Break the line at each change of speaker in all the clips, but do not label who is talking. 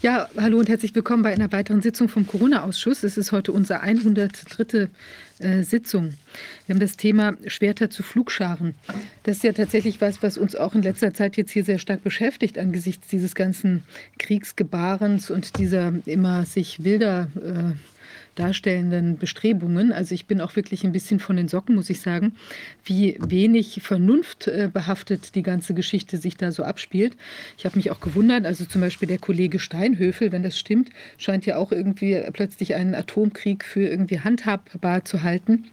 Ja, hallo und herzlich willkommen bei einer weiteren Sitzung vom Corona-Ausschuss. Es ist heute unsere 103. Äh, Sitzung. Wir haben das Thema Schwerter zu Flugscharen. Das ist ja tatsächlich was, was uns auch in letzter Zeit jetzt hier sehr stark beschäftigt angesichts dieses ganzen Kriegsgebarens und dieser immer sich wilder äh, darstellenden Bestrebungen. Also ich bin auch wirklich ein bisschen von den Socken, muss ich sagen, wie wenig Vernunft äh, behaftet die ganze Geschichte sich da so abspielt. Ich habe mich auch gewundert, also zum Beispiel der Kollege Steinhöfel, wenn das stimmt, scheint ja auch irgendwie plötzlich einen Atomkrieg für irgendwie handhabbar zu halten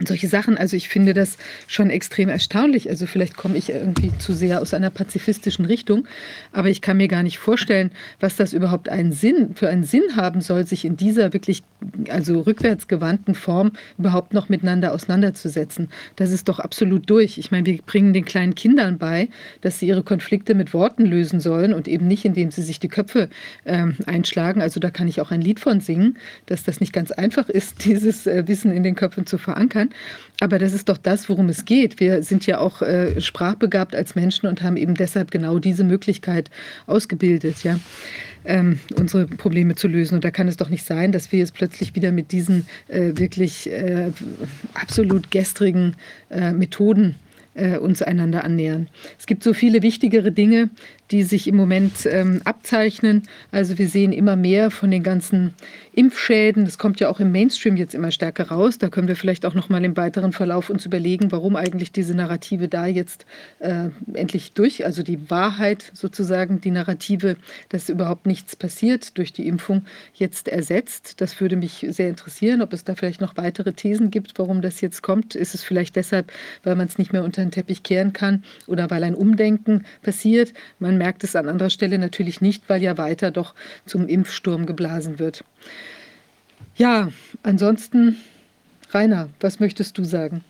solche Sachen. Also ich finde das schon extrem erstaunlich. Also vielleicht komme ich irgendwie zu sehr aus einer pazifistischen Richtung, aber ich kann mir gar nicht vorstellen, was das überhaupt einen Sinn für einen Sinn haben soll, sich in dieser wirklich also rückwärtsgewandten Form überhaupt noch miteinander auseinanderzusetzen. Das ist doch absolut durch. Ich meine, wir bringen den kleinen Kindern bei, dass sie ihre Konflikte mit Worten lösen sollen und eben nicht, indem sie sich die Köpfe ähm, einschlagen. Also da kann ich auch ein Lied von singen, dass das nicht ganz einfach ist, dieses äh, Wissen in den Köpfen zu verankern kann. Aber das ist doch das, worum es geht. Wir sind ja auch äh, sprachbegabt als Menschen und haben eben deshalb genau diese Möglichkeit ausgebildet, ja, ähm, unsere Probleme zu lösen. Und da kann es doch nicht sein, dass wir jetzt plötzlich wieder mit diesen äh, wirklich äh, absolut gestrigen äh, Methoden äh, uns einander annähern. Es gibt so viele wichtigere Dinge, die sich im Moment ähm, abzeichnen. Also wir sehen immer mehr von den ganzen Impfschäden. Das kommt ja auch im Mainstream jetzt immer stärker raus. Da können wir vielleicht auch noch mal im weiteren Verlauf uns überlegen, warum eigentlich diese Narrative da jetzt äh, endlich durch, also die Wahrheit sozusagen, die Narrative, dass überhaupt nichts passiert durch die Impfung, jetzt ersetzt. Das würde mich sehr interessieren, ob es da vielleicht noch weitere Thesen gibt, warum das jetzt kommt. Ist es vielleicht deshalb, weil man es nicht mehr unter den Teppich kehren kann oder weil ein Umdenken passiert? Man man merkt es an anderer Stelle natürlich nicht, weil ja weiter doch zum Impfsturm geblasen wird. Ja, ansonsten, Rainer, was möchtest du sagen?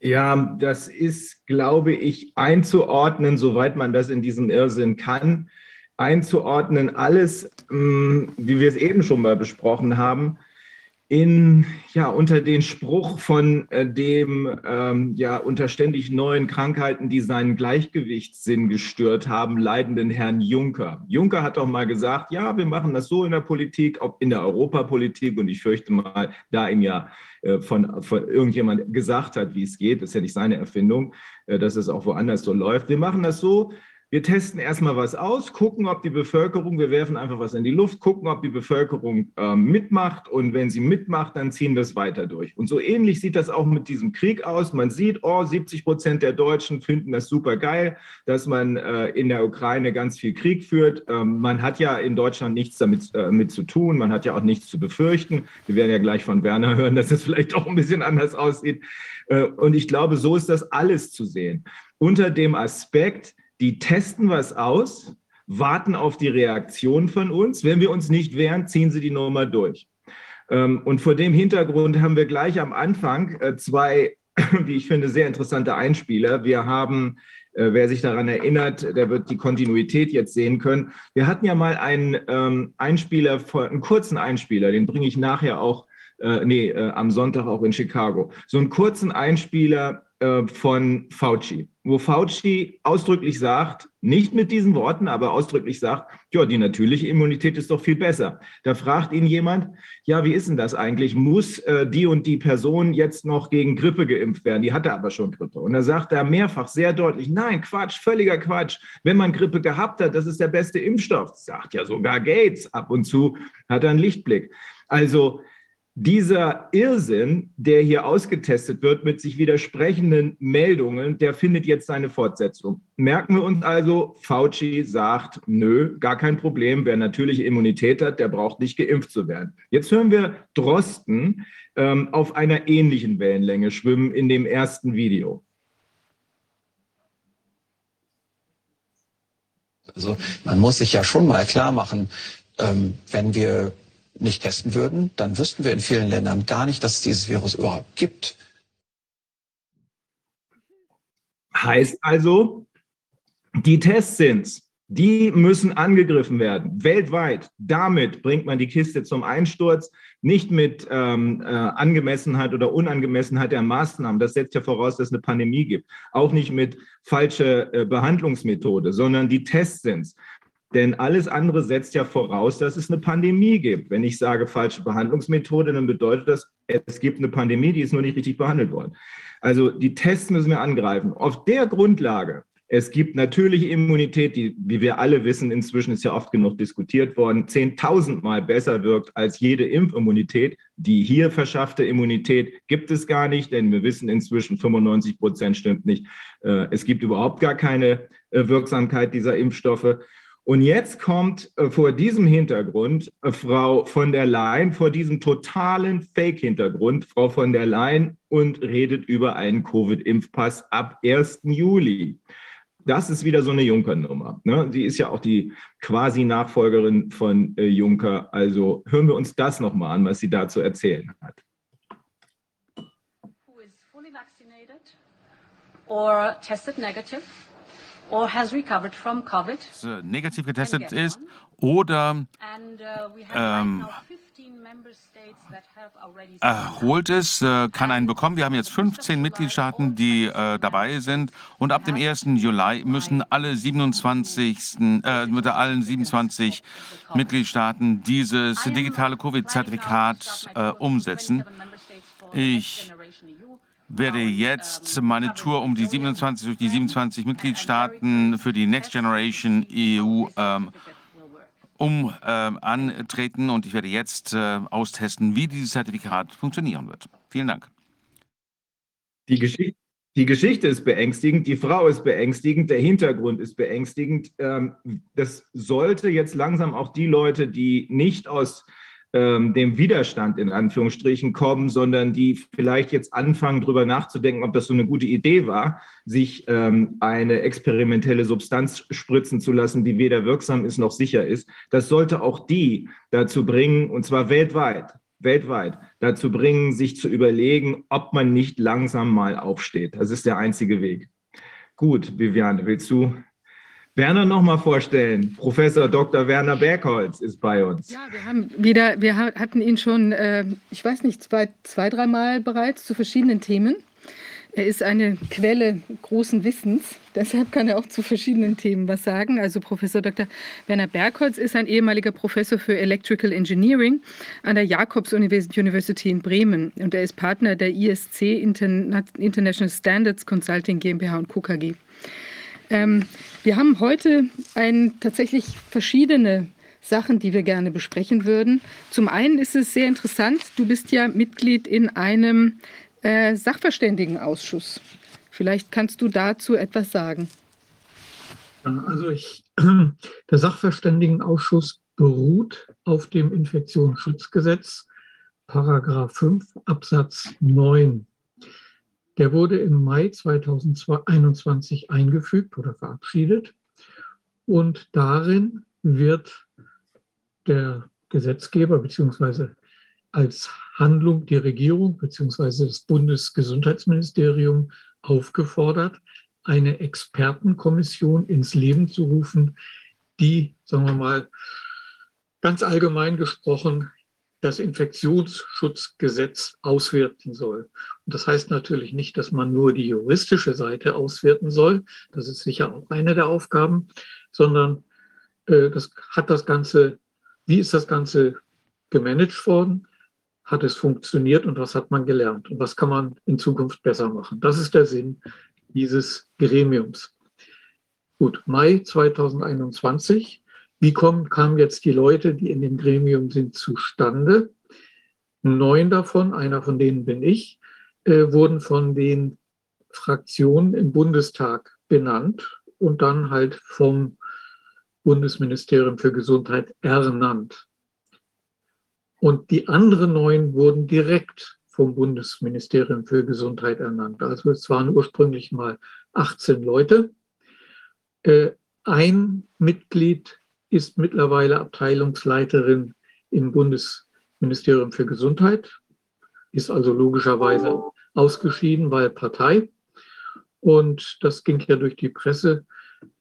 Ja, das ist, glaube ich, einzuordnen, soweit man das in diesem Irrsinn kann, einzuordnen, alles, mm, wie wir es eben schon mal besprochen haben, in, ja, unter den Spruch von äh, dem ähm, ja, unter ständig neuen Krankheiten, die seinen Gleichgewichtssinn gestört haben, leidenden Herrn Juncker. Juncker hat doch mal gesagt, ja, wir machen das so in der Politik, auch in der Europapolitik und ich fürchte mal, da ihm ja äh, von, von irgendjemand gesagt hat, wie es geht, das ist ja nicht seine Erfindung, äh, dass es auch woanders so läuft. Wir machen das so, wir testen erstmal was aus, gucken, ob die Bevölkerung, wir werfen einfach was in die Luft, gucken, ob die Bevölkerung äh, mitmacht und wenn sie mitmacht, dann ziehen wir es weiter durch. Und so ähnlich sieht das auch mit diesem Krieg aus. Man sieht, oh, 70 Prozent der Deutschen finden das super geil, dass man äh, in der Ukraine ganz viel Krieg führt. Ähm, man hat ja in Deutschland nichts damit äh, mit zu tun, man hat ja auch nichts zu befürchten. Wir werden ja gleich von Werner hören, dass es vielleicht auch ein bisschen anders aussieht. Äh, und ich glaube, so ist das alles zu sehen. Unter dem Aspekt, die testen was aus, warten auf die Reaktion von uns. Wenn wir uns nicht wehren, ziehen sie die Nummer durch. Ähm, und vor dem Hintergrund haben wir gleich am Anfang äh, zwei, wie ich finde, sehr interessante Einspieler. Wir haben, äh, wer sich daran erinnert, der wird die Kontinuität jetzt sehen können. Wir hatten ja mal einen ähm, Einspieler, einen kurzen Einspieler, den bringe ich nachher auch, äh, nee, am Sonntag auch in Chicago. So einen kurzen Einspieler äh, von Fauci, wo Fauci ausdrücklich sagt, nicht mit diesen Worten, aber ausdrücklich sagt, ja, die natürliche Immunität ist doch viel besser. Da fragt ihn jemand, ja, wie ist denn das eigentlich? Muss äh, die und die Person jetzt noch gegen Grippe geimpft werden? Die hatte aber schon Grippe. Und da sagt er mehrfach sehr deutlich, nein, Quatsch, völliger Quatsch. Wenn man Grippe gehabt hat, das ist der beste Impfstoff. Sagt ja sogar Gates. Ab und zu hat er einen Lichtblick. Also dieser Irrsinn, der hier ausgetestet wird mit sich widersprechenden Meldungen, der findet jetzt seine Fortsetzung. Merken wir uns also, Fauci sagt, nö, gar kein Problem, wer natürliche Immunität hat, der braucht nicht geimpft zu werden. Jetzt hören wir Drosten ähm, auf einer ähnlichen Wellenlänge schwimmen in dem ersten Video.
Also man muss sich ja schon mal klar machen, ähm, wenn wir nicht testen würden, dann wüssten wir in vielen Ländern gar nicht, dass es dieses Virus überhaupt gibt.
Heißt also, die Tests sind die müssen angegriffen werden, weltweit. Damit bringt man die Kiste zum Einsturz, nicht mit ähm, äh, Angemessenheit oder Unangemessenheit der Maßnahmen. Das setzt ja voraus, dass es eine Pandemie gibt. Auch nicht mit falscher äh, Behandlungsmethode, sondern die Tests sind Denn alles andere setzt ja voraus, dass es eine Pandemie gibt. Wenn ich sage falsche Behandlungsmethode, dann bedeutet das, es gibt eine Pandemie, die ist nur nicht richtig behandelt worden. Also die Tests müssen wir angreifen. Auf der Grundlage es gibt natürliche Immunität, die, wie wir alle wissen, inzwischen ist ja oft genug diskutiert worden, zehntausendmal besser wirkt als jede Impfimmunität. Die hier verschaffte Immunität gibt es gar nicht, denn wir wissen inzwischen, 95 Prozent stimmt nicht. Äh, es gibt überhaupt gar keine äh, Wirksamkeit dieser Impfstoffe. Und jetzt kommt äh, vor diesem Hintergrund Frau von der Leyen, vor diesem totalen Fake-Hintergrund, Frau von der Leyen und redet über einen Covid-Impfpass ab 1. Juli das ist wieder so eine Juncker-Nummer. Ne? Sie ist ja auch die quasi Nachfolgerin von äh, Juncker. Also hören wir uns das nochmal an, was sie da zu erzählen hat.
Who is fully vaccinated or tested negative
Negativ getestet ist oder
uh,
ähm, erholt es, äh, kann einen bekommen. Wir haben jetzt 15 Mitgliedstaaten, die äh, dabei sind. Und ab dem 1. Juli müssen alle 27, äh, mit allen 27 Mitgliedstaaten dieses digitale Covid-Zertifikat äh, umsetzen. Ich werde jetzt meine Tour um die 27 durch die 27 Mitgliedstaaten für die Next Generation EU ähm, um äh, antreten und ich werde jetzt äh, austesten, wie dieses Zertifikat funktionieren wird. Vielen Dank.
Die Geschichte, die Geschichte ist beängstigend, die Frau ist beängstigend, der Hintergrund ist beängstigend. Ähm, das sollte jetzt langsam auch die Leute, die nicht aus ähm, dem Widerstand in Anführungsstrichen kommen, sondern die vielleicht jetzt anfangen, darüber nachzudenken, ob das so eine gute Idee war, sich ähm, eine experimentelle Substanz spritzen zu lassen, die weder wirksam ist noch sicher ist. Das sollte auch die dazu bringen, und zwar weltweit, weltweit dazu bringen, sich zu überlegen, ob man nicht langsam mal aufsteht. Das ist der einzige Weg. Gut, Viviane, willst du Werner nochmal vorstellen. Professor Dr. Werner Bergholz ist bei uns.
Ja, wir haben wieder, wir hatten ihn schon, äh, ich weiß nicht, zwei, zwei dreimal bereits zu verschiedenen Themen. Er ist eine Quelle großen Wissens, deshalb kann er auch zu verschiedenen Themen was sagen. Also Professor Dr. Werner Bergholz ist ein ehemaliger Professor für Electrical Engineering an der Jakobs University in Bremen und er ist Partner der ISC International Standards Consulting GmbH und Co. KG. Ähm, wir haben heute ein, tatsächlich verschiedene Sachen, die wir gerne besprechen würden. Zum einen ist es sehr interessant, du bist ja Mitglied in einem äh, Sachverständigenausschuss. Vielleicht kannst du dazu etwas sagen.
Also ich, der Sachverständigenausschuss beruht auf dem Infektionsschutzgesetz, Paragraph 5 Absatz 9. Der wurde im Mai 2021 eingefügt oder verabschiedet. Und darin wird der Gesetzgeber beziehungsweise als Handlung die Regierung beziehungsweise das Bundesgesundheitsministerium aufgefordert, eine Expertenkommission ins Leben zu rufen, die, sagen wir mal, ganz allgemein gesprochen das Infektionsschutzgesetz auswerten soll. Und das heißt natürlich nicht, dass man nur die juristische Seite auswerten soll. Das ist sicher auch eine der Aufgaben, sondern äh, das hat das Ganze, wie ist das Ganze gemanagt worden? Hat es funktioniert und was hat man gelernt? Und was kann man in Zukunft besser machen? Das ist der Sinn dieses Gremiums. Gut, Mai 2021 wie kommen, kamen jetzt die Leute, die in dem Gremium sind, zustande? Neun davon, einer von denen bin ich, äh, wurden von den Fraktionen im Bundestag benannt und dann halt vom Bundesministerium für Gesundheit ernannt. Und die anderen neun wurden direkt vom Bundesministerium für Gesundheit ernannt. Also es waren ursprünglich mal 18 Leute. Äh, ein Mitglied ist mittlerweile Abteilungsleiterin im Bundesministerium für Gesundheit, ist also logischerweise ausgeschieden, weil Partei. Und das ging ja durch die Presse,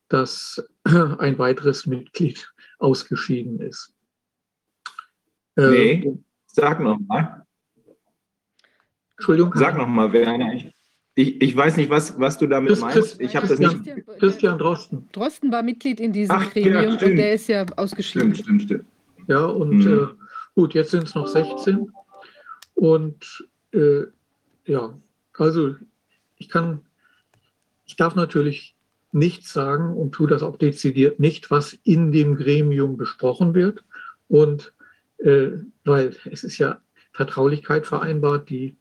dass ein weiteres Mitglied ausgeschieden ist.
Ähm, nee, sag nochmal.
Entschuldigung.
Sag nochmal, Werner. Ich, ich weiß nicht, was, was du damit
Das
meinst. Ich habe das nicht.
Christian Drosten.
Drosten war Mitglied in diesem
Ach, ja,
Gremium und
stimmt.
der ist ja ausgeschieden.
Stimmt, stimmt, stimmt.
Ja, und
Mhm.
äh, gut, jetzt sind es noch 16. Und äh, ja, also ich kann, ich darf natürlich nichts sagen und tue das auch dezidiert nicht, was in dem Gremium besprochen wird. Und äh, weil es ist ja Vertraulichkeit vereinbart, die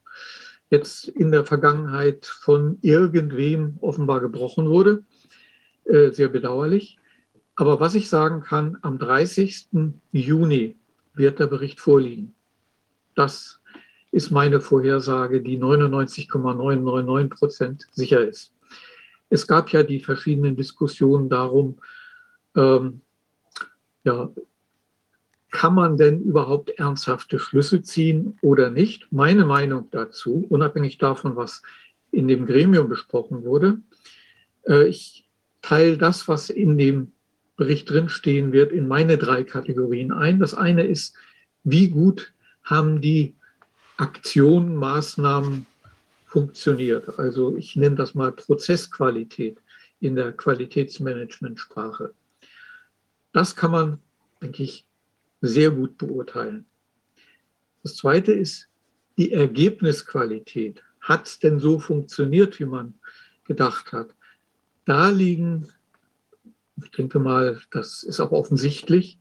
jetzt in der Vergangenheit von irgendwem offenbar gebrochen wurde. Äh, sehr bedauerlich. Aber was ich sagen kann, am 30. Juni wird der Bericht vorliegen. Das ist meine Vorhersage, die 99,999 Prozent sicher ist. Es gab ja die verschiedenen Diskussionen darum, ähm, ja, kann man denn überhaupt ernsthafte Schlüsse ziehen oder nicht? Meine Meinung dazu, unabhängig davon, was in dem Gremium besprochen wurde, äh, ich teile das, was in dem Bericht drinstehen wird, in meine drei Kategorien ein. Das eine ist, wie gut haben die Aktionen, Maßnahmen funktioniert. Also ich nenne das mal Prozessqualität in der Qualitätsmanagementsprache. Das kann man, denke ich, sehr gut beurteilen. Das zweite ist die Ergebnisqualität. Hat es denn so funktioniert, wie man gedacht hat? Da liegen, ich denke mal, das ist auch offensichtlich,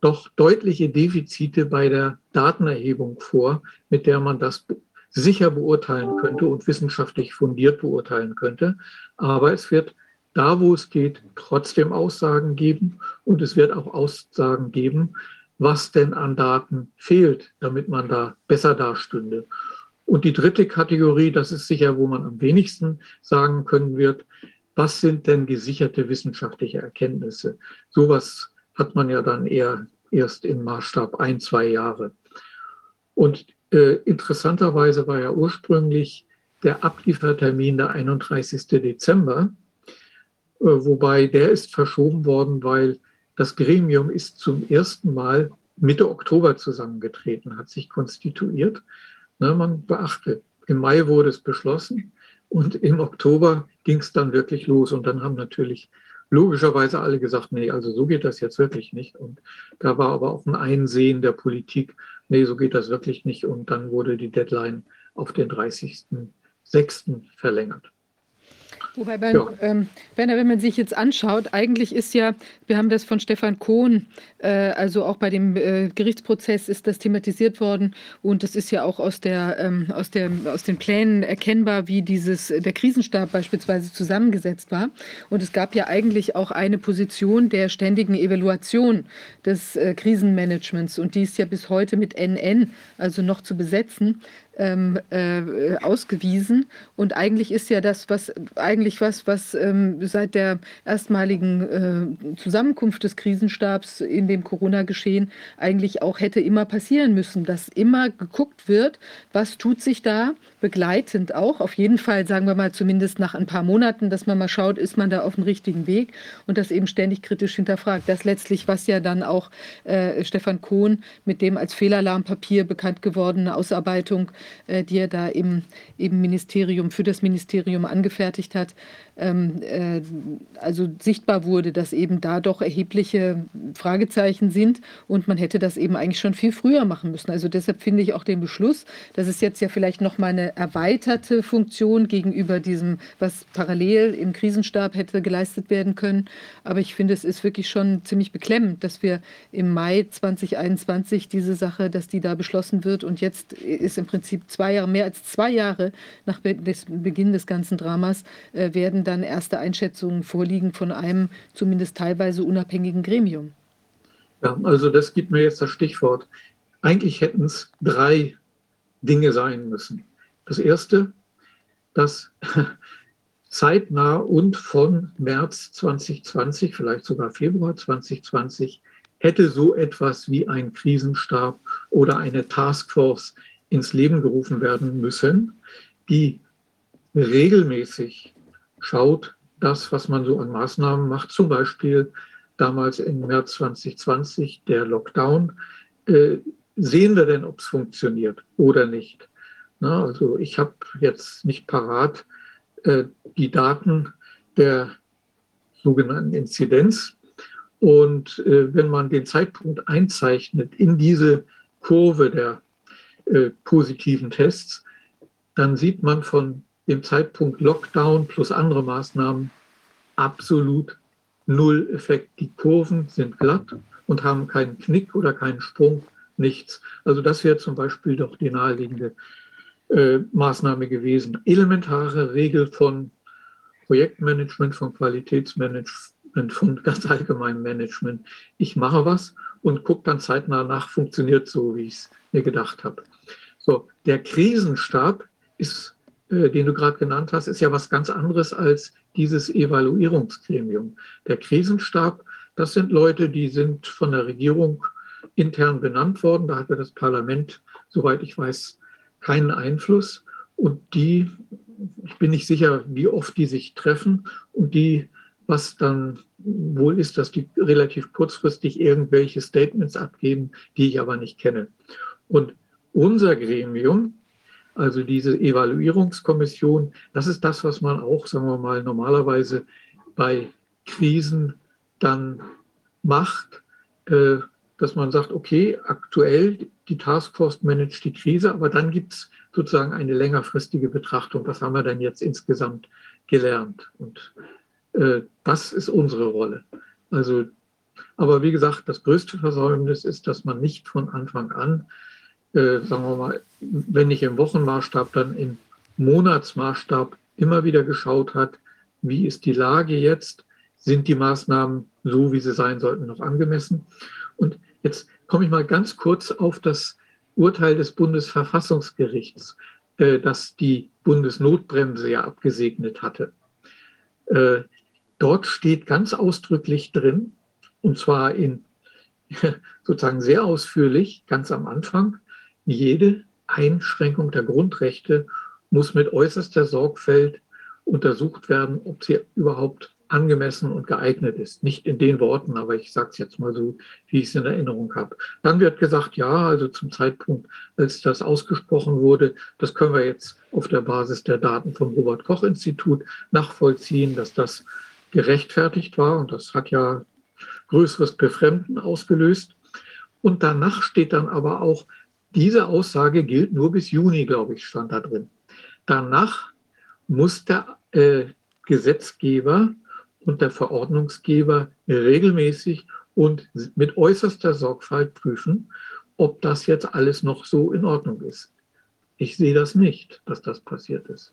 doch deutliche Defizite bei der Datenerhebung vor, mit der man das sicher beurteilen könnte und wissenschaftlich fundiert beurteilen könnte. Aber es wird da, wo es geht, trotzdem Aussagen geben und es wird auch Aussagen geben, was denn an Daten fehlt, damit man da besser dastünde. Und die dritte Kategorie, das ist sicher, wo man am wenigsten sagen können wird, was sind denn gesicherte wissenschaftliche Erkenntnisse? Sowas hat man ja dann eher erst im Maßstab ein, zwei Jahre. Und äh, interessanterweise war ja ursprünglich der Abliefertermin der 31. Dezember, äh, wobei der ist verschoben worden, weil das Gremium ist zum ersten Mal Mitte Oktober zusammengetreten, hat sich konstituiert. Na, man beachte, im Mai wurde es beschlossen und im Oktober ging es dann wirklich los. Und dann haben natürlich logischerweise alle gesagt, nee, also so geht das jetzt wirklich nicht. Und da war aber auch ein Einsehen der Politik, nee, so geht das wirklich nicht. Und dann wurde die Deadline auf den 30.06. verlängert.
Wobei, beim, ja. ähm, Werner, wenn man sich jetzt anschaut, eigentlich ist ja, wir haben das von Stefan Kohn, äh, also auch bei dem äh, Gerichtsprozess ist das thematisiert worden und das ist ja auch aus, der, ähm, aus, der, aus den Plänen erkennbar, wie dieses, der Krisenstab beispielsweise zusammengesetzt war. Und es gab ja eigentlich auch eine Position der ständigen Evaluation des äh, Krisenmanagements und die ist ja bis heute mit NN, also noch zu besetzen ähm, äh, ausgewiesen. Und eigentlich ist ja das, was eigentlich was, was ähm, seit der erstmaligen äh, Zusammenkunft des Krisenstabs in dem Corona-Geschehen eigentlich auch hätte immer passieren müssen, dass immer geguckt wird, was tut sich da begleitend auch. Auf jeden Fall, sagen wir mal, zumindest nach ein paar Monaten, dass man mal schaut, ist man da auf dem richtigen Weg und das eben ständig kritisch hinterfragt. Das letztlich, was ja dann auch äh, Stefan Kohn mit dem als Fehlalarmpapier bekannt gewordene Ausarbeitung die er da im, im Ministerium, für das Ministerium angefertigt hat, ähm, äh, also sichtbar wurde, dass eben da doch erhebliche Fragezeichen sind und man hätte das eben eigentlich schon viel früher machen müssen. Also deshalb finde ich auch den Beschluss, das ist jetzt ja vielleicht noch mal eine erweiterte Funktion gegenüber diesem, was parallel im Krisenstab hätte geleistet werden können. Aber ich finde, es ist wirklich schon ziemlich beklemmend, dass wir im Mai 2021 diese Sache, dass die da beschlossen wird und jetzt ist im Prinzip zwei Jahre, mehr als zwei Jahre nach Beginn des ganzen Dramas, äh, werden dann erste Einschätzungen vorliegen von einem zumindest teilweise unabhängigen Gremium.
Ja, also das gibt mir jetzt das Stichwort. Eigentlich hätten es drei Dinge sein müssen. Das erste, dass zeitnah und von März 2020, vielleicht sogar Februar 2020, hätte so etwas wie ein Krisenstab oder eine Taskforce ins Leben gerufen werden müssen, die regelmäßig schaut, das, was man so an Maßnahmen macht, zum Beispiel damals im März 2020 der Lockdown, äh, sehen wir denn, ob es funktioniert oder nicht. Na, also ich habe jetzt nicht parat äh, die Daten der sogenannten Inzidenz. Und äh, wenn man den Zeitpunkt einzeichnet in diese Kurve der äh, positiven Tests, dann sieht man von dem Zeitpunkt Lockdown plus andere Maßnahmen absolut null Effekt. Die Kurven sind glatt und haben keinen Knick oder keinen Sprung, nichts. Also das wäre zum Beispiel doch die naheliegende äh, Maßnahme gewesen. Elementare Regel von Projektmanagement, von Qualitätsmanagement, von ganz allgemeinem Management. Ich mache was und gucke dann zeitnah nach, funktioniert so, wie ich es mir gedacht habe. So, der Krisenstab ist, den du gerade genannt hast, ist ja was ganz anderes als dieses Evaluierungsgremium. Der Krisenstab, das sind Leute, die sind von der Regierung intern benannt worden. Da hatte das Parlament, soweit ich weiß, keinen Einfluss. Und die, ich bin nicht sicher, wie oft die sich treffen und die, was dann wohl ist, dass die relativ kurzfristig irgendwelche Statements abgeben, die ich aber nicht kenne. Und unser Gremium, also diese Evaluierungskommission, das ist das, was man auch, sagen wir mal, normalerweise bei Krisen dann macht, äh, dass man sagt, okay, aktuell die Taskforce managt die Krise, aber dann gibt es sozusagen eine längerfristige Betrachtung. Was haben wir denn jetzt insgesamt gelernt? Und äh, das ist unsere Rolle. Also, aber wie gesagt, das größte Versäumnis ist, dass man nicht von Anfang an äh, sagen wir mal, wenn nicht im Wochenmaßstab, dann im Monatsmaßstab immer wieder geschaut hat, wie ist die Lage jetzt, sind die Maßnahmen so, wie sie sein sollten, noch angemessen. Und jetzt komme ich mal ganz kurz auf das Urteil des Bundesverfassungsgerichts, äh, das die Bundesnotbremse ja abgesegnet hatte. Äh, dort steht ganz ausdrücklich drin, und zwar in sozusagen sehr ausführlich, ganz am Anfang, jede Einschränkung der Grundrechte muss mit äußerster Sorgfalt untersucht werden, ob sie überhaupt angemessen und geeignet ist. Nicht in den Worten, aber ich sage es jetzt mal so, wie ich es in Erinnerung habe. Dann wird gesagt, ja, also zum Zeitpunkt, als das ausgesprochen wurde, das können wir jetzt auf der Basis der Daten vom Robert Koch Institut nachvollziehen, dass das gerechtfertigt war und das hat ja größeres Befremden ausgelöst. Und danach steht dann aber auch, diese Aussage gilt nur bis Juni, glaube ich, stand da drin. Danach muss der äh, Gesetzgeber und der Verordnungsgeber regelmäßig und mit äußerster Sorgfalt prüfen, ob das jetzt alles noch so in Ordnung ist. Ich sehe das nicht, dass das passiert ist.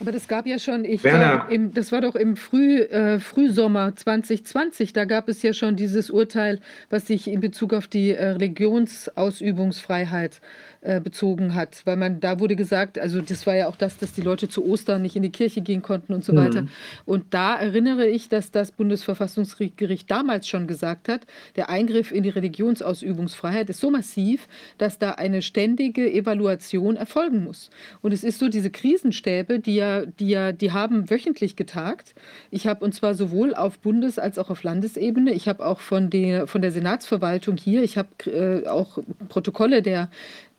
Aber das gab ja schon, ich war im, das war doch im Früh, äh, Frühsommer 2020, da gab es ja schon dieses Urteil, was sich in Bezug auf die äh, Religionsausübungsfreiheit äh, bezogen hat, weil man da wurde gesagt, also das war ja auch das, dass die Leute zu Ostern nicht in die Kirche gehen konnten und so mhm. weiter. Und da erinnere ich, dass das Bundesverfassungsgericht damals schon gesagt hat, der Eingriff in die Religionsausübungsfreiheit ist so massiv, dass da eine ständige Evaluation erfolgen muss. Und es ist so, diese Krisenstäbe, die ja, die ja, die haben wöchentlich getagt. Ich habe und zwar sowohl auf Bundes- als auch auf Landesebene. Ich habe auch von der, von der Senatsverwaltung hier, ich habe äh, auch Protokolle der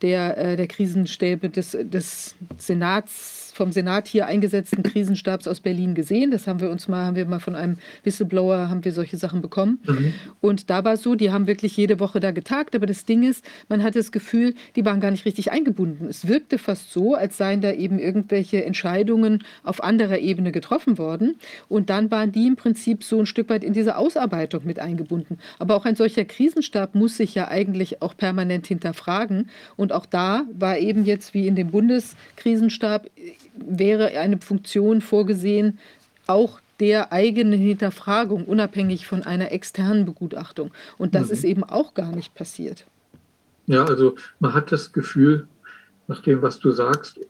der, äh, der Krisenstäbe des, des Senats vom Senat hier eingesetzten Krisenstabs aus Berlin gesehen. Das haben wir uns mal, haben wir mal von einem Whistleblower, haben wir solche Sachen bekommen. Mhm. Und da war es so, die haben wirklich jede Woche da getagt. Aber das Ding ist, man hatte das Gefühl, die waren gar nicht richtig eingebunden. Es wirkte fast so, als seien da eben irgendwelche Entscheidungen auf anderer Ebene getroffen worden. Und dann waren die im Prinzip so ein Stück weit in diese Ausarbeitung mit eingebunden. Aber auch ein solcher Krisenstab muss sich ja eigentlich auch permanent hinterfragen. Und auch da war eben jetzt wie in dem Bundeskrisenstab wäre eine Funktion vorgesehen, auch der eigenen Hinterfragung, unabhängig von einer externen Begutachtung. Und das mhm. ist eben auch gar nicht passiert.
Ja, also man hat das Gefühl, nach dem, was du sagst,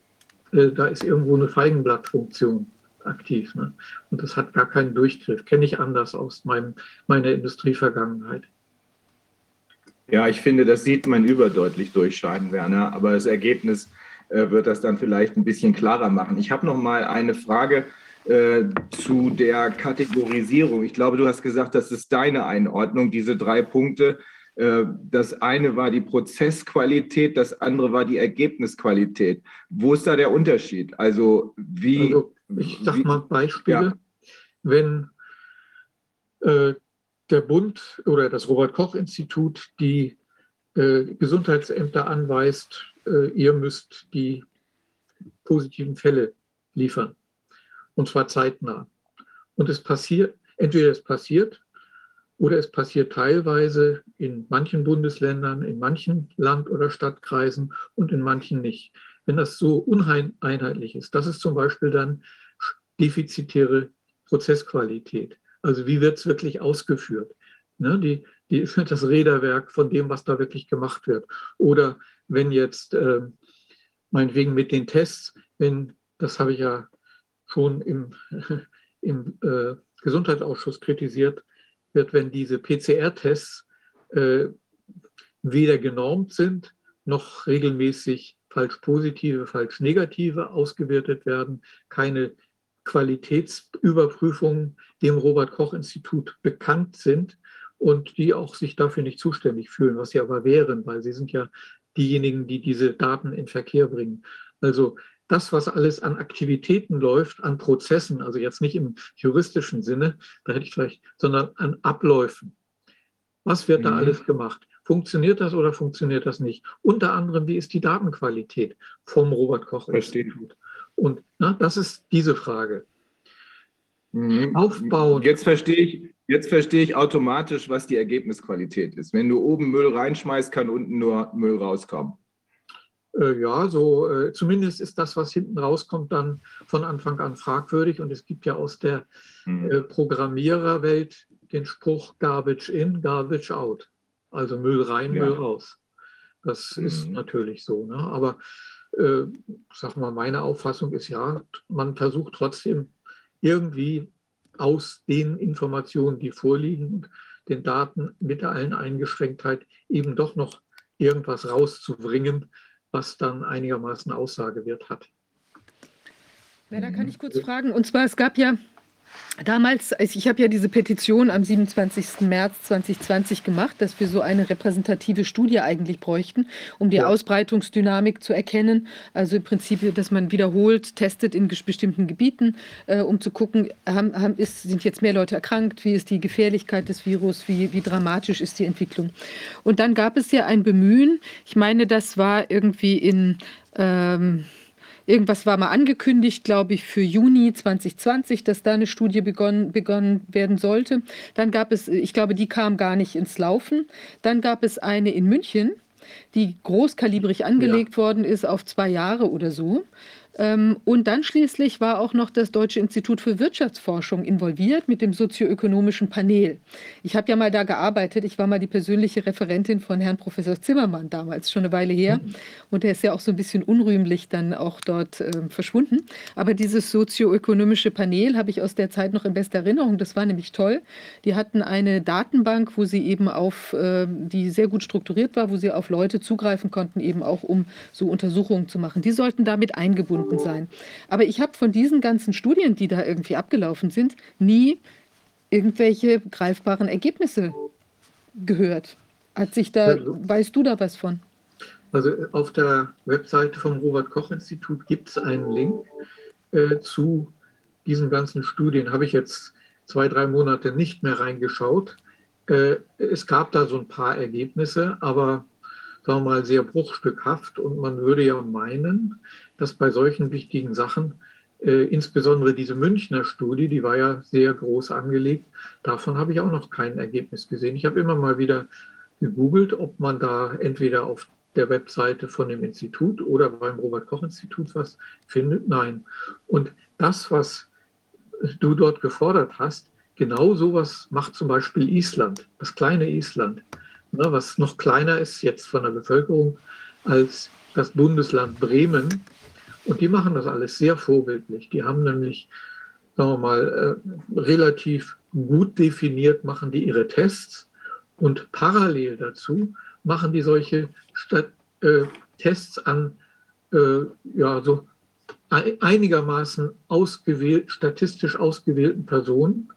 äh, da ist irgendwo eine Feigenblattfunktion aktiv. Ne? Und das hat gar keinen Durchgriff. Kenne ich anders aus meinem, meiner Industrievergangenheit.
Ja, ich finde, das sieht man überdeutlich durchscheinen, Werner. Aber das Ergebnis äh, wird das dann vielleicht ein bisschen klarer machen. Ich habe noch mal eine Frage äh, zu der Kategorisierung. Ich glaube, du hast gesagt, das ist deine Einordnung, diese drei Punkte. Äh, das eine war die Prozessqualität, das andere war die Ergebnisqualität. Wo ist da der Unterschied? Also wie.
Also Ich sage mal Beispiele. Ja. Wenn äh, der Bund oder das Robert-Koch-Institut die äh, Gesundheitsämter anweist, äh, ihr müsst die positiven Fälle liefern. Und zwar zeitnah. Und es passiert, entweder es passiert oder es passiert teilweise in manchen Bundesländern, in manchen Land- oder Stadtkreisen und in manchen nicht. Wenn das so uneinheitlich ist, das ist zum Beispiel dann defizitäre Prozessqualität. Also wie wird es wirklich ausgeführt? Ne, die, die, das Räderwerk von dem, was da wirklich gemacht wird. Oder wenn jetzt, äh, meinetwegen mit den Tests, wenn, das habe ich ja schon im, im äh, Gesundheitsausschuss kritisiert, wird, wenn diese PCR-Tests äh, weder genormt sind, noch regelmäßig falsch positive, falsch negative ausgewertet werden, keine Qualitätsüberprüfungen dem Robert Koch Institut bekannt sind und die auch sich dafür nicht zuständig fühlen, was sie aber wären, weil sie sind ja diejenigen, die diese Daten in Verkehr bringen. Also das, was alles an Aktivitäten läuft, an Prozessen, also jetzt nicht im juristischen Sinne, da hätte ich vielleicht, sondern an Abläufen. Was wird mhm. da alles gemacht? Funktioniert das oder funktioniert das nicht? Unter anderem, wie ist die Datenqualität vom Robert Koch Institut? Und na, das ist diese Frage.
Mhm. Aufbauen. Jetzt verstehe ich, jetzt verstehe ich automatisch, was die Ergebnisqualität ist. Wenn du oben Müll reinschmeißt, kann unten nur Müll rauskommen.
Äh, ja, so äh, zumindest ist das, was hinten rauskommt, dann von Anfang an fragwürdig. Und es gibt ja aus der mhm. äh, Programmiererwelt den Spruch Garbage in, Garbage out. Also Müll rein, ja. Müll raus. Das mhm. ist natürlich so. Ne? Aber äh, sag mal, meine Auffassung ist ja, man versucht trotzdem irgendwie aus den Informationen, die vorliegen, den Daten mit der allen Eingeschränktheit eben doch noch irgendwas rauszubringen, was dann einigermaßen Aussagewert hat.
Ja, da kann ich kurz fragen. Und zwar, es gab ja Damals, ich habe ja diese Petition am 27. März 2020 gemacht, dass wir so eine repräsentative Studie eigentlich bräuchten, um die ja. Ausbreitungsdynamik zu erkennen. Also im Prinzip, dass man wiederholt testet in bestimmten Gebieten, äh, um zu gucken, haben, haben, ist, sind jetzt mehr Leute erkrankt, wie ist die Gefährlichkeit des Virus, wie, wie dramatisch ist die Entwicklung. Und dann gab es ja ein Bemühen, ich meine, das war irgendwie in... Ähm, Irgendwas war mal angekündigt, glaube ich, für Juni 2020, dass da eine Studie begonnen, begonnen werden sollte. Dann gab es, ich glaube, die kam gar nicht ins Laufen. Dann gab es eine in München, die großkalibrig angelegt ja. worden ist auf zwei Jahre oder so. Ähm, und dann schließlich war auch noch das Deutsche Institut für Wirtschaftsforschung involviert mit dem sozioökonomischen Panel. Ich habe ja mal da gearbeitet. Ich war mal die persönliche Referentin von Herrn Professor Zimmermann damals, schon eine Weile her. Mhm. Und der ist ja auch so ein bisschen unrühmlich dann auch dort äh, verschwunden. Aber dieses sozioökonomische Panel habe ich aus der Zeit noch in bester Erinnerung. Das war nämlich toll. Die hatten eine Datenbank, wo sie eben auf, äh, die sehr gut strukturiert war, wo sie auf Leute zugreifen konnten, eben auch um so Untersuchungen zu machen. Die sollten damit eingebunden verbunden sein. Aber ich habe von diesen ganzen Studien, die da irgendwie abgelaufen sind, nie irgendwelche greifbaren Ergebnisse gehört. Hat sich da, also, weißt du da was von?
Also auf der Webseite vom Robert Koch Institut gibt es einen Link äh, zu diesen ganzen Studien. Habe ich jetzt zwei, drei Monate nicht mehr reingeschaut. Äh, es gab da so ein paar Ergebnisse, aber sagen wir mal sehr bruchstückhaft und man würde ja meinen, dass bei solchen wichtigen Sachen, äh, insbesondere diese Münchner Studie, die war ja sehr groß angelegt, davon habe ich auch noch kein Ergebnis gesehen. Ich habe immer mal wieder gegoogelt, ob man da entweder auf der Webseite von dem Institut oder beim Robert Koch Institut was findet. Nein. Und das, was du dort gefordert hast, genau sowas macht zum Beispiel Island, das kleine Island, ne, was noch kleiner ist jetzt von der Bevölkerung als das Bundesland Bremen. Und die machen das alles sehr vorbildlich. Die haben nämlich, sagen wir mal, äh, relativ gut definiert, machen die ihre Tests und parallel dazu machen die solche Stat äh, Tests an äh, ja, so einigermaßen ausgewählt, statistisch ausgewählten Personen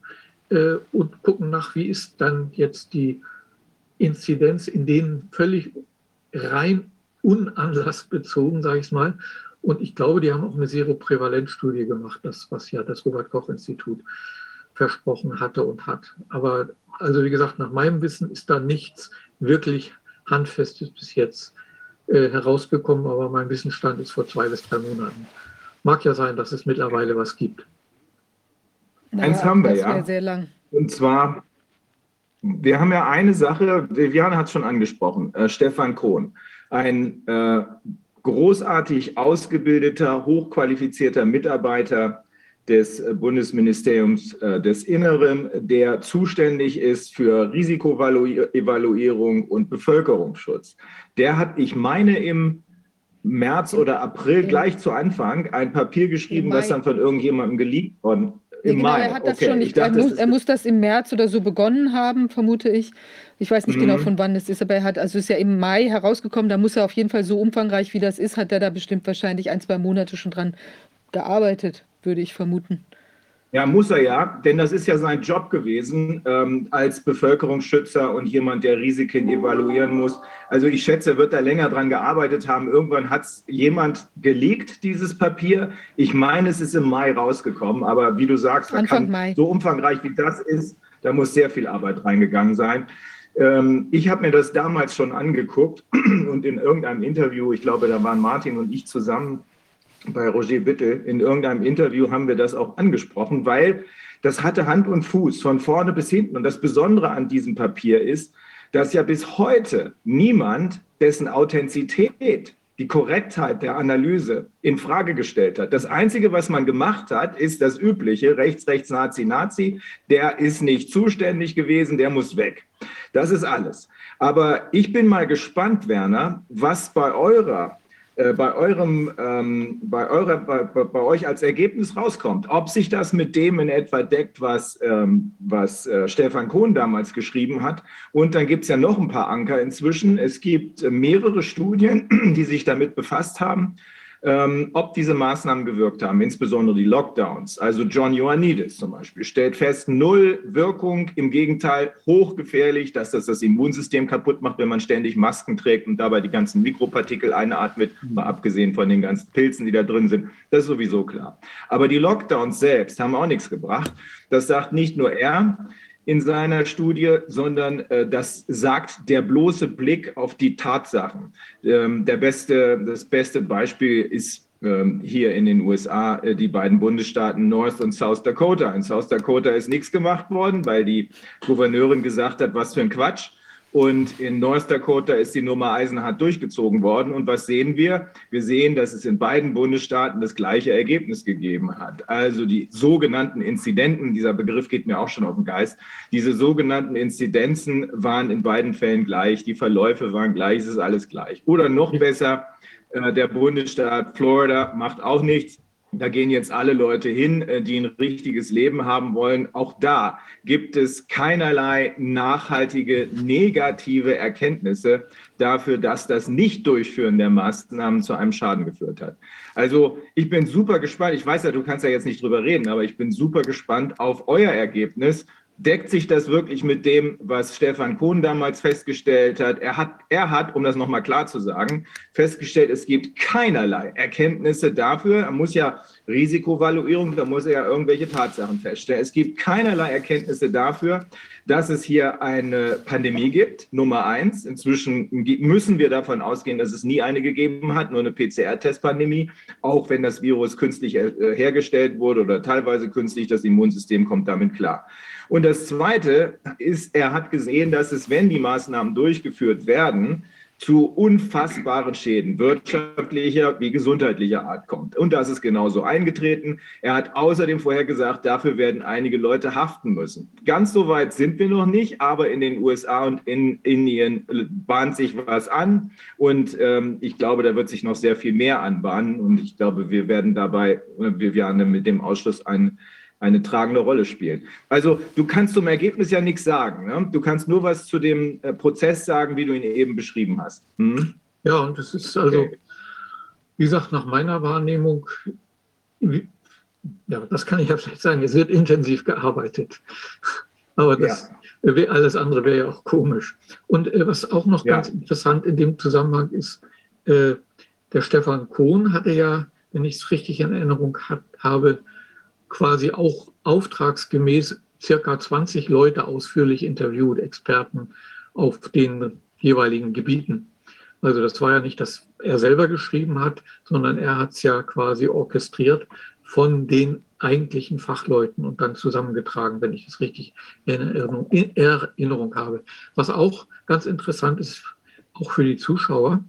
äh, und gucken nach, wie ist dann jetzt die Inzidenz in denen völlig rein unanlassbezogen, sage ich mal, Und ich glaube, die haben auch eine Seroprävalenzstudie gemacht, das, was ja das Robert-Koch-Institut versprochen hatte und hat. Aber also wie gesagt, nach meinem Wissen ist da nichts wirklich Handfestes bis jetzt äh, herausgekommen, aber mein Wissensstand ist vor zwei bis drei Monaten. Mag ja sein, dass es mittlerweile was gibt.
Eins haben wir
das
ja.
sehr lang.
Und zwar, wir haben ja eine Sache, Viviane hat es schon angesprochen, äh, Stefan Kohn, ein äh, großartig ausgebildeter, hochqualifizierter Mitarbeiter des äh, Bundesministeriums äh, des Inneren, der zuständig ist für Risikoevaluierung und Bevölkerungsschutz. Der hat, ich meine, im März oder April gleich zu Anfang ein Papier geschrieben, das dann von irgendjemandem geleakt worden
Ja,
Im
genau,
Mai.
er hat das
okay.
schon
ich
nicht. Er
dachte,
muss,
das
er muss das im März oder so begonnen haben, vermute ich. Ich weiß nicht genau,
Mhm.
von wann es ist, aber er hat, also ist ja im Mai herausgekommen, da muss er auf jeden Fall so umfangreich, wie das ist, hat er da bestimmt wahrscheinlich ein, zwei Monate schon dran gearbeitet, würde ich vermuten.
Ja, muss er ja, denn das ist ja sein Job gewesen ähm, als Bevölkerungsschützer und jemand, der Risiken evaluieren muss. Also ich schätze, er wird da länger dran gearbeitet haben. Irgendwann hat es jemand geleakt, dieses Papier. Ich meine, es ist im Mai rausgekommen, aber wie du sagst,
Anfang
kann,
Mai.
so umfangreich wie das ist, da muss sehr viel Arbeit reingegangen sein. Ähm, ich habe mir das damals schon angeguckt und in irgendeinem Interview, ich glaube, da waren Martin und ich zusammen, bei Roger Bittel in irgendeinem Interview haben wir das auch angesprochen, weil das hatte Hand und Fuß von vorne bis hinten. Und das Besondere an diesem Papier ist, dass ja bis heute niemand, dessen Authentizität, die Korrektheit der Analyse in Frage gestellt hat. Das Einzige, was man gemacht hat, ist das übliche, rechts, rechts, Nazi, Nazi, der ist nicht zuständig gewesen, der muss weg. Das ist alles. Aber ich bin mal gespannt, Werner, was bei eurer äh, bei eurem, ähm, bei, eurer, bei, bei, euch als Ergebnis rauskommt. Ob sich das mit dem in etwa deckt, was, ähm, was äh, Stefan Kohn damals geschrieben hat. Und dann gibt es ja noch ein paar Anker inzwischen. Es gibt mehrere Studien, die sich damit befasst haben, ähm, ob diese Maßnahmen gewirkt haben, insbesondere die Lockdowns. Also John Ioannidis zum Beispiel stellt fest, null Wirkung, im Gegenteil hochgefährlich, dass das das Immunsystem kaputt macht, wenn man ständig Masken trägt und dabei die ganzen Mikropartikel einatmet, mal abgesehen von den ganzen Pilzen, die da drin sind. Das ist sowieso klar. Aber die Lockdowns selbst haben auch nichts gebracht. Das sagt nicht nur er, in seiner Studie, sondern äh, das sagt der bloße Blick auf die Tatsachen. Ähm, der beste, das beste Beispiel ist ähm, hier in den USA äh, die beiden Bundesstaaten North und South Dakota. In South Dakota ist nichts gemacht worden, weil die Gouverneurin gesagt hat, was für ein Quatsch. Und in North Dakota ist die Nummer eisenhart durchgezogen worden. Und was sehen wir? Wir sehen, dass es in beiden Bundesstaaten das gleiche Ergebnis gegeben hat. Also die sogenannten Inzidenten, dieser Begriff geht mir auch schon auf den Geist, diese sogenannten Inzidenzen waren in beiden Fällen gleich, die Verläufe waren gleich, es ist alles gleich. Oder noch besser, äh, der Bundesstaat Florida macht auch nichts. Da gehen jetzt alle Leute hin, äh, die ein richtiges Leben haben wollen. Auch da gibt es keinerlei nachhaltige negative Erkenntnisse dafür, dass das Nicht-Durchführen der Maßnahmen zu einem Schaden geführt hat. Also ich bin super gespannt. Ich weiß ja, du kannst ja jetzt nicht drüber reden, aber ich bin super gespannt auf euer Ergebnis. Deckt sich das wirklich mit dem, was Stefan Kohn damals festgestellt hat? Er hat, er hat, um das nochmal klar zu sagen, festgestellt, es gibt keinerlei Erkenntnisse dafür. Er muss ja Risikovaluierung, da muss er ja irgendwelche Tatsachen feststellen. Es gibt keinerlei Erkenntnisse dafür, dass es hier eine Pandemie gibt, Nummer eins. Inzwischen müssen wir davon ausgehen, dass es nie eine gegeben hat, nur eine PCR-Testpandemie, auch wenn das Virus künstlich äh, hergestellt wurde oder teilweise künstlich, das Immunsystem kommt damit klar. Und das Zweite ist, er hat gesehen, dass es, wenn die Maßnahmen durchgeführt werden, zu unfassbaren Schäden wirtschaftlicher wie gesundheitlicher Art kommt. Und das ist genauso eingetreten. Er hat außerdem vorher gesagt, dafür werden einige Leute haften müssen. Ganz so weit sind wir noch nicht, aber in den USA und in Indien bahnt sich was an. Und ähm, ich glaube, da wird sich noch sehr viel mehr anbahnen. Und ich glaube, wir werden dabei, wir werden mit dem Ausschuss ein eine tragende Rolle spielen. Also du kannst zum Ergebnis ja nichts sagen. Ne? Du kannst nur was zu dem äh, Prozess sagen, wie du ihn eben beschrieben hast. Hm?
Ja, und es ist also,
Okay.
wie gesagt, nach meiner Wahrnehmung, wie- ja, das kann ich ja vielleicht sagen, es wird intensiv gearbeitet. Aber das, wär- alles andere wäre ja auch komisch. Und äh, was auch noch
Ja.
ganz interessant in dem Zusammenhang ist, äh, der Stefan Kohn hatte ja wenn ich es richtig in Erinnerung hat, habe, quasi auch auftragsgemäß circa 20 Leute ausführlich interviewt, Experten auf den jeweiligen Gebieten. Also das war ja nicht, dass er selber geschrieben hat, sondern er hat es ja quasi orchestriert von den eigentlichen Fachleuten und dann zusammengetragen, wenn ich es richtig in Erinnerung, in Erinnerung habe. Was auch ganz interessant ist, auch für die Zuschauer,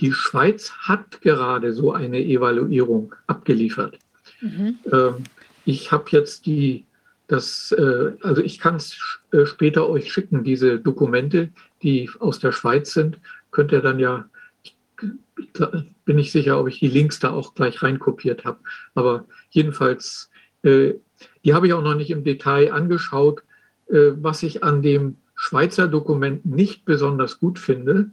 die Schweiz hat gerade so eine Evaluierung abgeliefert. Mhm. Ähm, ich habe jetzt die, das, äh, also ich kann es äh, später euch schicken, diese Dokumente, die aus der Schweiz sind, könnt ihr dann ja, bin ich sicher, ob ich die Links da auch gleich reinkopiert habe. Aber jedenfalls, äh, die habe ich auch noch nicht im Detail angeschaut. Äh, was ich an dem Schweizer Dokument nicht besonders gut finde,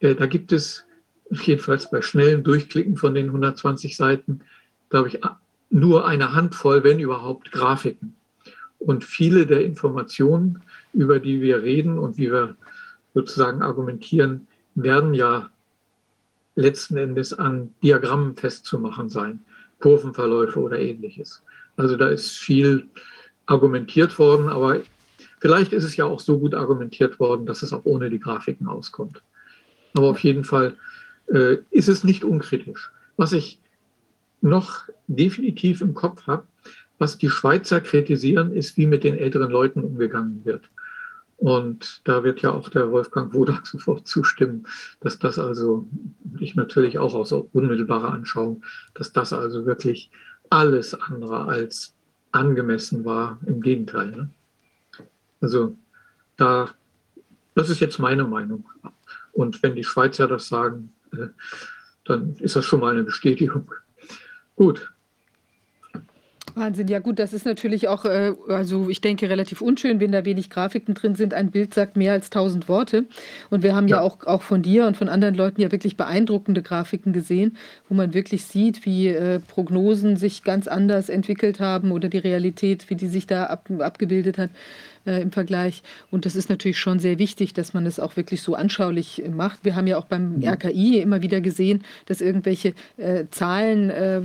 äh, da gibt es jedenfalls bei schnellen Durchklicken von den 120 Seiten, glaube ich, nur eine Handvoll, wenn überhaupt, Grafiken. Und viele der Informationen, über die wir reden und wie wir sozusagen argumentieren, werden ja letzten Endes an Diagrammen festzumachen sein, Kurvenverläufe oder ähnliches. Also da ist viel argumentiert worden, aber vielleicht ist es ja auch so gut argumentiert worden, dass es auch ohne die Grafiken auskommt. Aber auf jeden Fall äh, ist es nicht unkritisch. Was ich noch definitiv im Kopf habe, was die Schweizer kritisieren, ist, wie mit den älteren Leuten umgegangen wird. Und da wird ja auch der Wolfgang Wodak sofort zustimmen, dass das also, ich natürlich auch aus unmittelbarer Anschauung, dass das also wirklich alles andere als angemessen war. Im Gegenteil. Ne? Also da, das ist jetzt meine Meinung. Und wenn die Schweizer das sagen, äh, dann ist das schon mal eine Bestätigung. Gut,
Wahnsinn, ja gut, das ist natürlich auch, äh, also ich denke, relativ unschön, wenn da wenig Grafiken drin sind. Ein Bild sagt mehr als tausend Worte. Und wir haben ja, ja auch, auch von dir und von anderen Leuten ja wirklich beeindruckende Grafiken gesehen, wo man wirklich sieht, wie äh, Prognosen sich ganz anders entwickelt haben oder die Realität, wie die sich da ab, abgebildet hat äh, im Vergleich. Und das ist natürlich schon sehr wichtig, dass man das auch wirklich so anschaulich äh, macht. Wir haben ja auch beim ja. RKI immer wieder gesehen, dass irgendwelche äh, Zahlen äh,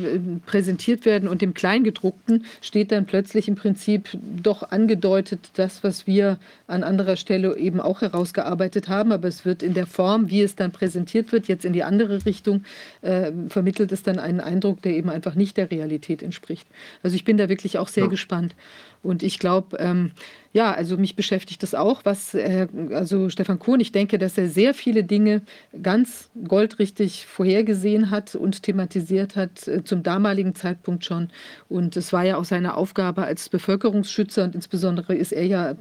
präsentiert werden und im Kleingedruckten steht dann plötzlich im Prinzip doch angedeutet das, was wir an anderer Stelle eben auch herausgearbeitet haben. Aber es wird in der Form, wie es dann präsentiert wird, jetzt in die andere Richtung, äh, vermittelt es dann einen Eindruck, der eben einfach nicht der Realität entspricht. Also ich bin da wirklich auch sehr ja. gespannt. Und ich glaube, ähm, ja, also mich beschäftigt das auch, was, äh, also Stefan Kuhn, ich denke, dass er sehr viele Dinge ganz goldrichtig vorhergesehen hat und thematisiert hat, äh, zum damaligen Zeitpunkt schon. Und es war ja auch seine Aufgabe als Bevölkerungsschützer und insbesondere ist er ja äh,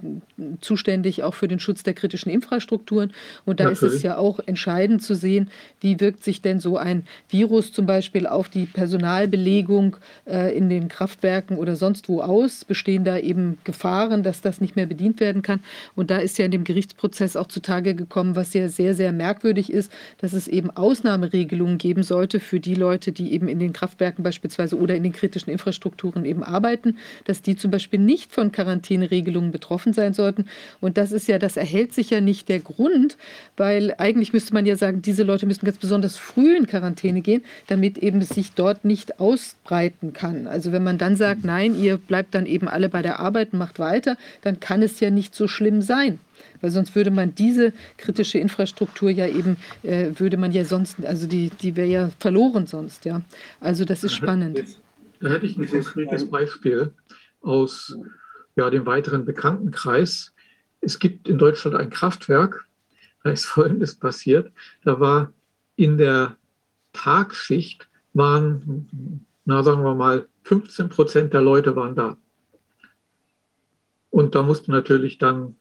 zuständig auch für den Schutz der kritischen Infrastrukturen. Und da Natürlich. ist es ja auch entscheidend zu sehen, wie wirkt sich denn so ein Virus zum Beispiel auf die Personalbelegung äh, in den Kraftwerken oder sonst wo aus? Bestehen da eben Gefahren, dass das nicht mehr bedient werden kann. Und da ist ja in dem Gerichtsprozess auch zutage gekommen, was ja sehr, sehr merkwürdig ist, dass es eben Ausnahmeregelungen geben sollte für die Leute, die eben in den Kraftwerken beispielsweise oder in den kritischen Infrastrukturen eben arbeiten, dass die zum Beispiel nicht von Quarantäneregelungen betroffen sein sollten. Und das ist ja, das erhält sich ja nicht der Grund, weil eigentlich müsste man ja sagen, diese Leute müssen ganz besonders früh in Quarantäne gehen, damit eben sich dort nicht ausbreiten kann. Also wenn man dann sagt, nein, ihr bleibt dann eben alle bei der Arbeit und macht weiter, dann dann kann es ja nicht so schlimm sein. Weil sonst würde man diese kritische Infrastruktur ja eben, äh, würde man ja sonst, also die, die wäre ja verloren sonst, ja. Also das ist spannend.
Da hätte ich ein konkretes Beispiel aus ja, dem weiteren Bekanntenkreis. Es gibt in Deutschland ein Kraftwerk, da ist Folgendes passiert. Da war in der Tagschicht waren, na sagen wir mal, 15 Prozent der Leute waren da. Und da mussten natürlich dann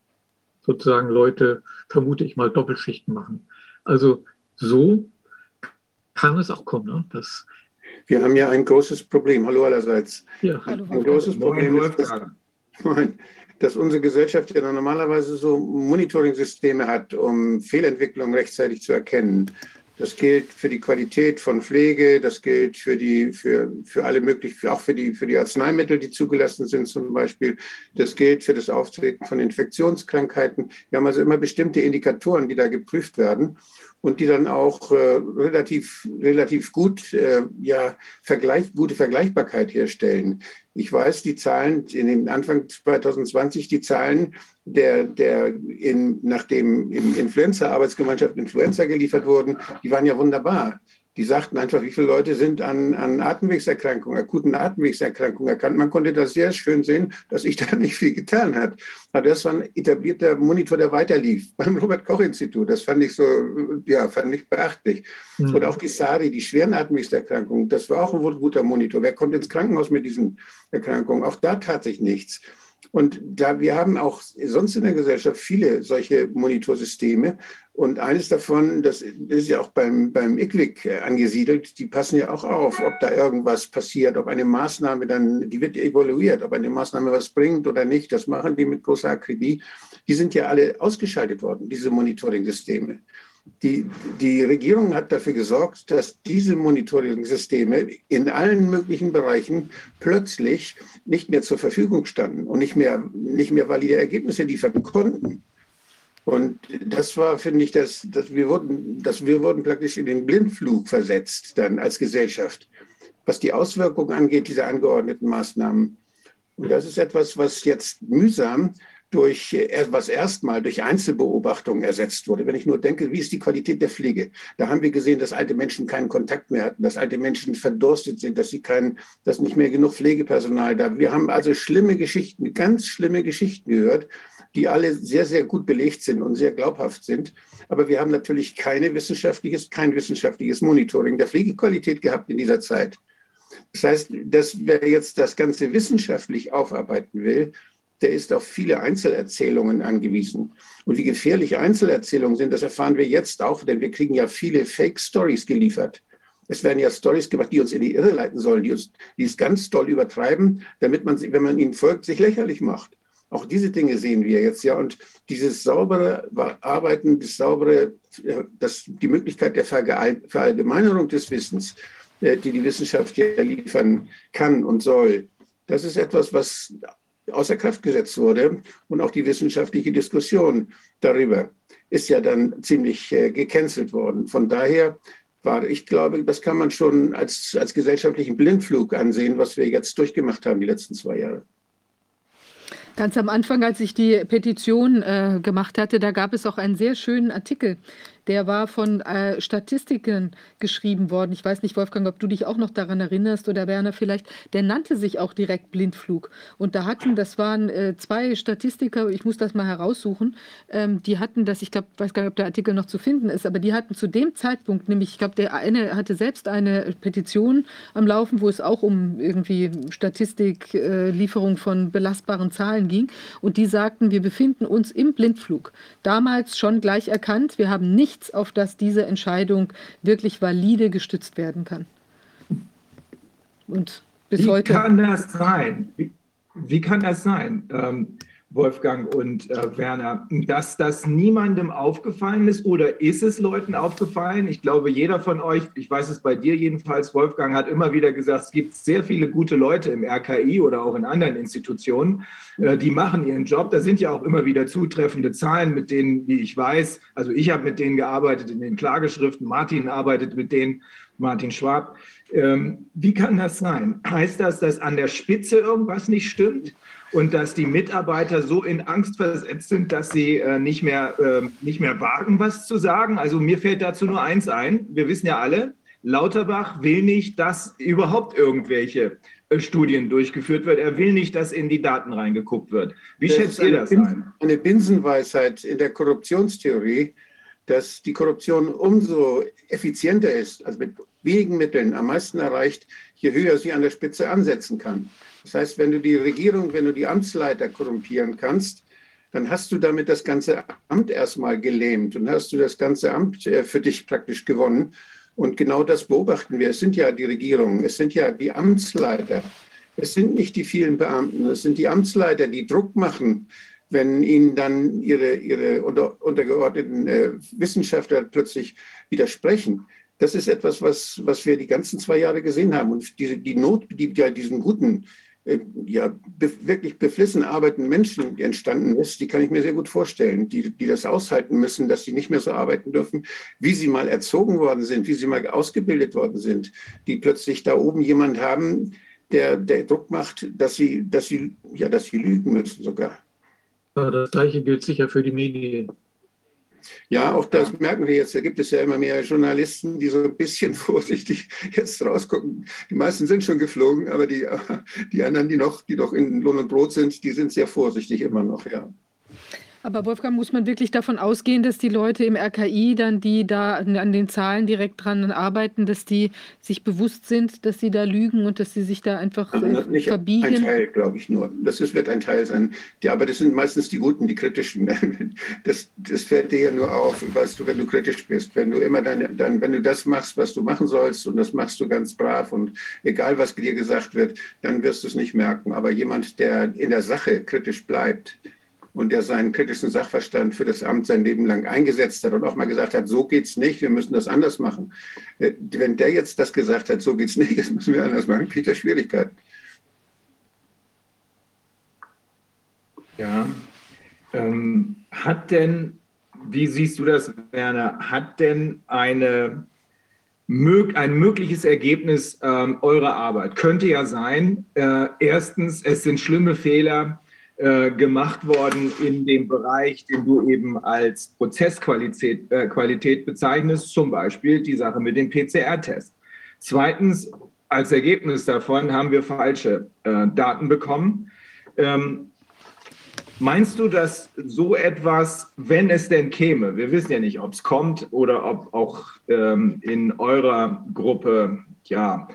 sozusagen Leute, vermute ich mal, Doppelschichten machen. Also so kann es auch kommen. Ne? Das
Wir haben ja ein großes Problem. Hallo allerseits. Ja. Ein, ein großes Problem ist, dass, dass unsere Gesellschaft ja normalerweise so Monitoring-Systeme hat, um Fehlentwicklungen rechtzeitig zu erkennen. Das gilt für die Qualität von Pflege, das gilt für die, für, für alle möglichen, auch für die, für die Arzneimittel, die zugelassen sind zum Beispiel. Das gilt für das Auftreten von Infektionskrankheiten. Wir haben also immer bestimmte Indikatoren, die da geprüft werden. Und die dann auch äh, relativ, relativ gut, äh, ja, Vergleich, gute Vergleichbarkeit herstellen. Ich weiß, die Zahlen in dem Anfang 2020, die Zahlen der, der in, nachdem in Influenza-Arbeitsgemeinschaft Influenza geliefert wurden, die waren ja wunderbar. Die sagten einfach, wie viele Leute sind an, an Atemwegserkrankungen, akuten Atemwegserkrankungen erkannt. Man konnte das sehr schön sehen, dass ich da nicht viel getan hat. Aber das war ein etablierter Monitor, der weiterlief beim Robert-Koch-Institut. Das fand ich so, ja, fand ich beachtlich. Mhm. Und auch die SARI, die schweren Atemwegserkrankungen, das war auch ein guter Monitor. Wer kommt ins Krankenhaus mit diesen Erkrankungen? Auch da tat sich nichts. Und da wir haben auch sonst in der Gesellschaft viele solche Monitorsysteme. Und eines davon, das ist ja auch beim, beim ICWIC angesiedelt, die passen ja auch auf, ob da irgendwas passiert, ob eine Maßnahme dann, die wird evaluiert, ob eine Maßnahme was bringt oder nicht. Das machen die mit großer Akribie. Die sind ja alle ausgeschaltet worden, diese Monitoring-Systeme. Die, die Regierung hat dafür gesorgt, dass diese Monitoring-Systeme in allen möglichen Bereichen plötzlich nicht mehr zur Verfügung standen und nicht mehr, nicht mehr valide Ergebnisse liefern konnten. Und das war, finde ich, dass, dass, wir wurden, dass wir wurden praktisch in den Blindflug versetzt dann als Gesellschaft, was die Auswirkungen angeht dieser angeordneten Maßnahmen. Und das ist etwas, was jetzt mühsam durch, äh, was erstmal durch Einzelbeobachtungen ersetzt wurde. Wenn ich nur denke, wie ist die Qualität der Pflege? Da haben wir gesehen, dass alte Menschen keinen Kontakt mehr hatten, dass alte Menschen verdurstet sind, dass sie keinen, dass nicht mehr genug Pflegepersonal da. Wir haben also schlimme Geschichten, ganz schlimme Geschichten gehört, die alle sehr, sehr gut belegt sind und sehr glaubhaft sind. Aber wir haben natürlich keine wissenschaftliches, kein wissenschaftliches Monitoring der Pflegequalität gehabt in dieser Zeit. Das heißt, dass wer jetzt das Ganze wissenschaftlich aufarbeiten will, der ist auf viele Einzelerzählungen angewiesen. Und wie gefährlich Einzelerzählungen sind, das erfahren wir jetzt auch, denn wir kriegen ja viele Fake-Stories geliefert. Es werden ja Stories gemacht, die uns in die Irre leiten sollen, die, uns, die es ganz doll übertreiben, damit man, wenn man ihnen folgt, sich lächerlich macht. Auch diese Dinge sehen wir jetzt ja. Und dieses saubere Arbeiten, das saubere, das, die Möglichkeit der Verallgemeinerung des Wissens, äh, die die Wissenschaft ja liefern kann und soll, das ist etwas, was außer Kraft gesetzt wurde. Und auch die wissenschaftliche Diskussion darüber ist ja dann ziemlich äh, gecancelt worden. Von daher war, ich glaube, das kann man schon als, als gesellschaftlichen Blindflug ansehen, was wir jetzt durchgemacht haben die letzten zwei Jahre.
Ganz am Anfang, als ich die Petition äh, gemacht hatte, da gab es auch einen sehr schönen Artikel der war von äh, Statistiken geschrieben worden. Ich weiß nicht, Wolfgang, ob du dich auch noch daran erinnerst oder Werner vielleicht. Der nannte sich auch direkt Blindflug. Und da hatten, das waren äh, zwei Statistiker, ich muss das mal heraussuchen, ähm, die hatten das, ich glaube, weiß gar nicht, ob der Artikel noch zu finden ist, aber die hatten zu dem Zeitpunkt, nämlich, ich glaube, der eine hatte selbst eine Petition am Laufen, wo es auch um irgendwie Statistiklieferung äh, von belastbaren Zahlen ging. Und die sagten, wir befinden uns im Blindflug. Damals schon gleich erkannt, wir haben nicht nichts, auf das diese Entscheidung wirklich valide gestützt werden kann.
Und bis wie heute. Kann das sein? Wie, wie kann das sein? Ähm, Wolfgang und äh, Werner, dass das niemandem aufgefallen ist oder ist es Leuten aufgefallen? Ich glaube, jeder von euch, ich weiß es bei dir jedenfalls, Wolfgang hat immer wieder gesagt, es gibt sehr viele gute Leute im RKI oder auch in anderen Institutionen, äh, die machen ihren Job. Da sind ja auch immer wieder zutreffende Zahlen, mit denen, wie ich weiß, also ich habe mit denen gearbeitet in den Klageschriften, Martin arbeitet mit denen, Martin Schwab. Ähm, wie kann das sein? Heißt das, dass an der Spitze irgendwas nicht stimmt? Und dass die Mitarbeiter so in Angst versetzt sind, dass sie äh, nicht, mehr, äh, nicht mehr wagen, was zu sagen. Also mir fällt dazu nur eins ein. Wir wissen ja alle, Lauterbach will nicht, dass überhaupt irgendwelche äh, Studien durchgeführt wird. Er will nicht, dass in die Daten reingeguckt wird. Wie das schätzt ihr das ein?
Eine Binsenweisheit in der Korruptionstheorie, dass die Korruption umso effizienter ist, also mit wenigen Mitteln am meisten erreicht, je höher sie an der Spitze ansetzen kann. Das heißt, wenn du die Regierung, wenn du die Amtsleiter korrumpieren kannst, dann hast du damit das ganze Amt erstmal gelähmt und hast du das ganze Amt äh, für dich praktisch gewonnen. Und genau das beobachten wir. Es sind ja die Regierungen, es sind ja die Amtsleiter. Es sind nicht die vielen Beamten, es sind die Amtsleiter, die Druck machen, wenn ihnen dann ihre, ihre unter, untergeordneten äh, Wissenschaftler plötzlich widersprechen. Das ist etwas, was, was wir die ganzen zwei Jahre gesehen haben. Und diese, die Not, die ja diesen guten ja, be wirklich beflissen arbeitenden Menschen entstanden ist, die kann ich mir sehr gut vorstellen, die, die das aushalten müssen, dass sie nicht mehr so arbeiten dürfen, wie sie mal erzogen worden sind, wie sie mal ausgebildet worden sind, die plötzlich da oben jemand haben, der, der Druck macht, dass sie, dass sie, ja, dass sie lügen müssen sogar.
Das Gleiche gilt sicher für die Medien.
Ja, auch das merken wir jetzt. Da gibt es ja immer mehr Journalisten, die so ein bisschen vorsichtig jetzt rausgucken. Die meisten sind schon geflogen, aber die, die anderen, die noch, die noch in Lohn und Brot sind, die sind sehr vorsichtig immer noch, ja.
Aber Wolfgang, muss man wirklich davon ausgehen, dass die Leute im RKI dann, die da an den Zahlen direkt dran arbeiten, dass die sich bewusst sind, dass sie da lügen und dass sie sich da einfach also
nicht verbiegen? Ein Teil, glaube ich nur. Das ist, wird ein Teil sein. Die, aber das sind meistens die Guten, die Kritischen. Das, das fällt dir ja nur auf, weißt du, wenn du kritisch bist. Wenn du immer dann, dann, wenn du das machst, was du machen sollst und das machst du ganz brav und egal, was dir gesagt wird, dann wirst du es nicht merken. Aber jemand, der in der Sache kritisch bleibt, und der seinen kritischen Sachverstand für das Amt sein Leben lang eingesetzt hat und auch mal gesagt hat, so geht's nicht, wir müssen das anders machen. Äh, wenn der jetzt das gesagt hat, so geht's nicht, das müssen wir anders machen, kriegt er Schwierigkeiten.
Ja. Ähm, hat denn, wie siehst du das, Werner, hat denn eine, ein mögliches Ergebnis ähm, eurer Arbeit könnte ja sein, äh, erstens, es sind schlimme Fehler äh, gemacht worden in dem Bereich, den du eben als Prozessqualität äh, Qualität bezeichnest, zum Beispiel die Sache mit dem PCR-Test. Zweitens, als Ergebnis davon haben wir falsche äh, Daten bekommen. Ähm, meinst du, dass so etwas, wenn es denn käme, wir wissen ja nicht, ob es kommt oder ob auch ähm, in eurer Gruppe ja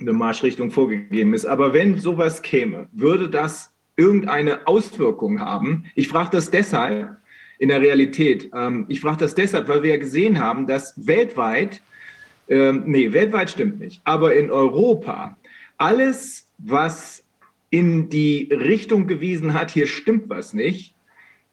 eine Marschrichtung vorgegeben ist, aber wenn sowas käme, würde das irgendeine Auswirkung haben. Ich frage das deshalb in der Realität. Ähm, ich frage das deshalb, weil wir ja gesehen haben, dass weltweit, ähm, nee, weltweit stimmt nicht, aber in Europa alles, was in die Richtung gewiesen hat, hier stimmt was nicht,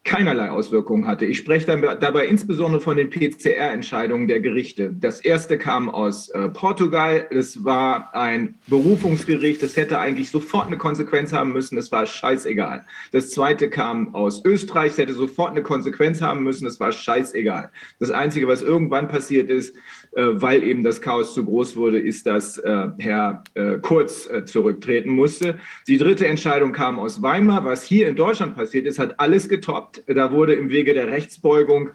keinerlei Auswirkungen hatte. Ich spreche dabei insbesondere von den PCR-Entscheidungen der Gerichte. Das erste kam aus äh, Portugal. Es war ein Berufungsgericht. Das hätte eigentlich sofort eine Konsequenz haben müssen. Es war scheißegal. Das zweite kam aus Österreich. Es hätte sofort eine Konsequenz haben müssen. Es war scheißegal. Das Einzige, was irgendwann passiert ist, weil eben das Chaos zu groß wurde, ist, dass äh, Herr äh, Kurz äh, zurücktreten musste. Die dritte Entscheidung kam aus Weimar. Was hier in Deutschland passiert ist, hat alles getoppt. Da wurde im Wege der Rechtsbeugung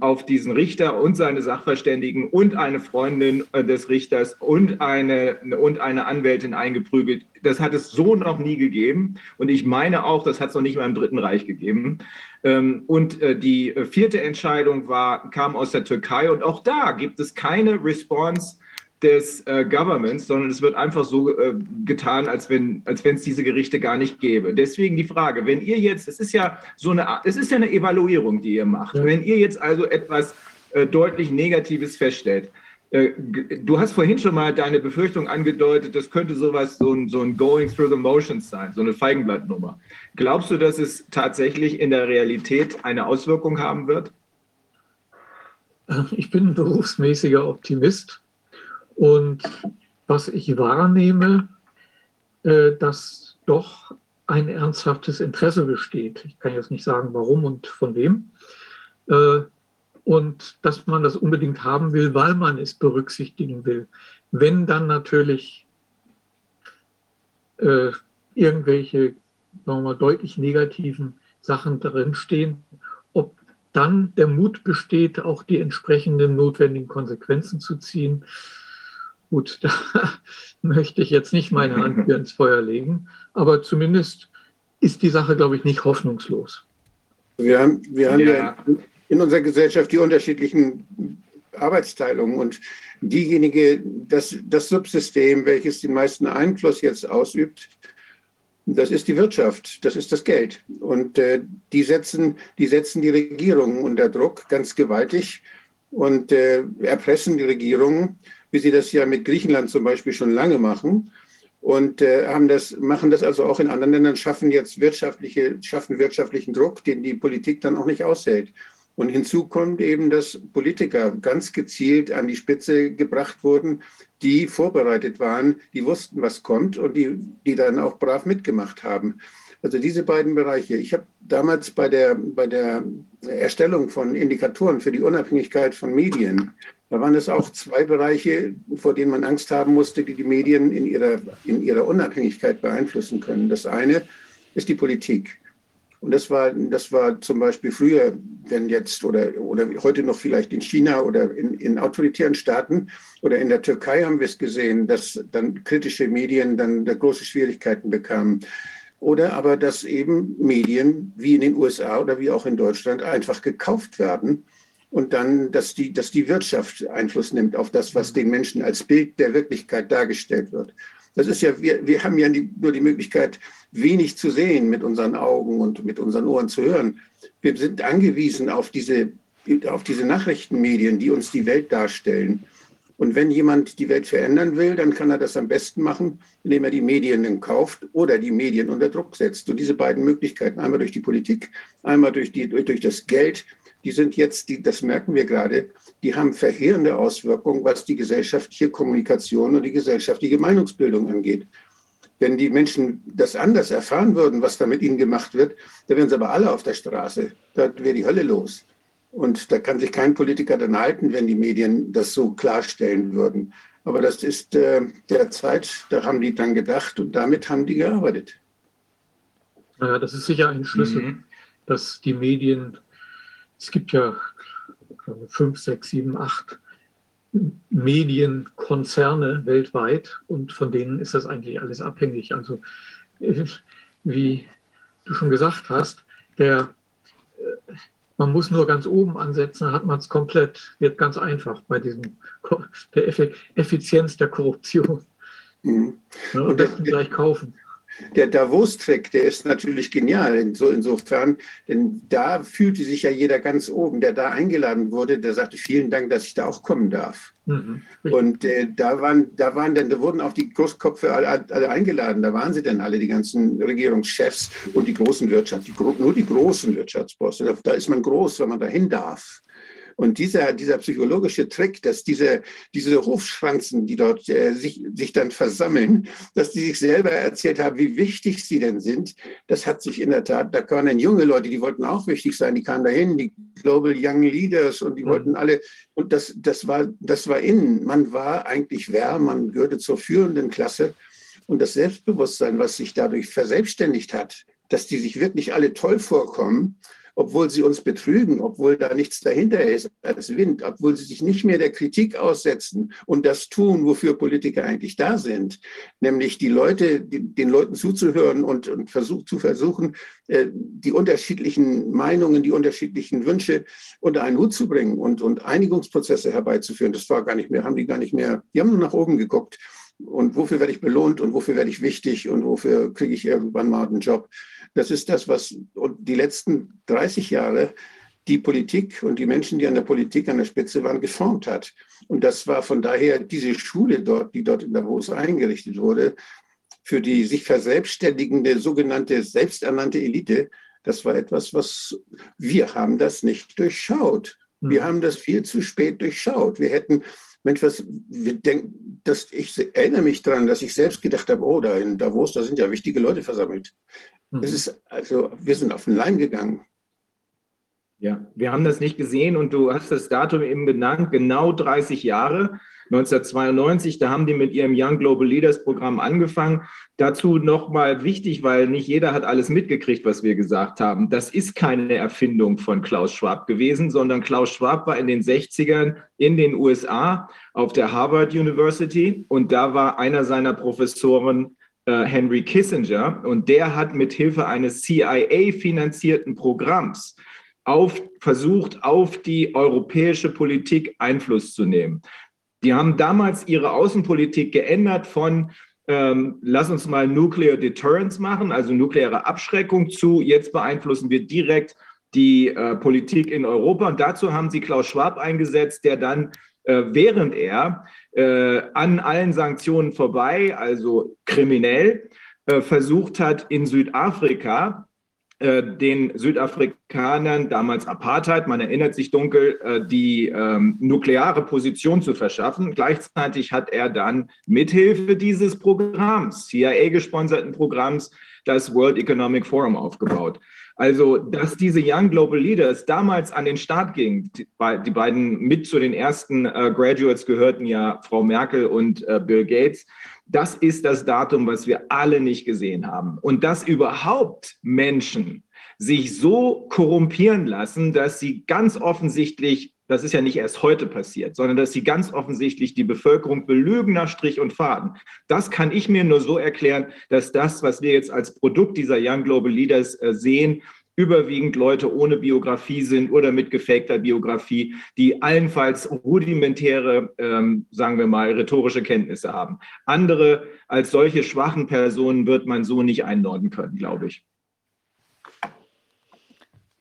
auf diesen Richter und seine Sachverständigen und eine Freundin äh, des Richters und eine, und eine Anwältin eingeprügelt. Das hat es so noch nie gegeben. Und ich meine auch, das hat es noch nicht mal im Dritten Reich gegeben. Ähm, und äh, die vierte Entscheidung war, kam aus der Türkei. Und auch da gibt es keine Response des äh, Governments, sondern es wird einfach so äh, getan, als wenn als wenn es diese Gerichte gar nicht gäbe. Deswegen die Frage, wenn ihr jetzt, es ist ja so eine, es ist ja eine Evaluierung, die ihr macht. Ja. Wenn ihr jetzt also etwas äh, deutlich Negatives feststellt, äh, du hast vorhin schon mal deine Befürchtung angedeutet, das könnte sowas, so ein, so ein Going through the motions sein, so eine Feigenblattnummer. Glaubst du, dass es tatsächlich in der Realität eine Auswirkung haben wird?
Ich bin ein berufsmäßiger Optimist und was ich wahrnehme, äh, dass doch ein ernsthaftes Interesse besteht. Ich kann jetzt nicht sagen, warum und von wem. Äh, und dass man das unbedingt haben will, weil man es berücksichtigen will. Wenn dann natürlich äh, irgendwelche sagen wir mal, deutlich negativen Sachen drinstehen, ob dann der Mut besteht, auch die entsprechenden notwendigen Konsequenzen zu ziehen, Gut, da möchte ich jetzt nicht meine Hand hier ins Feuer legen, aber zumindest ist die Sache, glaube ich, nicht hoffnungslos.
Wir haben, wir haben ja. ja in unserer Gesellschaft die unterschiedlichen Arbeitsteilungen und diejenige, das, das Subsystem, welches den meisten Einfluss jetzt ausübt, das ist die Wirtschaft, das ist das Geld. Und äh, die, setzen, die setzen die Regierungen unter Druck, ganz gewaltig, und äh, erpressen die Regierungen wie sie das ja mit Griechenland zum Beispiel schon lange machen. Und äh, haben das, machen das also auch in anderen Ländern, schaffen jetzt wirtschaftliche, schaffen wirtschaftlichen Druck, den die Politik dann auch nicht aushält. Und hinzu kommt eben, dass Politiker ganz gezielt an die Spitze gebracht wurden, die vorbereitet waren, die wussten, was kommt und die, die dann auch brav mitgemacht haben. Also diese beiden Bereiche. Ich habe damals bei der, bei der Erstellung von Indikatoren für die Unabhängigkeit von Medien, da waren es auch zwei Bereiche, vor denen man Angst haben musste, die die Medien in ihrer, in ihrer Unabhängigkeit beeinflussen können. Das eine ist die Politik. Und das war, das war zum Beispiel früher, wenn jetzt oder, oder heute noch vielleicht in China oder in, in autoritären Staaten oder in der Türkei haben wir es gesehen, dass dann kritische Medien dann da große Schwierigkeiten bekamen. Oder aber, dass eben Medien wie in den USA oder wie auch in Deutschland einfach gekauft werden und dann, dass die, dass die Wirtschaft Einfluss nimmt auf das, was den Menschen als Bild der Wirklichkeit dargestellt wird. Das ist ja, wir, wir haben ja die, nur die Möglichkeit, wenig zu sehen mit unseren Augen und mit unseren Ohren zu hören. Wir sind angewiesen auf diese, auf diese Nachrichtenmedien, die uns die Welt darstellen. Und wenn jemand die Welt verändern will, dann kann er das am besten machen, indem er die Medien kauft oder die Medien unter Druck setzt. Und diese beiden Möglichkeiten, einmal durch die Politik, einmal durch, die, durch das Geld, die sind jetzt, die, das merken wir gerade, die haben verheerende Auswirkungen, was die gesellschaftliche Kommunikation und die gesellschaftliche Meinungsbildung angeht. Wenn die Menschen das anders erfahren würden, was da mit ihnen gemacht wird, dann wären sie aber alle auf der Straße. Da wäre die Hölle los. Und da kann sich kein Politiker dann halten, wenn die Medien das so klarstellen würden. Aber das ist äh, der Zeit, da haben die dann gedacht und damit haben die gearbeitet.
Naja, das ist sicher ein Schlüssel, mhm. dass die Medien, es gibt ja fünf, sechs, sieben, acht Medienkonzerne weltweit und von denen ist das eigentlich alles abhängig. Also wie du schon gesagt hast, der, äh, man muss nur ganz oben ansetzen, dann hat man es komplett, wird ganz einfach bei diesem der Effizienz der Korruption. Mhm. Ja, und das gleich kaufen.
Der Davos-Trick, der ist natürlich genial. Inso, insofern, denn da fühlte sich ja jeder ganz oben, der da eingeladen wurde, der sagte, vielen Dank, dass ich da auch kommen darf. Mhm. Und äh, da waren, da waren dann, da wurden auch die Großköpfe alle, alle, eingeladen. Da waren sie dann alle, die ganzen Regierungschefs und die großen Wirtschaft, die, nur die großen Wirtschaftsbosse. Da, da ist man groß, wenn man dahin darf. Und dieser, dieser psychologische Trick, dass diese, diese Hofschranzen, die dort äh, sich, sich dann versammeln, dass die sich selber erzählt haben, wie wichtig sie denn sind, das hat sich in der Tat, da kamen dann junge Leute, die wollten auch wichtig sein, die kamen dahin, die Global Young Leaders und die mhm. wollten alle, und das, das, war, das war innen. Man war eigentlich wer, man gehörte zur führenden Klasse. Und das Selbstbewusstsein, was sich dadurch verselbstständigt hat, dass die sich wirklich alle toll vorkommen, obwohl sie uns betrügen, obwohl da nichts dahinter ist als Wind, obwohl sie sich nicht mehr der Kritik aussetzen und das tun, wofür Politiker eigentlich da sind, nämlich die Leute, die, den Leuten zuzuhören und, und versuch, zu versuchen, äh, die unterschiedlichen Meinungen, die unterschiedlichen Wünsche unter einen Hut zu bringen und, und Einigungsprozesse herbeizuführen. Das war gar nicht mehr, haben die gar nicht mehr, die haben nur nach oben geguckt. Und wofür werde ich belohnt und wofür werde ich wichtig und wofür kriege ich irgendwann mal einen Job? Das ist das, was die letzten 30 Jahre die Politik und die Menschen, die an der Politik an der Spitze waren, geformt hat. Und das war von daher diese Schule dort, die dort in Davos eingerichtet wurde, für die sich verselbstständigende sogenannte selbsternannte Elite, das war etwas, was wir haben das nicht durchschaut. Wir hm. haben das viel zu spät durchschaut. Wir hätten, Mensch, was, wir denken, dass ich erinnere mich daran, dass ich selbst gedacht habe, oh, da in Davos, da sind ja wichtige Leute versammelt. Mhm. Es ist, also wir sind auf den Leim gegangen.
Ja, wir haben das nicht gesehen und du hast das Datum eben genannt, genau 30 Jahre. 1992, da haben die mit ihrem Young Global Leaders Programm angefangen. Dazu nochmal wichtig, weil nicht jeder hat alles mitgekriegt, was wir gesagt haben. Das ist keine Erfindung von Klaus Schwab gewesen, sondern Klaus Schwab war in den 60ern in den USA auf der Harvard University und da war einer seiner Professoren äh, Henry Kissinger und der hat mit Hilfe eines CIA-finanzierten Programms auf, versucht, auf die europäische Politik Einfluss zu nehmen. Die haben damals ihre Außenpolitik geändert von ähm, lass uns mal Nuclear Deterrence machen, also nukleare Abschreckung zu, jetzt beeinflussen wir direkt die äh, Politik in Europa. Und dazu haben sie Klaus Schwab eingesetzt, der dann äh, während er äh, an allen Sanktionen vorbei, also kriminell, äh, versucht hat, in Südafrika äh, den Südafrikanern, damals Apartheid, man erinnert sich dunkel, äh, die ähm, nukleare Position zu verschaffen. Gleichzeitig hat er dann mithilfe dieses Programms, CIA-gesponserten Programms, das World Economic Forum aufgebaut. Also, dass diese Young Global Leaders damals an den Start gingen, die, beiden mit zu den ersten äh, Graduates gehörten ja Frau Merkel und äh, Bill Gates, das ist das Datum, was wir alle nicht gesehen haben. Und dass überhaupt Menschen sich so korrumpieren lassen, dass sie ganz offensichtlich, das ist ja nicht erst heute passiert, sondern dass sie ganz offensichtlich die Bevölkerung belügen nach Strich und Faden. Das kann ich mir nur so erklären, dass das, was wir jetzt als Produkt dieser Young Global Leaders äh, sehen, überwiegend Leute ohne Biografie sind oder mit gefakter Biografie, die allenfalls rudimentäre, ähm, sagen wir mal, rhetorische Kenntnisse haben. Andere als solche schwachen Personen wird man so nicht einordnen können, glaube ich.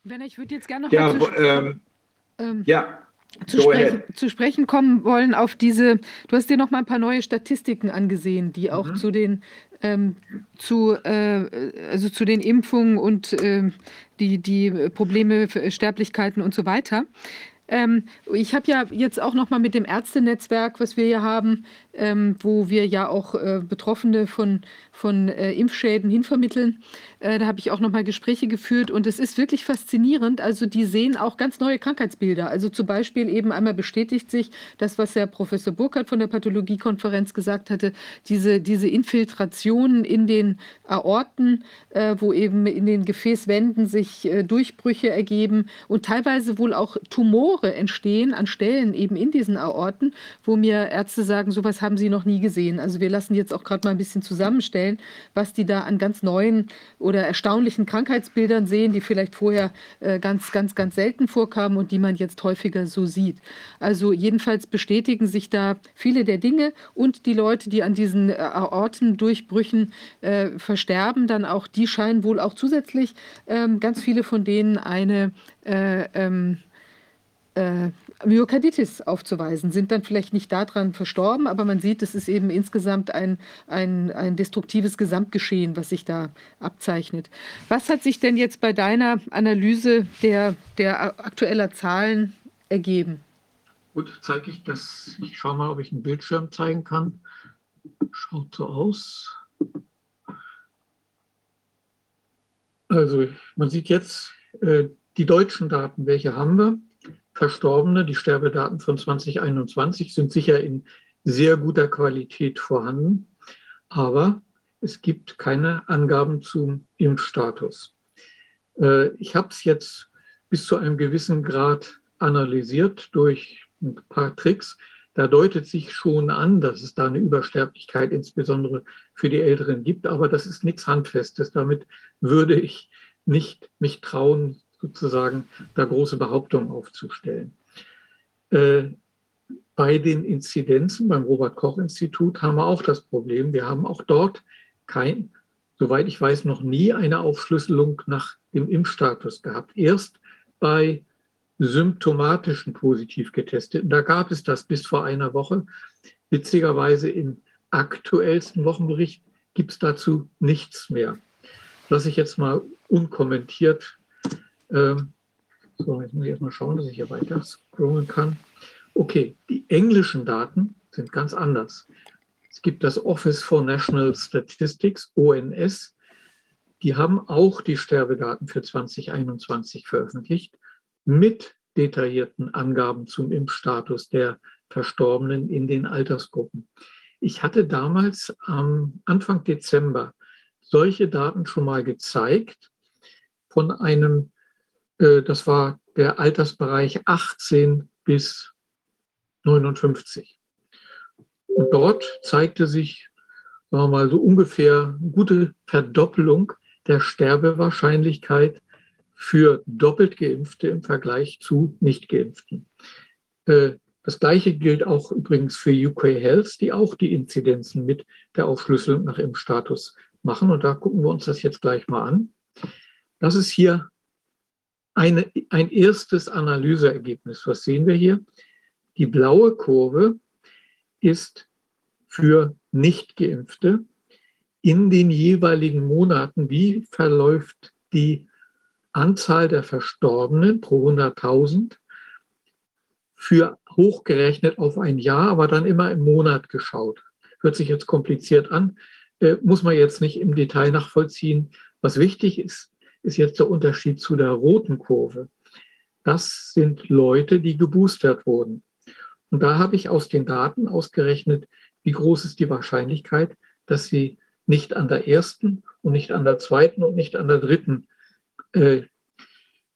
Werner, ich würde jetzt gerne noch
ja, ähm, ähm, ja.
Zu sprechen, zu sprechen, kommen wollen auf diese, du hast dir noch mal ein paar neue Statistiken angesehen, die auch mhm. zu den ähm, zu, äh, also zu den Impfungen und äh, die, die Probleme, Sterblichkeiten und so weiter. Ähm, ich habe ja jetzt auch noch mal mit dem Ärztenetzwerk, was wir hier haben, ähm, wo wir ja auch äh, Betroffene von, von äh, Impfschäden hinvermitteln, äh, da habe ich auch noch mal Gespräche geführt und es ist wirklich faszinierend. Also die sehen auch ganz neue Krankheitsbilder. Also zum Beispiel eben einmal bestätigt sich das, was Herr Professor Burkhardt von der Pathologiekonferenz gesagt hatte, diese, diese Infiltrationen in den Aorten, äh, wo eben in den Gefäßwänden sich äh, Durchbrüche ergeben und teilweise wohl auch Tumore entstehen an Stellen eben in diesen Aorten, wo mir Ärzte sagen, sowas haben sie noch nie gesehen. Also wir lassen jetzt auch gerade mal ein bisschen zusammenstellen, was die da an ganz neuen oder erstaunlichen Krankheitsbildern sehen, die vielleicht vorher äh, ganz, ganz, ganz selten vorkamen und die man jetzt häufiger so sieht. Also jedenfalls bestätigen sich da viele der Dinge und die Leute, die an diesen äh, Aortendurchbrüchen äh, versterben, dann auch, die scheinen wohl auch zusätzlich ähm, ganz viele von denen eine äh, ähm, äh, Myokarditis aufzuweisen, sind dann vielleicht nicht daran verstorben, aber man sieht, es ist eben insgesamt ein, ein, ein destruktives Gesamtgeschehen, was sich da abzeichnet. Was hat sich denn jetzt bei deiner Analyse der, der aktueller Zahlen ergeben?
Gut, zeige ich das. Ich schaue mal, ob ich einen Bildschirm zeigen kann. Schaut so aus. Also man sieht jetzt äh, die deutschen Daten, welche haben wir? Verstorbene, die Sterbedaten von 2021 sind sicher in sehr guter Qualität vorhanden, aber es gibt keine Angaben zum Impfstatus. Äh, ich habe es jetzt bis zu einem gewissen Grad analysiert durch ein paar Tricks. Da deutet sich schon an, dass es da eine Übersterblichkeit insbesondere für die Älteren gibt, aber das ist nichts Handfestes. Damit würde ich nicht mich trauen, sozusagen da große Behauptungen aufzustellen. Äh, bei den Inzidenzen beim Robert Koch Institut haben wir auch das Problem. Wir haben auch dort kein, soweit ich weiß, noch nie eine Aufschlüsselung nach dem Impfstatus gehabt. Erst bei symptomatischen positiv getesteten. Da gab es das bis vor einer Woche. Witzigerweise im aktuellsten Wochenbericht gibt es dazu nichts mehr. Lasse ich jetzt mal unkommentiert ähm, so, jetzt muss ich erstmal schauen, dass ich hier weiter scrollen kann. Okay, die englischen Daten sind ganz anders. Es gibt das Office for National Statistics, ONS. Die haben auch die Sterbedaten für 2021 veröffentlicht mit detaillierten Angaben zum Impfstatus der Verstorbenen in den Altersgruppen. Ich hatte damals am Anfang Dezember solche Daten schon mal gezeigt von einem das war der Altersbereich 18 bis 59. Und dort zeigte sich, sagen wir mal, so ungefähr gute Verdoppelung der Sterbewahrscheinlichkeit für doppelt Geimpfte im Vergleich zu Nicht-Geimpften. Äh, das Gleiche gilt auch übrigens für UK Health, die auch die Inzidenzen mit der Aufschlüsselung nach Impfstatus machen. Und da gucken wir uns das jetzt gleich mal an. Das ist hier eine, ein erstes Analyseergebnis. Was sehen wir hier? Die blaue Kurve ist für Nichtgeimpfte in den jeweiligen Monaten. Wie verläuft die Anzahl der Verstorbenen pro 100.000 für hochgerechnet auf ein Jahr, aber dann immer im Monat geschaut. Hört sich jetzt kompliziert an, äh, muss man jetzt nicht im Detail nachvollziehen. Was wichtig ist, ist jetzt der Unterschied zu der roten Kurve. Das sind Leute, die geboostert wurden. Und da habe ich aus den Daten ausgerechnet, wie groß ist die Wahrscheinlichkeit, dass sie nicht an der ersten und nicht an der zweiten und nicht an der dritten äh,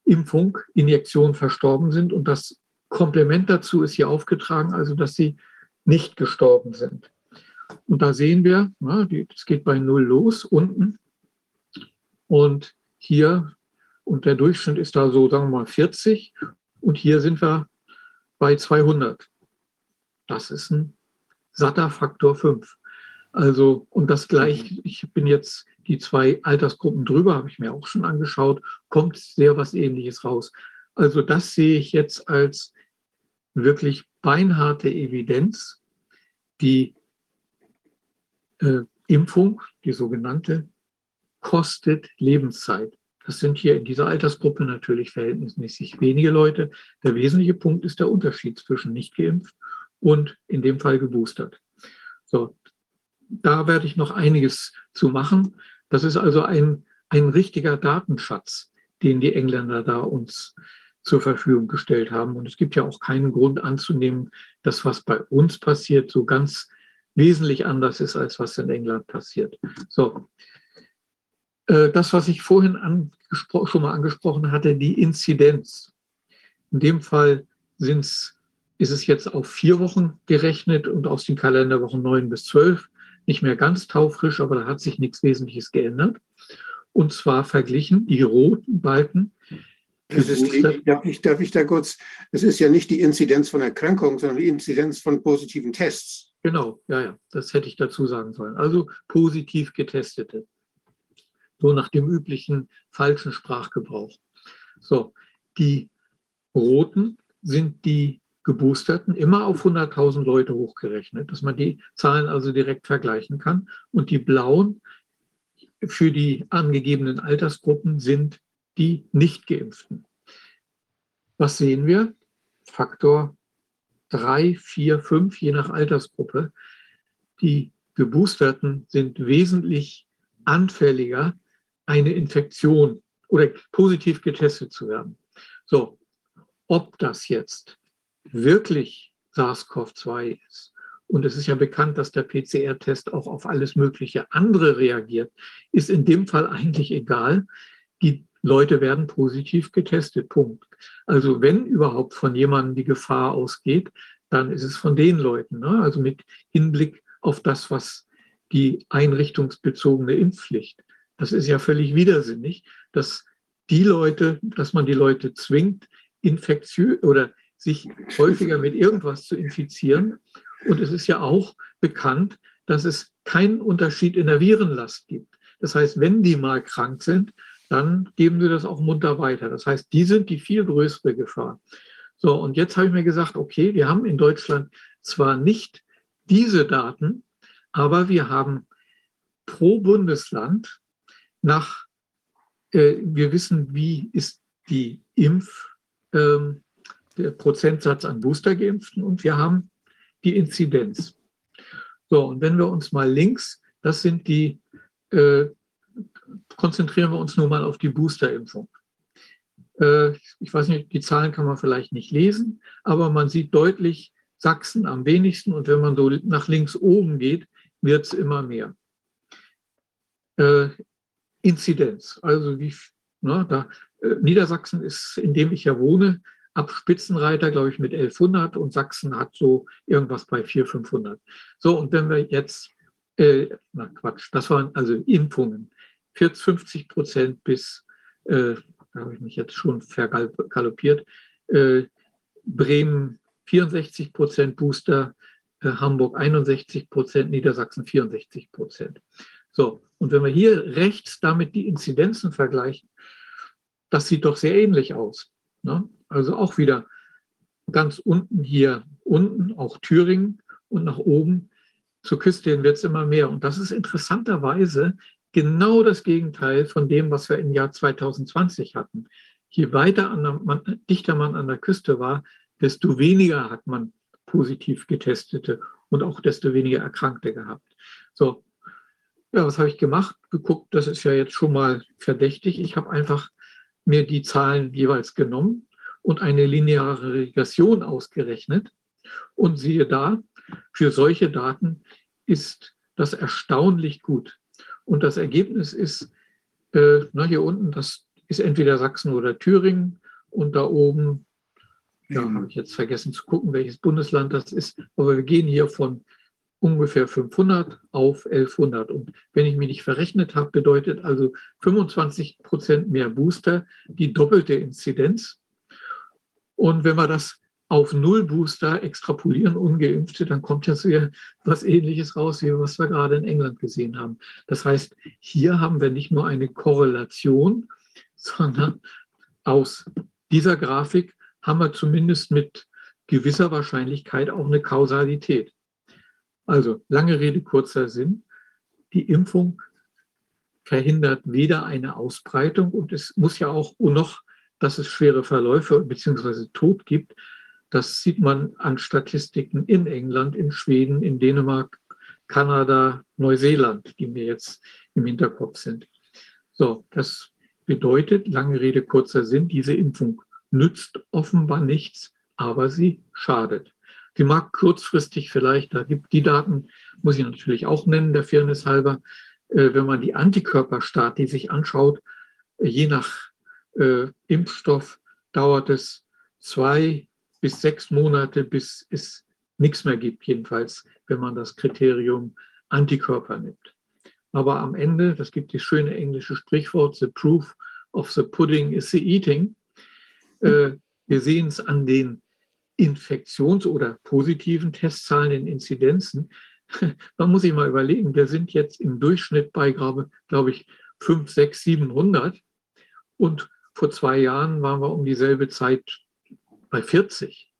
Impfung, Injektion verstorben sind. Und das Komplement dazu ist hier aufgetragen, also dass sie nicht gestorben sind. Und da sehen wir, es geht bei null los unten. Und hier, und der Durchschnitt ist da so, sagen wir mal, 40. Und hier sind wir bei 200. Das ist ein satter Faktor 5. Also, und das gleich, ich bin jetzt die zwei Altersgruppen drüber, habe ich mir auch schon angeschaut, kommt sehr was Ähnliches raus. Also das sehe ich jetzt als wirklich beinharte Evidenz, die äh, Impfung, die sogenannte, kostet Lebenszeit. Das sind hier in dieser Altersgruppe natürlich verhältnismäßig wenige Leute. Der wesentliche Punkt ist der Unterschied zwischen nicht geimpft und in dem Fall geboostert. So, da werde ich noch einiges zu machen. Das ist also ein, ein richtiger Datenschatz, den die Engländer da uns zur Verfügung gestellt haben. Und es gibt ja auch keinen Grund anzunehmen, dass was bei uns passiert, so ganz wesentlich anders ist, als was in England passiert. So, das, was ich vorhin schon mal angesprochen hatte, die Inzidenz. In dem Fall sind's, ist es jetzt auf vier Wochen gerechnet und aus den Kalenderwochen neun bis zwölf. Nicht mehr ganz taufrisch, aber da hat sich nichts Wesentliches geändert. Und zwar verglichen die roten Balken.
Das ist die, darf, ich, darf ich da kurz, das ist ja nicht die Inzidenz von Erkrankungen, sondern die Inzidenz von positiven Tests.
Genau, ja, ja, das hätte ich dazu sagen sollen. Also positiv getestete. So nach dem üblichen falschen Sprachgebrauch. So, die roten sind die geboosterten, immer auf 100.000 Leute hochgerechnet, dass man die Zahlen also direkt vergleichen kann. Und die blauen für die angegebenen Altersgruppen sind die nicht geimpften. Was sehen wir? Faktor drei, vier, fünf, je nach Altersgruppe. Die Geboosterten sind wesentlich anfälliger, eine Infektion oder positiv getestet zu werden. So, ob das jetzt wirklich SARS-CoV-2 ist, und es ist ja bekannt, dass der PCR-Test auch auf alles mögliche andere reagiert, ist in dem Fall eigentlich egal. Die Leute werden positiv getestet. Punkt. Also wenn überhaupt von jemandem die Gefahr ausgeht, dann ist es von den Leuten. Ne? Also mit Hinblick auf das, was die einrichtungsbezogene Impfpflicht. Das ist ja völlig widersinnig, dass die Leute, dass man die Leute zwingt, infektiös oder sich häufiger mit irgendwas zu infizieren. Und es ist ja auch bekannt, dass es keinen Unterschied in der Virenlast gibt. Das heißt, wenn die mal krank sind, dann geben sie das auch munter weiter. Das heißt, die sind die viel größere Gefahr. So, und jetzt habe ich mir gesagt, okay, wir haben in Deutschland zwar nicht diese Daten, aber wir haben pro Bundesland nach, äh, wir wissen, wie ist die Impf, äh, der Prozentsatz an Boostergeimpften und wir haben die Inzidenz. So, und wenn wir uns mal links, das sind die äh, konzentrieren wir uns nur mal auf die Boosterimpfung. Äh, ich weiß nicht, die Zahlen kann man vielleicht nicht lesen, aber man sieht deutlich Sachsen am wenigsten und wenn man so nach links oben geht, wird es immer mehr. Äh, Inzidenz, also wie, ne, da, äh, Niedersachsen ist, in dem ich ja wohne, ab Spitzenreiter, glaube ich, mit 1100 und Sachsen hat so irgendwas bei 400, 500. So, und wenn wir jetzt, äh, na Quatsch, das waren also Impfungen. 40, 50 Prozent bis, äh, da habe ich mich jetzt schon vergaloppiert, äh, Bremen 64 Prozent Booster, äh, Hamburg 61 Prozent, Niedersachsen 64 Prozent. So, und wenn wir hier rechts damit die Inzidenzen vergleichen, das sieht doch sehr ähnlich aus. Ne? Also auch wieder ganz unten hier unten, auch Thüringen und nach oben zur Küste hin wird es immer mehr. Und das ist interessanterweise genau das Gegenteil von dem, was wir im Jahr 2020 hatten. Je weiter an der, man, dichter man an der Küste war, desto weniger hat man positiv getestete und auch desto weniger Erkrankte gehabt. So, ja, was habe ich gemacht? Geguckt, das ist ja jetzt schon mal verdächtig. Ich habe einfach mir die Zahlen jeweils genommen und eine lineare Regression ausgerechnet. Und siehe da, für solche Daten ist das erstaunlich gut. Und das Ergebnis ist, äh, na, hier unten, das ist entweder Sachsen oder Thüringen und da oben, ja, habe ich jetzt vergessen zu gucken, welches Bundesland das ist, aber wir gehen hier von ungefähr 500 auf 1100. Und wenn ich mich nicht verrechnet habe, bedeutet also 25 Prozent mehr Booster die doppelte Inzidenz. Und wenn wir das auf Null Booster extrapolieren, ungeimpfte, dann kommt ja sehr was Ähnliches raus, wie was wir gerade in England gesehen haben. Das heißt, hier haben wir nicht nur eine Korrelation, sondern aus dieser Grafik haben wir zumindest mit gewisser Wahrscheinlichkeit auch eine Kausalität. Also lange Rede, kurzer Sinn. Die Impfung verhindert weder eine Ausbreitung und es muss ja auch noch, dass es schwere Verläufe bzw. Tod gibt. Das sieht man an Statistiken in England, in Schweden, in Dänemark, Kanada, Neuseeland, die mir jetzt im Hinterkopf sind. So, das bedeutet, lange Rede, kurzer Sinn, diese Impfung nützt offenbar nichts, aber sie schadet. Die mag kurzfristig vielleicht, da gibt die Daten, muss ich natürlich auch nennen, der Fairness halber, äh, wenn man die Antikörperstati sich anschaut, äh, je nach äh, Impfstoff dauert es zwei bis sechs Monate, bis es nichts mehr gibt, jedenfalls, wenn man das Kriterium Antikörper nimmt. Aber am Ende, das gibt das schöne englische Sprichwort, the proof of the pudding is the eating. Wir sehen es an den Infektions- oder positiven Testzahlen, in Inzidenzen, man muss sich mal überlegen, wir sind jetzt im Durchschnitt bei, glaube, glaube ich, 5, 6, 700 und vor zwei Jahren waren wir um dieselbe Zeit bei 40.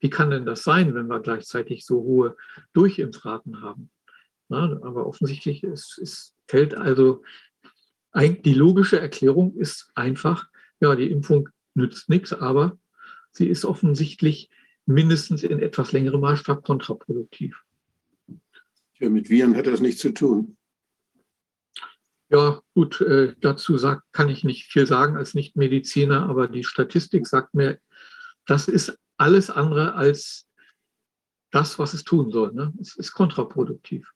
Wie kann denn das sein, wenn wir gleichzeitig so hohe Durchimpfraten haben? Na, aber offensichtlich ist, ist, fällt also, die logische Erklärung ist einfach, ja, die Impfung nützt nichts, aber sie ist offensichtlich mindestens in etwas längerem Maßstab kontraproduktiv.
Ja, mit Viren hat das nichts zu tun.
Ja, gut, äh, dazu sagt, kann ich nicht viel sagen als Nichtmediziner, aber die Statistik sagt mir, das ist alles andere als das, was es tun soll. Ne? Es ist kontraproduktiv.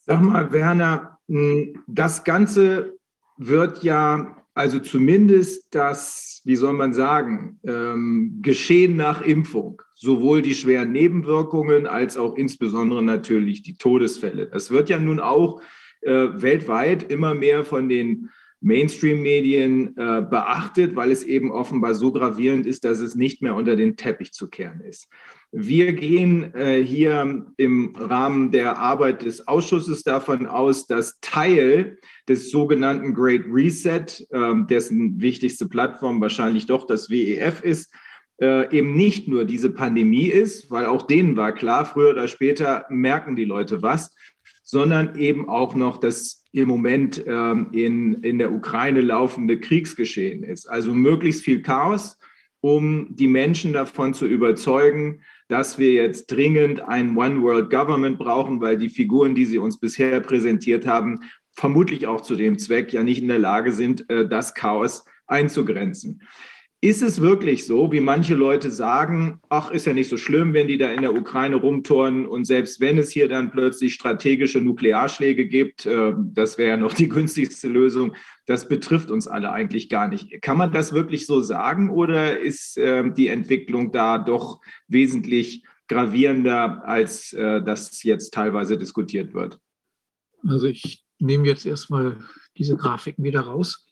Sag mal, Werner, das Ganze wird ja also zumindest das, wie soll man sagen, ähm, Geschehen nach Impfung, sowohl die schweren Nebenwirkungen als auch insbesondere natürlich die Todesfälle. Das wird ja nun auch äh, weltweit immer mehr von den Mainstream-Medien äh, beachtet, weil es eben offenbar so gravierend ist, dass es nicht mehr unter den Teppich zu kehren ist. Wir gehen äh, hier im Rahmen der Arbeit des Ausschusses davon aus, dass Teil des sogenannten Great Reset, äh, dessen wichtigste Plattform wahrscheinlich doch das WEF ist, äh, eben nicht nur diese Pandemie ist, weil auch denen war klar, früher oder später merken die Leute was, sondern eben auch noch das im Moment ähm, in, in der Ukraine laufende Kriegsgeschehen ist. Also möglichst viel Chaos, um die Menschen davon zu überzeugen, dass wir jetzt dringend ein One World Government brauchen, weil die Figuren, die sie uns bisher präsentiert haben, vermutlich auch zu dem Zweck ja nicht in der Lage sind, äh, das Chaos einzugrenzen. Ist es wirklich so, wie manche Leute sagen, ach, ist ja nicht so schlimm, wenn die da in der Ukraine rumtoren und selbst wenn es hier dann plötzlich strategische Nuklearschläge gibt, äh, das wäre ja noch die günstigste Lösung, das betrifft uns alle eigentlich gar nicht. Kann man das wirklich so sagen oder ist äh, die Entwicklung da doch wesentlich gravierender, als äh, das jetzt teilweise diskutiert wird?
Also ich nehme jetzt erstmal diese Grafiken wieder raus.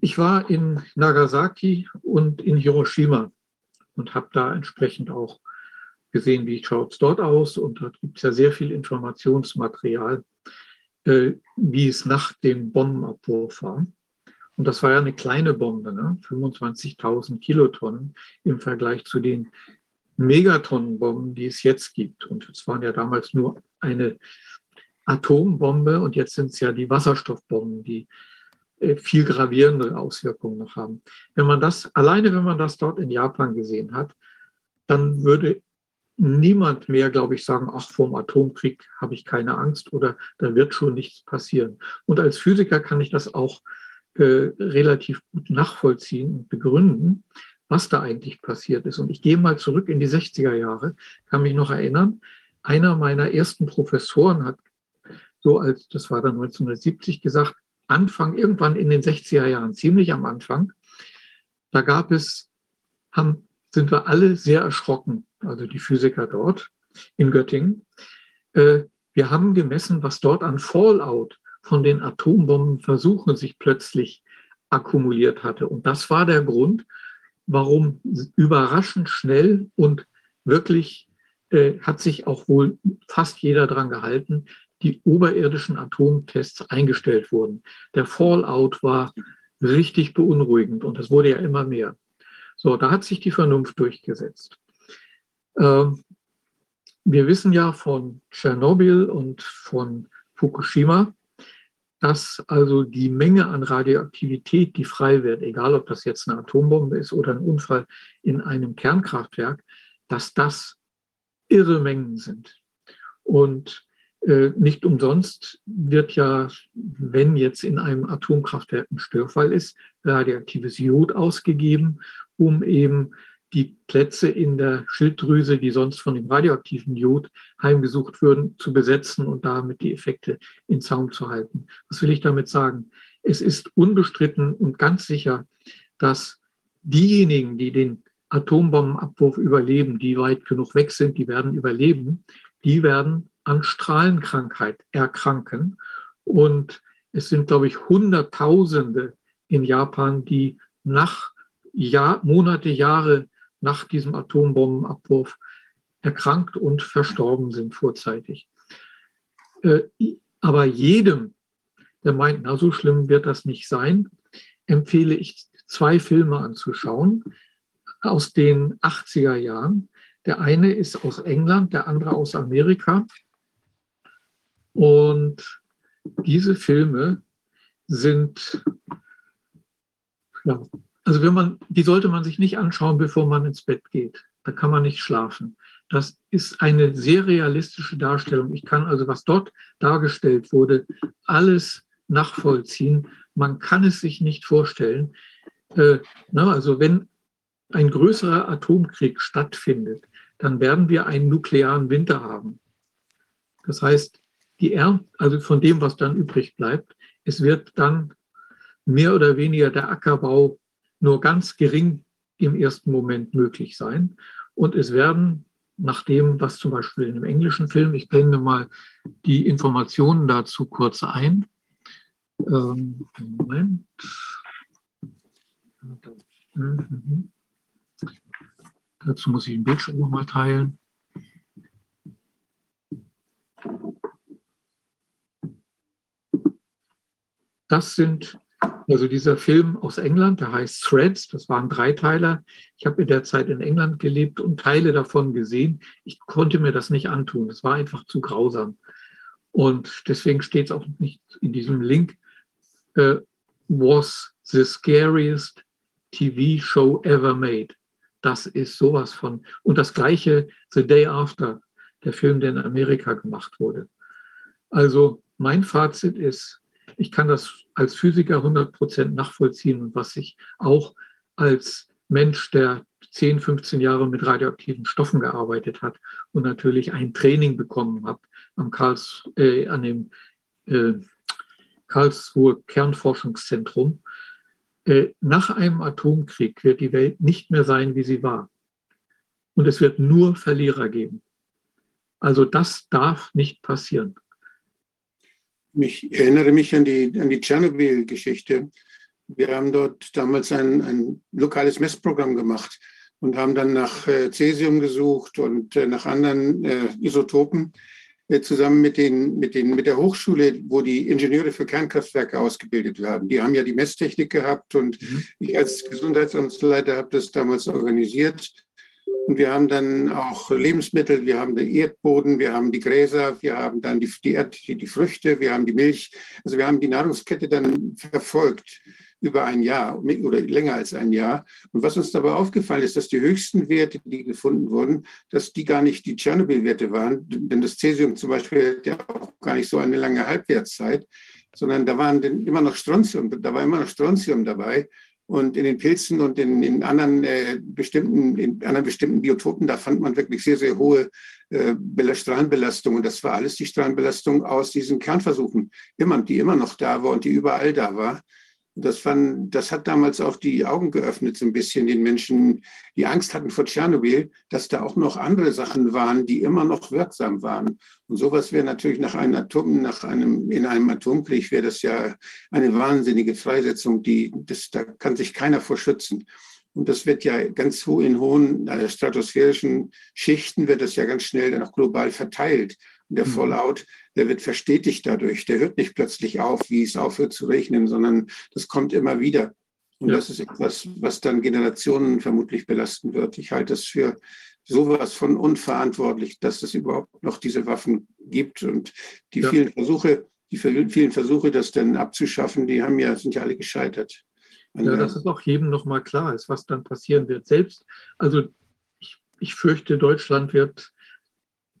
Ich war in Nagasaki und in Hiroshima und habe da entsprechend auch gesehen, wie schaut es dort aus. Und da gibt es ja sehr viel Informationsmaterial wie es nach dem Bombenabwurf war. Und das war ja eine kleine Bombe, ne? 25.000 Kilotonnen im Vergleich zu den Megatonnenbomben, die es jetzt gibt. Und es waren ja damals nur eine Atombombe und jetzt sind es ja die Wasserstoffbomben, die äh, viel gravierende Auswirkungen noch haben. Wenn man das, alleine wenn man das dort in Japan gesehen hat, dann würde niemand mehr, glaube ich, sagen, ach, vor dem Atomkrieg habe ich keine Angst oder da wird schon nichts passieren. Und als Physiker kann ich das auch äh, relativ gut nachvollziehen und begründen, was da eigentlich passiert ist. Und ich gehe mal zurück in die 60er Jahre, kann mich noch erinnern, einer meiner ersten Professoren hat so als, das war dann 1970 gesagt, Anfang, irgendwann in den 60er Jahren, ziemlich am Anfang, da gab es, haben, sind wir alle sehr erschrocken, also die Physiker dort in Göttingen. Äh, wir haben gemessen, was dort an Fallout von den Atombombenversuchen sich plötzlich akkumuliert hatte. Und das war der Grund, warum überraschend schnell und wirklich äh, hat sich auch wohl fast jeder daran gehalten, die oberirdischen Atomtests eingestellt wurden. Der Fallout war richtig beunruhigend und es wurde ja immer mehr. So, da hat sich die Vernunft durchgesetzt. Ähm, wir wissen ja von Tschernobyl und von Fukushima, dass also die Menge an Radioaktivität, die frei wird, egal ob das jetzt eine Atombombe ist oder ein Unfall in einem Kernkraftwerk, dass das irre Mengen sind. Und äh, nicht umsonst wird ja, wenn jetzt in einem Atomkraftwerk ein Störfall ist, radioaktives Jod ausgegeben, um eben die Plätze in der Schilddrüse, die sonst von dem radioaktiven Jod heimgesucht würden, zu besetzen und damit die Effekte in Zaum zu halten. Was will ich damit sagen? Es ist unbestritten und ganz sicher, dass diejenigen, die den Atombombenabwurf überleben, die weit genug weg sind, die werden überleben, die werden an Strahlenkrankheit erkranken. Und es sind, glaube ich, Hunderttausende in Japan, die nach Jahr, Monate, Jahre nach diesem Atombombenabwurf erkrankt und verstorben sind vorzeitig. Äh, aber jedem, der meint, na so schlimm wird das nicht sein, empfehle ich zwei Filme anzuschauen aus den 80er Jahren. Der eine ist aus England, der andere aus Amerika. Und diese Filme sind ja, also wenn man, die sollte man sich nicht anschauen, bevor man ins Bett geht. Da kann man nicht schlafen. Das ist eine sehr realistische Darstellung. Ich kann also, was dort dargestellt wurde, alles nachvollziehen. Man kann es sich nicht vorstellen. Äh, na, also wenn ein größerer Atomkrieg stattfindet, dann werden wir einen nuklearen Winter haben. Das heißt, die Ernte, also von dem, was dann übrig bleibt, es wird dann mehr oder weniger der Ackerbau nur ganz gering im ersten Moment möglich sein. Und es werden nach dem, was zum Beispiel in einem englischen Film, ich blende mal die Informationen dazu kurz ein. Ähm, Moment. Dazu muss ich den Bildschirm nochmal teilen. Das sind also dieser Film aus England, der heißt Threads, das waren Dreiteiler. Ich habe in der Zeit in England gelebt und Teile davon gesehen. Ich konnte mir das nicht antun. Es war einfach zu grausam. Und deswegen steht es auch nicht in diesem Link, uh, was the scariest TV show ever made. Das ist sowas von. Und das gleiche The Day After, der Film, der in Amerika gemacht wurde. Also mein Fazit ist, ich kann das als Physiker 100 Prozent nachvollziehen und was ich auch als Mensch, der 10, 15 Jahre mit radioaktiven Stoffen gearbeitet hat und natürlich ein Training bekommen hat am Karls, äh, an dem äh, Karlsruhe Kernforschungszentrum. Äh, nach einem Atomkrieg wird die Welt nicht mehr sein, wie sie war. Und es wird nur Verlierer geben. Also das darf nicht passieren
mich erinnere mich an die, an die Tschernobyl-Geschichte. Wir haben dort damals ein, ein lokales Messprogramm gemacht und haben dann nach äh, Cäsium gesucht und äh, nach anderen äh, Isotopen äh, zusammen mit, den, mit, den, mit der Hochschule, wo die Ingenieure für Kernkraftwerke ausgebildet werden. Die haben ja die Messtechnik gehabt und mhm. ich als Gesundheitsamtsleiter habe das damals organisiert. Und wir haben dann auch Lebensmittel, wir haben den Erdboden, wir haben die Gräser, wir haben dann die, die, Erd, die Früchte, wir haben die Milch. Also wir haben die Nahrungskette dann verfolgt über ein Jahr oder länger als ein Jahr. Und was uns dabei aufgefallen ist, dass die höchsten Werte, die gefunden wurden, dass die gar nicht die Tschernobyl-Werte waren. Denn das Cäsium zum Beispiel hat ja auch gar nicht so eine lange Halbwertszeit, sondern da waren immer noch Strontium, da war immer noch Strontium dabei. Und in den Pilzen und in, in anderen, äh, bestimmten, in anderen bestimmten Biotopen, da fand man wirklich sehr, sehr hohe äh, Strahlenbelastung. Und das war alles die Strahlenbelastung aus diesen Kernversuchen, immer, die immer noch da war und die überall da war. Das, fand, das hat damals auch die Augen geöffnet, so ein bisschen den Menschen, die Angst hatten vor Tschernobyl, dass da auch noch andere Sachen waren, die immer noch wirksam waren. Und sowas wäre natürlich nach einem Atom, nach einem, in einem Atomkrieg wäre das ja eine wahnsinnige Freisetzung, die, das, da kann sich keiner vor schützen. Und das wird ja ganz hoch in hohen äh, stratosphärischen Schichten wird das ja ganz schnell dann auch global verteilt. Und der mhm. Fallout, der wird verstetigt dadurch. Der hört nicht plötzlich auf, wie es aufhört zu regnen, sondern das kommt immer wieder. Und ja. das ist etwas, was dann Generationen vermutlich belasten wird. Ich halte es für sowas von unverantwortlich, dass es überhaupt noch diese Waffen gibt. Und die ja. vielen Versuche, die vielen Versuche, das dann abzuschaffen, die haben ja, sind ja alle gescheitert.
Ja, dass es auch jedem nochmal klar ist, was dann passieren wird. Selbst, also ich, ich fürchte, Deutschland wird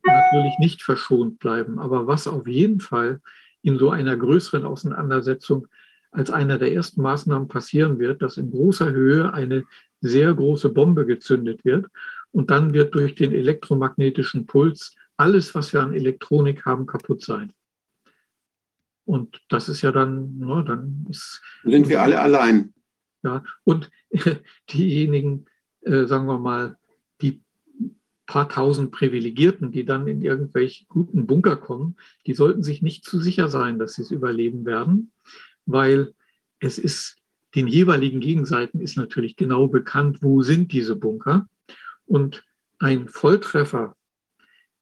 natürlich nicht verschont bleiben. Aber was auf jeden Fall in so einer größeren Auseinandersetzung als einer der ersten Maßnahmen passieren wird, dass in großer Höhe eine sehr große Bombe gezündet wird und dann wird durch den elektromagnetischen Puls alles, was wir an Elektronik haben, kaputt sein. Und das ist ja dann, ne, dann ist.
Sind wir alle allein.
Ja, und diejenigen, äh, sagen wir mal, paar tausend Privilegierten, die dann in irgendwelche guten Bunker kommen, die sollten sich nicht zu sicher sein, dass sie es überleben werden, weil es ist, den jeweiligen Gegenseiten ist natürlich genau bekannt, wo sind diese Bunker. Und ein Volltreffer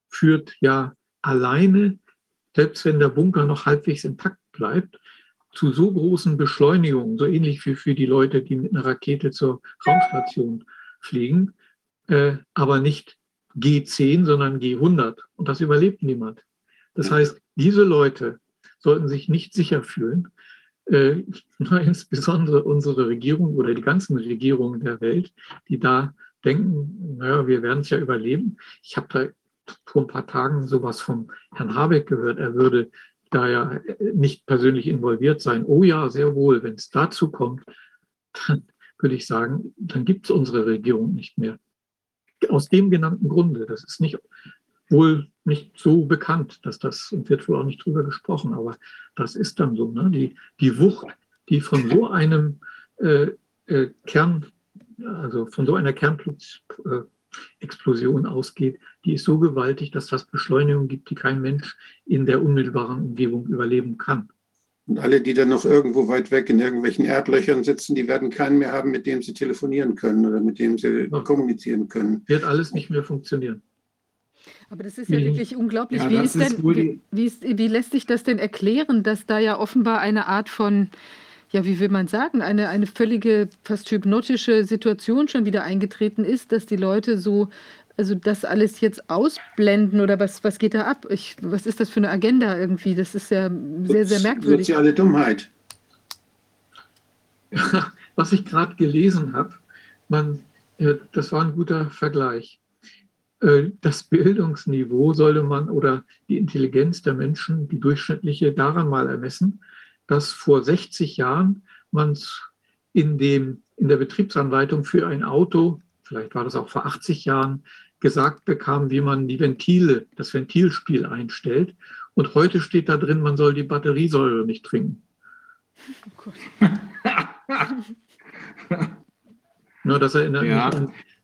führt ja alleine, selbst wenn der Bunker noch halbwegs intakt bleibt, zu so großen Beschleunigungen, so ähnlich wie für die Leute, die mit einer Rakete zur Raumstation fliegen, äh, aber nicht G10, sondern G100. Und das überlebt niemand. Das heißt, diese Leute sollten sich nicht sicher fühlen. Äh, insbesondere unsere Regierung oder die ganzen Regierungen der Welt, die da denken, naja, wir werden es ja überleben. Ich habe da vor ein paar Tagen sowas vom Herrn Habeck gehört, er würde da ja nicht persönlich involviert sein. Oh ja, sehr wohl, wenn es dazu kommt, dann würde ich sagen, dann gibt es unsere Regierung nicht mehr aus dem genannten Grunde. Das ist nicht wohl nicht so bekannt, dass das, und wird wohl auch nicht drüber gesprochen, aber das ist dann so. Ne? Die, die Wucht, die von so einem äh, äh, Kern, also von so einer Kernexplosion ausgeht, die ist so gewaltig, dass das Beschleunigung gibt, die kein Mensch in der unmittelbaren Umgebung überleben kann.
Und alle, die dann noch irgendwo weit weg in irgendwelchen Erdlöchern sitzen, die werden keinen mehr haben, mit dem sie telefonieren können oder mit dem sie ja. kommunizieren können.
Wird alles nicht mehr funktionieren.
Aber das ist ja wirklich unglaublich. Ja, wie, ist denn, wie, wie, ist, wie lässt sich das denn erklären, dass da ja offenbar eine Art von, ja, wie will man sagen, eine, eine völlige, fast hypnotische Situation schon wieder eingetreten ist, dass die Leute so also das alles jetzt ausblenden oder was, was geht da ab? Ich, was ist das für eine Agenda irgendwie? Das ist ja sehr, sehr merkwürdig.
Soziale Dummheit.
was ich gerade gelesen habe, man, äh, das war ein guter Vergleich. Äh, das Bildungsniveau sollte man oder die Intelligenz der Menschen, die durchschnittliche, daran mal ermessen, dass vor 60 Jahren man in, dem, in der Betriebsanleitung für ein Auto vielleicht war das auch vor 80 Jahren, gesagt bekam, wie man die Ventile, das Ventilspiel einstellt. Und heute steht da drin, man soll die Batteriesäure nicht trinken. Oh Nur, dass er ja.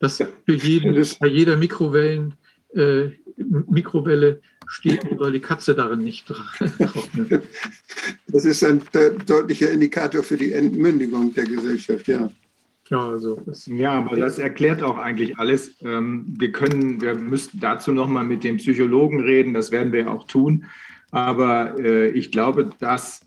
dass für jeden, bei jeder Mikrowellen, äh, Mikrowelle steht, soll die Katze darin nicht trocknen.
Das ist ein deutlicher Indikator für die Entmündigung der Gesellschaft, ja.
Ja, also ja, aber das erklärt auch eigentlich alles. Ähm, wir können, wir müssten dazu nochmal mit dem Psychologen reden, das werden wir auch tun. Aber äh, ich glaube, das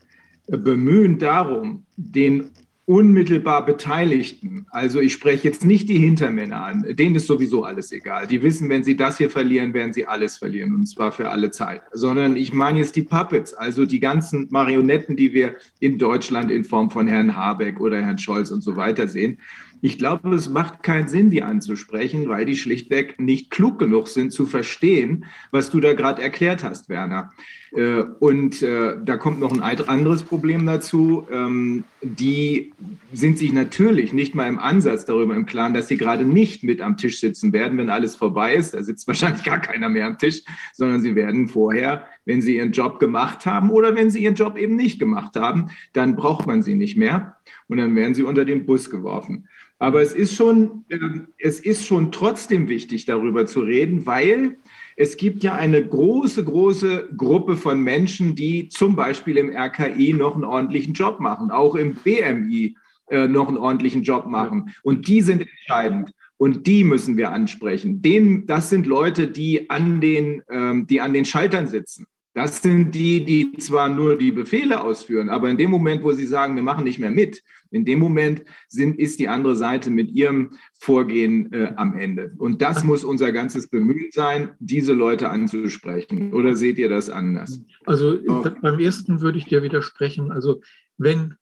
Bemühen darum, den unmittelbar Beteiligten, also ich spreche jetzt nicht die Hintermänner an, denen ist sowieso alles egal. Die wissen, wenn sie das hier verlieren, werden sie alles verlieren und zwar für alle Zeit. Sondern ich meine jetzt die Puppets, also die ganzen Marionetten, die wir in Deutschland in Form von Herrn Habeck oder Herrn Scholz und so weiter sehen. Ich glaube, es macht keinen Sinn, die anzusprechen, weil die schlichtweg nicht klug genug sind zu verstehen, was du da gerade erklärt hast, Werner. Äh, und äh, da kommt noch ein anderes Problem dazu. Ähm, die sind sich natürlich nicht mal im Ansatz darüber im Klaren, dass sie gerade nicht mit am Tisch sitzen werden, wenn alles vorbei ist. Da sitzt wahrscheinlich gar keiner mehr am Tisch, sondern sie werden vorher, wenn sie ihren Job gemacht haben oder wenn sie ihren Job eben nicht gemacht haben, dann braucht man sie nicht mehr und dann werden sie unter den Bus geworfen. Aber es ist schon, ähm, es ist schon trotzdem wichtig, darüber zu reden, weil es gibt ja eine große, große Gruppe von Menschen, die zum Beispiel im RKI noch einen ordentlichen Job machen, auch im BMI äh, noch einen ordentlichen Job machen. Und die sind entscheidend. Und die müssen wir ansprechen. Den, das sind Leute, die an, den, ähm, die an den Schaltern sitzen. Das sind die, die zwar nur die Befehle ausführen, aber in dem Moment, wo sie sagen, wir machen nicht mehr mit, in dem Moment sind, ist die andere Seite mit ihrem Vorgehen äh, am Ende. Und das muss unser ganzes Bemühen sein, diese Leute anzusprechen. Oder seht ihr das anders?
Also oh. beim ersten würde ich dir widersprechen. Also wenn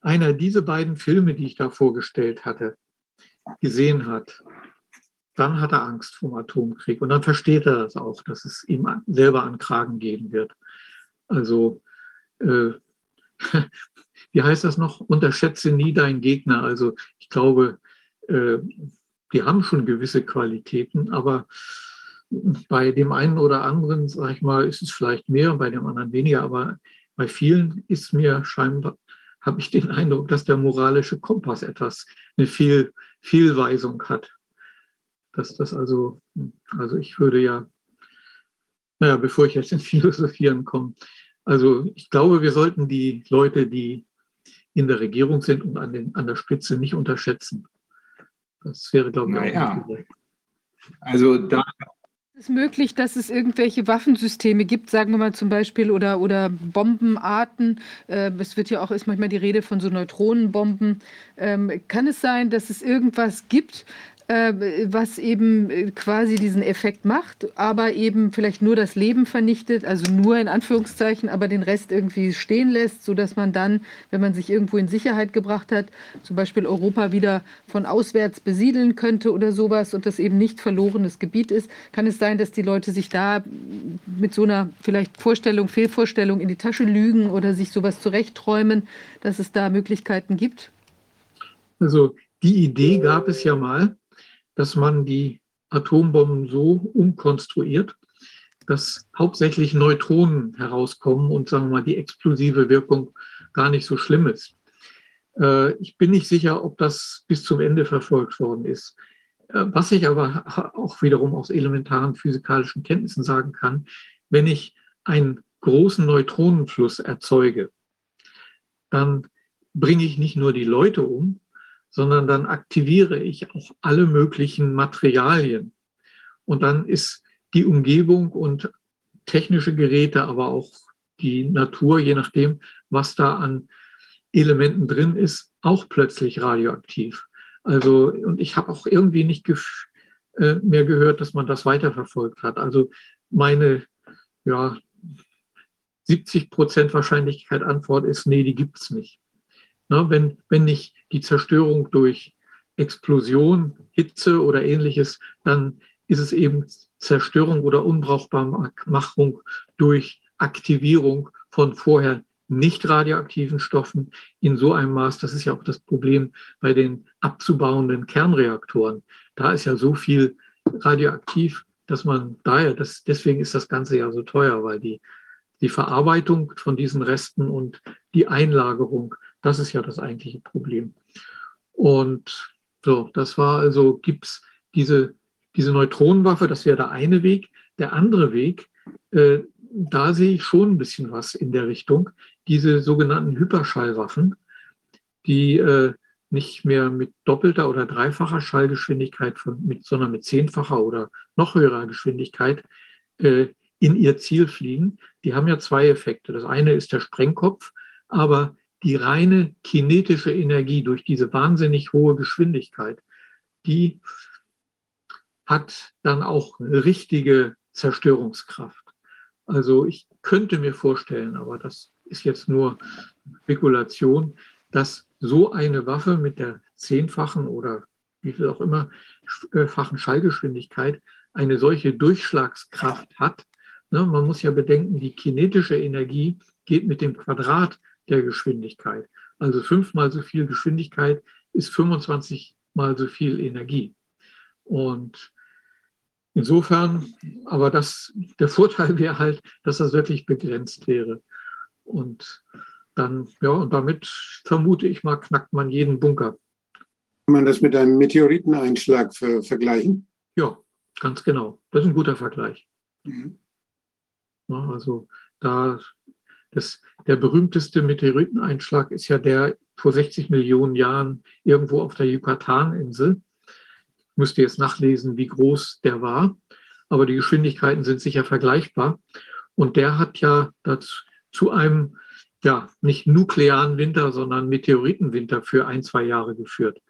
einer diese beiden Filme, die ich da vorgestellt hatte, gesehen hat, dann hat er Angst vor Atomkrieg. Und dann versteht er das auch, dass es ihm selber an Kragen gehen wird. Also äh, wie heißt das noch? Unterschätze nie deinen Gegner. Also ich glaube, äh, die haben schon gewisse Qualitäten, aber bei dem einen oder anderen, sage ich mal, ist es vielleicht mehr, bei dem anderen weniger, aber bei vielen ist mir scheinbar, habe ich den Eindruck, dass der moralische Kompass etwas, eine Fehl, Fehlweisung hat. Dass das also, also ich würde ja, naja, bevor ich jetzt ins Philosophieren komme, also ich glaube, wir sollten die Leute, die in der Regierung sind und an, den, an der Spitze nicht unterschätzen. Das wäre, glaube ich, naja. auch
Also da
ist es möglich, dass es irgendwelche Waffensysteme gibt, sagen wir mal zum Beispiel, oder, oder Bombenarten. Äh, es wird ja auch ist manchmal die Rede von so Neutronenbomben. Ähm, kann es sein, dass es irgendwas gibt, was eben äh, quasi diesen Effekt macht, aber eben vielleicht nur das Leben vernichtet, also nur in Anführungszeichen, aber den Rest irgendwie stehen lässt, sodass man dann, wenn man sich irgendwo in Sicherheit gebracht hat, zum Beispiel Europa wieder von auswärts besiedeln könnte oder sowas und das eben nicht verlorenes Gebiet ist. Kann es sein, dass die Leute sich da mit so einer vielleicht Vorstellung, Fehlvorstellung in die Tasche lügen oder sich sowas zurechtträumen, dass es da Möglichkeiten gibt?
Also die Idee gab es ja mal, dass man die Atombomben so umkonstruiert, dass hauptsächlich Neutronen herauskommen und sagen wir mal die explosive Wirkung gar nicht so schlimm ist. Äh, ich bin nicht sicher, ob das bis zum Ende verfolgt worden ist. Äh, was ich aber auch wiederum aus elementaren physikalischen Kenntnissen sagen kann, wenn ich einen großen Neutronenfluss erzeuge, dann bringe ich nicht nur die Leute um, sondern dann aktiviere ich auch alle möglichen Materialien. Und dann ist die Umgebung und technische Geräte, aber auch die Natur, je nachdem, was da an Elementen drin ist, auch plötzlich radioaktiv. Also, und ich habe auch irgendwie nicht äh, mehr gehört, dass man das weiterverfolgt hat. Also meine, ja, 70 Prozent Wahrscheinlichkeit Antwort ist, nee, die gibt es nicht. Na, wenn, wenn nicht die Zerstörung durch Explosion, Hitze oder ähnliches, dann ist es eben Zerstörung oder Unbrauchbarmachung durch Aktivierung von vorher nicht radioaktiven Stoffen in so einem Maß, das ist ja auch das Problem bei den abzubauenden Kernreaktoren. Da ist ja so viel radioaktiv, dass man daher, das, deswegen ist das Ganze ja so teuer, weil die, die Verarbeitung von diesen Resten und die Einlagerung das ist ja das eigentliche Problem. Und so, das war also, gibt es diese, diese Neutronenwaffe, das wäre der eine Weg. Der andere Weg, äh, da sehe ich schon ein bisschen was in der Richtung. Diese sogenannten Hyperschallwaffen, die äh, nicht mehr mit doppelter oder dreifacher Schallgeschwindigkeit, mit, sondern mit zehnfacher oder noch höherer Geschwindigkeit äh, in ihr Ziel fliegen. Die haben ja zwei Effekte. Das eine ist der Sprengkopf, aber die reine kinetische Energie durch diese wahnsinnig hohe Geschwindigkeit, die hat dann auch eine richtige Zerstörungskraft. Also ich könnte mir vorstellen, aber das ist jetzt nur Spekulation, dass so eine Waffe mit der zehnfachen oder wie viel auch immer äh, fachen Schallgeschwindigkeit eine solche Durchschlagskraft hat. Ne, man muss ja bedenken, die kinetische Energie geht mit dem Quadrat der Geschwindigkeit. Also fünfmal so viel Geschwindigkeit ist 25 mal so viel Energie. Und insofern, aber das, der Vorteil wäre halt, dass das wirklich begrenzt wäre. Und dann, ja, und damit vermute ich mal, knackt man jeden Bunker.
Kann man das mit einem Meteoriteneinschlag ver vergleichen?
Ja, ganz genau. Das ist ein guter Vergleich. Mhm. Ja, also da das, der berühmteste Meteoriteneinschlag ist ja der vor 60 Millionen Jahren irgendwo auf der Yucatan-Insel. Müsst ihr jetzt nachlesen, wie groß der war. Aber die Geschwindigkeiten sind sicher vergleichbar. Und der hat ja dazu, zu einem, ja, nicht nuklearen Winter, sondern Meteoritenwinter für ein, zwei Jahre geführt.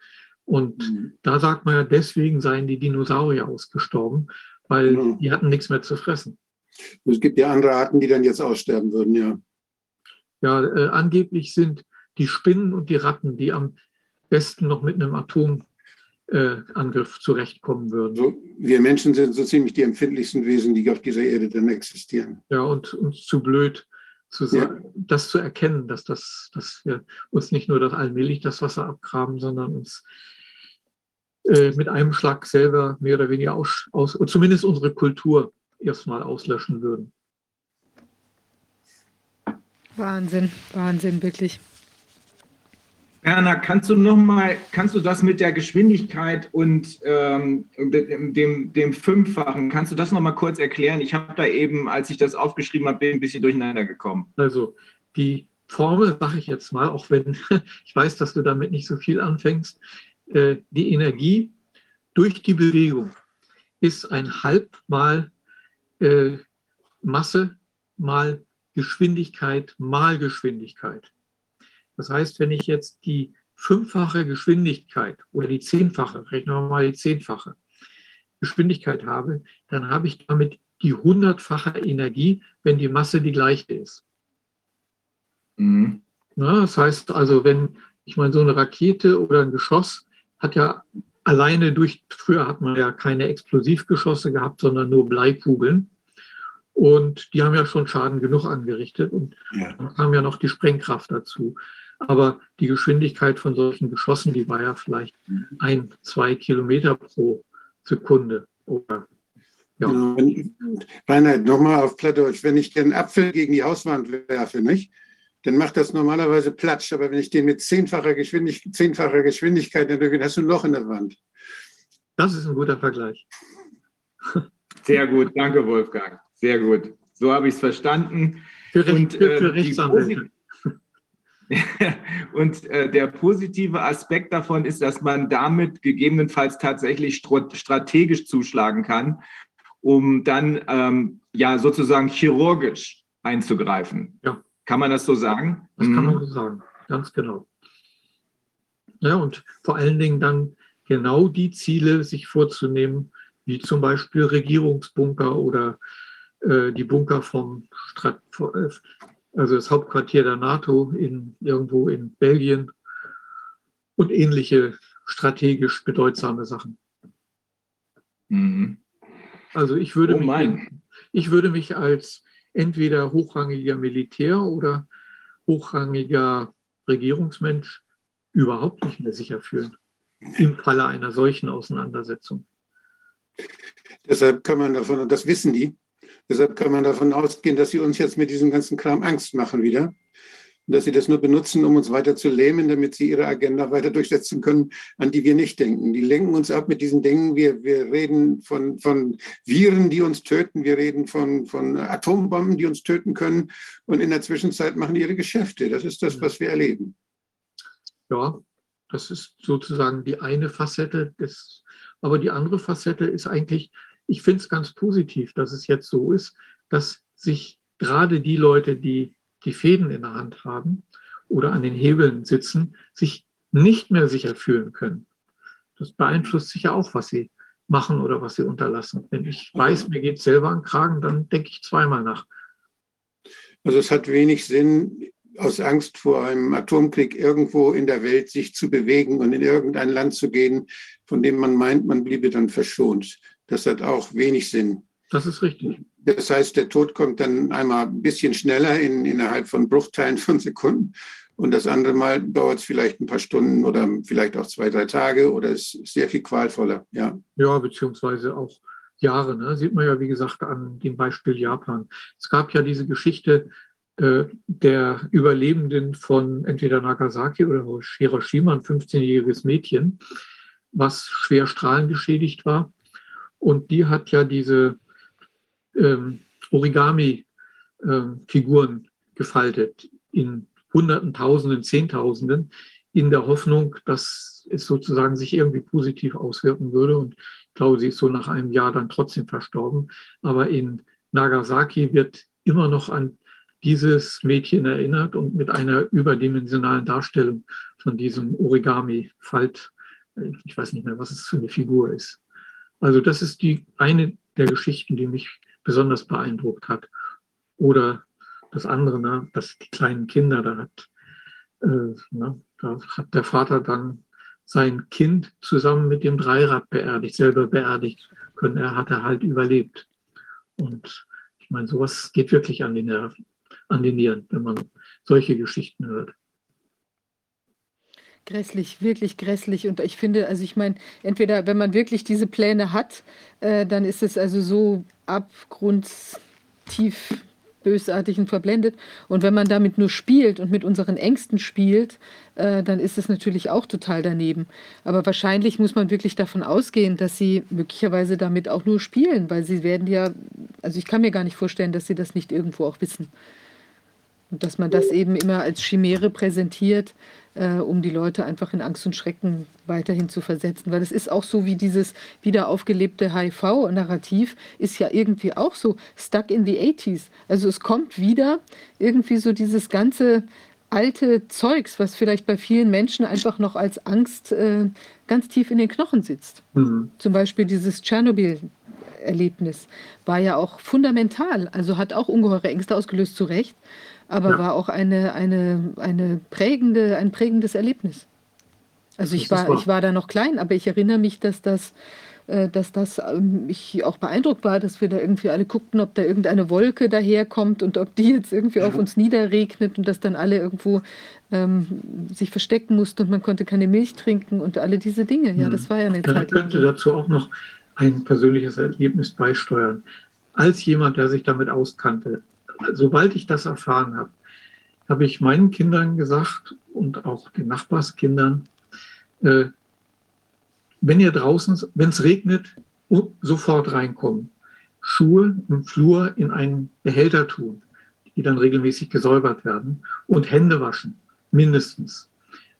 Und mhm. da sagt man ja, deswegen seien die Dinosaurier ausgestorben, weil mhm. die hatten nichts mehr zu fressen.
Es gibt ja andere Arten, die dann jetzt aussterben würden, ja.
Ja, äh, angeblich sind die Spinnen und die Ratten, die am besten noch mit einem Atomangriff äh, zurechtkommen würden.
So, wir Menschen sind so ziemlich die empfindlichsten Wesen, die auf dieser Erde dann existieren.
Ja, und uns zu blöd, zu ja. das zu erkennen, dass, das, dass wir uns nicht nur das allmählich das Wasser abgraben, sondern uns äh, mit einem Schlag selber mehr oder weniger aus, aus zumindest unsere Kultur erstmal auslöschen würden.
Wahnsinn, Wahnsinn, wirklich.
Werner, kannst du noch mal, kannst du das mit der Geschwindigkeit und ähm, dem, dem Fünffachen, kannst du das noch mal kurz erklären? Ich habe da eben, als ich das aufgeschrieben habe, ein bisschen durcheinander gekommen.
Also die Formel mache ich jetzt mal, auch wenn ich weiß, dass du damit nicht so viel anfängst. Äh, die Energie durch die Bewegung ist ein halb mal äh, Masse mal Geschwindigkeit mal Geschwindigkeit. Das heißt, wenn ich jetzt die fünffache Geschwindigkeit oder die zehnfache, rechnen wir mal die zehnfache Geschwindigkeit habe, dann habe ich damit die hundertfache Energie, wenn die Masse die gleiche ist. Mhm. Na, das heißt also, wenn ich meine, so eine Rakete oder ein Geschoss hat ja alleine durch, früher hat man ja keine Explosivgeschosse gehabt, sondern nur Bleikugeln. Und die haben ja schon Schaden genug angerichtet und ja. dann kam ja noch die Sprengkraft dazu. Aber die Geschwindigkeit von solchen Geschossen, die war ja vielleicht ein, zwei Kilometer pro Sekunde. Oder,
ja. Reinhard, nochmal auf Plattdeutsch. Wenn ich den Apfel gegen die Hauswand werfe, nicht? Dann macht das normalerweise Platsch. Aber wenn ich den mit zehnfacher Geschwindigkeit, zehnfacher Geschwindigkeit entwickle, hast du ein Loch in der Wand.
Das ist ein guter Vergleich.
Sehr gut, danke Wolfgang. Sehr gut. So habe ich es verstanden.
Für, und, für, für äh, Rechtsanwälte.
Und äh, der positive Aspekt davon ist, dass man damit gegebenenfalls tatsächlich strategisch zuschlagen kann, um dann ähm, ja sozusagen chirurgisch einzugreifen. Ja. Kann man das so sagen?
Das mhm. kann man so sagen, ganz genau. Ja, und vor allen Dingen dann genau die Ziele sich vorzunehmen, wie zum Beispiel Regierungsbunker oder äh, die Bunker vom Strat äh, also das Hauptquartier der NATO in, irgendwo in Belgien und ähnliche strategisch bedeutsame Sachen. Mhm. Also ich würde, oh mich, ich würde mich als entweder hochrangiger Militär oder hochrangiger Regierungsmensch überhaupt nicht mehr sicher fühlen im Falle einer solchen Auseinandersetzung.
Deshalb kann man davon, und das wissen die, Deshalb kann man davon ausgehen, dass sie uns jetzt mit diesem ganzen Kram Angst machen wieder. Und dass sie das nur benutzen, um uns weiter zu lähmen, damit sie ihre Agenda weiter durchsetzen können, an die wir nicht denken. Die lenken uns ab mit diesen Dingen. Wir, wir reden von, von Viren, die uns töten. Wir reden von, von Atombomben, die uns töten können. Und in der Zwischenzeit machen die ihre Geschäfte. Das ist das, was wir erleben.
Ja, das ist sozusagen die eine Facette des, aber die andere Facette ist eigentlich, ich finde es ganz positiv, dass es jetzt so ist, dass sich gerade die Leute, die die Fäden in der Hand haben oder an den Hebeln sitzen, sich nicht mehr sicher fühlen können. Das beeinflusst sicher auch, was sie machen oder was sie unterlassen. Wenn ich weiß, mir geht selber an Kragen, dann denke ich zweimal nach.
Also es hat wenig Sinn, aus Angst vor einem Atomkrieg irgendwo in der Welt sich zu bewegen und in irgendein Land zu gehen, von dem man meint, man bliebe dann verschont. Das hat auch wenig Sinn.
Das ist richtig.
Das heißt, der Tod kommt dann einmal ein bisschen schneller in, innerhalb von Bruchteilen von Sekunden. Und das andere Mal dauert es vielleicht ein paar Stunden oder vielleicht auch zwei, drei Tage oder ist sehr viel qualvoller. Ja,
ja beziehungsweise auch Jahre. Ne? Sieht man ja, wie gesagt, an dem Beispiel Japan. Es gab ja diese Geschichte äh, der Überlebenden von entweder Nagasaki oder Hiroshima, ein 15-jähriges Mädchen, was schwer strahlengeschädigt war. Und die hat ja diese ähm, Origami-Figuren ähm, gefaltet in Hunderten, Tausenden, Zehntausenden, in der Hoffnung, dass es sozusagen sich irgendwie positiv auswirken würde. Und ich glaube, sie ist so nach einem Jahr dann trotzdem verstorben. Aber in Nagasaki wird immer noch an dieses Mädchen erinnert und mit einer überdimensionalen Darstellung von diesem Origami-Falt. Ich weiß nicht mehr, was es für eine Figur ist. Also das ist die eine der Geschichten, die mich besonders beeindruckt hat. Oder das andere, ne, dass die kleinen Kinder, da hat, äh, ne, da hat der Vater dann sein Kind zusammen mit dem Dreirad beerdigt, selber beerdigt können. Er hatte halt überlebt. Und ich meine, sowas geht wirklich an die Nerven, an die Nieren, wenn man solche Geschichten hört.
Grässlich, wirklich grässlich. Und ich finde, also ich meine, entweder wenn man wirklich diese Pläne hat, äh, dann ist es also so abgrundtief bösartig und verblendet. Und wenn man damit nur spielt und mit unseren Ängsten spielt, äh, dann ist es natürlich auch total daneben. Aber wahrscheinlich muss man wirklich davon ausgehen, dass sie möglicherweise damit auch nur spielen, weil sie werden ja, also ich kann mir gar nicht vorstellen, dass sie das nicht irgendwo auch wissen. Und dass man das eben immer als Chimäre präsentiert, äh, um die Leute einfach in Angst und Schrecken weiterhin zu versetzen. Weil es ist auch so wie dieses wieder aufgelebte HIV-Narrativ ist ja irgendwie auch so stuck in the 80s. Also es kommt wieder irgendwie so dieses ganze alte Zeugs, was vielleicht bei vielen Menschen einfach noch als Angst äh, ganz tief in den Knochen sitzt. Mhm. Zum Beispiel dieses Tschernobyl. Erlebnis war ja auch fundamental, also hat auch ungeheure Ängste ausgelöst, zu Recht aber ja. war auch eine, eine, eine prägende, ein prägendes Erlebnis. Also ich war, ich war da noch klein, aber ich erinnere mich, dass das, äh, dass das ähm, ich auch beeindruckt war, dass wir da irgendwie alle guckten, ob da irgendeine Wolke daherkommt und ob die jetzt irgendwie ja. auf uns niederregnet und dass dann alle irgendwo ähm, sich verstecken mussten und man konnte keine Milch trinken und alle diese Dinge. Ja, das war ja eine
ja, Zeit. Ich könnte dazu auch noch ein persönliches Erlebnis beisteuern. Als jemand, der sich damit auskannte, sobald ich das erfahren habe, habe ich meinen Kindern gesagt und auch den Nachbarskindern, äh, wenn ihr draußen, wenn es regnet, sofort reinkommen. Schuhe im Flur in einen Behälter tun, die dann regelmäßig gesäubert werden und Hände waschen, mindestens.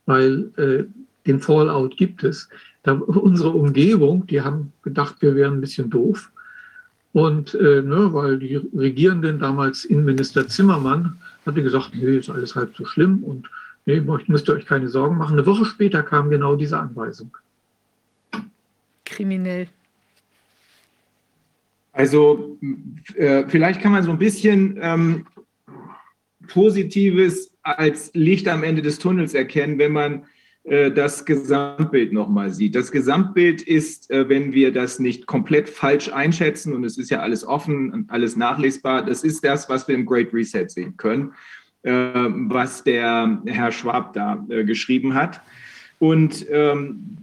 Weil äh, den Fallout gibt es. Da, unsere Umgebung, die haben gedacht, wir wären ein bisschen doof. Und äh, ne, weil die Regierenden, damals Innenminister Zimmermann, hatte gesagt, nee, ist alles halb so schlimm und nee, müsst ihr euch keine Sorgen machen. Eine Woche später kam genau diese Anweisung.
Kriminell.
Also äh, vielleicht kann man so ein bisschen ähm, Positives als Licht am Ende des Tunnels erkennen, wenn man äh, das Gesamtbild nochmal sieht. Das Gesamtbild ist, äh, wenn wir das nicht komplett falsch einschätzen, und es ist ja alles offen und alles nachlesbar, das ist das, was wir im Great Reset sehen können, äh, was der Herr Schwab da geschrieben hat. Und ähm,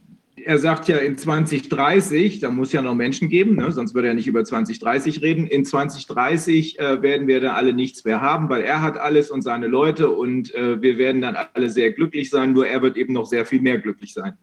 er sagt ja in 2030, da muss ja noch Menschen geben, ne? sonst würde er nicht über 2030 reden. In 2030 äh, werden wir da alle nichts mehr haben, weil er hat alles und seine Leute und äh, wir werden dann alle sehr glücklich sein, nur er wird eben noch sehr viel mehr glücklich sein.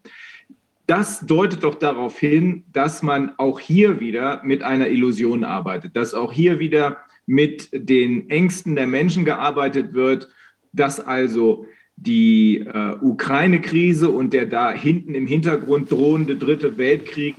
Das deutet doch darauf hin, dass man auch hier wieder mit einer Illusion arbeitet, dass auch hier wieder mit den Ängsten der Menschen gearbeitet wird, dass also die äh, Ukraine-Krise und der da hinten im Hintergrund drohende Dritte Weltkrieg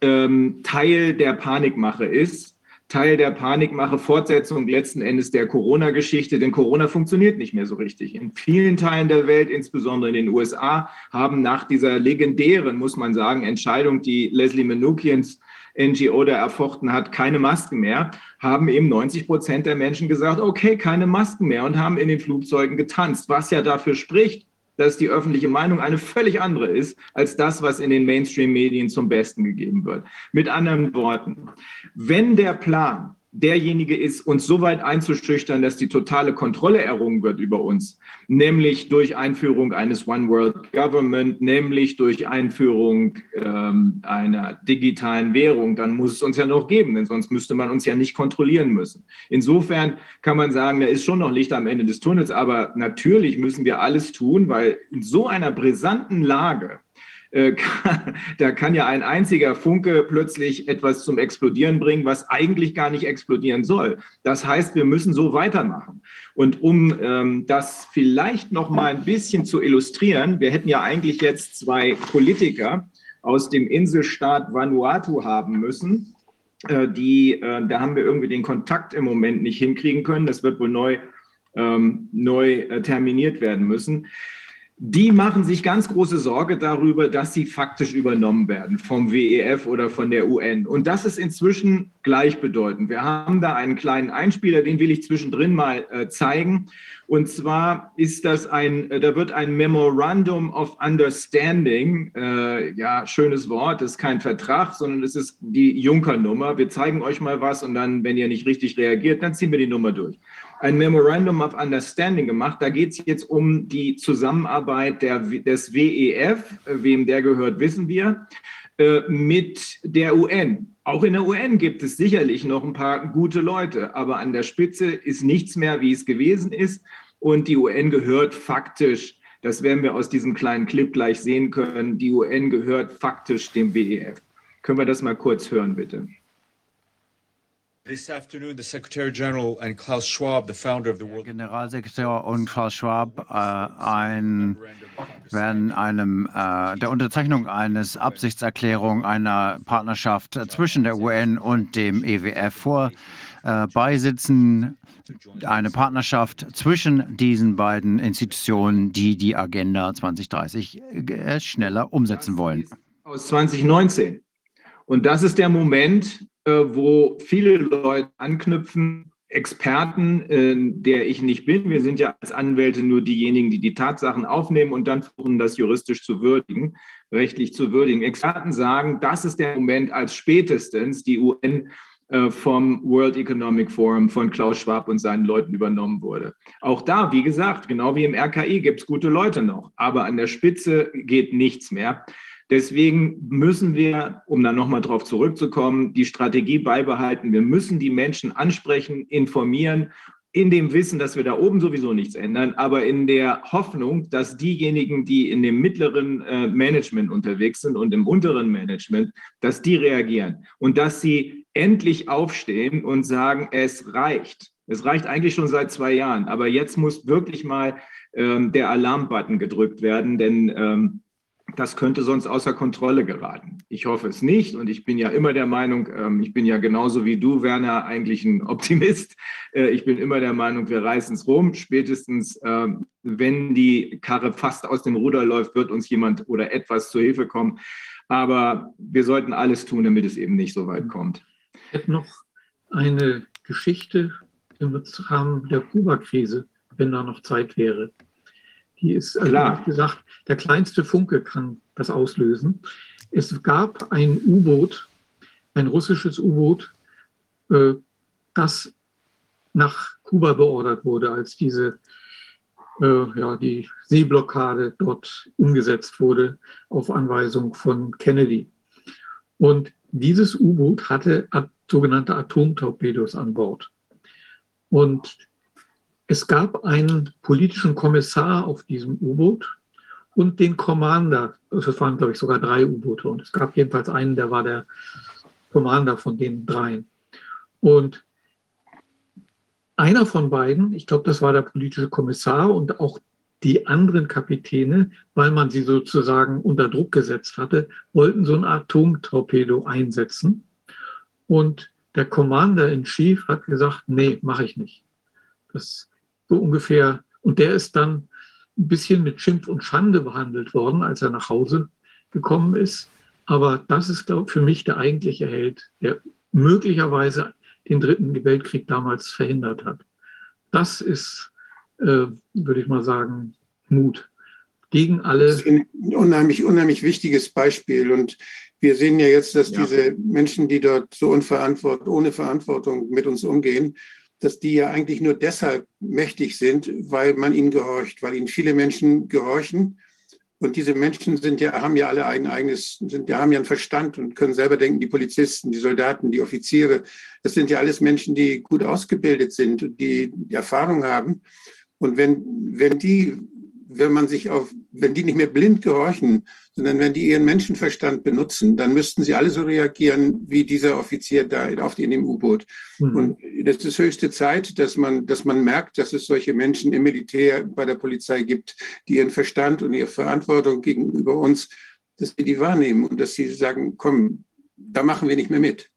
ähm, Teil der Panikmache ist, Teil der Panikmache, Fortsetzung letzten Endes der Corona-Geschichte, denn Corona funktioniert nicht mehr so richtig. In vielen Teilen der Welt, insbesondere in den USA, haben nach dieser legendären, muss man sagen, Entscheidung, die Leslie Manukians NGO da erfochten hat, keine Masken mehr, haben eben 90 Prozent der Menschen gesagt, okay, keine Masken mehr und haben in den Flugzeugen getanzt, was ja dafür spricht, dass die öffentliche Meinung eine völlig andere ist als das, was in den Mainstream-Medien zum Besten gegeben wird. Mit anderen Worten, wenn der Plan derjenige ist, uns so weit einzuschüchtern, dass die totale Kontrolle errungen wird über uns, nämlich durch Einführung eines One World Government, nämlich durch Einführung ähm, einer digitalen Währung, dann muss es uns ja noch geben, denn sonst müsste man uns ja nicht kontrollieren müssen. Insofern kann man sagen, da ist schon noch Licht am Ende des Tunnels, aber natürlich müssen wir alles tun, weil in so einer brisanten Lage, äh, da kann ja ein einziger Funke plötzlich etwas zum Explodieren bringen, was eigentlich gar nicht explodieren soll. Das heißt, wir müssen so weitermachen. Und um ähm, das vielleicht noch mal ein bisschen zu illustrieren, wir hätten ja eigentlich jetzt zwei Politiker aus dem Inselstaat Vanuatu haben müssen. Äh, die, äh, da haben wir irgendwie den Kontakt im Moment nicht hinkriegen können. Das wird wohl neu, ähm, neu terminiert werden müssen die machen sich ganz große Sorge darüber, dass sie faktisch übernommen werden vom WEF oder von der UN. Und das ist inzwischen gleichbedeutend. Wir haben da einen kleinen Einspieler, den will ich zwischendrin mal äh, zeigen. Und zwar ist das ein, äh, da wird ein Memorandum of Understanding, äh, ja, schönes Wort, das ist kein Vertrag, sondern es ist die Juncker-Nummer. Wir zeigen euch mal was und dann, wenn ihr nicht richtig reagiert, dann ziehen wir die Nummer durch ein Memorandum of Understanding gemacht. Da geht es jetzt um die Zusammenarbeit der, des WEF, wem der gehört, wissen wir, äh, mit der UN. Auch in der UN gibt es sicherlich noch ein paar gute Leute, aber an der Spitze ist nichts mehr, wie es gewesen ist. Und die UN gehört faktisch, das werden wir aus diesem kleinen Clip gleich sehen können, die UN gehört faktisch dem WEF. Können wir das mal kurz hören, bitte?
This afternoon, the Secretary General and Klaus Schwab, the founder of the World
Generalsekretär und Klaus Schwab äh, ein, werden einem äh, der Unterzeichnung eines Absichtserklärung einer Partnerschaft zwischen der UN und dem EWF vor äh, beisitzen. Eine Partnerschaft zwischen diesen beiden Institutionen, die die Agenda 2030 äh, schneller umsetzen wollen.
Aus 2019. Und das ist der Moment, wo viele Leute anknüpfen, Experten, äh, der ich nicht bin. Wir sind ja als Anwälte nur diejenigen, die die Tatsachen aufnehmen und dann versuchen, das juristisch zu würdigen, rechtlich zu würdigen. Experten sagen, das ist der Moment, als spätestens die UN äh, vom World Economic Forum von Klaus Schwab und seinen Leuten übernommen wurde. Auch da, wie gesagt, genau wie im RKI gibt es gute Leute noch, aber an der Spitze geht nichts mehr. Deswegen müssen wir, um dann nochmal drauf zurückzukommen, die Strategie beibehalten. Wir müssen die Menschen ansprechen, informieren, in dem Wissen, dass wir da oben sowieso nichts ändern, aber in der Hoffnung, dass diejenigen, die in dem mittleren äh, Management unterwegs sind und im unteren Management, dass die reagieren und dass sie endlich aufstehen und sagen, es reicht. Es reicht eigentlich schon seit zwei Jahren, aber jetzt muss wirklich mal ähm, der Alarmbutton gedrückt werden, denn ähm, das könnte sonst außer Kontrolle geraten. Ich hoffe es nicht und ich bin ja immer der Meinung, ähm, ich bin ja genauso wie du, Werner, eigentlich ein Optimist. Äh, ich bin immer der Meinung, wir reißen es rum. Spätestens, ähm, wenn die Karre fast aus dem Ruder läuft, wird uns jemand oder etwas zur Hilfe kommen. Aber wir sollten alles tun, damit es eben nicht so weit kommt.
Ich hätte noch eine Geschichte im Rahmen der Kuba-Krise, wenn da noch Zeit wäre. Die ist, also Klar. gesagt, der kleinste Funke kann das auslösen. Es gab ein U-Boot, ein russisches U-Boot, äh, das nach Kuba beordert wurde, als diese äh, ja, die Seeblockade dort umgesetzt wurde auf Anweisung von Kennedy. Und dieses U-Boot hatte sogenannte Atomtorpedos an Bord. Und es gab einen politischen Kommissar auf diesem U-Boot und den Commander. Es waren, glaube ich, sogar drei U-Boote. Und es gab jedenfalls einen, der war der Commander von den dreien. Und einer von beiden, ich glaube, das war der politische Kommissar und auch die anderen Kapitäne, weil man sie sozusagen unter Druck gesetzt hatte, wollten so ein Atomtorpedo einsetzen. Und der Commander in Chief hat gesagt, nee, mache ich nicht. Das so ungefähr. Und der ist dann ein bisschen mit Schimpf und Schande behandelt worden, als er nach Hause gekommen ist. Aber das ist, glaube ich, für mich der eigentliche Held, der möglicherweise den Dritten Weltkrieg damals verhindert hat. Das ist, äh, würde ich mal sagen, Mut gegen alle. Das ist
ein unheimlich, unheimlich wichtiges Beispiel. Und wir sehen ja jetzt, dass ja. diese Menschen, die dort so unverantwortlich, ohne Verantwortung mit uns umgehen, dass die ja eigentlich nur deshalb mächtig sind, weil man ihnen gehorcht, weil ihnen viele Menschen gehorchen. Und diese Menschen sind ja, haben ja alle ein eigenes, sind, ja, haben ja einen Verstand und können selber denken, die Polizisten, die Soldaten, die Offiziere. Das sind ja alles Menschen, die gut ausgebildet sind und die, die Erfahrung haben. Und wenn, wenn die wenn man sich auf, wenn die nicht mehr blind gehorchen, sondern wenn die ihren Menschenverstand benutzen, dann müssten sie alle so reagieren wie dieser Offizier da auf in dem U-Boot. Mhm. Und das ist höchste Zeit, dass man, dass man merkt, dass es solche Menschen im Militär, bei der Polizei gibt, die ihren Verstand und ihre Verantwortung gegenüber uns, dass sie die wahrnehmen und dass sie sagen, komm, da machen wir nicht mehr mit.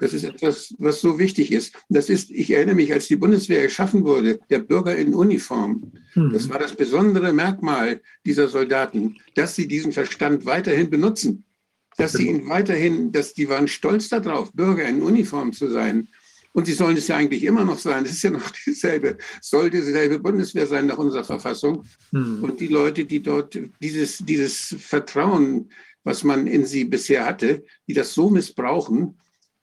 Das ist etwas, was so wichtig ist. Das ist, ich erinnere mich, als die Bundeswehr geschaffen wurde, der Bürger in Uniform. Mhm. Das war das besondere Merkmal dieser Soldaten, dass sie diesen Verstand weiterhin benutzen. Dass sie ihn weiterhin, dass die waren stolz darauf, Bürger in Uniform zu sein. Und sie sollen es ja eigentlich immer noch sein. Es ist ja noch dieselbe, soll dieselbe Bundeswehr sein nach unserer Verfassung. Mhm. Und die Leute, die dort dieses, dieses Vertrauen, was man in sie bisher hatte, die das so missbrauchen,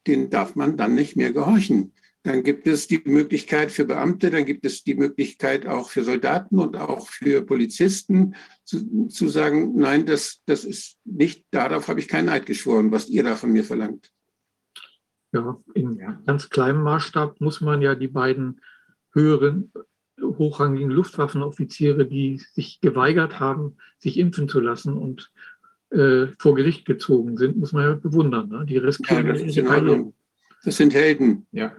den darf man dann nicht mehr gehorchen. Dann gibt es die Möglichkeit für Beamte, dann gibt es die Möglichkeit auch für Soldaten und auch für Polizisten zu, zu sagen, nein, das, das ist nicht, darauf habe ich keinen Eid geschworen, was ihr da von mir verlangt.
Ja, in ganz kleinem Maßstab muss man ja die beiden höheren, hochrangigen Luftwaffenoffiziere, die sich geweigert haben, sich impfen zu lassen und äh, vor Gericht gezogen sind, muss man ja bewundern. Ne? Die riskieren
ja, das, ist das sind Helden.
Ja.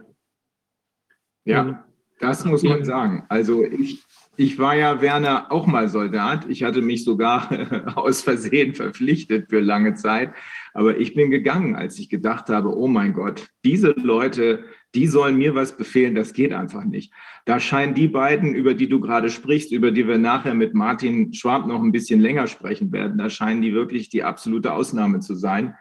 Ja, das muss man sagen. Also ich, ich war ja, Werner, auch mal Soldat. Ich hatte mich sogar aus Versehen verpflichtet für lange Zeit. Aber ich bin gegangen, als ich gedacht habe, oh mein Gott, diese Leute, die sollen mir was befehlen, das geht einfach nicht. Da scheinen die beiden, über die du gerade sprichst, über die wir nachher mit Martin Schwab noch ein bisschen länger sprechen werden, da scheinen die wirklich die absolute Ausnahme zu sein.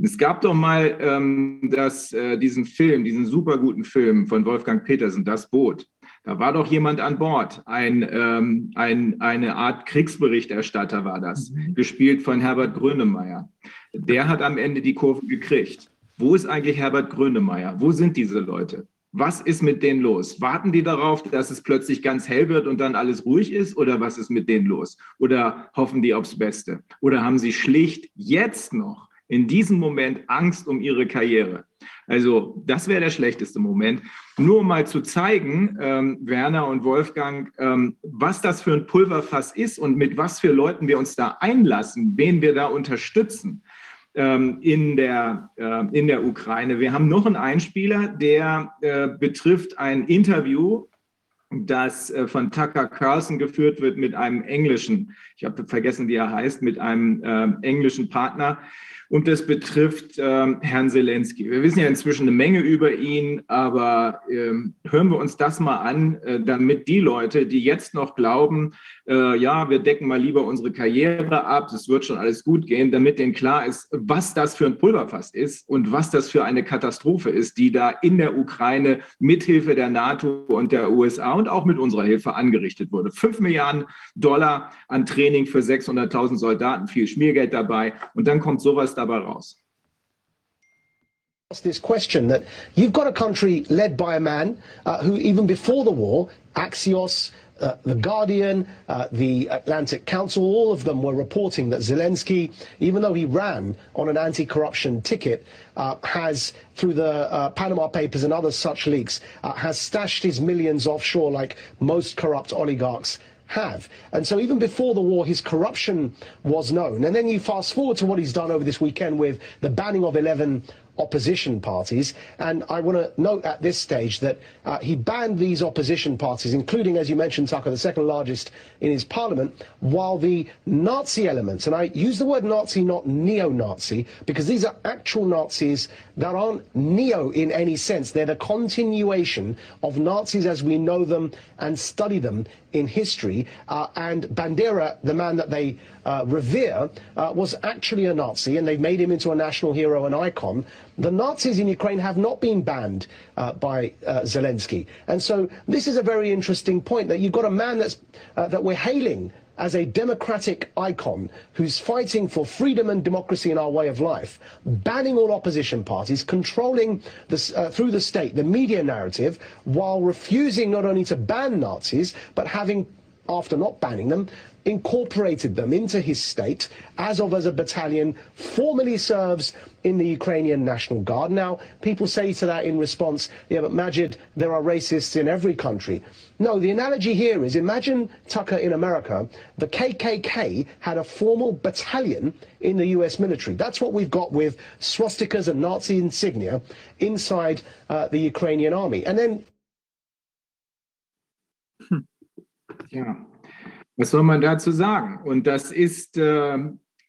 Es gab doch mal ähm, das, äh, diesen Film, diesen super guten Film von Wolfgang Petersen, Das Boot. Da war doch jemand an Bord, ein, ähm, ein, eine Art Kriegsberichterstatter war das, mhm. gespielt von Herbert Grönemeyer. Der hat am Ende die Kurve gekriegt. Wo ist eigentlich Herbert Grönemeyer? Wo sind diese Leute? Was ist mit denen los? Warten die darauf, dass es plötzlich ganz hell wird und dann alles ruhig ist? Oder was ist mit denen los? Oder hoffen die aufs Beste? Oder haben sie schlicht jetzt noch in diesem Moment Angst um ihre Karriere? Also das wäre der schlechteste Moment. Nur um mal zu zeigen, ähm, Werner und Wolfgang, ähm, was das für ein Pulverfass ist und mit was für Leuten wir uns da einlassen, wen wir da unterstützen in, der, äh, in der Ukraine. Wir haben noch einen Einspieler, der äh, betrifft ein Interview, das äh, von Tucker Carlson geführt wird mit einem englischen, ich habe vergessen, wie er heißt, mit einem englischen Partner und das betrifft ähm, Herrn Zelensky. Wir wissen ja inzwischen eine Menge über ihn, aber ähm, hören wir uns das mal an, äh, damit die Leute, die jetzt noch glauben, äh, ja, wir decken mal lieber unsere Karriere ab, es wird schon alles gut gehen, damit denen klar ist, was das für ein Pulverfass ist und was das für eine Katastrophe ist, die da in der Ukraine mithilfe der NATO und der USA und auch mit unserer Hilfe angerichtet wurde. Fünf Milliarden Dollar an Training für 600.000 Soldaten, viel Schmiergeld dabei und dann kommt sowas dabei raus.
This question that you've got a country led by a man uh, who, even before the war, Axios, uh, The Guardian, uh, the Atlantic Council, all of them were reporting that Zelensky, even though he ran on an anti-corruption ticket, uh, has, through the uh, Panama Papers and other such leaks, uh, has stashed his millions offshore like most corrupt oligarchs have. And so even before the war, his corruption was known. And then you fast forward to what he's done over this weekend with the banning of 11 opposition parties. And I want to note at this stage that uh, he banned these opposition parties, including, as you mentioned, Tucker, the second largest in his parliament, while the Nazi elements, and I use the word Nazi, not neo-Nazi, because these are actual Nazis that aren't neo in any sense. They're the continuation of Nazis as we know them and study them in history. Uh, and Bandera, the man that they uh, revere, uh, was actually a Nazi, and they've made him into a national hero and icon. The Nazis in Ukraine have not been banned uh, by uh, Zelensky. And so this is a very interesting point that you've got a man that's, uh, that we're hailing as a democratic icon who's fighting for freedom and democracy in our way of life, banning all opposition parties, controlling this, uh, through the state the media narrative, while refusing not only to ban Nazis, but having after not banning them, incorporated them into his state as of as a battalion, formally serves in the Ukrainian National Guard. Now, people say to that in response, yeah, but Majid, there are racists in every country. No, the analogy here is imagine Tucker in America, the KKK had a formal battalion in the US military. That's what we've got with swastikas and Nazi insignia inside uh, the Ukrainian army. And then.
Yeah. Was soll man dazu sagen? Und das ist äh,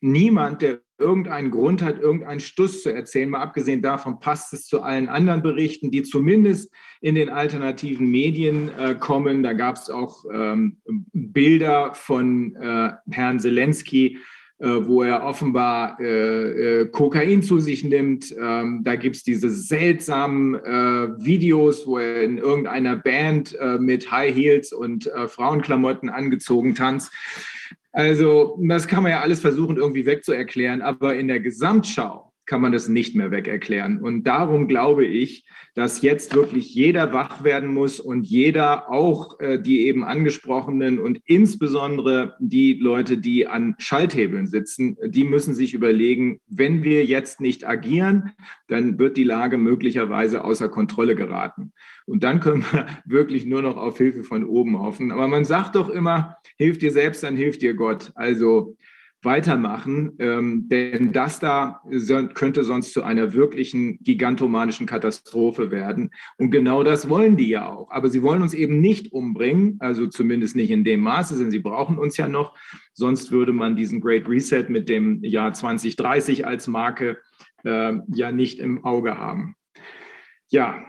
niemand, der irgendeinen Grund hat, irgendeinen Stuss zu erzählen. Mal abgesehen davon passt es zu allen anderen Berichten, die zumindest in den alternativen Medien äh, kommen. Da gab es auch ähm, Bilder von äh, Herrn Zelensky, äh, wo er offenbar äh, äh, Kokain zu sich nimmt. Ähm, da gibt es diese seltsamen Videos, wo er in irgendeiner Band mit High Heels und Frauenklamotten angezogen tanzt. Also das kann man ja alles versuchen irgendwie wegzuerklären, aber in der Gesamtschau kann man das nicht mehr wegerklären. Und darum glaube ich, dass jetzt wirklich jeder wach werden muss und jeder, auch äh, die eben angesprochenen und insbesondere die Leute, die an Schalthebeln sitzen, die müssen sich überlegen, wenn wir jetzt nicht agieren, dann wird die Lage möglicherweise außer Kontrolle geraten. Und dann können wir wirklich nur noch auf Hilfe von oben hoffen. Aber man sagt doch immer, hilf dir selbst, dann hilft dir Gott. Also weitermachen, ähm, denn das da könnte sonst zu einer wirklichen gigantomanischen Katastrophe werden. Und genau das wollen die ja auch. Aber sie wollen uns eben nicht umbringen, also zumindest nicht in dem Maße, denn sie brauchen uns ja noch. Sonst würde man diesen Great Reset mit dem Jahr 2030 als Marke äh, ja nicht im Auge haben. Ja,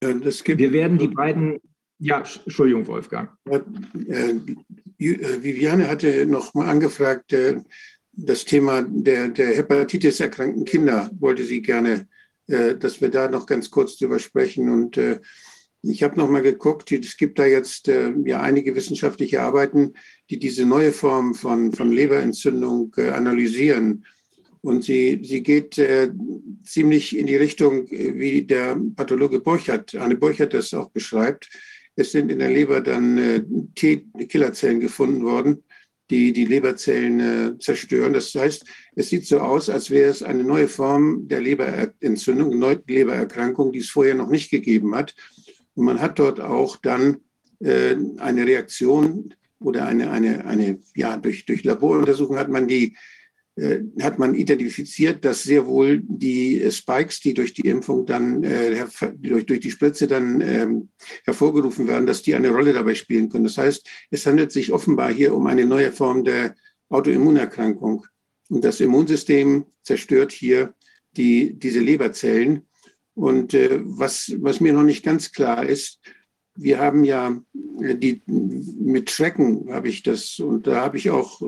wir werden die beiden ja, Entschuldigung, Wolfgang.
Äh, äh, Viviane hatte noch mal angefragt, äh, das Thema der, der Hepatitis erkrankten Kinder wollte sie gerne, dass wir da noch ganz kurz drüber sprechen. Und ich habe noch mal geguckt, es gibt da jetzt ja einige wissenschaftliche Arbeiten, die diese neue Form von, von Leberentzündung analysieren. Und sie, sie geht äh, ziemlich in die Richtung, wie der Pathologe Borchert, Anne Borchert das auch beschreibt. Es sind in der Leber dann äh, T-Killerzellen gefunden worden, die die Leberzellen äh, zerstören. Das heißt, es sieht so aus, als wäre es eine neue Form der Leberentzündung, eine Lebererkrankung, die es vorher noch nicht gegeben hat. Und man hat dort auch dann äh, eine Reaktion oder eine, eine, eine ja, durch, durch Laboruntersuchung hat man die hat man identifiziert, dass sehr wohl die Spikes, die durch die Impfung dann, äh, durch, durch die Spritze dann ähm, hervorgerufen werden, dass die eine Rolle dabei spielen können. Das heißt, es handelt sich offenbar hier um eine neue Form der Autoimmunerkrankung. Und das Immunsystem zerstört hier die, diese Leberzellen. Und äh, was, was mir noch nicht ganz klar ist, wir haben ja äh, die mit Schrecken habe ich das und da habe ich auch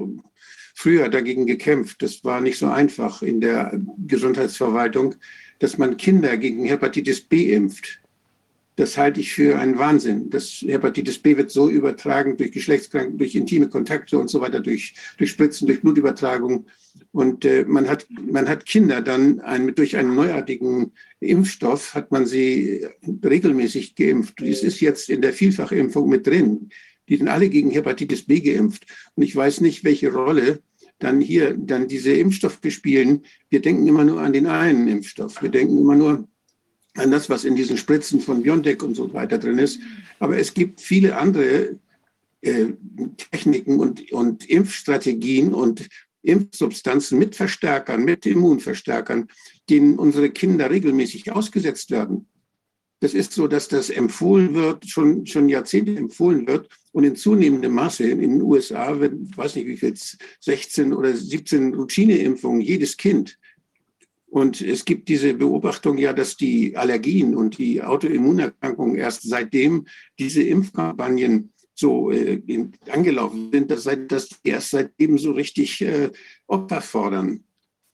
früher dagegen gekämpft. Das war nicht so einfach in der Gesundheitsverwaltung, dass man Kinder gegen Hepatitis B impft. Das halte ich für einen Wahnsinn. Das Hepatitis B wird so übertragen durch Geschlechtskranken, durch intime Kontakte und so weiter, durch, durch Spritzen, durch Blutübertragung. Und äh, man, hat, man hat Kinder dann ein, durch einen neuartigen Impfstoff, hat man sie regelmäßig geimpft. Das ist jetzt in der Vielfachimpfung mit drin die sind alle gegen Hepatitis B geimpft. Und ich weiß nicht, welche Rolle dann hier dann diese Impfstoffe spielen. Wir denken immer nur an den einen Impfstoff. Wir denken immer nur an das, was in diesen Spritzen von BioNTech und so weiter drin ist. Aber es gibt viele andere äh, Techniken und, und Impfstrategien und Impfsubstanzen mit Verstärkern, mit Immunverstärkern, denen unsere Kinder regelmäßig ausgesetzt werden. Das ist so, dass das empfohlen wird, schon, schon Jahrzehnte empfohlen wird und in zunehmendem Maße in den USA, wenn, weiß nicht wie viel, 16 oder 17 Routine-Impfungen jedes Kind. Und es gibt diese Beobachtung ja, dass die Allergien und die Autoimmunerkrankungen erst seitdem diese Impfkampagnen so äh, angelaufen sind, dass, dass die erst seitdem so richtig äh, Opfer fordern.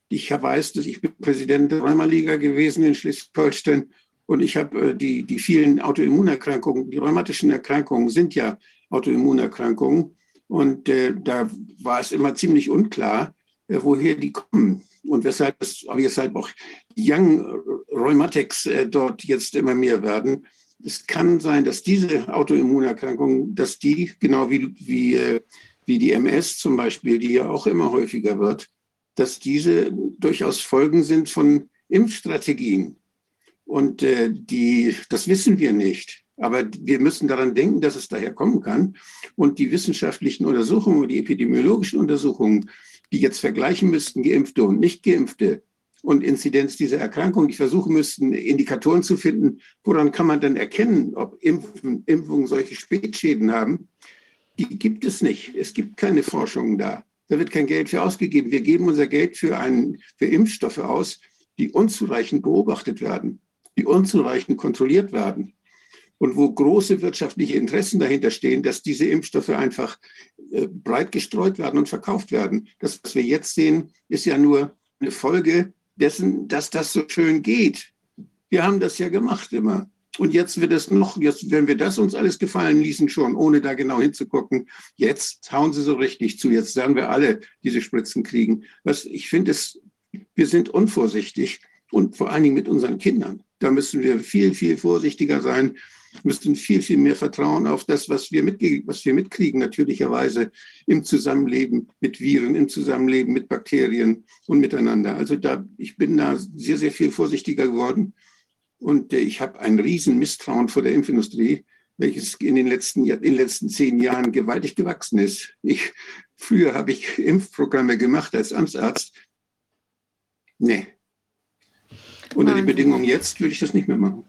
Ich weiß, dass ich bin Präsident der Rheumaliga gewesen in Schleswig-Holstein und ich habe äh, die, die vielen Autoimmunerkrankungen, die rheumatischen Erkrankungen sind ja Autoimmunerkrankungen. Und äh, da war es immer ziemlich unklar, äh, woher die kommen und weshalb, es, weshalb auch Young Rheumatics äh, dort jetzt immer mehr werden. Es kann sein, dass diese Autoimmunerkrankungen, dass die, genau wie, wie, äh, wie die MS zum Beispiel, die ja auch immer häufiger wird, dass diese durchaus Folgen sind von Impfstrategien. Und äh, die, das wissen wir nicht. Aber wir müssen daran denken, dass es daher kommen kann. Und die wissenschaftlichen Untersuchungen, die epidemiologischen Untersuchungen, die jetzt vergleichen müssten, Geimpfte und Nicht-Geimpfte und Inzidenz dieser Erkrankung, die versuchen müssten, Indikatoren zu finden, woran kann man dann erkennen, ob Impfen, Impfungen solche Spätschäden haben, die gibt es nicht. Es gibt keine Forschung da. Da wird kein Geld für ausgegeben. Wir geben unser Geld für, einen, für Impfstoffe aus, die unzureichend beobachtet werden die unzureichend kontrolliert werden und wo große wirtschaftliche Interessen dahinter stehen, dass diese Impfstoffe einfach äh, breit gestreut werden und verkauft werden. Das, was wir jetzt sehen, ist ja nur eine Folge dessen, dass das so schön geht. Wir haben das ja gemacht immer. Und jetzt wird es noch, jetzt, wenn wir das uns alles gefallen ließen, schon, ohne da genau hinzugucken, jetzt hauen sie so richtig zu. Jetzt werden wir alle diese Spritzen kriegen. Was ich finde, ist, wir sind unvorsichtig und vor allen Dingen mit unseren Kindern. Da müssen wir viel, viel vorsichtiger sein, müssen viel, viel mehr vertrauen auf das, was wir, was wir mitkriegen, natürlicherweise im Zusammenleben mit Viren, im Zusammenleben mit Bakterien und miteinander. Also da, ich bin da sehr, sehr viel vorsichtiger geworden. Und äh, ich habe ein riesen Misstrauen vor der Impfindustrie, welches in den letzten, in den letzten zehn Jahren gewaltig gewachsen ist. Ich, früher habe ich Impfprogramme gemacht als Amtsarzt. Nee, unter den Bedingungen jetzt würde ich das nicht mehr machen.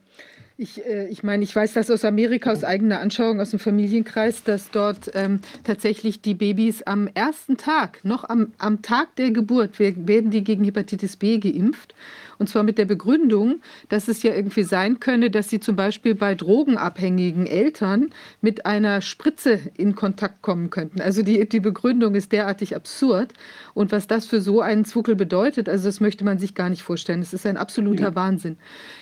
Ich, äh, ich meine, ich weiß das aus Amerika, aus eigener Anschauung, aus dem Familienkreis, dass dort ähm, tatsächlich die Babys am ersten Tag, noch am, am Tag der Geburt, werden die gegen Hepatitis B geimpft. Und zwar mit der Begründung, dass es ja irgendwie sein könne, dass sie zum Beispiel bei drogenabhängigen Eltern mit einer Spritze in Kontakt kommen könnten. Also die, die Begründung ist derartig absurd. Und was das für so einen Zwuckel bedeutet, also das möchte man sich gar nicht vorstellen. Es ist ein absoluter ja. Wahnsinn.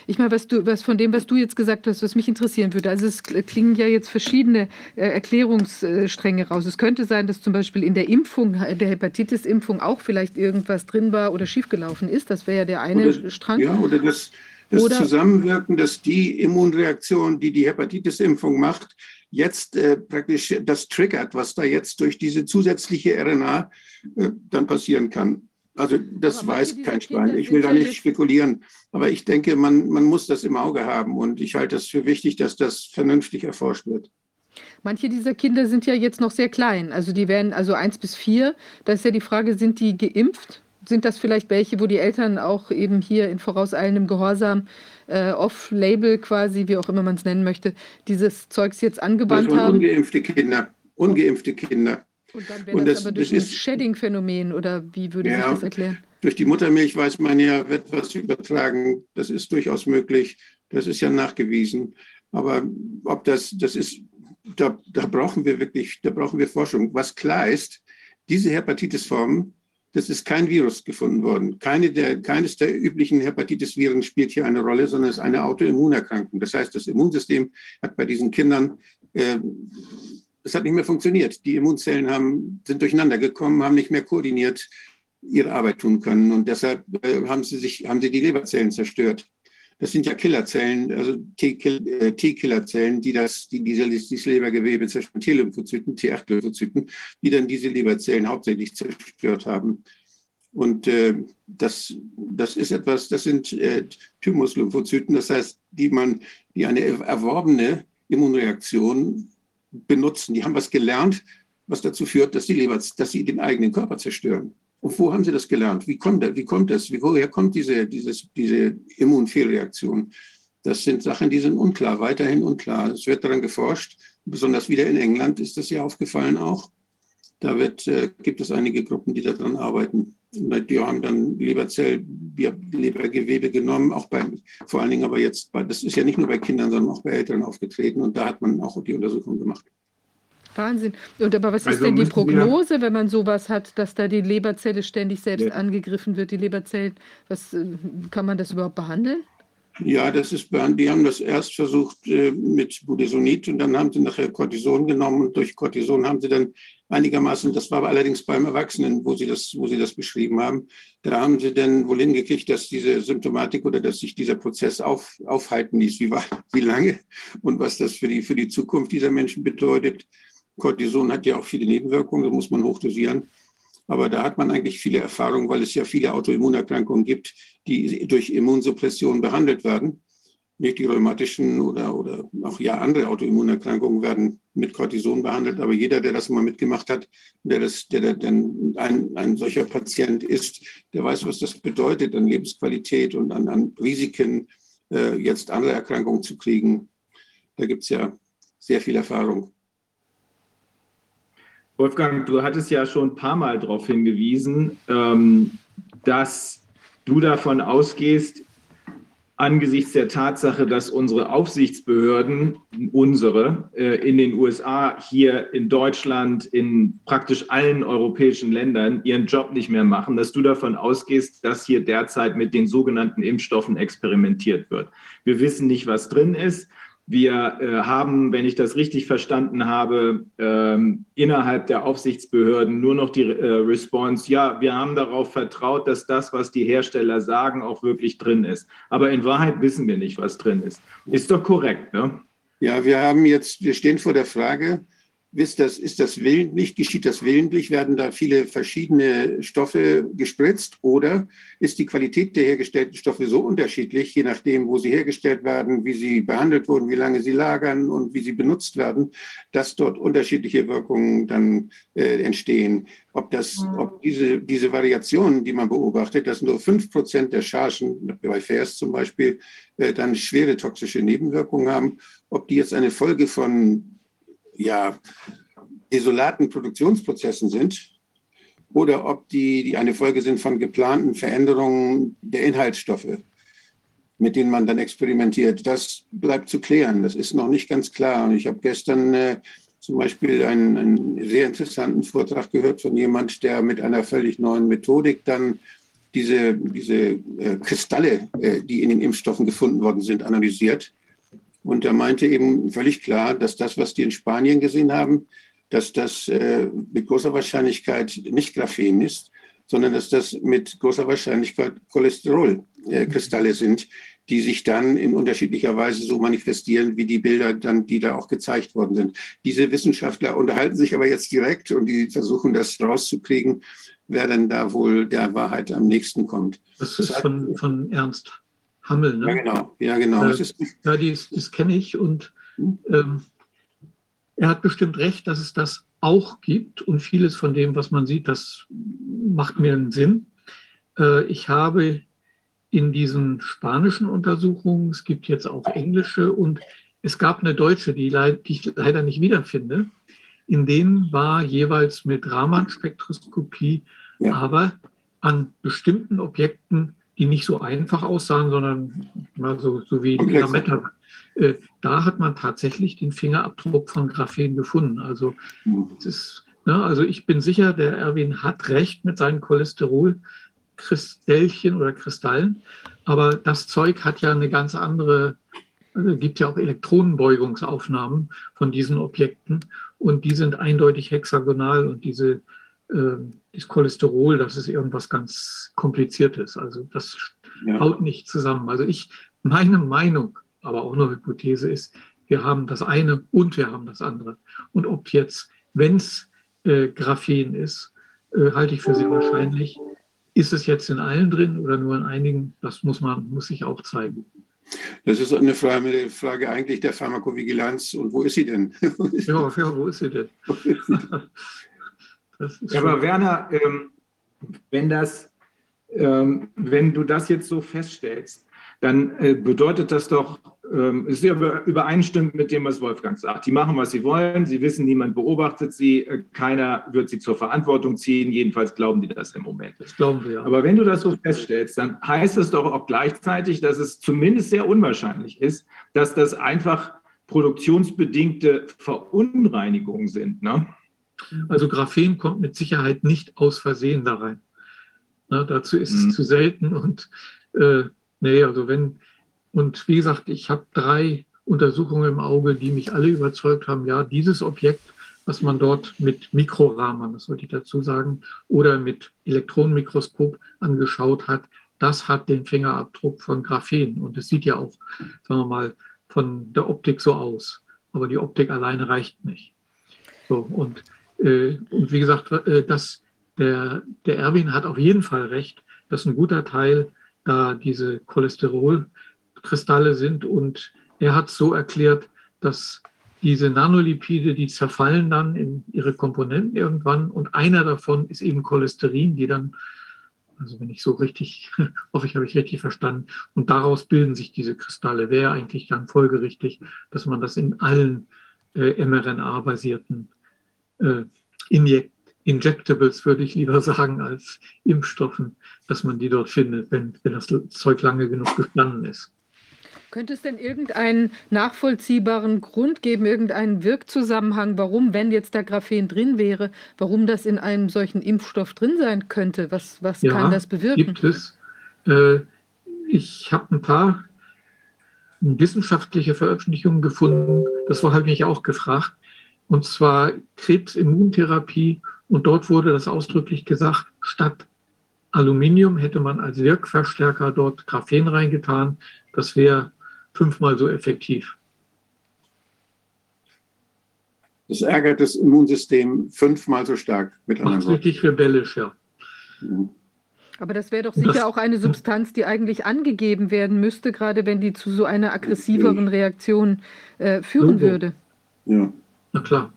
Ich meine, was du, was von dem, was du jetzt gesagt hast, was mich interessieren würde, also es klingen ja jetzt verschiedene äh, Erklärungsstränge raus. Es könnte sein, dass zum Beispiel in der Impfung, der Hepatitis-Impfung auch vielleicht irgendwas drin war oder schiefgelaufen ist. Das wäre ja der eine Strang.
Ja, oder das, das oder Zusammenwirken, dass die Immunreaktion, die die Hepatitis-Impfung macht, jetzt äh, praktisch das triggert, was da jetzt durch diese zusätzliche RNA äh, dann passieren kann. Also das aber weiß kein Schwein. Ich will da nicht spekulieren, aber ich denke, man, man muss das im Auge haben und ich halte es für wichtig, dass das vernünftig erforscht wird.
Manche dieser Kinder sind ja jetzt noch sehr klein. Also die werden also eins bis vier. Da ist ja die Frage, sind die geimpft? Sind das vielleicht welche, wo die Eltern auch eben hier in vorauseilendem Gehorsam äh, off-label quasi, wie auch immer man es nennen möchte, dieses Zeugs jetzt angewandt haben?
Ungeimpfte Kinder, ungeimpfte Kinder.
Und dann wäre das, das, aber durch das ein Shedding-Phänomen oder wie würde ja, das erklären?
Durch die Muttermilch weiß man ja, wird was übertragen. Das ist durchaus möglich. Das ist ja nachgewiesen. Aber ob das, das ist, da, da brauchen wir wirklich, da brauchen wir Forschung. Was klar ist, diese Hepatitis-Formen das ist kein Virus gefunden worden. Keine der, keines der üblichen Hepatitis-Viren spielt hier eine Rolle, sondern es ist eine Autoimmunerkrankung. Das heißt, das Immunsystem hat bei diesen Kindern, äh, es hat nicht mehr funktioniert. Die Immunzellen haben, sind durcheinander gekommen, haben nicht mehr koordiniert ihre Arbeit tun können. Und deshalb äh, haben, sie sich, haben sie die Leberzellen zerstört. Das sind ja Killerzellen, also äh, T-Killerzellen, die das, die diese, dieses Lebergewebe zerstören, T-Lymphozyten, T8-Lymphozyten, die dann diese Leberzellen hauptsächlich zerstört haben. Und äh, das, das ist etwas, das sind äh, Thymuslymphozyten, das heißt, die man, die eine erworbene Immunreaktion benutzen. Die haben was gelernt, was dazu führt, dass die Leber, dass sie den eigenen Körper zerstören. Und wo haben Sie das gelernt? Wie kommt, das? wie kommt das? Woher kommt diese, dieses, diese Immunfehlreaktion? Das sind Sachen, die sind unklar, weiterhin unklar. Es wird daran geforscht. Besonders wieder in England ist das ja aufgefallen auch. Da wird, äh, gibt es einige Gruppen, die daran arbeiten. Die haben dann Leberzell, Lebergewebe genommen, auch bei, vor allen Dingen aber jetzt, bei, das ist ja nicht nur bei Kindern, sondern auch bei Eltern aufgetreten und da hat man auch die Untersuchung gemacht.
Wahnsinn. Und aber was also ist denn die Prognose, wenn man sowas hat, dass da die Leberzelle ständig selbst ja. angegriffen wird, die Leberzellen? Was äh, kann man das überhaupt behandeln?
Ja, das ist, die haben das erst versucht äh, mit Budesonid und dann haben sie nachher Cortison genommen und durch Cortison haben sie dann einigermaßen, das war aber allerdings beim Erwachsenen, wo sie das, wo sie das beschrieben haben, da haben sie dann wohl hingekriegt, dass diese Symptomatik oder dass sich dieser Prozess auf, aufhalten ließ, wie, wie lange und was das für die, für die Zukunft dieser Menschen bedeutet. Cortison hat ja auch viele Nebenwirkungen, da muss man hochdosieren. Aber da hat man eigentlich viele Erfahrungen, weil es ja viele Autoimmunerkrankungen gibt, die durch Immunsuppression behandelt werden. Nicht die rheumatischen oder, oder auch ja andere Autoimmunerkrankungen werden mit Cortison behandelt. Aber jeder, der das mal mitgemacht hat, der, das, der dann ein, ein solcher Patient ist, der weiß, was das bedeutet an Lebensqualität und an, an Risiken, äh, jetzt andere Erkrankungen zu kriegen. Da gibt es ja sehr viel Erfahrung.
Wolfgang, du hattest ja schon ein paar Mal darauf hingewiesen, ähm, dass du davon ausgehst, angesichts der Tatsache, dass unsere Aufsichtsbehörden, unsere, äh, in den USA, hier in Deutschland, in praktisch allen europäischen Ländern ihren Job nicht mehr machen, dass du davon ausgehst, dass hier derzeit mit den sogenannten Impfstoffen experimentiert wird. Wir wissen nicht, was drin ist. Wir äh, haben, wenn ich das richtig verstanden habe, ähm, innerhalb der Aufsichtsbehörden nur noch die äh, Response, ja, wir haben darauf vertraut, dass das, was die Hersteller sagen, auch wirklich drin ist. Aber in Wahrheit wissen wir nicht, was drin ist. Ist doch korrekt, ne?
Ja, wir haben jetzt, wir stehen vor der Frage, ist das, ist das willentlich, geschieht das willentlich, werden da viele verschiedene Stoffe gespritzt? Oder ist die Qualität der hergestellten Stoffe so unterschiedlich, je nachdem, wo sie hergestellt werden, wie sie behandelt wurden, wie lange sie lagern und wie sie benutzt werden, dass dort unterschiedliche Wirkungen dann äh, entstehen. Ob, das, ob diese, diese Variationen, die man beobachtet, dass nur fünf Prozent der Chargen, bei FAIRS zum Beispiel, äh, dann schwere toxische Nebenwirkungen haben, ob die jetzt eine Folge von ja, isolaten Produktionsprozessen sind oder ob die, die eine Folge sind von geplanten Veränderungen der Inhaltsstoffe, mit denen man dann experimentiert. Das bleibt zu klären. Das ist noch nicht ganz klar. Und ich habe gestern äh, zum Beispiel einen, einen, sehr interessanten Vortrag gehört von jemand, der mit einer völlig neuen Methodik dann diese, diese äh, Kristalle, äh, die in den Impfstoffen gefunden worden sind, analysiert und er meinte eben völlig klar, dass das, was die in Spanien gesehen haben, dass das äh, mit großer Wahrscheinlichkeit nicht Graphen ist, sondern dass das mit großer Wahrscheinlichkeit Cholesterolkristalle äh, sind, die sich dann in unterschiedlicher Weise so manifestieren, wie die Bilder dann, die da auch gezeigt worden sind. Diese Wissenschaftler unterhalten sich aber jetzt direkt und die versuchen das rauszukriegen, wer denn da wohl der Wahrheit am nächsten kommt.
Das ist von, von Ernst Hammel. Ne?
Ja, genau. Ja, genau.
Äh, ja, das, das kenne ich und hm? ähm, er hat bestimmt recht, dass es das auch gibt und vieles von dem, was man sieht, das macht mir einen Sinn. Äh, ich habe in diesen spanischen Untersuchungen, es gibt jetzt auch englische und es gab eine deutsche, die, die ich leider nicht wiederfinde. In denen war jeweils mit Raman-Spektroskopie, ja. aber an bestimmten Objekten die nicht so einfach aussahen, sondern mal so, so wie Lametta. Äh, da hat man tatsächlich den Fingerabdruck von Graphen gefunden. Also, ist, ne, also ich bin sicher, der Erwin hat recht mit seinen Cholesterolkristallchen oder Kristallen, aber das Zeug hat ja eine ganz andere, also gibt ja auch Elektronenbeugungsaufnahmen von diesen Objekten und die sind eindeutig hexagonal und diese das Cholesterol, das ist irgendwas ganz Kompliziertes. Also das ja. haut nicht zusammen. Also ich, meine Meinung, aber auch nur Hypothese ist, wir haben das eine und wir haben das andere. Und ob jetzt, wenn es äh, Graphen ist, äh, halte ich für sehr wahrscheinlich. Ist es jetzt in allen drin oder nur in einigen? Das muss man, muss sich auch zeigen.
Das ist eine Frage, Frage eigentlich der Pharmakovigilanz. Und wo ist sie denn?
ja, ja, wo ist sie denn?
ja, aber Werner, ähm, wenn das, ähm, wenn du das jetzt so feststellst, dann äh, bedeutet das doch, ähm, ist ja übereinstimmend mit dem, was Wolfgang sagt. Die machen, was sie wollen, sie wissen, niemand beobachtet sie, äh, keiner wird sie zur Verantwortung ziehen, jedenfalls glauben die das im Moment.
Das glauben wir. Ja.
Aber wenn du das so feststellst, dann heißt das doch auch gleichzeitig, dass es zumindest sehr unwahrscheinlich ist, dass das einfach produktionsbedingte Verunreinigungen sind. Ne?
Also Graphen kommt mit Sicherheit nicht aus Versehen da rein. Na, dazu ist mhm. es zu selten und äh, nee, also wenn, und wie gesagt, ich habe drei Untersuchungen im Auge, die mich alle überzeugt haben, ja, dieses Objekt, was man dort mit Mikrorahmern, das sollte ich dazu sagen, oder mit Elektronenmikroskop angeschaut hat, das hat den Fingerabdruck von Graphen. Und es sieht ja auch, sagen wir mal, von der Optik so aus. Aber die Optik alleine reicht nicht. So, und, und wie gesagt, äh, das, der, der Erwin hat auf jeden Fall recht, dass ein guter Teil da diese Cholesterolkristalle sind. Und er hat so erklärt, dass diese Nanolipide, die zerfallen dann in ihre Komponenten irgendwann und einer davon ist eben Cholesterin, die dann also wenn ich so richtig, hoffe ich, habe ich richtig verstanden. Und daraus bilden sich diese Kristalle. Wäre eigentlich dann folgerichtig, dass man das in allen äh, mRNA-basierten äh, Inject Injectables, würde ich lieber sagen, als Impfstoffen, dass man die dort findet, wenn, wenn das Zeug lange genug gestanden ist.
Könnte es denn irgendeinen nachvollziehbaren Grund geben, irgendeinen Wirkzusammenhang, warum, wenn jetzt da Graphen drin wäre, warum das in einem solchen Impfstoff drin sein könnte? Was, was ja, kann das bewirken?
Gibt es. Äh, ich habe ein paar wissenschaftliche Veröffentlichungen gefunden. Das war halt mich auch gefragt. Und zwar Krebsimmuntherapie. Und dort wurde das ausdrücklich gesagt, statt Aluminium hätte man als Wirkverstärker dort Graphen reingetan. Das wäre fünfmal so effektiv.
Das ärgert das Immunsystem fünfmal so stark
mit anderen Macht richtig rebellisch, ja.
Mhm. Aber das wäre doch sicher das, auch eine Substanz, die eigentlich angegeben werden müsste, gerade wenn die zu so einer aggressiveren Reaktion äh, führen würde.
Ja, na klar.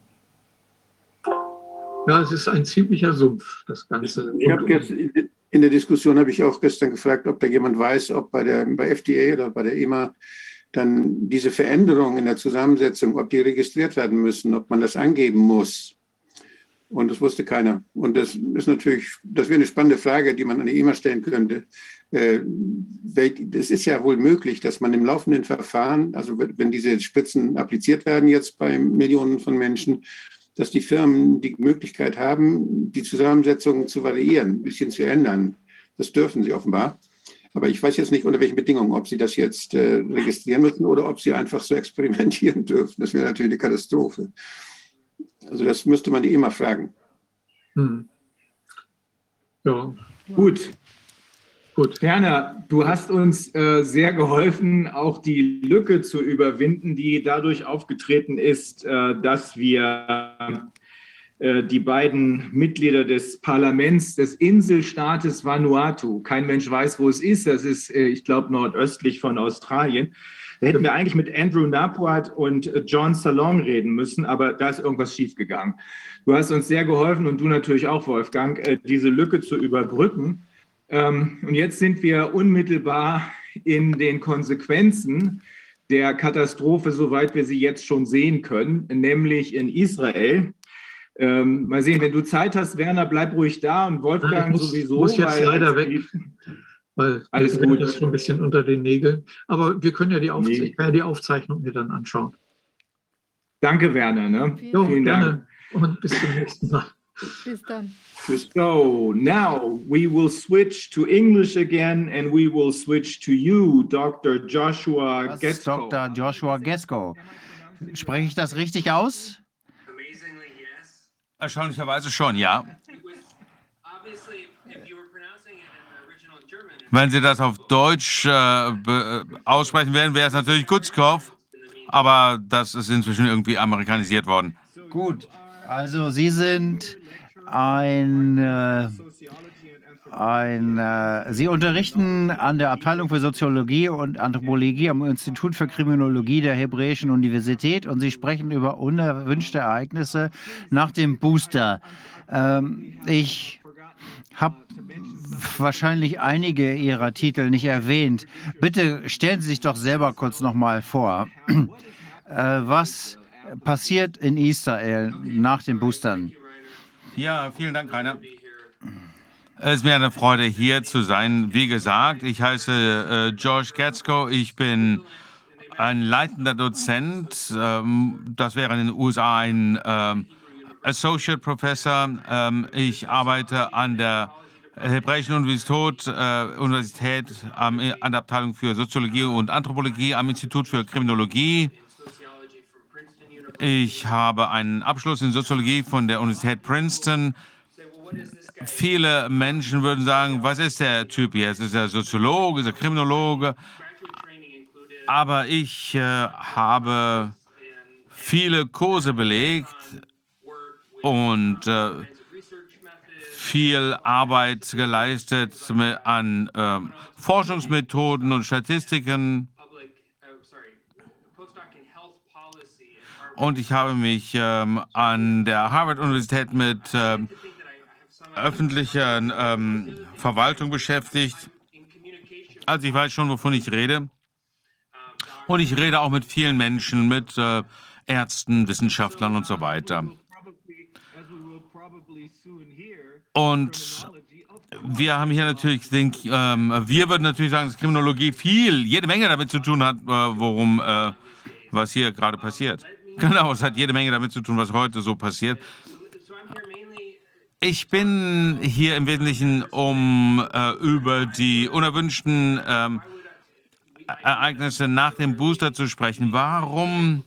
Ja, es ist ein ziemlicher Sumpf, das Ganze.
Ich habe in der Diskussion habe ich auch gestern gefragt, ob da jemand weiß, ob bei der bei FDA oder bei der EMA dann diese Veränderungen in der Zusammensetzung, ob die registriert werden müssen, ob man das angeben muss. Und das wusste keiner. Und das ist natürlich, das wäre eine spannende Frage, die man an die EMA stellen könnte. Äh, es ist ja wohl möglich, dass man im laufenden Verfahren, also wenn diese Spritzen appliziert werden jetzt bei Millionen von Menschen, dass die Firmen die Möglichkeit haben, die Zusammensetzung zu variieren, ein bisschen zu ändern. Das dürfen sie offenbar. Aber ich weiß jetzt nicht, unter welchen Bedingungen, ob sie das jetzt äh, registrieren müssen oder ob sie einfach so experimentieren dürfen. Das wäre natürlich eine Katastrophe. Also das müsste man die immer fragen. Hm.
Ja, gut. Gut, Werner, du hast uns äh, sehr geholfen, auch die Lücke zu überwinden, die dadurch aufgetreten ist, äh, dass wir äh, die beiden Mitglieder des Parlaments des Inselstaates Vanuatu, kein Mensch weiß, wo es ist, das ist, äh, ich glaube, nordöstlich von Australien. Da hätten wir eigentlich mit Andrew Napuat und äh, John Salong reden müssen, aber da ist irgendwas schiefgegangen. Du hast uns sehr geholfen und du natürlich auch, Wolfgang, äh, diese Lücke zu überbrücken. Ähm, und jetzt sind wir unmittelbar in den Konsequenzen der Katastrophe, soweit wir sie jetzt schon sehen können, nämlich in Israel. Ähm, mal sehen, wenn du Zeit hast, Werner, bleib ruhig da und Wolfgang
muss,
sowieso.
muss jetzt leider weg, weil alles gut ist schon ein bisschen unter den Nägeln. Aber wir können ja die, Aufze nee. ja die Aufzeichnung mir dann anschauen.
Danke, Werner. Ne?
Jo, Vielen gerne. Dank. Und bis zum nächsten Mal.
Bis dann.
So now we will switch to English again and we will switch to you, Dr. Joshua Gesko.
Dr. Joshua Gesko. Spreche ich das richtig aus?
Erstaunlicherweise schon, ja. Wenn Sie das auf Deutsch äh, aussprechen werden, wäre es natürlich Gutzkopf, aber das ist inzwischen irgendwie amerikanisiert worden.
Gut, also Sie sind ein, äh, ein äh, Sie unterrichten an der Abteilung für Soziologie und Anthropologie am Institut für Kriminologie der Hebräischen Universität und Sie sprechen über unerwünschte Ereignisse nach dem Booster. Ähm, ich habe wahrscheinlich einige Ihrer Titel nicht erwähnt. Bitte stellen Sie sich doch selber kurz noch mal vor. Äh, was passiert in Israel nach den Boostern?
Ja, vielen Dank, Rainer. Es ist mir eine Freude, hier zu sein. Wie gesagt, ich heiße äh, George Gatzko. Ich bin ein leitender Dozent. Ähm, das wäre in den USA ein ähm, Associate Professor. Ähm, ich arbeite an der Hebräischen Universität, äh, Universität am, an der Abteilung für Soziologie und Anthropologie am Institut für Kriminologie. Ich habe einen Abschluss in Soziologie von der Universität Princeton. Viele Menschen würden sagen, was ist der Typ jetzt? Ist er Soziologe, ist er Kriminologe? Aber ich äh, habe viele Kurse belegt und äh, viel Arbeit geleistet an äh, Forschungsmethoden und Statistiken. Und ich habe mich ähm, an der Harvard-Universität mit ähm, öffentlicher ähm, Verwaltung beschäftigt. Also ich weiß schon, wovon ich rede. Und ich rede auch mit vielen Menschen, mit äh, Ärzten, Wissenschaftlern und so weiter. Und wir haben hier natürlich, den, ähm, wir würden natürlich sagen, dass Kriminologie viel, jede Menge damit zu tun hat, äh, worum, äh, was hier gerade passiert. Genau, es hat jede Menge damit zu tun, was heute so passiert. Ich bin hier im Wesentlichen, um äh, über die unerwünschten ähm, Ereignisse nach dem Booster zu sprechen. Warum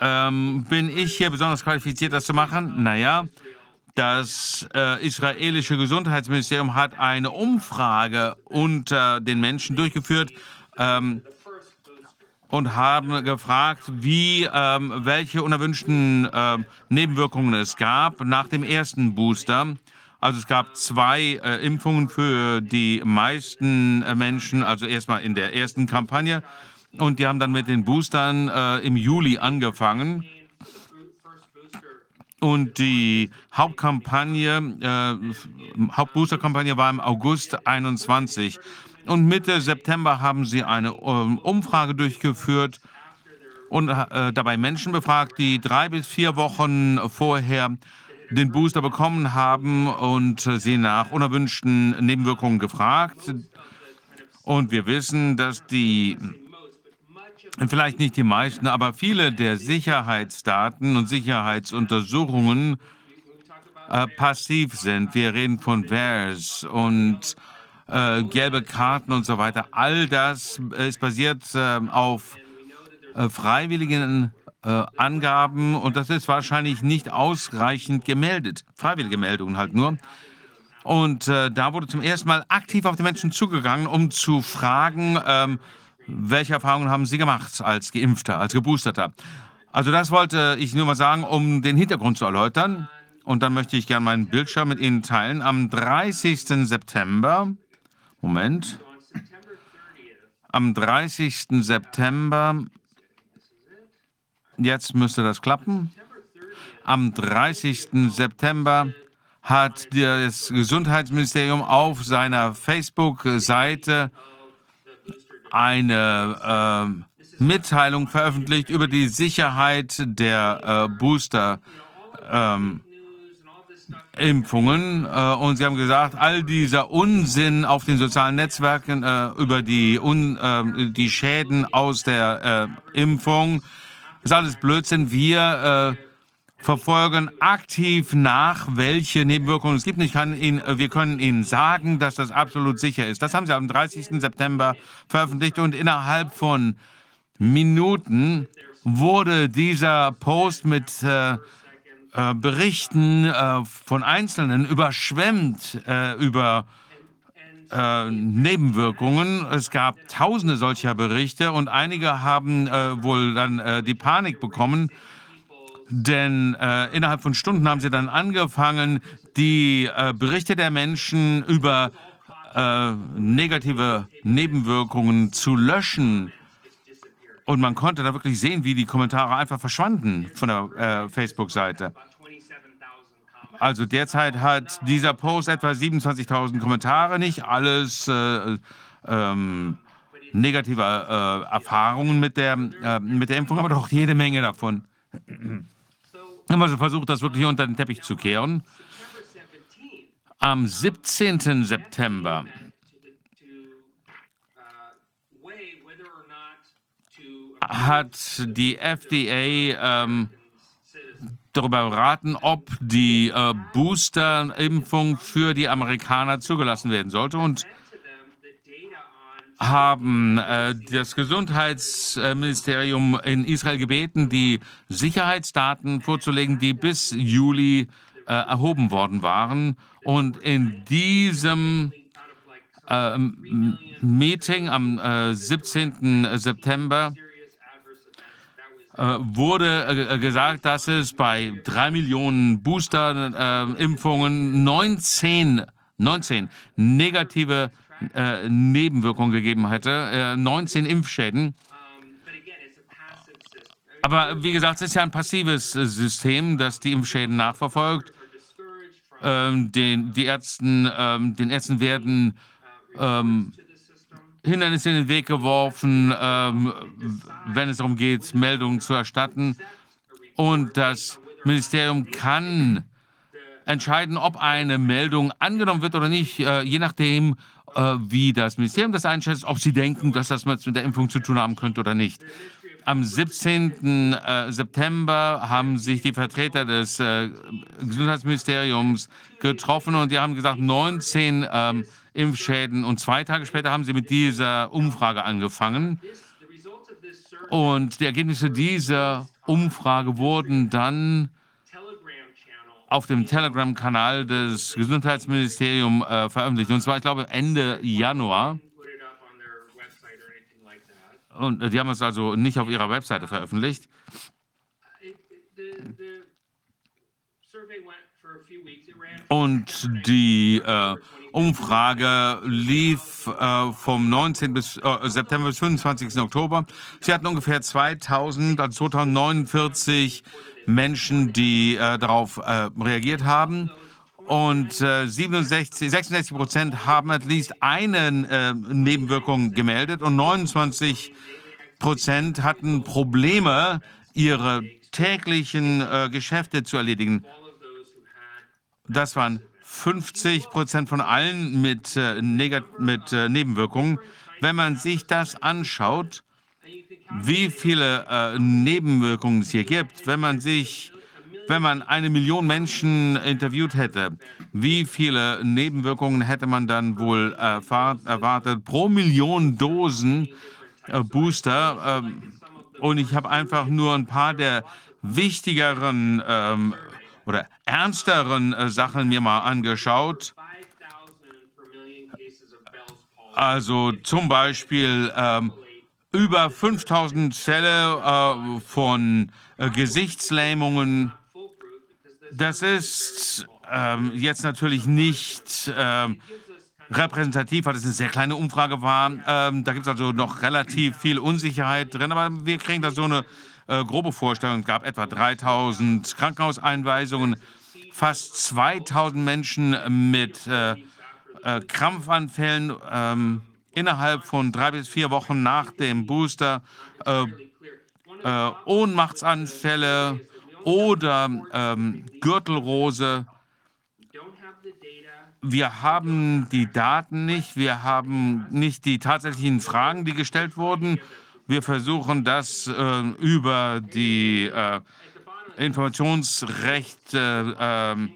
ähm, bin ich hier besonders qualifiziert, das zu machen? Naja, das äh, israelische Gesundheitsministerium hat eine Umfrage unter den Menschen durchgeführt ähm, und haben gefragt, wie, ähm, welche unerwünschten äh, Nebenwirkungen es gab nach dem ersten Booster. Also es gab zwei äh, Impfungen für die meisten äh, Menschen, also erstmal in der ersten Kampagne. Und die haben dann mit den Boostern äh, im Juli angefangen. Und die Hauptkampagne, äh, Hauptboosterkampagne war im August 21. Und Mitte September haben sie eine ähm, Umfrage durchgeführt und äh, dabei Menschen befragt, die drei bis vier Wochen vorher den Booster bekommen haben und sie nach unerwünschten Nebenwirkungen gefragt. Und wir wissen, dass die, vielleicht nicht die meisten, aber viele der Sicherheitsdaten und Sicherheitsuntersuchungen äh, passiv sind. Wir reden von VAERS und äh, gelbe Karten und so weiter. All das ist basiert äh, auf äh, freiwilligen äh, Angaben und das ist wahrscheinlich nicht ausreichend gemeldet. Freiwillige Meldungen halt nur. Und äh, da wurde zum ersten Mal aktiv auf die Menschen zugegangen, um zu fragen, ähm, welche Erfahrungen haben sie gemacht als Geimpfter, als Geboosterter. Also das wollte ich nur mal sagen, um den Hintergrund zu erläutern. Und dann möchte ich gerne meinen Bildschirm mit Ihnen teilen. Am 30. September Moment. Am 30. September, jetzt müsste das klappen. Am 30. September hat das Gesundheitsministerium auf seiner Facebook-Seite eine äh, Mitteilung veröffentlicht über die Sicherheit der äh, Booster. Ähm, Impfungen. Äh, und Sie haben gesagt, all dieser Unsinn auf den sozialen Netzwerken äh, über die, Un, äh, die Schäden aus der äh, Impfung ist alles Blödsinn. Wir äh, verfolgen aktiv nach, welche Nebenwirkungen es gibt. Ich kann Ihnen, äh, wir können Ihnen sagen, dass das absolut sicher ist. Das haben Sie am 30. September veröffentlicht und innerhalb von Minuten wurde dieser Post mit äh, Berichten äh, von Einzelnen überschwemmt äh, über äh, Nebenwirkungen. Es gab tausende solcher Berichte und einige haben äh, wohl dann die Panik bekommen, denn innerhalb von Stunden haben sie dann angefangen, die Berichte der Menschen über negative Nebenwirkungen zu löschen. Und man konnte da wirklich sehen, wie die Kommentare einfach verschwanden von der äh, Facebook-Seite. also derzeit hat dieser Post etwa 27.000 Kommentare, nicht alles äh, ähm, negative äh, Erfahrungen mit der, äh, mit der Impfung, aber doch jede Menge davon. Haben also versucht, das wirklich unter den Teppich zu kehren. Am 17. September hat die FDA ähm, darüber beraten, ob die äh, Booster-Impfung für die Amerikaner zugelassen werden sollte und haben äh, das Gesundheitsministerium in Israel gebeten, die Sicherheitsdaten vorzulegen, die bis Juli äh, erhoben worden waren. Und in diesem äh, Meeting am 17. Äh, September wurde äh, gesagt, dass es bei drei Millionen Booster-Impfungen 19, 19 negative äh, Nebenwirkungen gegeben hätte, 19 Impfschäden. Aber wie gesagt, es ist ja ein passives System, das die Impfschäden nachverfolgt. Ähm, den, die Ärzten, ähm, den Ärzten werden ähm, Hindernisse in den Weg geworfen, ähm, wenn es darum geht, Meldungen zu erstatten. Und das Ministerium kann entscheiden, ob eine Meldung angenommen wird oder nicht, äh, je nachdem, äh, wie das Ministerium das einschätzt, ob sie denken, dass das mit der Impfung zu tun haben könnte oder nicht. Am 17. Äh, September haben sich die Vertreter des äh, Gesundheitsministeriums getroffen und die haben gesagt, 19 ähm, Impfschäden. Und zwei Tage später haben sie mit dieser Umfrage angefangen. Und die Ergebnisse dieser Umfrage wurden dann auf dem Telegram-Kanal des Gesundheitsministeriums äh, veröffentlicht. Und zwar, ich glaube, Ende Januar. Und äh, die haben es also nicht auf ihrer Webseite veröffentlicht. Und die äh, Umfrage lief äh, vom 19. Bis, äh, September bis 25. Oktober. Sie hatten ungefähr 2000, also 2049 Menschen, die äh, darauf äh, reagiert haben. Und 67, 66 Prozent haben at least eine äh, Nebenwirkung gemeldet und 29 Prozent hatten Probleme, ihre täglichen äh, Geschäfte zu erledigen. Das waren 50 Prozent von allen mit, äh, mit äh, Nebenwirkungen. Wenn man sich das anschaut, wie viele äh, Nebenwirkungen es hier gibt, wenn man sich, wenn man eine Million Menschen interviewt hätte, wie viele Nebenwirkungen hätte man dann wohl erwartet pro Million Dosen äh, Booster? Ähm, und ich habe einfach nur ein paar der wichtigeren ähm, oder ernsteren äh, Sachen mir mal angeschaut. Also zum Beispiel ähm, über 5000 Fälle äh, von äh, Gesichtslähmungen. Das ist ähm, jetzt natürlich nicht ähm, repräsentativ, weil es eine sehr kleine Umfrage war. Ähm, da gibt es also noch relativ viel Unsicherheit drin, aber wir kriegen da so eine äh, grobe Vorstellung. Es gab etwa 3000 Krankenhauseinweisungen, fast 2000 Menschen mit äh, äh, Krampfanfällen ähm, innerhalb von drei bis vier Wochen nach dem Booster, äh, Ohnmachtsanfälle oder ähm, Gürtelrose. Wir haben die Daten nicht, wir haben nicht die tatsächlichen Fragen, die gestellt wurden. Wir versuchen das äh, über die äh, Informationsrechte ähm,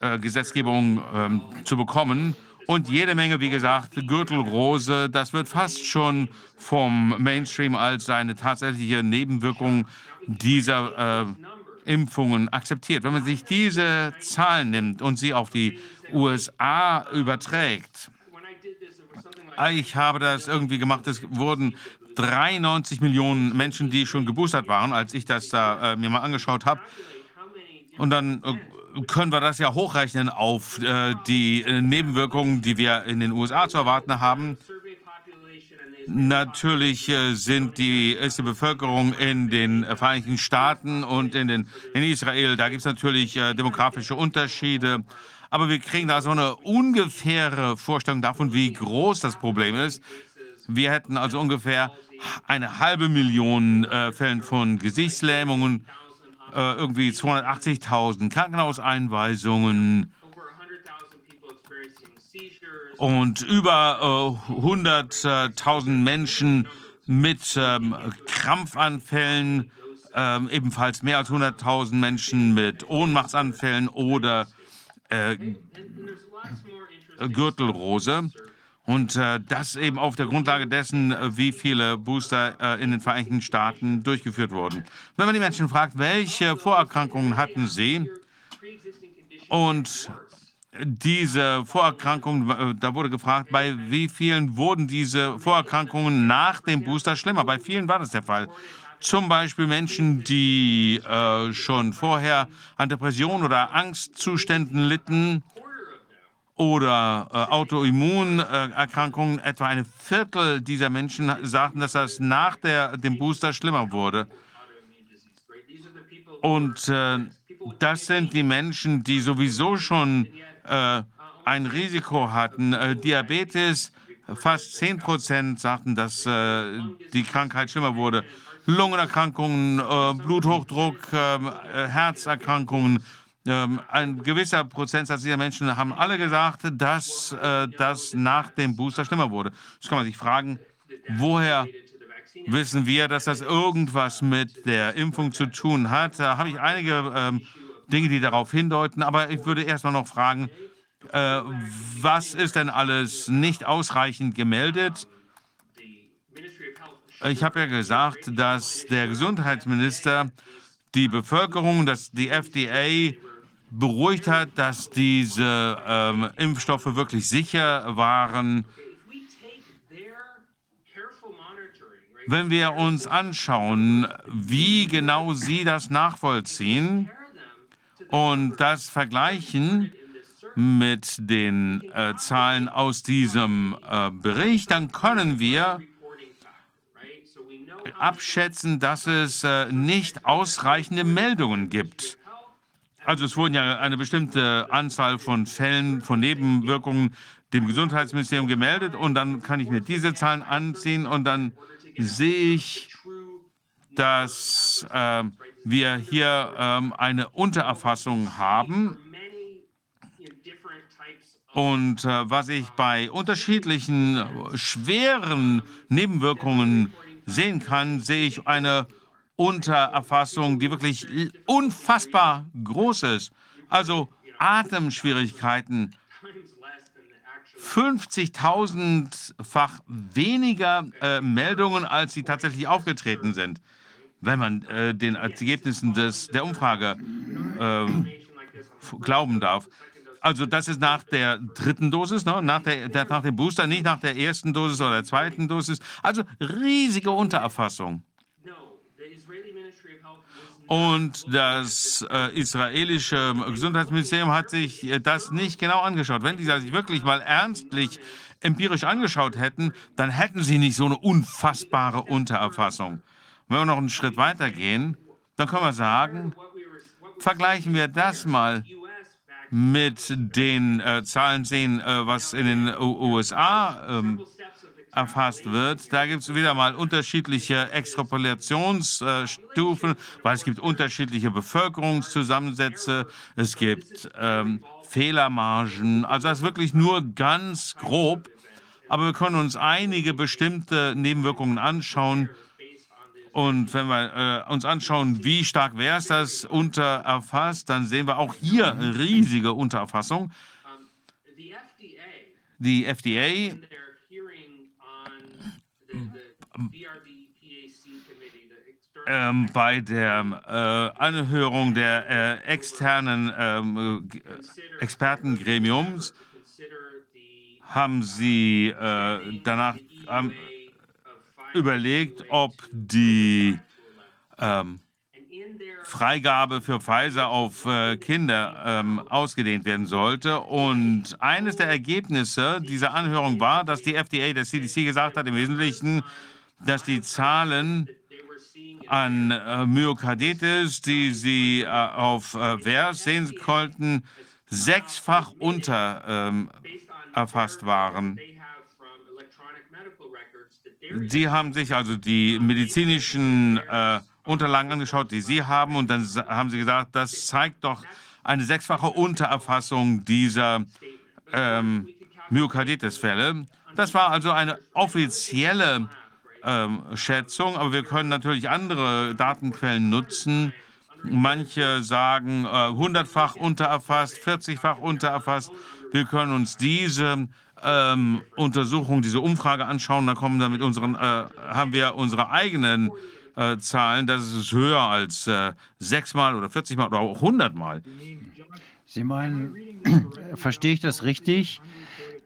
äh, Gesetzgebung ähm, zu bekommen. Und jede Menge, wie gesagt, Gürtelrose, das wird fast schon vom Mainstream als eine tatsächliche Nebenwirkung dieser äh, Impfungen akzeptiert. Wenn man sich diese Zahlen nimmt und sie auf die USA überträgt, ich habe das irgendwie gemacht. Es wurden 93 Millionen Menschen, die schon geboostert waren, als ich das da äh, mir mal angeschaut habe. Und dann äh, können wir das ja hochrechnen auf äh, die äh, Nebenwirkungen, die wir in den USA zu erwarten haben. Natürlich äh, sind die, ist die Bevölkerung in den Vereinigten Staaten und in, den, in Israel, da gibt es natürlich äh, demografische Unterschiede. Aber wir kriegen da so eine ungefähre Vorstellung davon, wie groß das Problem ist. Wir hätten also ungefähr eine halbe Million äh, Fällen von Gesichtslähmungen, äh, irgendwie 280.000 Krankenhauseinweisungen und über äh, 100.000 Menschen mit ähm, Krampfanfällen, ähm, ebenfalls mehr als 100.000 Menschen mit Ohnmachtsanfällen oder äh, Gürtelrose. Und äh, das eben auf der Grundlage dessen, äh, wie viele Booster äh, in den Vereinigten Staaten durchgeführt wurden. Wenn man die Menschen fragt, welche Vorerkrankungen hatten sie? Und diese Vorerkrankungen, äh, da wurde gefragt, bei wie vielen wurden diese Vorerkrankungen nach dem Booster schlimmer? Bei vielen war das der Fall. Zum Beispiel Menschen, die äh, schon vorher an Depressionen oder Angstzuständen litten oder äh, Autoimmunerkrankungen. Etwa ein Viertel dieser Menschen sagten, dass das nach der, dem Booster schlimmer wurde. Und äh, das sind die Menschen, die sowieso schon äh, ein Risiko hatten. Äh, Diabetes, fast 10 Prozent sagten, dass äh, die Krankheit schlimmer wurde. Lungenerkrankungen, äh, Bluthochdruck, ähm, äh, Herzerkrankungen. Ähm, ein gewisser Prozentsatz dieser Menschen haben alle gesagt, dass äh, das nach dem Booster schlimmer wurde. Jetzt kann man sich fragen, woher wissen wir, dass das irgendwas mit der Impfung zu tun hat? Da habe ich einige ähm, Dinge, die darauf hindeuten. Aber ich würde erstmal noch fragen, äh, was ist denn alles nicht ausreichend gemeldet? Ich habe ja gesagt, dass der Gesundheitsminister die Bevölkerung, dass die FDA beruhigt hat, dass diese ähm, Impfstoffe wirklich sicher waren. Wenn wir uns anschauen, wie genau sie das nachvollziehen, und das vergleichen mit den äh, Zahlen aus diesem äh, Bericht, dann können wir abschätzen, dass es äh, nicht ausreichende Meldungen gibt. Also es wurden ja eine bestimmte Anzahl von Fällen von Nebenwirkungen dem Gesundheitsministerium gemeldet und dann kann ich mir diese Zahlen anziehen und dann sehe ich, dass äh, wir hier ähm, eine Untererfassung haben. Und äh, was ich bei unterschiedlichen schweren Nebenwirkungen sehen kann, sehe ich eine Untererfassung, die wirklich unfassbar groß ist. Also Atemschwierigkeiten, 50.000-fach weniger äh, Meldungen, als sie tatsächlich aufgetreten sind wenn man äh, den Ergebnissen des, der Umfrage äh, glauben darf. Also das ist nach der dritten Dosis, ne? nach, der, der, nach dem Booster, nicht nach der ersten Dosis oder der zweiten Dosis. Also riesige Untererfassung. Und das äh, israelische Gesundheitsministerium hat sich äh, das nicht genau angeschaut. Wenn die sich wirklich mal ernstlich empirisch angeschaut hätten, dann hätten sie nicht so eine unfassbare Untererfassung. Wenn wir noch einen Schritt weiter gehen, dann können wir sagen, vergleichen wir das mal mit den äh, Zahlen sehen, äh, was in den USA ähm, erfasst wird. Da gibt es wieder mal unterschiedliche Extrapolationsstufen, weil es gibt unterschiedliche Bevölkerungszusammensätze, es gibt ähm, Fehlermargen. Also das ist wirklich nur ganz grob. Aber wir können uns einige bestimmte Nebenwirkungen anschauen, und wenn wir äh, uns anschauen, wie stark wäre es das untererfasst, dann sehen wir auch hier eine riesige Untererfassung. Die FDA ähm, bei der äh, Anhörung der äh, externen ähm, Expertengremiums haben sie äh, danach überlegt, ob die ähm, Freigabe für Pfizer auf äh, Kinder ähm, ausgedehnt werden sollte. Und eines der Ergebnisse dieser Anhörung war, dass die FDA, der CDC gesagt hat, im Wesentlichen, dass die Zahlen an äh, Myokarditis, die sie äh, auf äh, VERS sehen konnten, sechsfach unter ähm, erfasst waren. Sie haben sich also die medizinischen äh, Unterlagen angeschaut, die Sie haben, und dann haben Sie gesagt, das zeigt doch eine sechsfache Untererfassung dieser ähm, Myokarditis-Fälle. Das war also eine offizielle ähm, Schätzung, aber wir können natürlich andere Datenquellen nutzen. Manche sagen äh, hundertfach untererfasst, 40-fach untererfasst. Wir können uns diese ähm, Untersuchung, diese Umfrage anschauen. Dann kommen damit unseren, äh, haben wir unsere eigenen äh, Zahlen. Das ist höher als äh, sechsmal oder 40 Mal oder auch 100 Mal.
Sie meinen, verstehe ich das richtig?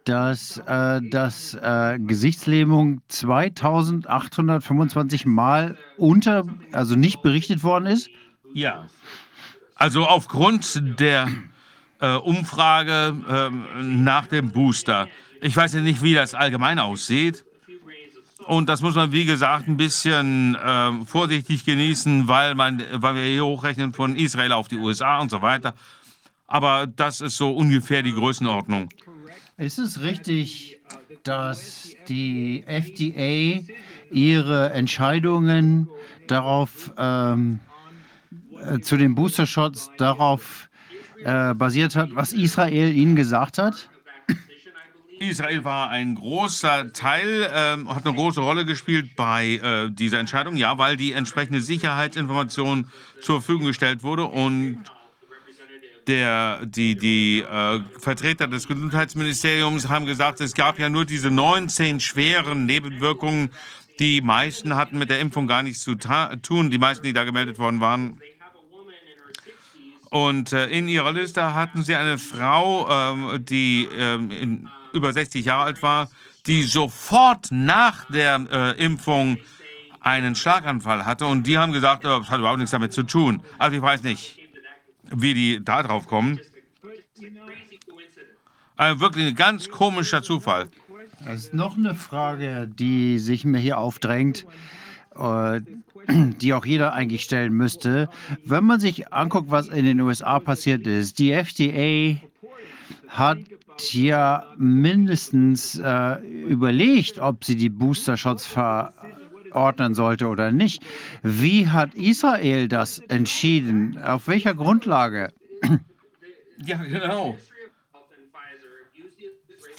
dass äh, das äh, Gesichtslähmung 2825 Mal unter, also nicht berichtet worden ist?
Ja. Also aufgrund der äh, Umfrage ähm, nach dem Booster. Ich weiß ja nicht, wie das allgemein aussieht. Und das muss man, wie gesagt, ein bisschen äh, vorsichtig genießen, weil, man, weil wir hier hochrechnen von Israel auf die USA und so weiter. Aber das ist so ungefähr die Größenordnung.
Ist es richtig, dass die FDA ihre Entscheidungen darauf ähm, äh, zu den Booster-Shots darauf äh, basiert hat, was Israel ihnen gesagt hat?
Israel war ein großer Teil, ähm, hat eine große Rolle gespielt bei äh, dieser Entscheidung, ja, weil die entsprechende Sicherheitsinformation zur Verfügung gestellt wurde und der, die, die äh, Vertreter des Gesundheitsministeriums haben gesagt, es gab ja nur diese 19 schweren Nebenwirkungen. Die meisten hatten mit der Impfung gar nichts zu tun, die meisten, die da gemeldet worden waren. Und äh, in ihrer Liste hatten sie eine Frau, ähm, die ähm, in, über 60 Jahre alt war, die sofort nach der äh, Impfung einen Schlaganfall hatte. Und die haben gesagt, oh, das hat überhaupt nichts damit zu tun. Also ich weiß nicht wie die da drauf kommen. Also wirklich ein ganz komischer Zufall.
Das ist noch eine Frage, die sich mir hier aufdrängt, äh, die auch jeder eigentlich stellen müsste. Wenn man sich anguckt, was in den USA passiert ist, die FDA hat ja mindestens äh, überlegt, ob sie die Booster-Shots ver ordnen sollte oder nicht. Wie hat Israel das entschieden? Auf welcher Grundlage?
Ja, genau.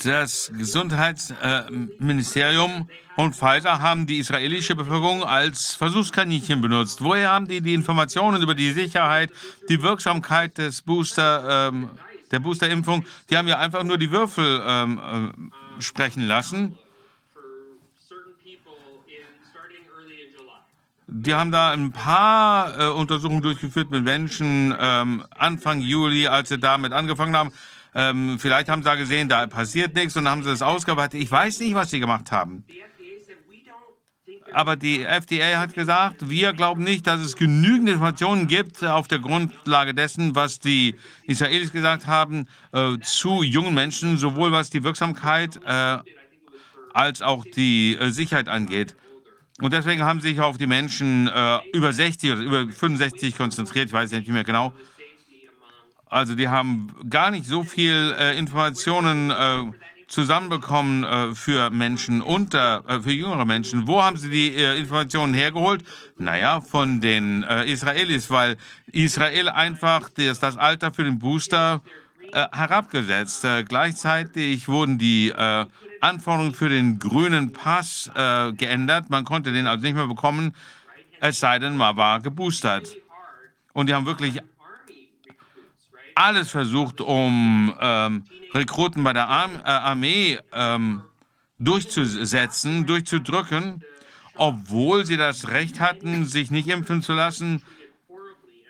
Das Gesundheitsministerium und Pfizer haben die israelische Bevölkerung als Versuchskaninchen benutzt. Woher haben die die Informationen über die Sicherheit, die Wirksamkeit des Booster, ähm, der Boosterimpfung? Die haben ja einfach nur die Würfel ähm, äh, sprechen lassen. Die haben da ein paar äh, Untersuchungen durchgeführt mit Menschen ähm, Anfang Juli, als sie damit angefangen haben. Ähm, vielleicht haben sie da gesehen, da passiert nichts und haben sie das ausgeweitet. Ich weiß nicht, was sie gemacht haben. Aber die FDA hat gesagt, wir glauben nicht, dass es genügend Informationen gibt auf der Grundlage dessen, was die Israelis gesagt haben, äh, zu jungen Menschen, sowohl was die Wirksamkeit äh, als auch die äh, Sicherheit angeht. Und deswegen haben sich auf die Menschen äh, über 60 oder über 65 konzentriert, ich weiß nicht mehr genau. Also die haben gar nicht so viel äh, Informationen äh, zusammenbekommen äh, für Menschen unter, äh, für jüngere Menschen. Wo haben sie die äh, Informationen hergeholt? Naja, von den Israelis, weil Israel einfach das, das Alter für den Booster herabgesetzt. gleichzeitig wurden die Anforderungen für den grünen Pass äh, geändert. Man konnte den also nicht mehr bekommen, es sei denn, man war geboostert. Und die haben wirklich alles versucht, um ähm, Rekruten bei der Arm äh, Armee ähm, durchzusetzen, durchzudrücken, obwohl sie das Recht hatten, sich nicht impfen zu lassen,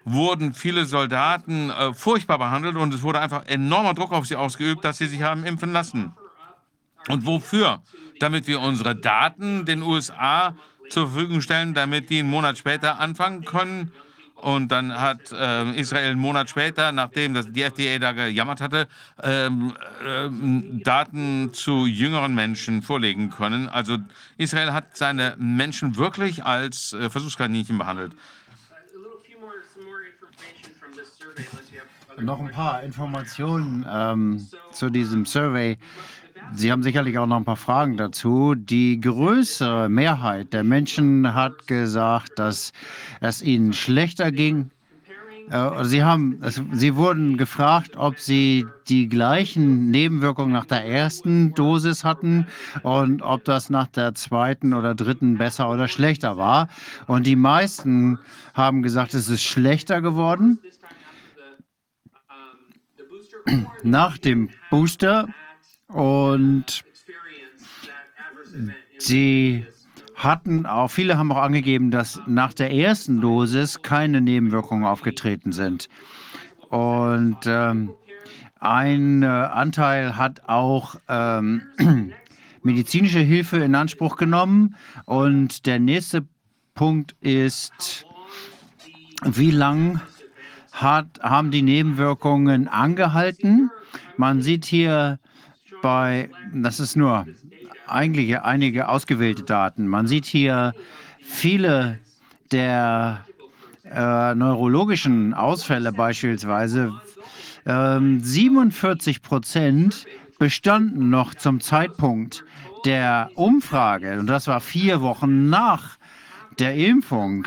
wurden viele Soldaten äh, furchtbar behandelt und es wurde einfach enormer Druck auf sie ausgeübt, dass sie sich haben impfen lassen. Und wofür? Damit wir unsere Daten den USA zur Verfügung stellen, damit die einen Monat später anfangen können, Und dann hat äh, Israel einen Monat später, nachdem das, die FDA da gejammert hatte, ähm, ähm, Daten zu jüngeren Menschen vorlegen können. Also Israel hat seine Menschen wirklich als äh, Versuchskaninchen behandelt.
Noch ein paar Informationen ähm, zu diesem Survey. Sie haben sicherlich auch noch ein paar Fragen dazu. Die größere Mehrheit der Menschen hat gesagt, dass es ihnen schlechter ging. Äh, sie, haben, sie wurden gefragt, ob sie die gleichen Nebenwirkungen nach der ersten Dosis hatten und ob das nach der zweiten oder dritten besser oder schlechter war. Und die meisten haben gesagt, es ist schlechter geworden nach dem Booster und sie hatten auch, viele haben auch angegeben, dass nach der ersten Dosis keine Nebenwirkungen aufgetreten sind. Und ähm, ein äh, Anteil hat auch ähm, medizinische Hilfe in Anspruch genommen. Und der nächste Punkt ist, wie lang hat, haben die Nebenwirkungen angehalten. Man sieht hier bei, das ist nur eigentlich einige ausgewählte Daten. Man sieht hier viele der äh, neurologischen Ausfälle beispielsweise. Ähm, 47 Prozent bestanden noch zum Zeitpunkt der Umfrage, und das war vier Wochen nach der Impfung.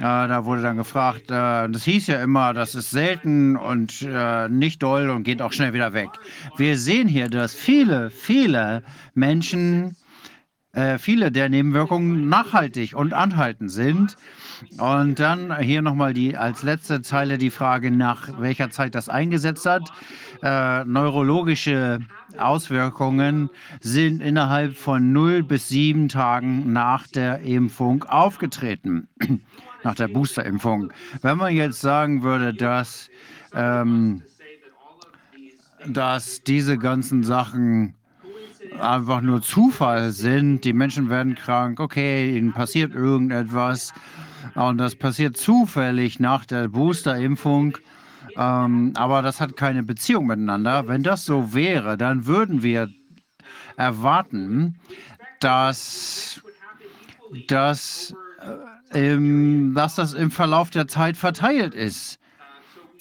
Da wurde dann gefragt, äh, das hieß ja immer, das ist selten und äh, nicht doll und geht auch schnell wieder weg. Wir sehen hier, dass viele, viele Menschen, äh, viele der Nebenwirkungen nachhaltig und anhaltend sind. Und dann hier nochmal die als letzte Zeile die Frage, nach welcher Zeit das eingesetzt hat. Äh, neurologische Auswirkungen sind innerhalb von 0 bis 7 Tagen nach der Impfung aufgetreten nach der Boosterimpfung. Wenn man jetzt sagen würde, dass, ähm, dass diese ganzen Sachen einfach nur Zufall sind, die Menschen werden krank, okay, ihnen passiert irgendetwas und das passiert zufällig nach der Boosterimpfung, ähm, aber das hat keine Beziehung miteinander. Wenn das so wäre, dann würden wir erwarten, dass, dass ähm, dass das im Verlauf der Zeit verteilt ist.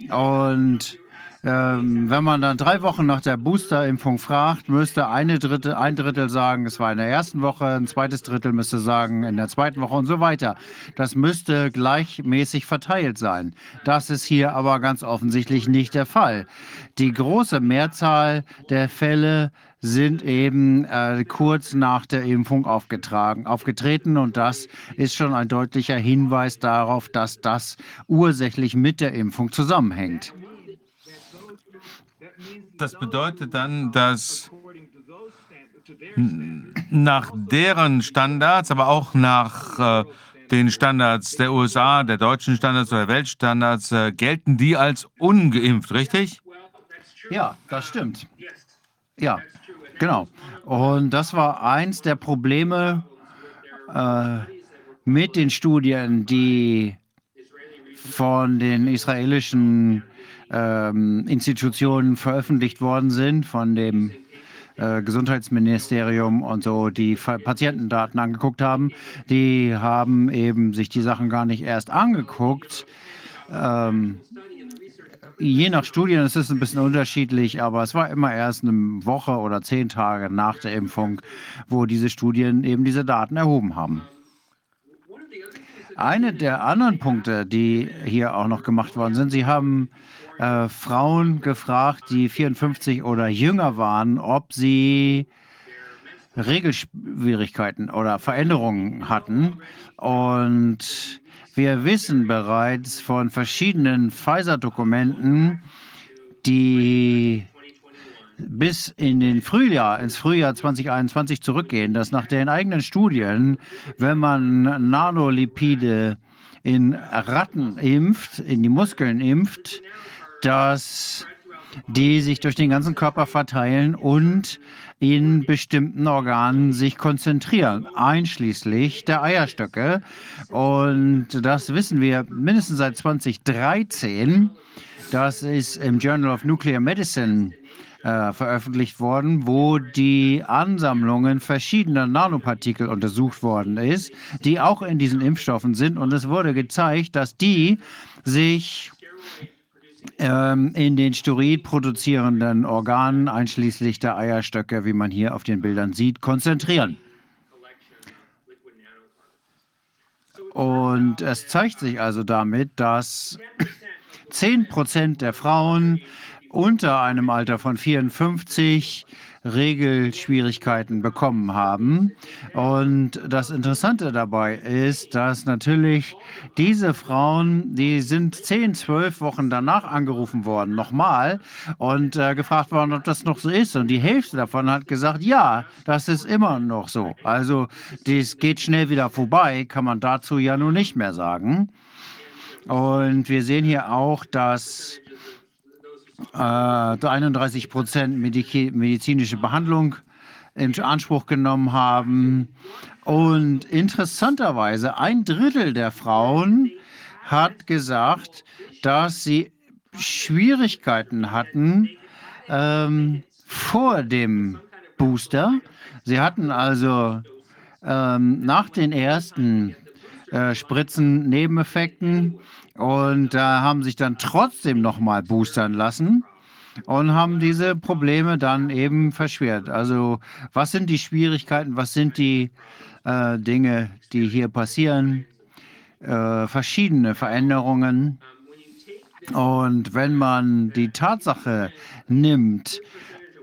Und ähm, wenn man dann drei Wochen nach der Boosterimpfung fragt, müsste eine Drittel, ein Drittel sagen, es war in der ersten Woche, ein zweites Drittel müsste sagen, in der zweiten Woche und so weiter. Das müsste gleichmäßig verteilt sein. Das ist hier aber ganz offensichtlich nicht der Fall. Die große Mehrzahl der Fälle sind eben äh, kurz nach der Impfung aufgetragen, aufgetreten. Und das ist schon ein deutlicher Hinweis darauf, dass das ursächlich mit der Impfung zusammenhängt.
Das bedeutet dann, dass nach deren Standards, aber auch nach äh, den Standards der USA, der deutschen Standards oder Weltstandards, äh, gelten die als ungeimpft, richtig?
Ja, das stimmt. Ja, Genau. Und das war eins der Probleme äh, mit den Studien, die von den israelischen ähm, Institutionen veröffentlicht worden sind, von dem äh, Gesundheitsministerium und so, die Patientendaten angeguckt haben. Die haben eben sich die Sachen gar nicht erst angeguckt. Ähm, Je nach Studien ist es ein bisschen unterschiedlich, aber es war immer erst eine Woche oder zehn Tage nach der Impfung, wo diese Studien eben diese Daten erhoben haben. Eine der anderen Punkte, die hier auch noch gemacht worden sind, Sie haben äh, Frauen gefragt, die 54 oder jünger waren, ob sie Regelschwierigkeiten oder Veränderungen hatten. Und wir wissen bereits von verschiedenen Pfizer-Dokumenten, die bis in den Frühjahr, ins Frühjahr 2021 zurückgehen, dass nach den eigenen Studien, wenn man Nanolipide in Ratten impft, in die Muskeln impft, dass die sich durch den ganzen Körper verteilen und in bestimmten Organen sich konzentrieren, einschließlich der Eierstöcke. Und das wissen wir mindestens seit 2013. Das ist im Journal of Nuclear Medicine äh, veröffentlicht worden, wo die Ansammlungen verschiedener Nanopartikel untersucht worden ist, die auch in diesen Impfstoffen sind. Und es wurde gezeigt, dass die sich ähm, in den Steroid produzierenden Organen, einschließlich der Eierstöcke, wie man hier auf den Bildern sieht, konzentrieren. Und es zeigt sich also damit, dass 10 Prozent der Frauen unter einem Alter von 54 Regelschwierigkeiten bekommen haben. Und das Interessante dabei ist, dass natürlich diese Frauen, die sind 10, 12 Wochen danach angerufen worden, nochmal, und äh, gefragt worden, ob das noch so ist. Und die Hälfte davon hat gesagt, ja, das ist immer noch so. Also, das geht schnell wieder vorbei, kann man dazu ja nun nicht mehr sagen. Und wir sehen hier auch, dass 31 Prozent medizinische Behandlung in Anspruch genommen haben. Und interessanterweise, ein Drittel der Frauen hat gesagt, dass sie Schwierigkeiten hatten ähm, vor dem Booster. Sie hatten also ähm, nach den ersten äh, Spritzen Nebeneffekten und äh, haben sich dann trotzdem nochmal boostern lassen und haben diese Probleme dann eben verschwert. Also was sind die Schwierigkeiten, was sind die äh, Dinge, die hier passieren? Äh, verschiedene Veränderungen. Und wenn man die Tatsache nimmt,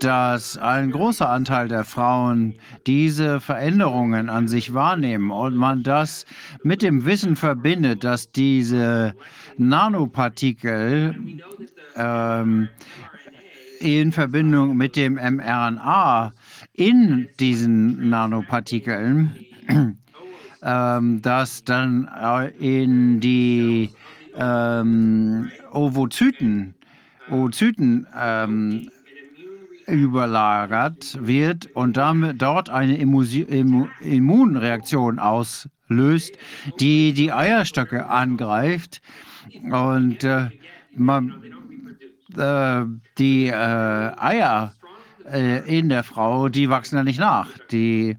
dass ein großer Anteil der Frauen diese Veränderungen an sich wahrnehmen und man das mit dem Wissen verbindet, dass diese Nanopartikel ähm, in Verbindung mit dem mRNA in diesen Nanopartikeln, ähm, das dann in die ähm, Ovozyten, Oozyten ähm, überlagert wird und damit dort eine Immunreaktion auslöst, die die Eierstöcke angreift und äh, man, äh, die äh, Eier äh, in der Frau, die wachsen ja nicht nach. Die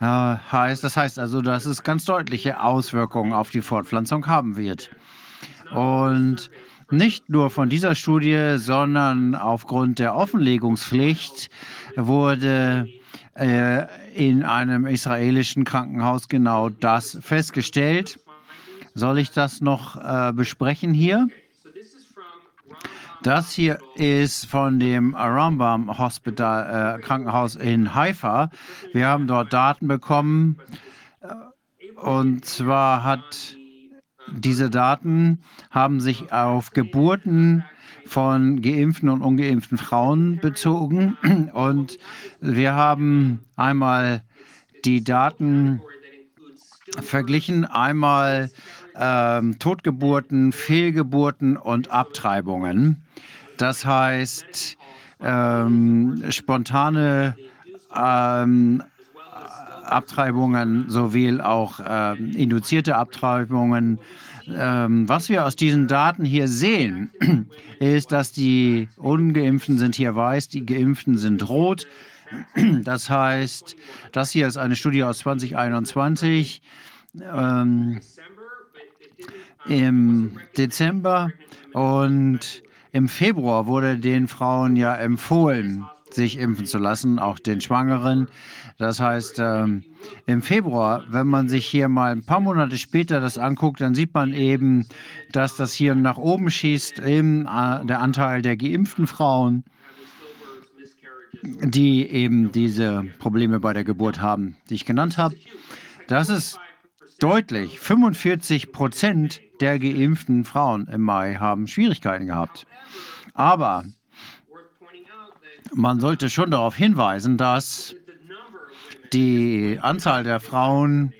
äh, heißt, das heißt also, dass es ganz deutliche Auswirkungen auf die Fortpflanzung haben wird. Und nicht nur von dieser Studie, sondern aufgrund der Offenlegungspflicht wurde äh, in einem israelischen Krankenhaus genau das festgestellt. Soll ich das noch äh, besprechen hier? Das hier ist von dem Rambam Hospital, äh, Krankenhaus in Haifa. Wir haben dort Daten bekommen. Und zwar hat diese Daten haben sich auf Geburten von geimpften und ungeimpften Frauen bezogen. Und wir haben einmal die Daten verglichen, einmal ähm, Totgeburten, Fehlgeburten und Abtreibungen. Das heißt, ähm, spontane ähm, Abtreibungen sowie auch äh, induzierte Abtreibungen. Ähm, was wir aus diesen Daten hier sehen, ist, dass die ungeimpften sind hier weiß, die geimpften sind rot. Das heißt, das hier ist eine Studie aus 2021. Ähm, Im Dezember und im Februar wurde den Frauen ja empfohlen, sich impfen zu lassen, auch den Schwangeren. Das heißt, ähm, im Februar, wenn man sich hier mal ein paar Monate später das anguckt, dann sieht man eben, dass das hier nach oben schießt, eben äh, der Anteil der geimpften Frauen, die eben diese Probleme bei der Geburt haben, die ich genannt habe. Das ist deutlich. 45 Prozent der geimpften Frauen im Mai haben Schwierigkeiten gehabt. Aber man sollte schon darauf hinweisen, dass die Anzahl der Frauen,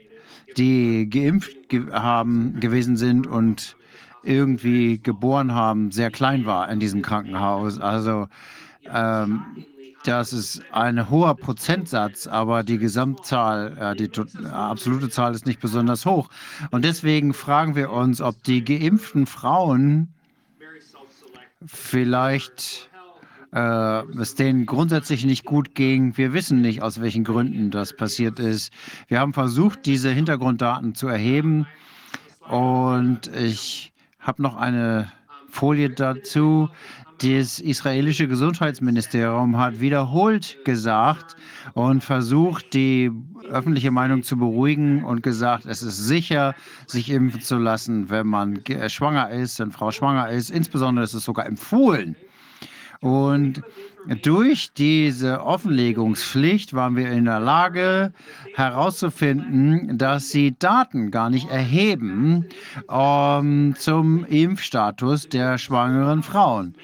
die geimpft ge haben gewesen sind und irgendwie geboren haben, sehr klein war in diesem Krankenhaus. Also ähm, das ist ein hoher Prozentsatz, aber die Gesamtzahl, äh, die absolute Zahl ist nicht besonders hoch. Und deswegen fragen wir uns, ob die geimpften Frauen vielleicht äh, es denen grundsätzlich nicht gut ging. Wir wissen nicht, aus welchen Gründen das passiert ist. Wir haben versucht, diese Hintergrunddaten zu erheben. Und ich habe noch eine Folie dazu. Das israelische Gesundheitsministerium hat wiederholt gesagt und versucht, die öffentliche Meinung zu beruhigen und gesagt, es ist sicher, sich impfen zu lassen, wenn man schwanger ist, wenn Frau schwanger ist. Insbesondere ist es sogar empfohlen. Und durch diese Offenlegungspflicht waren wir in der Lage herauszufinden, dass sie Daten gar nicht erheben um, zum Impfstatus der schwangeren Frauen.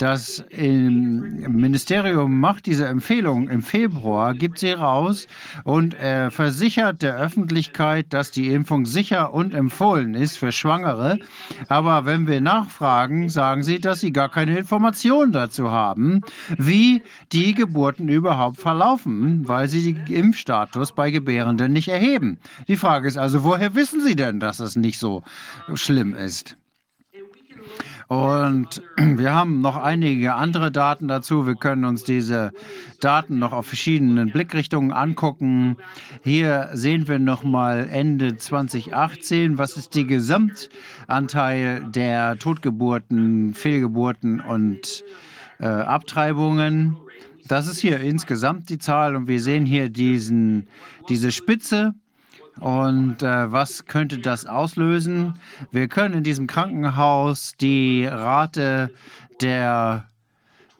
Das Ministerium macht diese Empfehlung im Februar, gibt sie raus und äh, versichert der Öffentlichkeit, dass die Impfung sicher und empfohlen ist für Schwangere. Aber wenn wir nachfragen, sagen sie, dass sie gar keine Informationen dazu haben, wie die Geburten überhaupt verlaufen, weil sie den Impfstatus bei Gebärenden nicht erheben. Die Frage ist also, woher wissen sie denn, dass es nicht so schlimm ist? Und wir haben noch einige andere Daten dazu. Wir können uns diese Daten noch auf verschiedenen Blickrichtungen angucken. Hier sehen wir noch mal Ende 2018. Was ist die Gesamtanteil der Totgeburten, Fehlgeburten und äh, Abtreibungen? Das ist hier insgesamt die Zahl und wir sehen hier diesen, diese Spitze und äh, was könnte das auslösen? Wir können in diesem Krankenhaus die Rate der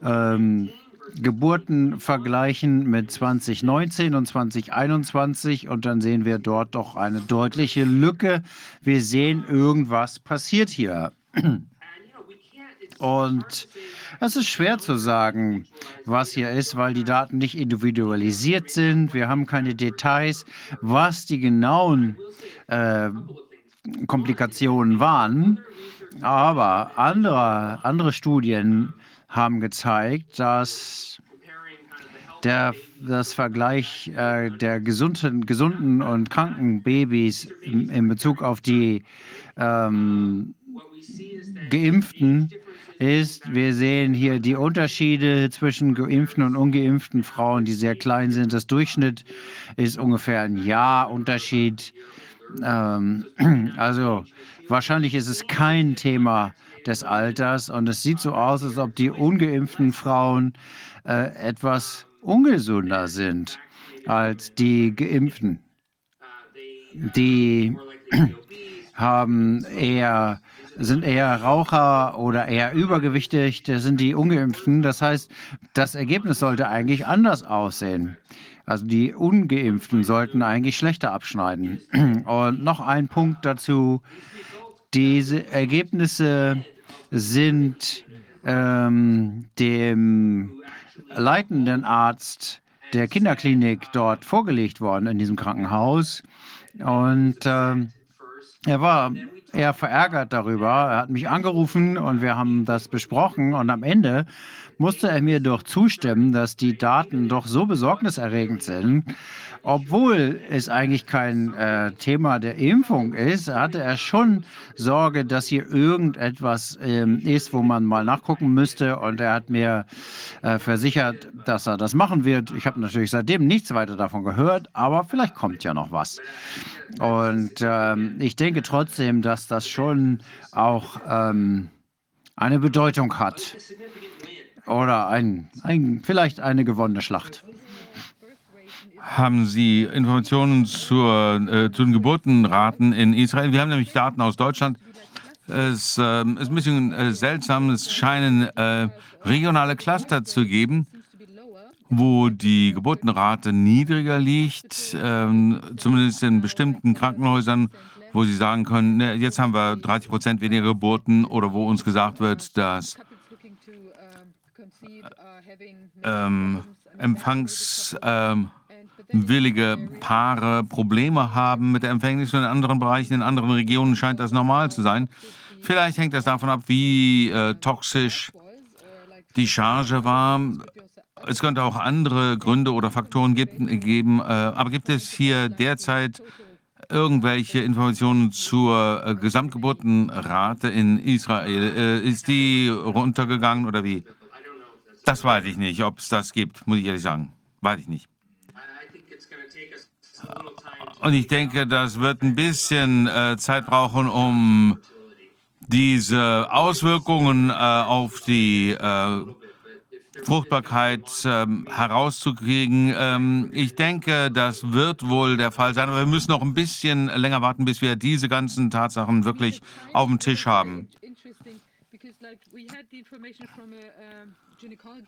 ähm, Geburten vergleichen mit 2019 und 2021 und dann sehen wir dort doch eine deutliche Lücke. Wir sehen, irgendwas passiert hier. Und es ist schwer zu sagen, was hier ist, weil die Daten nicht individualisiert sind. Wir haben keine Details, was die genauen äh, Komplikationen waren. Aber andere, andere Studien haben gezeigt, dass der, das Vergleich äh, der gesunden, gesunden und kranken Babys in, in Bezug auf die ähm, Geimpften ist, wir sehen hier die Unterschiede zwischen geimpften und ungeimpften Frauen, die sehr klein sind. Das Durchschnitt ist ungefähr ein Jahr Unterschied. Ähm, also wahrscheinlich ist es kein Thema des Alters und es sieht so aus, als ob die ungeimpften Frauen äh, etwas ungesunder sind als die geimpften. Die haben eher sind eher Raucher oder eher übergewichtig, das sind die Ungeimpften. Das heißt, das Ergebnis sollte eigentlich anders aussehen. Also die Ungeimpften sollten eigentlich schlechter abschneiden. Und noch ein Punkt dazu. Diese Ergebnisse sind ähm, dem leitenden Arzt der Kinderklinik dort vorgelegt worden in diesem Krankenhaus. Und ähm, er war eher verärgert darüber. Er hat mich angerufen und wir haben das besprochen. Und am Ende musste er mir doch zustimmen, dass die Daten doch so besorgniserregend sind. Obwohl es eigentlich kein äh, Thema der Impfung ist, hatte er schon Sorge, dass hier irgendetwas ähm, ist, wo man mal nachgucken müsste. Und er hat mir äh, versichert, dass er das machen wird. Ich habe natürlich seitdem nichts weiter davon gehört, aber vielleicht kommt ja noch was. Und ähm, ich denke trotzdem, dass das schon auch ähm, eine Bedeutung hat. Oder ein, ein, vielleicht eine gewonnene Schlacht.
Haben Sie Informationen zur, äh, zu den Geburtenraten in Israel? Wir haben nämlich Daten aus Deutschland. Es äh, ist ein bisschen äh, seltsam. Es scheinen äh, regionale Cluster zu geben, wo die Geburtenrate niedriger liegt, ähm, zumindest in bestimmten Krankenhäusern, wo Sie sagen können, ne, jetzt haben wir 30 Prozent weniger Geburten oder wo uns gesagt wird, dass ähm, empfangswillige ähm, Paare Probleme haben mit der Empfängnis und in anderen Bereichen, in anderen Regionen scheint das normal zu sein. Vielleicht hängt das davon ab, wie äh, toxisch die Charge war. Es könnte auch andere Gründe oder Faktoren geben. Äh, aber gibt es hier derzeit irgendwelche Informationen zur äh, Gesamtgeburtenrate in Israel? Äh, ist die runtergegangen oder wie? Das weiß ich nicht, ob es das gibt, muss ich ehrlich sagen. Weiß ich nicht. Und ich denke, das wird ein bisschen äh, Zeit brauchen, um diese Auswirkungen äh, auf die äh, Fruchtbarkeit ähm, herauszukriegen. Ähm, ich denke, das wird wohl der Fall sein, aber wir müssen noch ein bisschen länger warten, bis wir diese ganzen Tatsachen wirklich auf dem Tisch haben.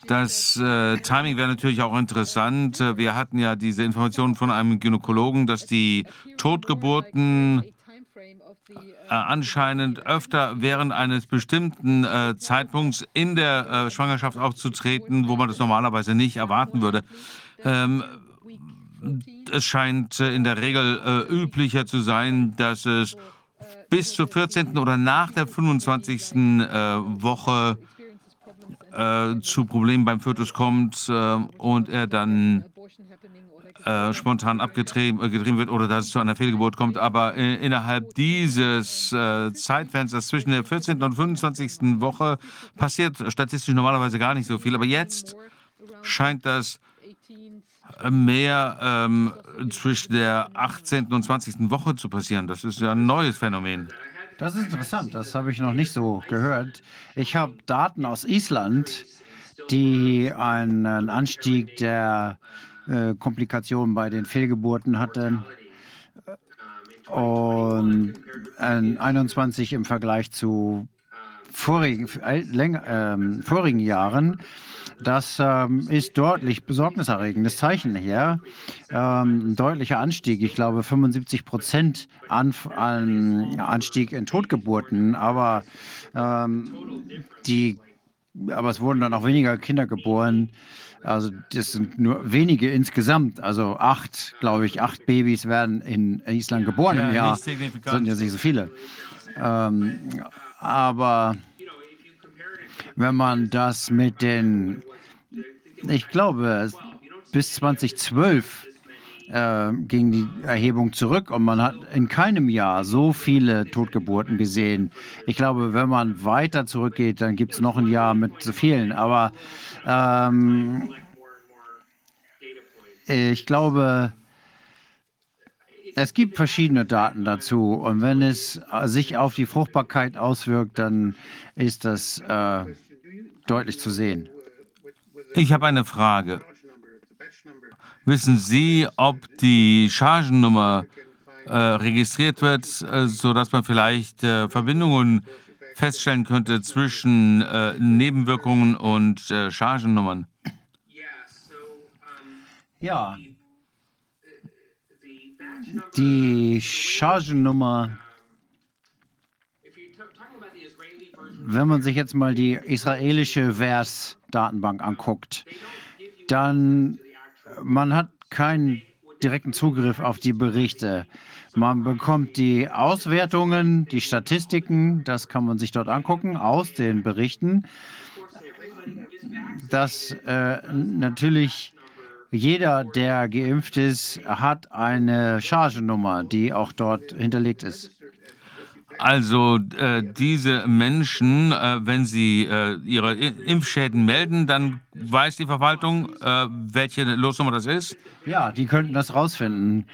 Das äh, Timing wäre natürlich auch interessant. Wir hatten ja diese Informationen von einem Gynäkologen, dass die Totgeburten äh, anscheinend öfter während eines bestimmten äh, Zeitpunkts in der äh, Schwangerschaft aufzutreten, wo man das normalerweise nicht erwarten würde. Ähm, es scheint äh, in der Regel äh, üblicher zu sein, dass es bis zur 14. oder nach der 25. Äh, Woche zu Problemen beim Fötus kommt und er dann äh, spontan abgetrieben äh, wird oder dass es zu einer Fehlgeburt kommt. Aber äh, innerhalb dieses äh, Zeitfensters zwischen der 14. und 25. Woche passiert statistisch normalerweise gar nicht so viel. Aber jetzt scheint das mehr ähm, zwischen der 18. und 20. Woche zu passieren. Das ist ja ein neues Phänomen.
Das ist interessant, das habe ich noch nicht so gehört. Ich habe Daten aus Island, die einen Anstieg der äh, Komplikationen bei den Fehlgeburten hatte. Und äh, 21 im Vergleich zu vorigen, äh, äh, vorigen Jahren. Das ähm, ist deutlich besorgniserregendes Zeichen hier. Ähm, ein deutlicher Anstieg, ich glaube 75 Prozent an, an Anstieg in Totgeburten, aber ähm, die, aber es wurden dann auch weniger Kinder geboren. Also das sind nur wenige insgesamt, also acht, glaube ich, acht Babys werden in Island geboren ja, im Jahr. Das sind ja nicht so viele. Ähm, aber wenn man das mit den, ich glaube, bis 2012 äh, ging die Erhebung zurück und man hat in keinem Jahr so viele Totgeburten gesehen. Ich glaube, wenn man weiter zurückgeht, dann gibt es noch ein Jahr mit so vielen. Aber ähm, ich glaube, es gibt verschiedene Daten dazu. Und wenn es sich auf die Fruchtbarkeit auswirkt, dann ist das äh, deutlich zu sehen.
Ich habe eine Frage. Wissen Sie, ob die Chargennummer äh, registriert wird, äh, sodass man vielleicht äh, Verbindungen feststellen könnte zwischen äh, Nebenwirkungen und äh, Chargennummern?
Ja. Die Chargennummer, wenn man sich jetzt mal die israelische VERS-Datenbank anguckt, dann man hat keinen direkten Zugriff auf die Berichte. Man bekommt die Auswertungen, die Statistiken, das kann man sich dort angucken, aus den Berichten. Das äh, natürlich jeder, der geimpft ist, hat eine Chargennummer, die auch dort hinterlegt ist.
Also äh, diese Menschen, äh, wenn sie äh, ihre Impfschäden melden, dann weiß die Verwaltung, äh, welche Losnummer das ist?
Ja, die könnten das rausfinden.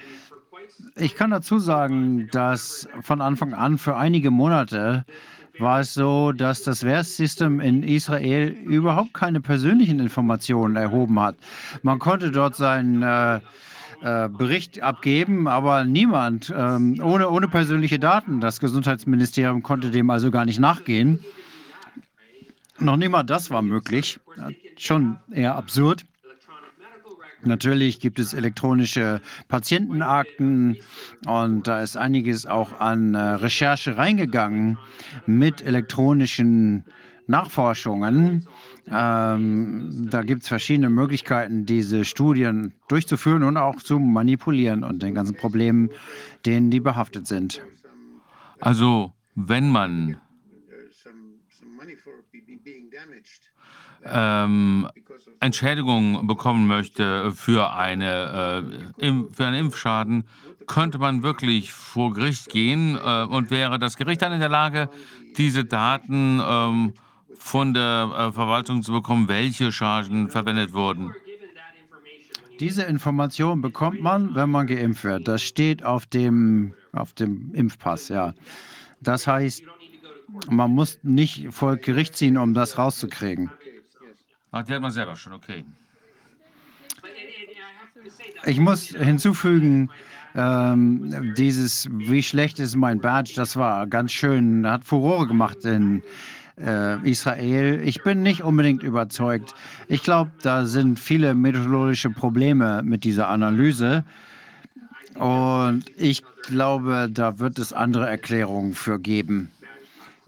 Ich kann dazu sagen, dass von Anfang an für einige Monate war es so, dass das Wehrsystem in Israel überhaupt keine persönlichen Informationen erhoben hat. Man konnte dort seinen äh, Bericht abgeben, aber niemand ähm, ohne, ohne persönliche Daten. Das Gesundheitsministerium konnte dem also gar nicht nachgehen. Noch mal das war möglich. Schon eher absurd. Natürlich gibt es elektronische Patientenakten und da ist einiges auch an äh, Recherche reingegangen mit elektronischen Nachforschungen. Ähm, da gibt es verschiedene Möglichkeiten, diese Studien durchzuführen und auch zu manipulieren und den ganzen Problemen, denen die behaftet sind.
Also, wenn man ähm, Entschädigung bekommen möchte für, eine, äh, für einen Impfschaden, könnte man wirklich vor Gericht gehen äh, und wäre das Gericht dann in der Lage, diese Daten ähm, von der äh, Verwaltung zu bekommen, welche Chargen verwendet wurden.
Diese Information bekommt man, wenn man geimpft wird. Das steht auf dem, auf dem Impfpass, ja. Das heißt, man muss nicht vor Gericht ziehen, um das rauszukriegen.
Ach, die hat man selber schon, okay.
Ich muss hinzufügen, ähm, dieses, wie schlecht ist mein Badge, das war ganz schön, hat Furore gemacht in äh, Israel. Ich bin nicht unbedingt überzeugt. Ich glaube, da sind viele methodologische Probleme mit dieser Analyse. Und ich glaube, da wird es andere Erklärungen für geben,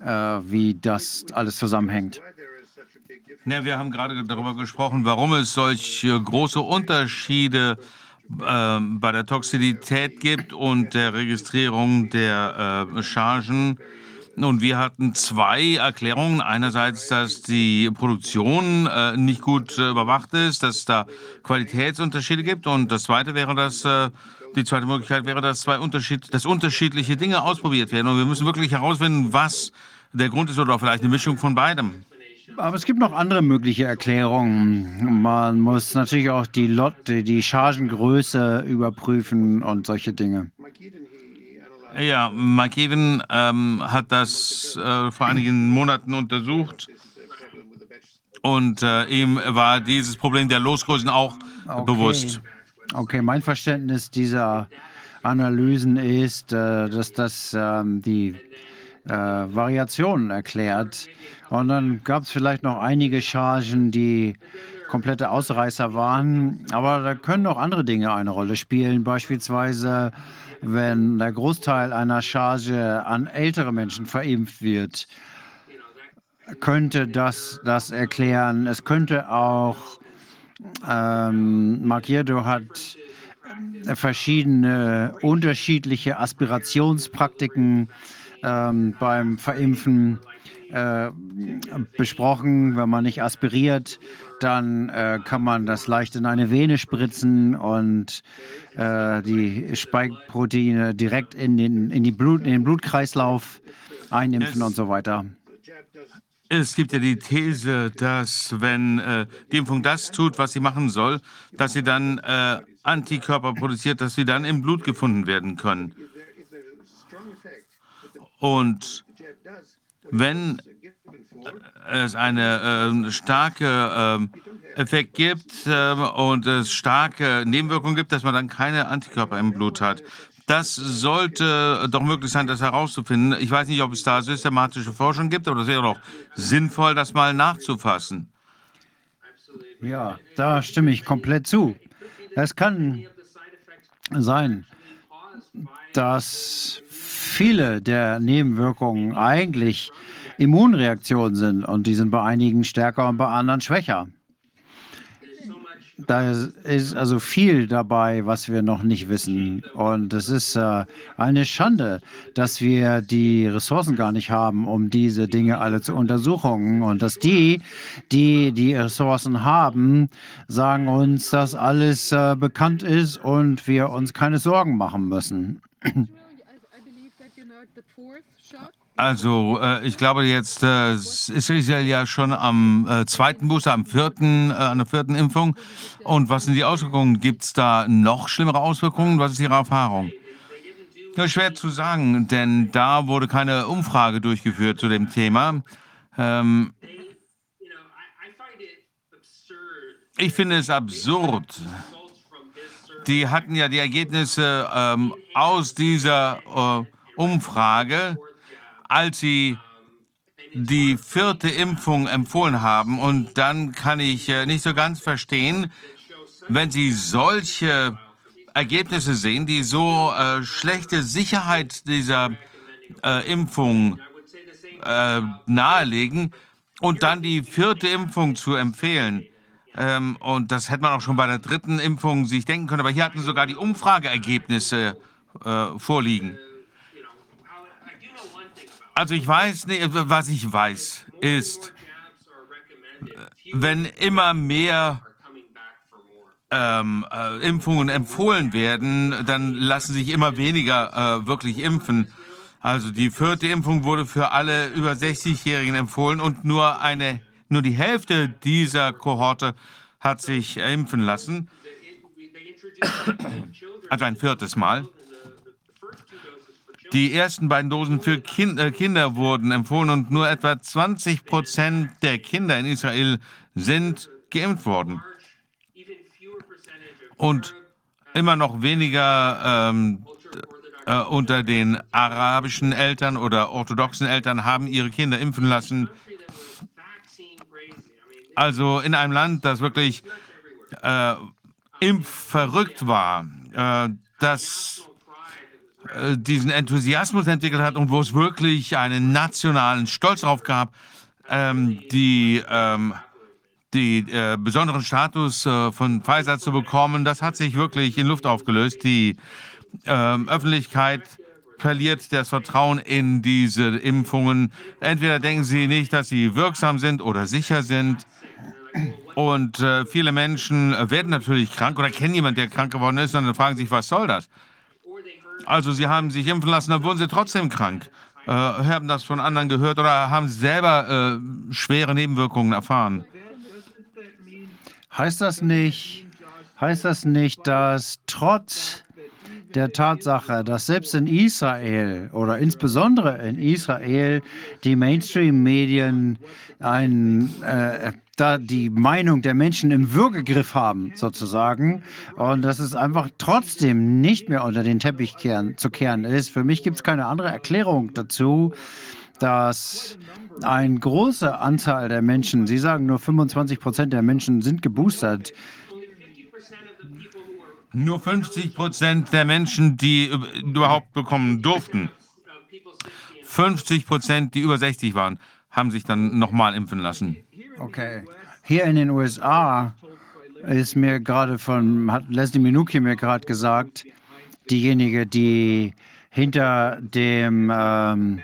äh, wie das alles zusammenhängt.
Ja, wir haben gerade darüber gesprochen, warum es solche große Unterschiede äh, bei der Toxizität gibt und der Registrierung der äh, Chargen. Und wir hatten zwei Erklärungen. Einerseits, dass die Produktion äh, nicht gut äh, überwacht ist, dass es da Qualitätsunterschiede gibt. Und das zweite wäre, dass äh, die zweite Möglichkeit wäre, dass zwei Unterschied, dass unterschiedliche Dinge ausprobiert werden. Und wir müssen wirklich herausfinden, was der Grund ist oder vielleicht eine Mischung von beidem.
Aber es gibt noch andere mögliche Erklärungen. Man muss natürlich auch die Lot, die Chargengröße überprüfen und solche Dinge.
Ja, Mike Even ähm, hat das äh, vor einigen Monaten untersucht und äh, ihm war dieses Problem der Losgrößen auch
okay.
bewusst.
Okay, mein Verständnis dieser Analysen ist, äh, dass das ähm, die äh, Variationen erklärt. Und dann gab es vielleicht noch einige Chargen, die komplette Ausreißer waren. Aber da können auch andere Dinge eine Rolle spielen. Beispielsweise, wenn der Großteil einer Charge an ältere Menschen verimpft wird, könnte das das erklären. Es könnte auch, ähm, Markierdo hat verschiedene unterschiedliche Aspirationspraktiken ähm, beim Verimpfen äh, besprochen. Wenn man nicht aspiriert, dann äh, kann man das leicht in eine Vene spritzen und äh, die Spike-Proteine direkt in den, in, die Blut, in den Blutkreislauf einimpfen es, und so weiter.
Es gibt ja die These, dass wenn äh, die Impfung das tut, was sie machen soll, dass sie dann äh, Antikörper produziert, dass sie dann im Blut gefunden werden können. Und wenn es einen äh, starken äh, Effekt gibt äh, und es starke Nebenwirkungen gibt, dass man dann keine Antikörper im Blut hat. Das sollte doch möglich sein, das herauszufinden. Ich weiß nicht, ob es da systematische Forschung gibt, aber das wäre doch sinnvoll, das mal nachzufassen.
Ja, da stimme ich komplett zu. Es kann sein, dass viele der Nebenwirkungen eigentlich Immunreaktionen sind und die sind bei einigen stärker und bei anderen schwächer. Da ist also viel dabei, was wir noch nicht wissen. Und es ist äh, eine Schande, dass wir die Ressourcen gar nicht haben, um diese Dinge alle zu untersuchen. Und dass die, die die Ressourcen haben, sagen uns, dass alles äh, bekannt ist und wir uns keine Sorgen machen müssen.
Also, äh, ich glaube, jetzt äh, ist Israel ja schon am äh, zweiten Booster, am vierten, äh, an der vierten Impfung. Und was sind die Auswirkungen? Gibt es da noch schlimmere Auswirkungen? Was ist Ihre Erfahrung? Ja, schwer zu sagen, denn da wurde keine Umfrage durchgeführt zu dem Thema. Ähm, ich finde es absurd. Die hatten ja die Ergebnisse ähm, aus dieser äh, Umfrage, als sie die vierte Impfung empfohlen haben. Und dann kann ich äh, nicht so ganz verstehen, wenn Sie solche Ergebnisse sehen, die so äh, schlechte Sicherheit dieser äh, Impfung äh, nahelegen und dann die vierte Impfung zu empfehlen. Ähm, und das hätte man auch schon bei der dritten Impfung sich denken können. Aber hier hatten sogar die Umfrageergebnisse äh, vorliegen. Also ich weiß nicht, was ich weiß, ist, wenn immer mehr ähm, äh, Impfungen empfohlen werden, dann lassen sich immer weniger äh, wirklich impfen. Also die vierte Impfung wurde für alle über 60-Jährigen empfohlen und nur eine, nur die Hälfte dieser Kohorte hat sich impfen lassen. Also ein viertes Mal. Die ersten beiden Dosen für kind, äh, Kinder wurden empfohlen und nur etwa 20 Prozent der Kinder in Israel sind geimpft worden und immer noch weniger ähm, äh, unter den arabischen Eltern oder orthodoxen Eltern haben ihre Kinder impfen lassen. Also in einem Land, das wirklich äh, impfverrückt war, äh, das äh, diesen Enthusiasmus entwickelt hat und wo es wirklich einen nationalen Stolz drauf gab, ähm, die ähm, die äh, besonderen Status äh, von Pfizer zu bekommen, das hat sich wirklich in Luft aufgelöst. Die äh, Öffentlichkeit verliert das Vertrauen in diese Impfungen. Entweder denken sie nicht, dass sie wirksam sind oder sicher sind. Und äh, viele Menschen werden natürlich krank oder kennen jemanden, der krank geworden ist, und dann fragen sich, was soll das? Also sie haben sich impfen lassen, dann wurden sie trotzdem krank. Äh, haben das von anderen gehört oder haben selber äh, schwere Nebenwirkungen erfahren.
Heißt das nicht, heißt das nicht, dass trotz der Tatsache, dass selbst in Israel oder insbesondere in Israel die Mainstream-Medien äh, da die Meinung der Menschen im Würgegriff haben, sozusagen, und dass es einfach trotzdem nicht mehr unter den Teppich kehren, zu kehren ist. Für mich gibt es keine andere Erklärung dazu, dass eine große Anzahl der Menschen, Sie sagen nur 25 Prozent der Menschen sind geboostert.
Nur 50 Prozent der Menschen, die überhaupt bekommen durften, 50 Prozent, die über 60 waren, haben sich dann nochmal impfen lassen.
Okay. Hier in den USA ist mir gerade von, hat Leslie Minuki mir gerade gesagt, diejenige, die hinter dem ähm,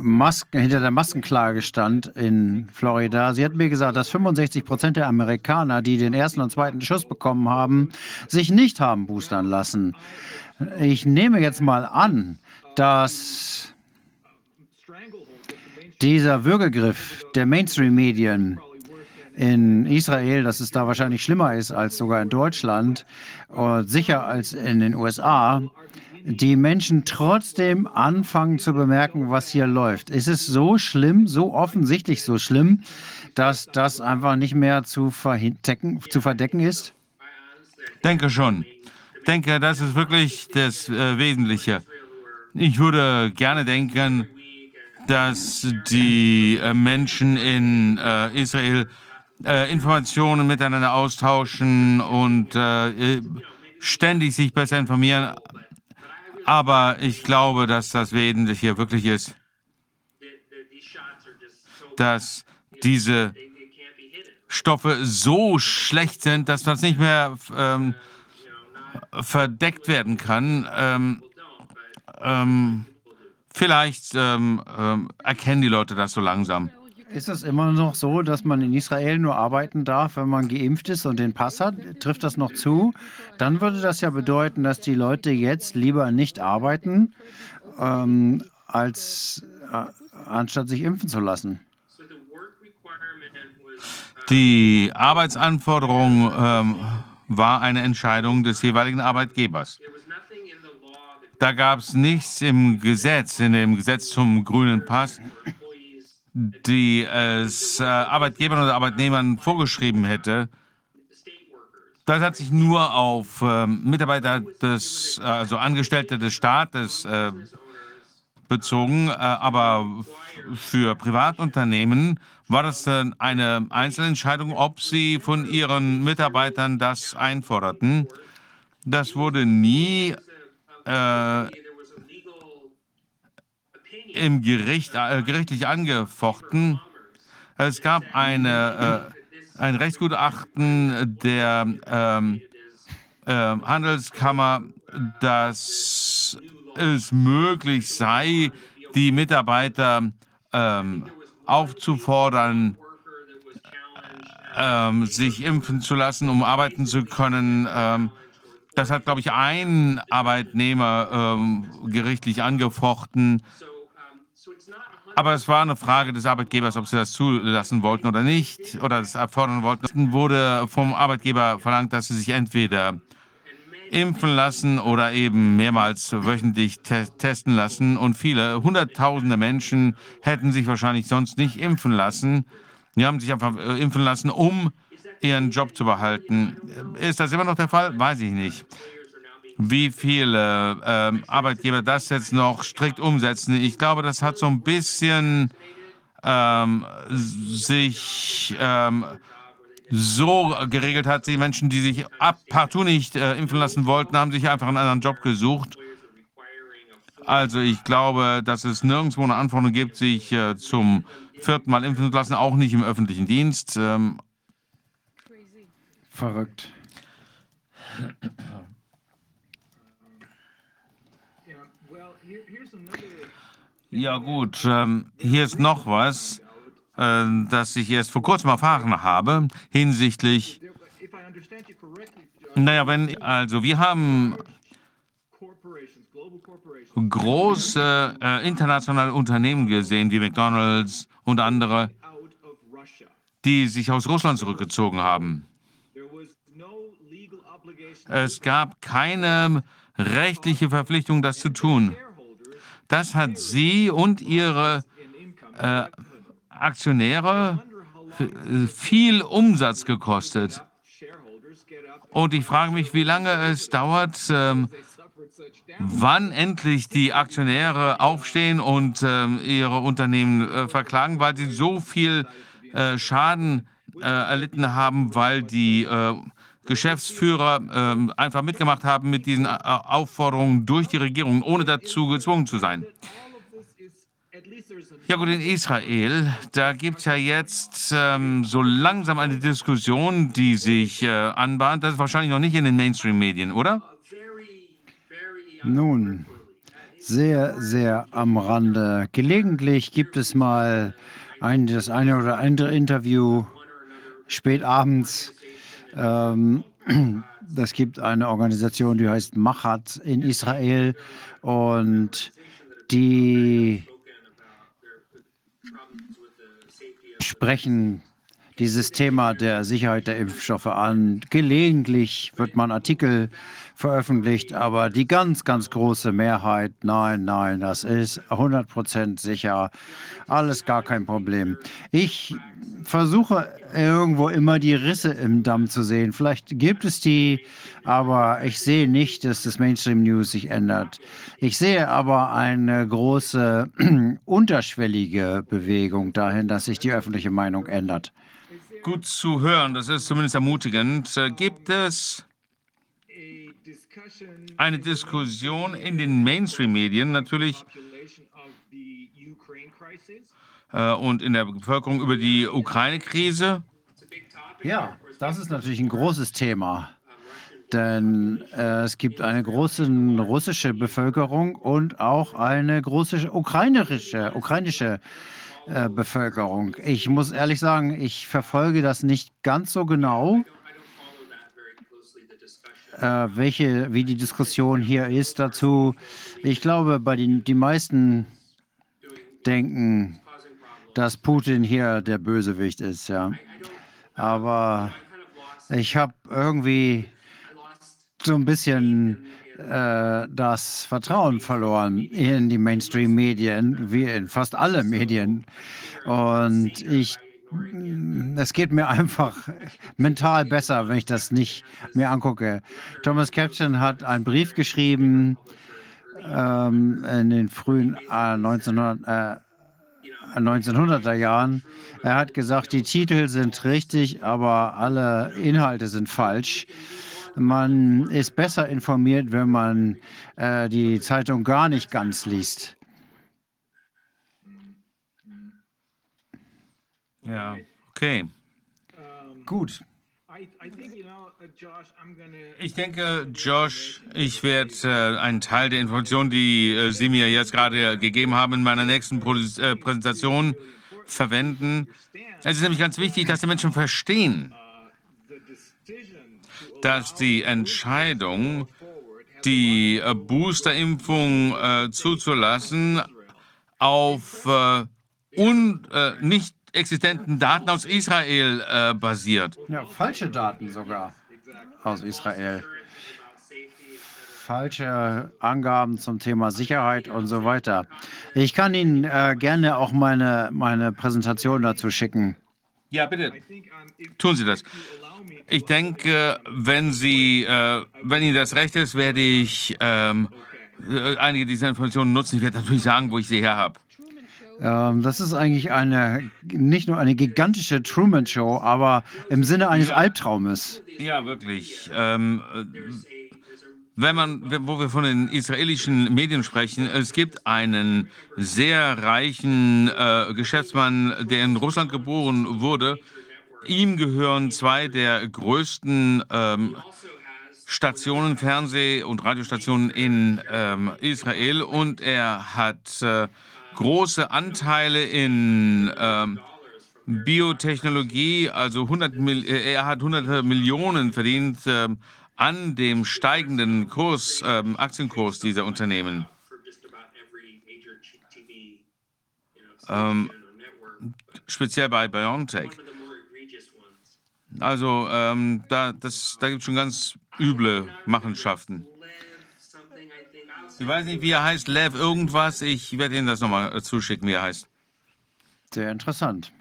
Masken, hinter der Maskenklage stand in Florida. Sie hat mir gesagt, dass 65 Prozent der Amerikaner, die den ersten und zweiten Schuss bekommen haben, sich nicht haben boostern lassen. Ich nehme jetzt mal an, dass dieser Würgegriff der Mainstream-Medien in Israel, dass es da wahrscheinlich schlimmer ist als sogar in Deutschland und sicher als in den USA, die Menschen trotzdem anfangen zu bemerken, was hier läuft. Ist es so schlimm, so offensichtlich so schlimm, dass das einfach nicht mehr zu, zu verdecken ist?
Denke schon. Denke, das ist wirklich das äh, Wesentliche. Ich würde gerne denken, dass die äh, Menschen in äh, Israel äh, Informationen miteinander austauschen und äh, ständig sich besser informieren. Aber ich glaube, dass das Wesentliche wirklich ist, dass diese Stoffe so schlecht sind, dass das nicht mehr ähm, verdeckt werden kann. Ähm, ähm, vielleicht ähm, ähm, erkennen die Leute das so langsam.
Ist es immer noch so, dass man in Israel nur arbeiten darf, wenn man geimpft ist und den Pass hat? Trifft das noch zu? Dann würde das ja bedeuten, dass die Leute jetzt lieber nicht arbeiten, ähm, als äh, anstatt sich impfen zu lassen.
Die Arbeitsanforderung ähm, war eine Entscheidung des jeweiligen Arbeitgebers. Da gab es nichts im Gesetz, in dem Gesetz zum grünen Pass, die es äh, Arbeitgebern oder Arbeitnehmern vorgeschrieben hätte. Das hat sich nur auf äh, Mitarbeiter des, also Angestellte des Staates äh, bezogen, äh, aber für Privatunternehmen war das dann eine Einzelentscheidung, ob sie von ihren Mitarbeitern das einforderten. Das wurde nie äh, im Gericht, äh, gerichtlich angefochten. Es gab eine, äh, ein Rechtsgutachten der ähm, äh, Handelskammer, dass es möglich sei, die Mitarbeiter ähm, aufzufordern, ähm, sich impfen zu lassen, um arbeiten zu können. Ähm, das hat, glaube ich, ein Arbeitnehmer ähm, gerichtlich angefochten. Aber es war eine Frage des Arbeitgebers, ob sie das zulassen wollten oder nicht, oder das erfordern wollten. Es wurde vom Arbeitgeber verlangt, dass sie sich entweder impfen lassen oder eben mehrmals wöchentlich te testen lassen. Und viele, hunderttausende Menschen hätten sich wahrscheinlich sonst nicht impfen lassen. Die haben sich einfach äh, impfen lassen, um ihren Job zu behalten. Ist das immer noch der Fall? Weiß ich nicht. Wie viele äh, Arbeitgeber das jetzt noch strikt umsetzen, ich glaube, das hat so ein bisschen ähm, sich ähm, so geregelt hat, die Menschen, die sich ab partout nicht äh, impfen lassen wollten, haben sich einfach einen anderen Job gesucht. Also ich glaube, dass es nirgendwo eine Anforderung gibt, sich äh, zum vierten Mal impfen zu lassen, auch nicht im öffentlichen Dienst. Ähm,
Verrückt.
Ja gut, ähm, hier ist noch was, äh, das ich erst vor kurzem erfahren habe hinsichtlich. Naja, wenn also wir haben große äh, internationale Unternehmen gesehen, wie McDonald's und andere, die sich aus Russland zurückgezogen haben. Es gab keine rechtliche Verpflichtung, das zu tun. Das hat Sie und Ihre äh, Aktionäre viel Umsatz gekostet. Und ich frage mich, wie lange es dauert, ähm, wann endlich die Aktionäre aufstehen und ähm, ihre Unternehmen äh, verklagen, weil sie so viel äh, Schaden äh, erlitten haben, weil die äh, Geschäftsführer ähm, einfach mitgemacht haben mit diesen äh, Aufforderungen durch die Regierung, ohne dazu gezwungen zu sein. Ja gut, in Israel, da gibt es ja jetzt ähm, so langsam eine Diskussion, die sich äh, anbahnt. Das ist wahrscheinlich noch nicht in den Mainstream-Medien, oder?
Nun, sehr, sehr am Rande. Gelegentlich gibt es mal ein, das eine oder andere Interview spät abends ähm, das gibt eine Organisation, die heißt Machat in Israel und die sprechen dieses Thema der Sicherheit der Impfstoffe an. Gelegentlich wird man Artikel veröffentlicht, aber die ganz, ganz große Mehrheit, nein, nein, das ist 100% sicher, alles gar kein Problem. Ich versuche irgendwo immer die Risse im Damm zu sehen. Vielleicht gibt es die, aber ich sehe nicht, dass das Mainstream News sich ändert. Ich sehe aber eine große unterschwellige Bewegung dahin, dass sich die öffentliche Meinung ändert.
Gut zu hören, das ist zumindest ermutigend. Äh, gibt es eine Diskussion in den Mainstream-Medien natürlich äh, und in der Bevölkerung über die Ukraine-Krise?
Ja, das ist natürlich ein großes Thema. Denn äh, es gibt eine große russische Bevölkerung und auch eine große ukrainische, ukrainische äh, Bevölkerung. Ich muss ehrlich sagen, ich verfolge das nicht ganz so genau welche, wie die Diskussion hier ist dazu. Ich glaube, bei den die meisten denken, dass Putin hier der Bösewicht ist, ja. Aber ich habe irgendwie so ein bisschen äh, das Vertrauen verloren in die Mainstream-Medien, wie in fast alle Medien. Und ich es geht mir einfach mental besser, wenn ich das nicht mir angucke. Thomas Caption hat einen Brief geschrieben ähm, in den frühen äh, 1900, äh, 1900er Jahren. Er hat gesagt, die Titel sind richtig, aber alle Inhalte sind falsch. Man ist besser informiert, wenn man äh, die Zeitung gar nicht ganz liest.
Ja, okay.
Gut.
Ich denke, Josh, ich werde äh, einen Teil der Informationen, die äh, Sie mir jetzt gerade gegeben haben, in meiner nächsten Pro äh, Präsentation verwenden. Es ist nämlich ganz wichtig, dass die Menschen verstehen, dass die Entscheidung, die äh, Boosterimpfung äh, zuzulassen, auf äh, un, nicht existenten Daten aus Israel äh, basiert.
Ja, falsche Daten sogar aus Israel. Falsche Angaben zum Thema Sicherheit und so weiter. Ich kann Ihnen äh, gerne auch meine, meine Präsentation dazu schicken.
Ja, bitte. Tun Sie das. Ich denke, wenn Sie, äh, wenn Ihnen das recht ist, werde ich ähm, äh, einige dieser Informationen nutzen. Ich werde natürlich sagen, wo ich sie her habe.
Ähm, das ist eigentlich eine, nicht nur eine gigantische Truman-Show, aber im Sinne eines Albtraumes.
Ja, wirklich. Ähm, äh, wenn man, wo wir von den israelischen Medien sprechen, es gibt einen sehr reichen äh, Geschäftsmann, der in Russland geboren wurde. Ihm gehören zwei der größten ähm, Stationen, Fernseh- und Radiostationen in ähm, Israel und er hat äh, große Anteile in ähm, Biotechnologie, also 100 Mil äh, er hat hunderte Millionen verdient äh, an dem steigenden Kurs, äh, Aktienkurs dieser Unternehmen. Ähm, speziell bei BioNTech. Also ähm, da, da gibt es schon ganz üble Machenschaften. Ich weiß nicht, wie er heißt, Lev irgendwas. Ich werde Ihnen das nochmal äh, zuschicken, wie er heißt.
Sehr interessant.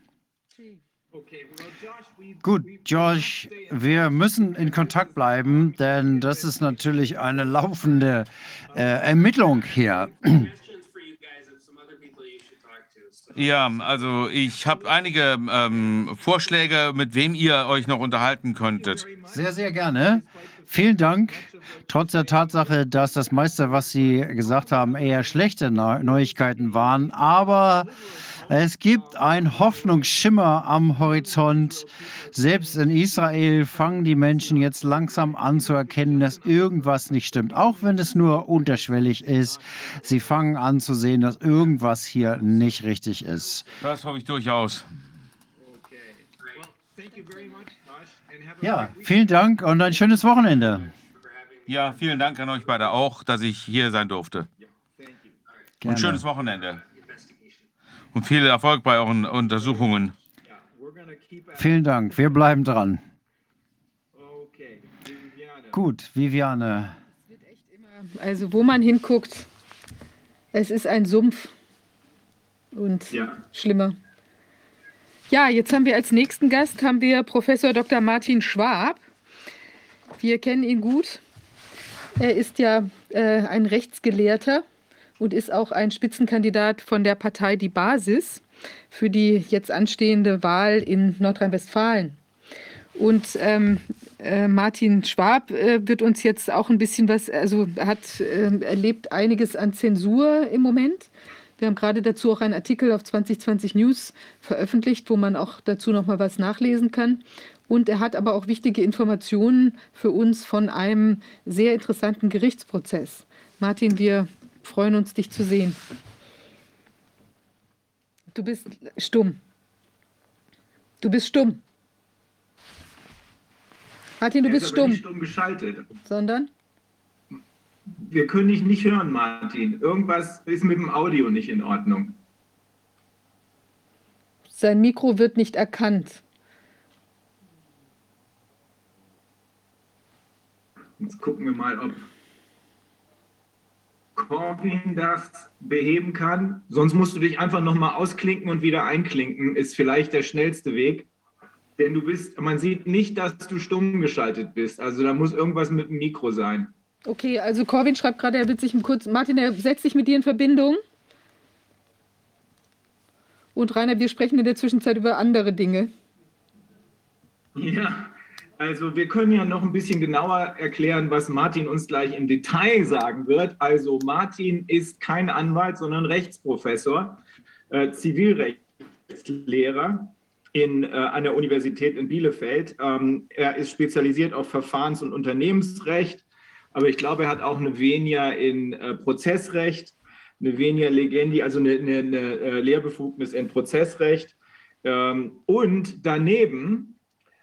Gut, Josh, wir müssen in Kontakt bleiben, denn das ist natürlich eine laufende äh, Ermittlung hier.
Ja, also ich habe einige ähm, Vorschläge, mit wem ihr euch noch unterhalten könntet.
Sehr, sehr gerne. Vielen Dank. Trotz der Tatsache, dass das meiste, was Sie gesagt haben, eher schlechte Neuigkeiten waren. Aber es gibt einen Hoffnungsschimmer am Horizont. Selbst in Israel fangen die Menschen jetzt langsam an zu erkennen, dass irgendwas nicht stimmt. Auch wenn es nur unterschwellig ist. Sie fangen an zu sehen, dass irgendwas hier nicht richtig ist.
Das hoffe ich durchaus.
Ja, vielen Dank und ein schönes Wochenende.
Ja, vielen Dank an euch beide auch, dass ich hier sein durfte. Gerne. Und schönes Wochenende. Und viel Erfolg bei euren Untersuchungen.
Vielen Dank. Wir bleiben dran. Gut, Viviane.
Also, wo man hinguckt, es ist ein Sumpf und ja. schlimmer. Ja, jetzt haben wir als nächsten Gast haben wir Professor Dr. Martin Schwab. Wir kennen ihn gut. Er ist ja äh, ein Rechtsgelehrter und ist auch ein Spitzenkandidat von der Partei Die Basis für die jetzt anstehende Wahl in Nordrhein-Westfalen. Und ähm, äh, Martin Schwab äh, wird uns jetzt auch ein bisschen was, also hat äh, erlebt einiges an Zensur im Moment. Wir haben gerade dazu auch einen Artikel auf 2020 News veröffentlicht, wo man auch dazu noch mal was nachlesen kann. Und er hat aber auch wichtige Informationen für uns von einem sehr interessanten Gerichtsprozess. Martin, wir freuen uns, dich zu sehen. Du bist stumm. Du bist stumm. Martin, du bist stumm.
Nicht stumm geschaltet.
Sondern?
Wir können dich nicht hören, Martin. Irgendwas ist mit dem Audio nicht in Ordnung.
Sein Mikro wird nicht erkannt.
Jetzt gucken wir mal, ob Corbin das beheben kann. Sonst musst du dich einfach nochmal ausklinken und wieder einklinken. Ist vielleicht der schnellste Weg. Denn du bist, man sieht nicht, dass du stumm geschaltet bist. Also da muss irgendwas mit dem Mikro sein.
Okay, also Corwin schreibt gerade, er wird sich kurz. Martin, er setzt sich mit dir in Verbindung. Und Rainer, wir sprechen in der Zwischenzeit über andere Dinge.
Ja, also wir können ja noch ein bisschen genauer erklären, was Martin uns gleich im Detail sagen wird. Also Martin ist kein Anwalt, sondern Rechtsprofessor, äh, Zivilrechtslehrer in, äh, an der Universität in Bielefeld. Ähm, er ist spezialisiert auf Verfahrens- und Unternehmensrecht aber ich glaube, er hat auch eine Venia in äh, Prozessrecht. eine Venia Legendi, also eine, eine, eine Lehrbefugnis in Prozessrecht. Ähm, und daneben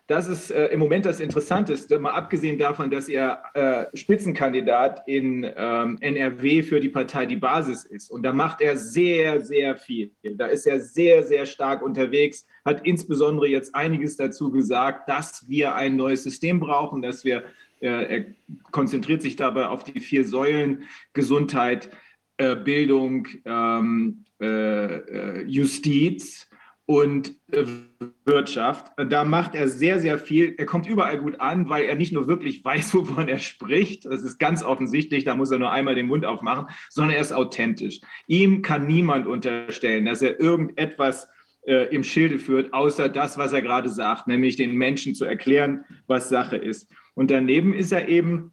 das ist äh, im Moment das Interessanteste, mal abgesehen davon, dass er äh, Spitzenkandidat in ähm, NRW für die Partei Die Basis ist. Und da macht er sehr, sehr viel. Da ist er sehr, sehr stark unterwegs, hat insbesondere jetzt einiges dazu gesagt, dass wir ein neues System brauchen, dass wir, äh, er konzentriert sich dabei auf die vier Säulen Gesundheit, äh, Bildung, ähm, äh, äh, Justiz und äh, Wirtschaft. Da macht er sehr, sehr viel. Er kommt überall gut an, weil er nicht nur wirklich weiß, wovon er spricht. Das ist ganz offensichtlich. Da muss er nur einmal den Mund aufmachen, sondern er ist authentisch. Ihm kann niemand unterstellen, dass er irgendetwas äh, im Schilde führt, außer das, was er gerade sagt, nämlich den Menschen zu erklären, was Sache ist. Und daneben ist er eben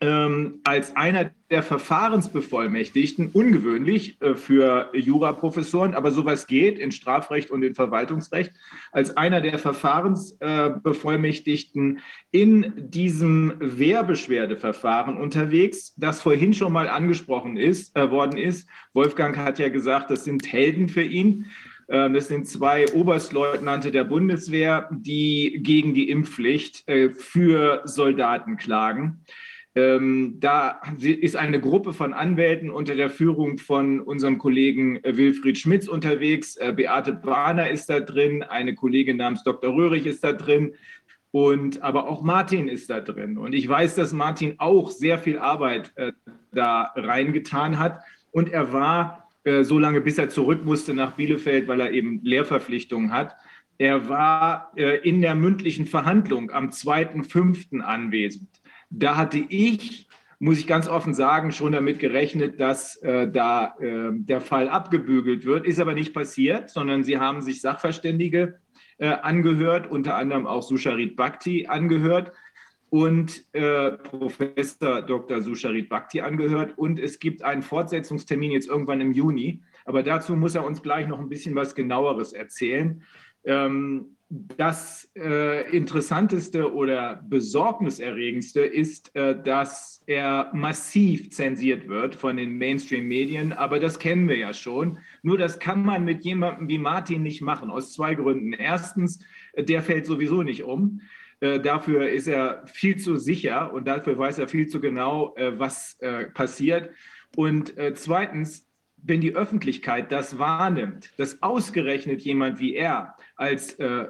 ähm, als einer der Verfahrensbevollmächtigten, ungewöhnlich äh, für Juraprofessoren, aber sowas geht in Strafrecht und in Verwaltungsrecht, als einer der Verfahrensbevollmächtigten äh, in diesem Wehrbeschwerdeverfahren unterwegs, das vorhin schon mal angesprochen ist, äh, worden ist. Wolfgang hat ja gesagt, das sind Helden für ihn. Ähm, das sind zwei Oberstleutnante der Bundeswehr, die gegen die Impfpflicht äh, für Soldaten klagen. Ähm, da ist eine Gruppe von Anwälten unter der Führung von unserem Kollegen äh, Wilfried Schmitz unterwegs. Äh, Beate Bahner ist da drin, eine Kollegin namens Dr. Röhrig ist da drin und aber auch Martin ist da drin. Und ich weiß, dass Martin auch sehr viel Arbeit äh, da reingetan hat und er war so lange, bis er zurück musste nach Bielefeld, weil er eben Lehrverpflichtungen hat. Er war äh, in der mündlichen Verhandlung am 2.5. anwesend. Da hatte ich, muss ich ganz offen sagen, schon damit gerechnet, dass äh, da äh, der Fall abgebügelt wird. Ist aber nicht passiert, sondern sie haben sich Sachverständige äh, angehört, unter anderem auch Susharit Bhakti angehört und äh, Professor Dr. Susharit Bhakti angehört. Und es gibt einen Fortsetzungstermin jetzt irgendwann im Juni. Aber dazu muss er uns gleich noch ein bisschen was genaueres erzählen. Ähm, das äh, Interessanteste oder Besorgniserregendste ist, äh, dass er massiv zensiert wird von den Mainstream-Medien, aber das kennen wir ja schon. Nur das kann man mit jemandem wie Martin nicht machen, aus zwei Gründen. Erstens, der fällt sowieso nicht um. Äh, dafür ist er viel zu sicher und dafür weiß er viel zu genau, äh, was äh, passiert. Und äh, zweitens, wenn die Öffentlichkeit das wahrnimmt, dass ausgerechnet jemand wie er als äh,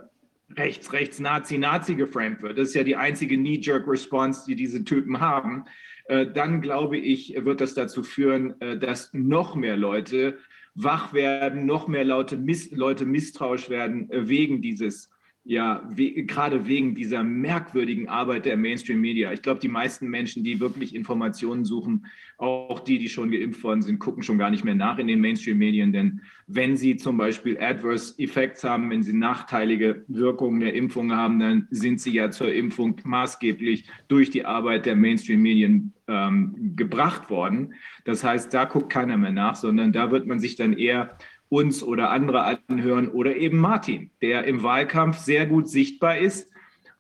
rechts, rechts, Nazi, Nazi geframed wird, das ist ja die einzige Knee-Jerk-Response, die diese Typen haben, dann glaube ich, wird das dazu führen, dass noch mehr Leute wach werden, noch mehr Leute, miss Leute misstrauisch werden wegen dieses ja, we gerade wegen dieser merkwürdigen Arbeit der Mainstream-Media. Ich glaube, die meisten Menschen, die wirklich Informationen suchen, auch die, die schon geimpft worden sind, gucken schon gar nicht mehr nach in den Mainstream-Medien. Denn wenn sie zum Beispiel Adverse Effects haben, wenn sie nachteilige Wirkungen der Impfung haben, dann sind sie ja zur Impfung maßgeblich durch die Arbeit der Mainstream-Medien ähm, gebracht worden. Das heißt, da guckt keiner mehr nach, sondern da wird man sich dann eher uns oder andere anhören oder eben Martin, der im Wahlkampf sehr gut sichtbar ist.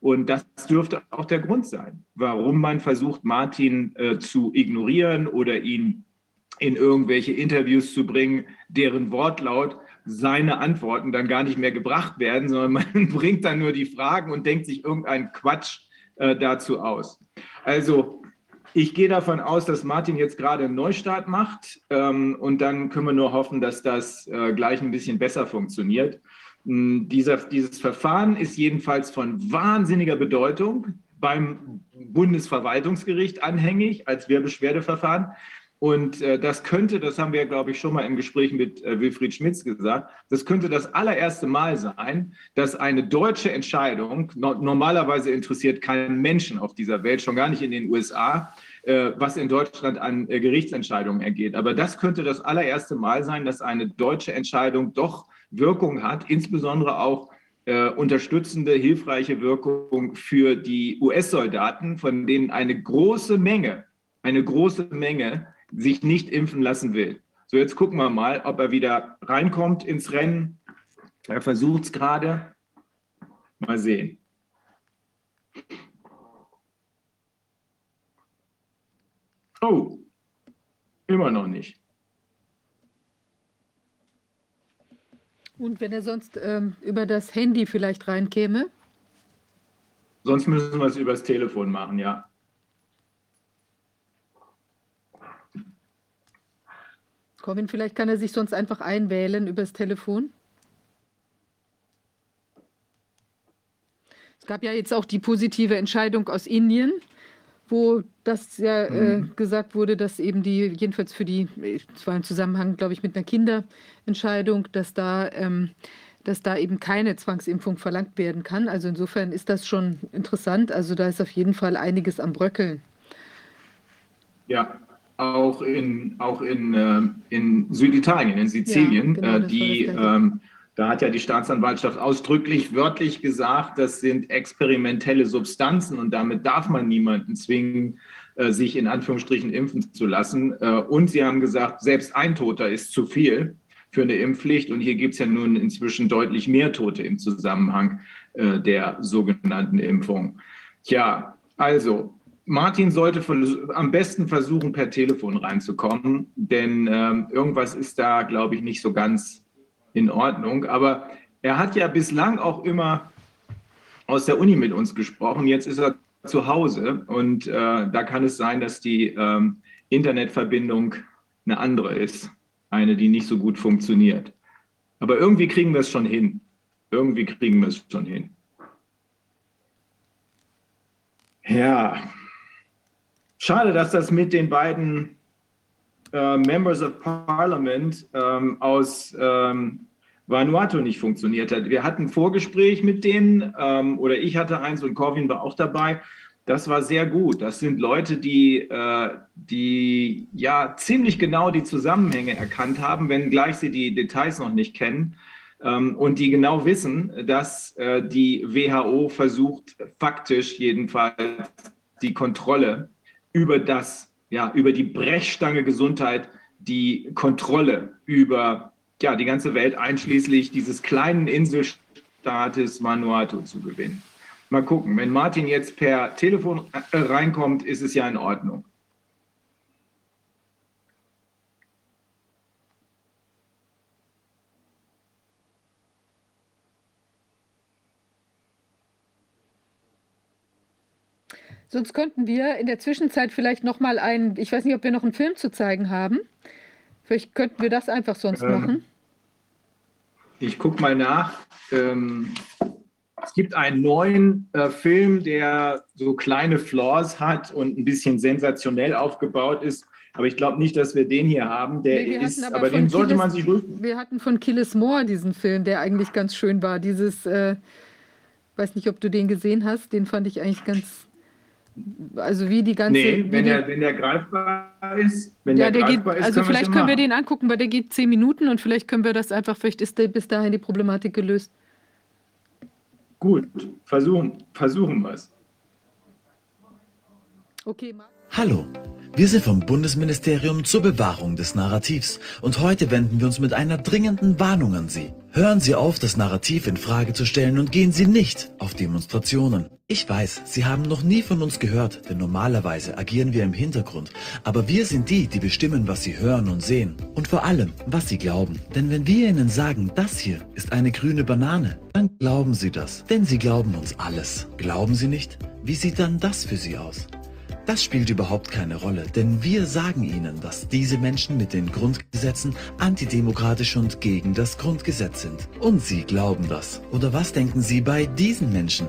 Und das dürfte auch der Grund sein, warum man versucht, Martin äh, zu ignorieren oder ihn in irgendwelche Interviews zu bringen, deren Wortlaut seine Antworten dann gar nicht mehr gebracht werden, sondern man bringt dann nur die Fragen und denkt sich irgendeinen Quatsch äh, dazu aus. Also ich gehe davon aus, dass Martin jetzt gerade einen Neustart macht ähm, und dann können wir nur hoffen, dass das äh, gleich ein bisschen besser funktioniert. Ähm, dieser, dieses Verfahren ist jedenfalls von wahnsinniger Bedeutung beim Bundesverwaltungsgericht anhängig als Wehrbeschwerdeverfahren. Und äh, das könnte, das haben wir, glaube ich, schon mal im Gespräch mit äh, Wilfried Schmitz gesagt, das könnte das allererste Mal sein, dass eine deutsche Entscheidung, no normalerweise interessiert keinen Menschen auf dieser Welt, schon gar nicht in den USA, was in Deutschland an äh, Gerichtsentscheidungen ergeht. Aber das könnte das allererste Mal sein, dass eine deutsche Entscheidung doch Wirkung hat, insbesondere auch äh, unterstützende, hilfreiche Wirkung für die US-Soldaten, von denen eine große Menge, eine große Menge sich nicht impfen lassen will. So, jetzt gucken wir mal, ob er wieder reinkommt ins Rennen. Er versucht es gerade. Mal sehen. Oh, immer noch nicht.
Und wenn er sonst ähm, über das Handy vielleicht reinkäme?
Sonst müssen wir es übers Telefon machen, ja.
Corwin, vielleicht kann er sich sonst einfach einwählen übers Telefon. Es gab ja jetzt auch die positive Entscheidung aus Indien wo das ja äh, mhm. gesagt wurde, dass eben die, jedenfalls für die, es war im Zusammenhang, glaube ich, mit einer Kinderentscheidung, dass da, ähm, dass da eben keine Zwangsimpfung verlangt werden kann. Also insofern ist das schon interessant. Also da ist auf jeden Fall einiges am Bröckeln.
Ja, auch in, auch in, äh, in Süditalien, in Sizilien, ja, genau, äh, die da hat ja die Staatsanwaltschaft ausdrücklich wörtlich gesagt, das sind experimentelle Substanzen und damit darf man niemanden zwingen, äh, sich in Anführungsstrichen impfen zu lassen. Äh, und sie haben gesagt, selbst ein Toter ist zu viel für eine Impfpflicht. Und hier gibt es ja nun inzwischen deutlich mehr Tote im Zusammenhang äh, der sogenannten Impfung. Tja, also Martin sollte am besten versuchen, per Telefon reinzukommen, denn ähm, irgendwas ist da, glaube ich, nicht so ganz in Ordnung. Aber er hat ja bislang auch immer aus der Uni mit uns gesprochen. Jetzt ist er zu Hause und äh, da kann es sein, dass die ähm, Internetverbindung eine andere ist, eine, die nicht so gut funktioniert. Aber irgendwie kriegen wir es schon hin. Irgendwie kriegen wir es schon hin. Ja, schade, dass das mit den beiden äh, Members of Parliament ähm, aus ähm, Vanuatu nicht funktioniert hat. Wir hatten ein Vorgespräch mit denen ähm, oder ich hatte eins und Corvin war auch dabei. Das war sehr gut. Das sind Leute, die, äh, die ja ziemlich genau die Zusammenhänge erkannt haben, wenngleich sie die Details noch nicht kennen. Ähm, und die genau wissen, dass äh, die WHO versucht, faktisch jedenfalls die Kontrolle über das, ja, über die Brechstange Gesundheit, die Kontrolle über ja, die ganze Welt einschließlich dieses kleinen Inselstaates Vanuatu zu gewinnen. Mal gucken, wenn Martin jetzt per Telefon äh, reinkommt, ist es ja in Ordnung.
Sonst könnten wir in der Zwischenzeit vielleicht noch mal einen, ich weiß nicht, ob wir noch einen Film zu zeigen haben. Vielleicht könnten wir das einfach sonst ähm, machen.
Ich gucke mal nach. Ähm, es gibt einen neuen äh, Film, der so kleine Flaws hat und ein bisschen sensationell aufgebaut ist. Aber ich glaube nicht, dass wir den hier haben. Der nee, ist, aber, aber den sollte Killis, man sich ruhig.
Wir hatten von Killis Moore diesen Film, der eigentlich ganz schön war. Dieses, äh, weiß nicht, ob du den gesehen hast. Den fand ich eigentlich ganz also wie die ganze.
Nee, wenn, der, wenn der greifbar ist. Wenn
ja, der, der greifbar geht, ist, also können vielleicht können wir den angucken, weil der geht zehn Minuten und vielleicht können wir das einfach, vielleicht ist der bis dahin die Problematik gelöst.
Gut, versuchen, versuchen wir es.
Okay, Hallo, wir sind vom Bundesministerium zur Bewahrung des Narrativs und heute wenden wir uns mit einer dringenden Warnung an Sie. Hören Sie auf, das Narrativ in Frage zu stellen und gehen Sie nicht auf Demonstrationen. Ich weiß, Sie haben noch nie von uns gehört, denn normalerweise agieren wir im Hintergrund. Aber wir sind die, die bestimmen, was Sie hören und sehen. Und vor allem, was Sie glauben. Denn wenn wir Ihnen sagen, das hier ist eine grüne Banane, dann glauben Sie das. Denn Sie glauben uns alles. Glauben Sie nicht? Wie sieht dann das für Sie aus? Das spielt überhaupt keine Rolle, denn wir sagen Ihnen, dass diese Menschen mit den Grundgesetzen antidemokratisch und gegen das Grundgesetz sind. Und Sie glauben das. Oder was denken Sie bei diesen Menschen?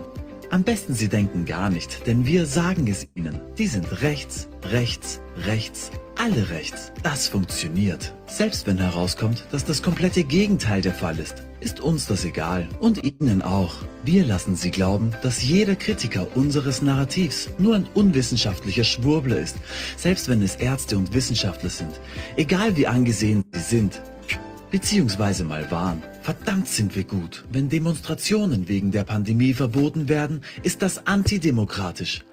Am besten Sie denken gar nicht, denn wir sagen es Ihnen. Die sind rechts, rechts, rechts, alle rechts. Das funktioniert. Selbst wenn herauskommt, dass das komplette Gegenteil der Fall ist ist uns das egal und Ihnen auch. Wir lassen Sie glauben, dass jeder Kritiker unseres Narrativs nur ein unwissenschaftlicher Schwurbler ist, selbst wenn es Ärzte und Wissenschaftler sind. Egal wie angesehen sie sind, beziehungsweise mal waren. Verdammt sind wir gut. Wenn Demonstrationen wegen der Pandemie verboten werden, ist das antidemokratisch.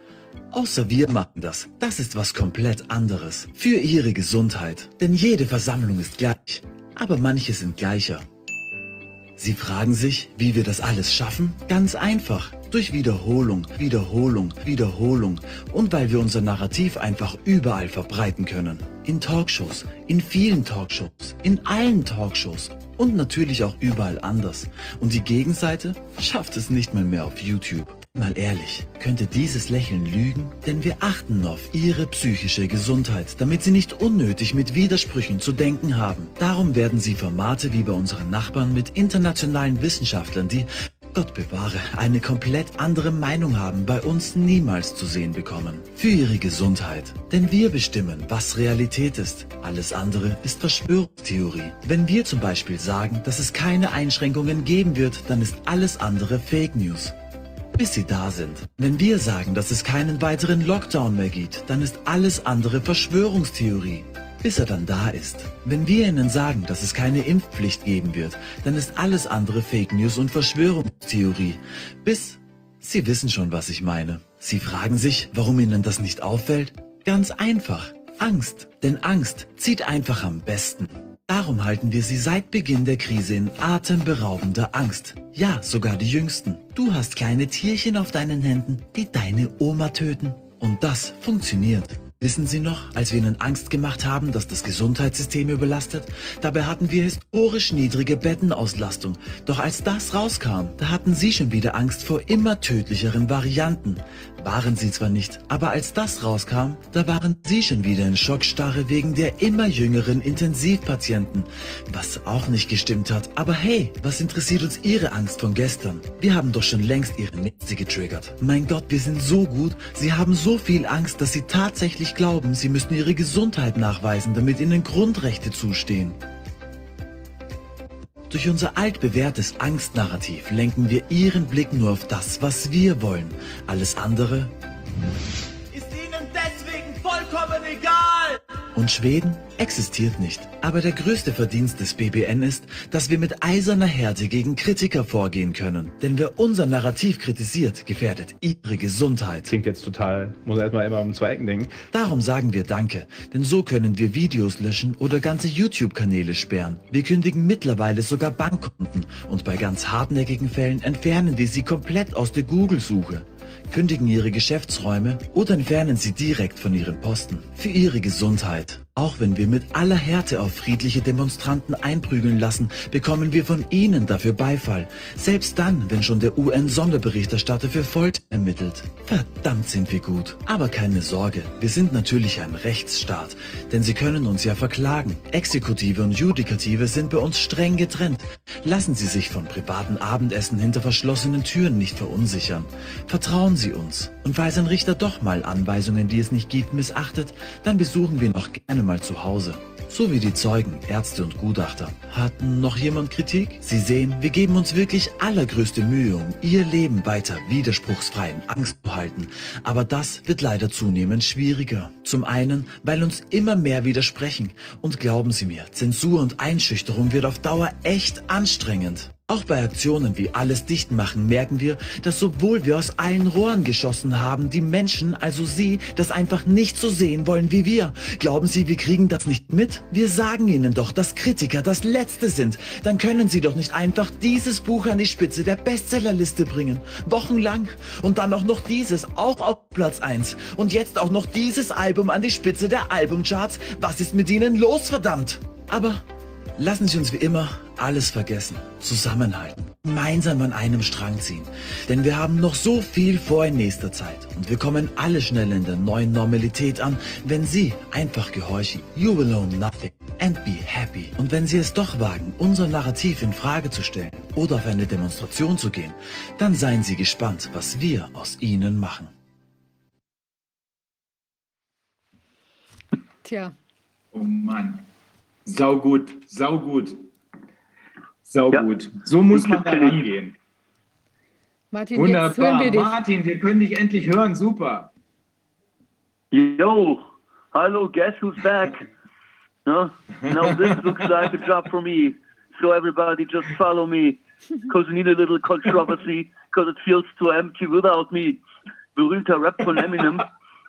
Außer wir machen das. Das ist was komplett anderes. Für ihre Gesundheit. Denn jede Versammlung ist gleich. Aber manche sind gleicher. Sie fragen sich, wie wir das alles schaffen? Ganz einfach. Durch Wiederholung, Wiederholung, Wiederholung und weil wir unser Narrativ einfach überall verbreiten können. In Talkshows, in vielen Talkshows, in allen Talkshows Und natürlich auch überall anders. Und die Gegenseite schafft es nicht mal mehr auf YouTube. Mal ehrlich, könnte dieses Lächeln lügen? Denn wir achten auf ihre psychische Gesundheit, damit sie nicht unnötig mit Widersprüchen zu denken haben. Darum werden sie Formate wie bei unseren Nachbarn mit internationalen Wissenschaftlern, die Gott bewahre, eine komplett andere Meinung haben, bei uns niemals zu sehen bekommen. Für ihre Gesundheit. Denn wir bestimmen, was Realität ist. Alles andere ist Verschwörungstheorie. Wenn wir zum Beispiel sagen, dass es keine Einschränkungen geben wird, dann ist alles andere Fake News bis sie da sind. Wenn wir sagen, dass es keinen weiteren Lockdown mehr gibt, dann ist alles andere Verschwörungstheorie bis er dann da ist. Wenn wir ihnen sagen, dass es keine Impfpflicht geben wird, dann ist alles andere Fake News und Verschwörungstheorie. Bis Sie wissen schon, was ich meine. Sie fragen sich, warum Ihnen das nicht auffällt? Ganz einfach. Angst. Denn Angst zieht einfach am besten. Darum halten wir sie seit Beginn der Krise in atemberaubender Angst. Ja, sogar die Jüngsten. Du hast kleine Tierchen auf deinen Händen, die deine Oma töten. Und das funktioniert. Wissen Sie noch, als wir Ihnen Angst gemacht haben, dass das Gesundheitssystem überlastet? Dabei hatten wir historisch niedrige Bettenauslastung. Doch als das rauskam, da hatten Sie schon wieder Angst vor immer tödlicheren Varianten. Waren sie zwar nicht, aber als das rauskam, da waren sie schon wieder in Schockstarre wegen der immer jüngeren Intensivpatienten. Was auch nicht gestimmt hat. Aber hey, was interessiert uns ihre Angst von gestern? Wir haben doch schon längst ihre Netze getriggert. Mein Gott, wir sind so gut. Sie haben so viel Angst, dass sie tatsächlich glauben, sie müssen ihre Gesundheit nachweisen, damit ihnen Grundrechte zustehen. Durch unser altbewährtes Angstnarrativ lenken wir ihren Blick nur auf das, was wir wollen. Alles andere ist ihnen deswegen vollkommen egal. Und Schweden existiert nicht. Aber der größte Verdienst des BBN ist, dass wir mit eiserner Härte gegen Kritiker vorgehen können. Denn wer unser Narrativ kritisiert, gefährdet ihre Gesundheit.
Klingt jetzt total, muss erstmal immer um zwei Ecken denken.
Darum sagen wir Danke, denn so können wir Videos löschen oder ganze YouTube-Kanäle sperren. Wir kündigen mittlerweile sogar Bankkonten und bei ganz hartnäckigen Fällen entfernen wir sie komplett aus der Google-Suche kündigen ihre Geschäftsräume oder entfernen sie direkt von ihren Posten. Für ihre Gesundheit. Auch wenn wir mit aller Härte auf friedliche Demonstranten einprügeln lassen, bekommen wir von ihnen dafür Beifall. Selbst dann, wenn schon der UN-Sonderberichterstatter für Folter ermittelt. Verdammt sind wir gut. Aber keine Sorge, wir sind natürlich ein Rechtsstaat, denn sie können uns ja verklagen. Exekutive und Judikative sind bei uns streng getrennt. Lassen Sie sich von privaten Abendessen hinter verschlossenen Türen nicht verunsichern. Vertrauen Sie uns. Und falls ein Richter doch mal Anweisungen, die es nicht gibt, missachtet, dann besuchen wir noch gerne mal zu Hause. So wie die Zeugen, Ärzte und Gutachter. Hatten noch jemand Kritik? Sie sehen, wir geben uns wirklich allergrößte Mühe, um Ihr Leben weiter widerspruchsfrei in Angst zu halten. Aber das wird leider zunehmend schwieriger. Zum einen, weil uns immer mehr widersprechen. Und glauben Sie mir, Zensur und Einschüchterung wird auf Dauer echt anstrengend. Auch bei Aktionen wie alles dicht machen merken wir, dass sowohl wir aus allen Rohren geschossen haben, die Menschen, also Sie, das einfach nicht so sehen wollen wie wir. Glauben Sie, wir kriegen das nicht mit? Wir sagen Ihnen doch, dass Kritiker das Letzte sind. Dann können Sie doch nicht einfach dieses Buch an die Spitze der Bestsellerliste bringen. Wochenlang. Und dann auch noch dieses, auch auf Platz 1. Und jetzt auch noch dieses Album an die Spitze der Albumcharts. Was ist mit Ihnen los, verdammt? Aber Lassen Sie uns wie immer alles vergessen, zusammenhalten, gemeinsam an einem Strang ziehen. Denn wir haben noch so viel vor in nächster Zeit und wir kommen alle schnell in der neuen Normalität an, wenn Sie einfach gehorchen. You will own nothing and be happy. Und wenn Sie es doch wagen, unser Narrativ in Frage zu stellen oder auf eine Demonstration zu gehen, dann seien Sie gespannt, was wir aus Ihnen machen.
Tja.
Oh Mann. Sau gut, sau gut. Sau ja. gut. So muss man da rangehen.
Martin,
Wunderbar. Wir Martin, wir können dich endlich hören. Super.
Yo, hello, guess who's back? no? Now this looks like a job for me. So everybody just follow me. Because we need a little controversy. Because it feels too empty without me. Berühmter Rap von Eminem.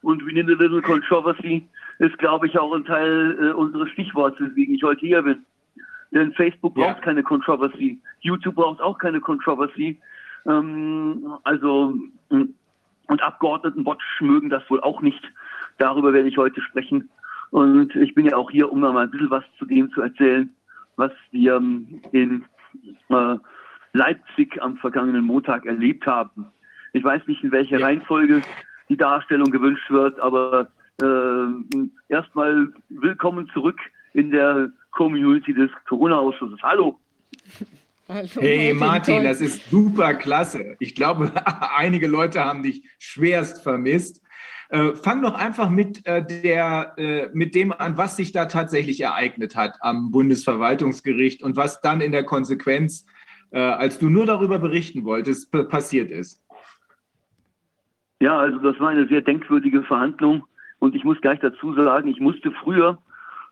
Und we need a little controversy ist, glaube ich, auch ein Teil äh, unseres Stichworts, weswegen ich heute hier bin. Denn Facebook braucht ja. keine Controversy. YouTube braucht auch keine Controversy. Ähm, also, und Abgeordnetenwatch mögen das wohl auch nicht. Darüber werde ich heute sprechen. Und ich bin ja auch hier, um mal ein bisschen was zu dem zu erzählen, was wir in äh, Leipzig am vergangenen Montag erlebt haben. Ich weiß nicht, in welcher ja. Reihenfolge die Darstellung gewünscht wird, aber äh, erstmal willkommen zurück in der Community des Corona-Ausschusses. Hallo.
Also, hey Martin, das ist super klasse. Ich glaube, einige Leute haben dich schwerst vermisst. Äh, fang doch einfach mit, äh, der, äh, mit dem an, was sich da tatsächlich ereignet hat am Bundesverwaltungsgericht und was dann in der Konsequenz, äh, als du nur darüber berichten wolltest, passiert ist.
Ja, also das war eine sehr denkwürdige Verhandlung. Und ich muss gleich dazu sagen, ich musste früher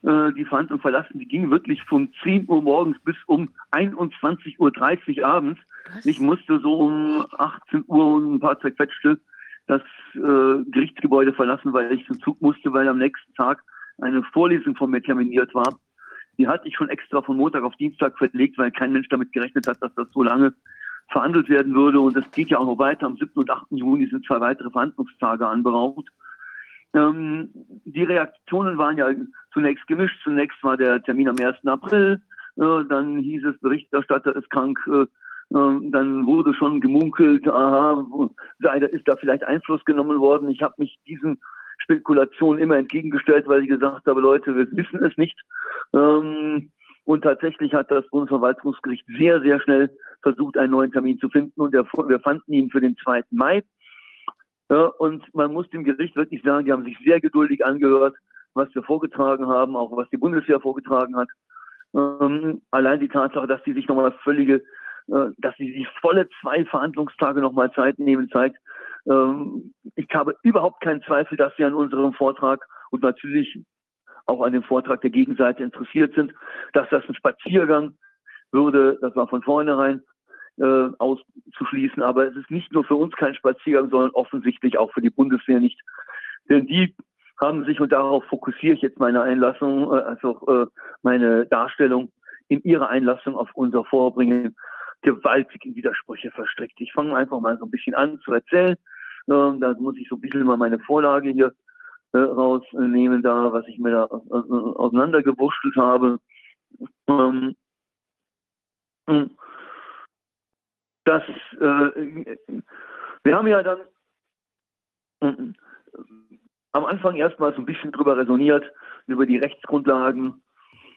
äh, die Verhandlung verlassen. Die ging wirklich von 10 Uhr morgens bis um 21.30 Uhr abends. Was? Ich musste so um 18 Uhr und ein paar zerquetschte das äh, Gerichtsgebäude verlassen, weil ich zum Zug musste, weil am nächsten Tag eine Vorlesung von mir terminiert war. Die hatte ich schon extra von Montag auf Dienstag verlegt, weil kein Mensch damit gerechnet hat, dass das so lange verhandelt werden würde. Und es geht ja auch noch weiter. Am 7. und 8. Juni sind zwei weitere Verhandlungstage anberaumt. Ähm, die Reaktionen waren ja zunächst gemischt. Zunächst war der Termin am 1. April, äh, dann hieß es, Berichterstatter ist krank, äh, äh, dann wurde schon gemunkelt, aha, ist da vielleicht Einfluss genommen worden. Ich habe mich diesen Spekulationen immer entgegengestellt, weil ich gesagt habe, Leute, wir wissen es nicht. Ähm, und tatsächlich hat das Bundesverwaltungsgericht sehr, sehr schnell versucht, einen neuen Termin zu finden. Und wir fanden ihn für den 2. Mai. Ja, und man muss dem Gericht wirklich sagen, die haben sich sehr geduldig angehört, was wir vorgetragen haben, auch was die Bundeswehr vorgetragen hat. Ähm, allein die Tatsache, dass die sich nochmal völlige, äh, dass sie sich volle zwei Verhandlungstage nochmal Zeit nehmen, zeigt, ähm, ich habe überhaupt keinen Zweifel, dass sie an unserem Vortrag und natürlich auch an dem Vortrag der Gegenseite interessiert sind, dass das ein Spaziergang würde, das war von vornherein äh, auszuschließen. Aber es ist nicht nur für uns kein Spaziergang, sondern offensichtlich auch für die Bundeswehr nicht. Denn die haben sich, und darauf fokussiere ich jetzt meine Einlassung, äh, also äh, meine Darstellung, in ihrer Einlassung auf unser Vorbringen gewaltig in Widersprüche verstrickt. Ich fange einfach mal so ein bisschen an zu erzählen. Ähm, da muss ich so ein bisschen mal meine Vorlage hier äh, rausnehmen, da, was ich mir da äh, auseinandergewurschtelt habe. Ähm, dass äh, wir haben ja dann äh, am Anfang erstmal so ein bisschen drüber resoniert, über die Rechtsgrundlagen.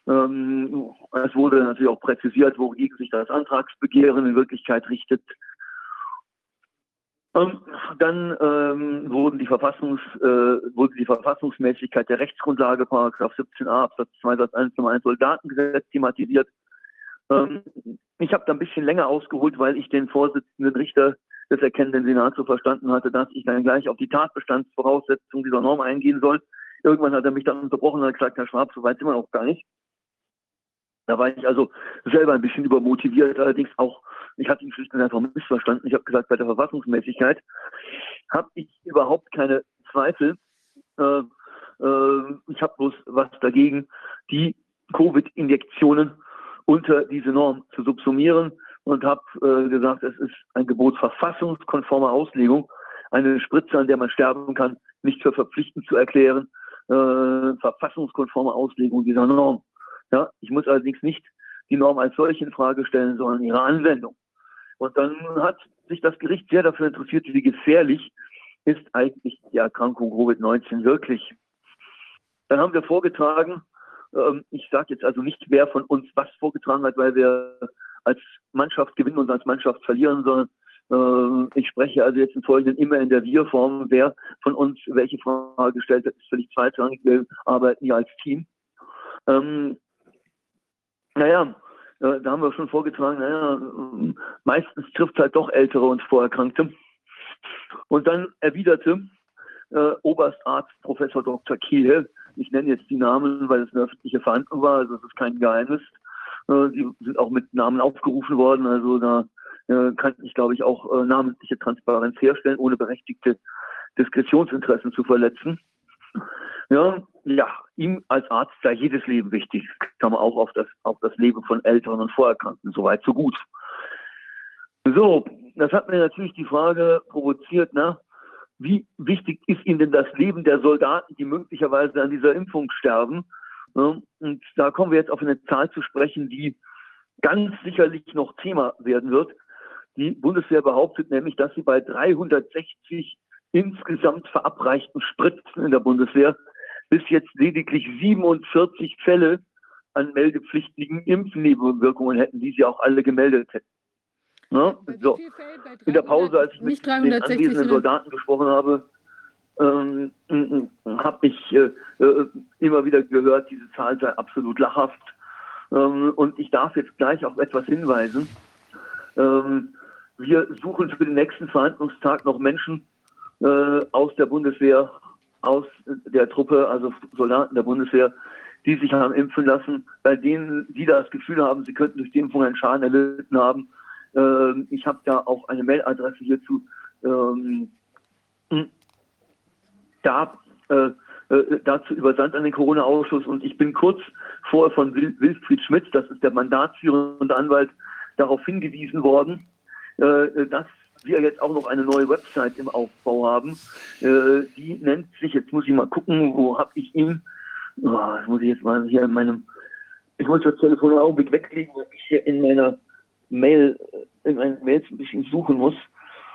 Ähm, es wurde natürlich auch präzisiert, wogegen sich das Antragsbegehren in Wirklichkeit richtet. Ähm, dann ähm, wurden die Verfassungs, äh, wurde die Verfassungsmäßigkeit der Rechtsgrundlage, Paragraph 17a Absatz 2 Satz 1 Nummer 1 Soldatengesetz thematisiert. Ähm, ich habe da ein bisschen länger ausgeholt, weil ich den Vorsitzenden Richter des erkennenden Senats so verstanden hatte, dass ich dann gleich auf die Tatbestandsvoraussetzungen dieser Norm eingehen soll. Irgendwann hat er mich dann unterbrochen und hat gesagt, Herr Schwab, so weit sind wir noch gar nicht. Da war ich also selber ein bisschen übermotiviert, allerdings auch, ich hatte ihn schlicht und einfach missverstanden. Ich habe gesagt, bei der Verfassungsmäßigkeit habe ich überhaupt keine Zweifel. Äh, äh, ich habe bloß was dagegen, die Covid-Injektionen unter diese Norm zu subsumieren und habe äh, gesagt, es ist ein Gebot verfassungskonformer Auslegung, eine Spritze, an der man sterben kann, nicht für verpflichtend zu erklären, äh, verfassungskonforme Auslegung dieser Norm. Ja, ich muss allerdings nicht die Norm als solche in Frage stellen, sondern ihre Anwendung. Und dann hat sich das Gericht sehr dafür interessiert, wie gefährlich ist eigentlich die Erkrankung Covid-19 wirklich. Dann haben wir vorgetragen, ähm, ich sage jetzt also nicht, wer von uns was vorgetragen hat, weil wir als Mannschaft gewinnen und als Mannschaft verlieren, sondern äh, ich spreche also jetzt im Folgenden immer in der Wir-Form. Wer von uns welche Frage gestellt hat, ist völlig zweitrangig. Wir arbeiten ja als Team. Ähm, naja, äh, da haben wir schon vorgetragen, naja, meistens trifft es halt doch Ältere und Vorerkrankte. Und dann erwiderte äh, Oberstarzt Professor Dr. Kiel, ich nenne jetzt die Namen, weil es eine öffentliche Verhandlung war, also es ist kein Geheimnis. Äh, die sind auch mit Namen aufgerufen worden, also da äh, kann ich, glaube ich, auch äh, namentliche Transparenz herstellen, ohne berechtigte Diskretionsinteressen zu verletzen. Ja, ja, ihm als Arzt sei jedes Leben wichtig, kann man auch auf das, auf das Leben von Älteren und Vorerkrankten, soweit so gut. So, das hat mir natürlich die Frage provoziert, na, wie wichtig ist Ihnen denn das Leben der Soldaten, die möglicherweise an dieser Impfung sterben? Und da kommen wir jetzt auf eine Zahl zu sprechen, die ganz sicherlich noch Thema werden wird. Die Bundeswehr behauptet nämlich, dass sie bei 360 insgesamt verabreichten Spritzen in der Bundeswehr bis jetzt lediglich 47 Fälle an meldepflichtigen Impfnebenwirkungen hätten, die sie auch alle gemeldet hätten. Ja, so. In der Pause, als ich mit den anwesenden Soldaten gesprochen habe, ähm, habe ich äh, äh, immer wieder gehört, diese Zahl sei absolut lachhaft. Ähm, und ich darf jetzt gleich auf etwas hinweisen. Ähm, wir suchen für den nächsten Verhandlungstag noch Menschen äh, aus der Bundeswehr, aus der Truppe, also Soldaten der Bundeswehr, die sich haben impfen lassen, bei denen, die das Gefühl haben, sie könnten durch die Impfung einen Schaden erlitten haben. Ähm, ich habe da auch eine Mailadresse hierzu. Ähm, da, äh, äh, dazu übersandt an den Corona-Ausschuss und ich bin kurz vorher von Wil Wilfried Schmidt, das ist der mandatsführende Anwalt, darauf hingewiesen worden, äh, dass wir jetzt auch noch eine neue Website im Aufbau haben. Äh, die nennt sich, jetzt muss ich mal gucken, wo habe ich ihn? Oh, das muss ich jetzt mal hier in meinem, ich muss das Telefon einen Augenblick weglegen, weil ich hier in meiner Mail, in meinen Mails ein bisschen suchen muss.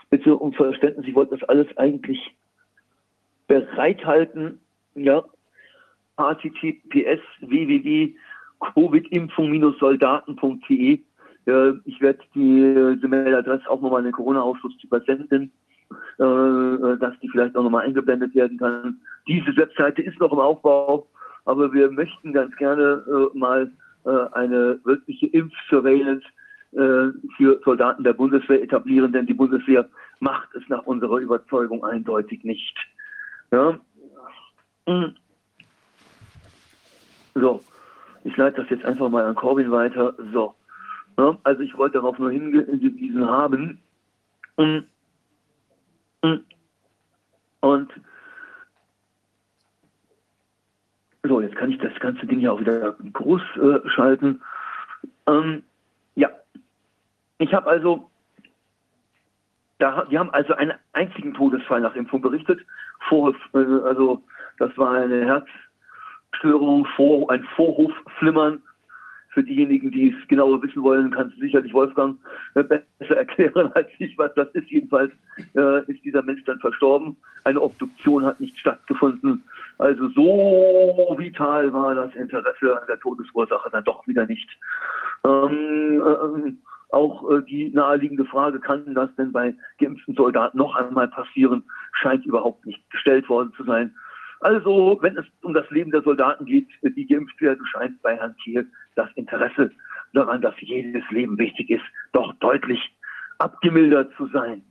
Bitte um Verständnis, ich wollte das alles eigentlich bereithalten. Ja, https www.covidimpfung-soldaten.de. Ich werde die, die Mailadresse auch nochmal in den Corona-Ausschuss übersenden, äh, dass die vielleicht auch nochmal eingeblendet werden kann. Diese Webseite ist noch im Aufbau, aber wir möchten ganz gerne äh, mal äh, eine wirkliche Impfsurveillance für Soldaten der Bundeswehr etablieren, denn die Bundeswehr macht es nach unserer Überzeugung eindeutig nicht. Ja. Hm. So, ich leite das jetzt einfach mal an Corbin weiter. So, ja, also ich wollte darauf nur hingewiesen haben. Hm. Hm. Und so, jetzt kann ich das ganze Ding hier auch wieder groß äh, schalten. Ähm, ja, ich habe also da, wir haben also einen einzigen Todesfall nach Impfung berichtet. Vor, äh, also das war eine Herzstörung, vor, ein Vorhofflimmern. Für diejenigen, die es genauer wissen wollen, kannst du sicherlich Wolfgang äh, besser erklären als ich, was das ist. Jedenfalls äh, ist dieser Mensch dann verstorben. Eine Obduktion hat nicht stattgefunden. Also so vital war das Interesse an der Todesursache dann doch wieder nicht. Ähm, äh, auch äh, die naheliegende Frage, kann das denn bei geimpften Soldaten noch einmal passieren, scheint überhaupt nicht gestellt worden zu sein. Also, wenn es um das Leben der Soldaten geht, die geimpft werden, scheint bei Herrn Thiel das Interesse daran, dass jedes Leben wichtig ist, doch deutlich abgemildert zu sein.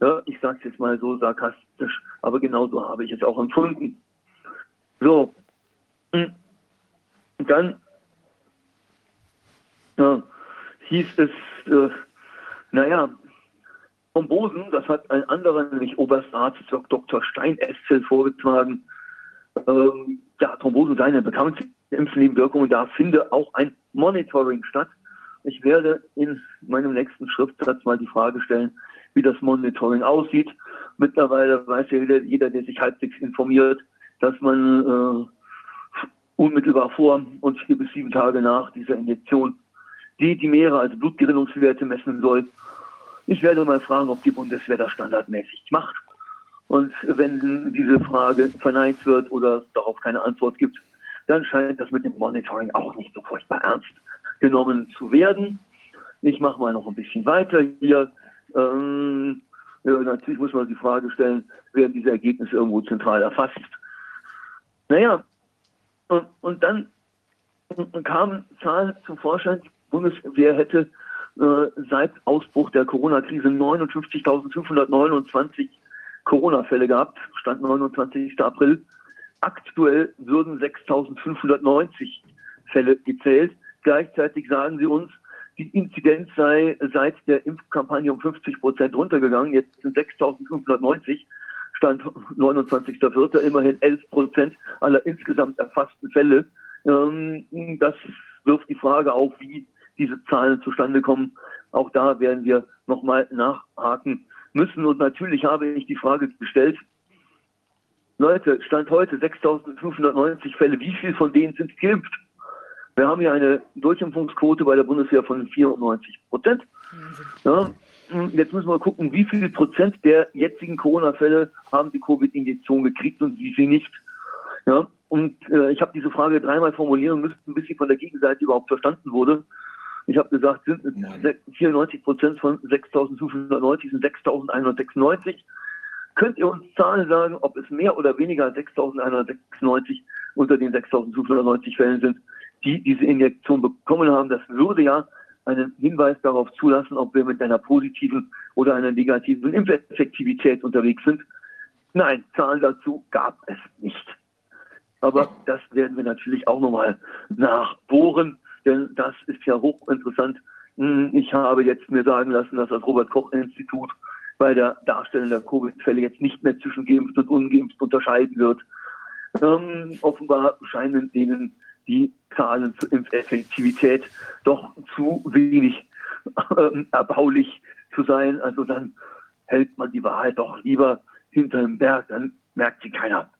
Ja, ich sage es jetzt mal so sarkastisch, aber genauso habe ich es auch empfunden. So, hm. dann ja, hieß es, äh, naja, Thrombosen, das hat ein anderer, nämlich Oberstarzt Dr. Stein-Eszel vorgetragen. Ähm, ja, Thrombosen seien eine bekannte Impfnebenwirkungen, da finde auch ein Monitoring statt. Ich werde in meinem nächsten Schriftsatz mal die Frage stellen, wie das Monitoring aussieht. Mittlerweile weiß ja jeder, jeder der sich halbwegs informiert, dass man äh, unmittelbar vor und vier bis sieben Tage nach dieser Injektion die die Meere, also Blutgerinnungswerte messen soll. Ich werde mal fragen, ob die Bundeswehr das standardmäßig macht. Und wenn diese Frage verneint wird oder darauf keine Antwort gibt, dann scheint das mit dem Monitoring auch nicht so furchtbar ernst genommen zu werden. Ich mache mal noch ein bisschen weiter hier. Ähm, ja, natürlich muss man die Frage stellen, werden diese Ergebnisse irgendwo zentral erfasst? Naja, und, und dann kamen Zahlen zum Vorschein, Bundeswehr hätte äh, seit Ausbruch der Corona-Krise 59.529 Corona-Fälle gehabt, Stand 29. April. Aktuell würden 6.590 Fälle gezählt. Gleichzeitig sagen sie uns, die Inzidenz sei seit der Impfkampagne um 50 Prozent runtergegangen. Jetzt sind 6.590. Stand 29.04. immerhin 11 Prozent aller insgesamt erfassten Fälle. Ähm, das wirft die Frage auf, wie diese Zahlen zustande kommen. Auch da werden wir nochmal nachhaken müssen. Und natürlich habe ich die Frage gestellt, Leute, Stand heute 6.590 Fälle. Wie viel von denen sind geimpft? Wir haben ja eine Durchimpfungsquote bei der Bundeswehr von 94 Prozent. Ja, jetzt müssen wir gucken, wie viel Prozent der jetzigen Corona-Fälle haben die Covid-Injektion gekriegt und wie viel nicht. Ja, und äh, ich habe diese Frage dreimal formulieren müssen, bis sie von der Gegenseite überhaupt verstanden wurde. Ich habe gesagt, sind 94 Prozent von 6.590 sind 6.196. Könnt ihr uns Zahlen sagen, ob es mehr oder weniger als 6.196 unter den 6.590 Fällen sind, die diese Injektion bekommen haben? Das würde ja einen Hinweis darauf zulassen, ob wir mit einer positiven oder einer negativen Impfeffektivität unterwegs sind. Nein, Zahlen dazu gab es nicht. Aber das werden wir natürlich auch nochmal nachbohren, denn das ist ja hochinteressant. Hm, ich habe jetzt mir sagen lassen, dass das Robert Koch Institut bei der Darstellung der Covid-Fälle jetzt nicht mehr zwischen geimpft und ungeimpft unterscheiden wird. Ähm, offenbar scheinen denen die Zahlen zur Impfeffektivität doch zu wenig äh, erbaulich zu sein. Also dann hält man die Wahrheit doch lieber hinter dem Berg, dann merkt sie keiner.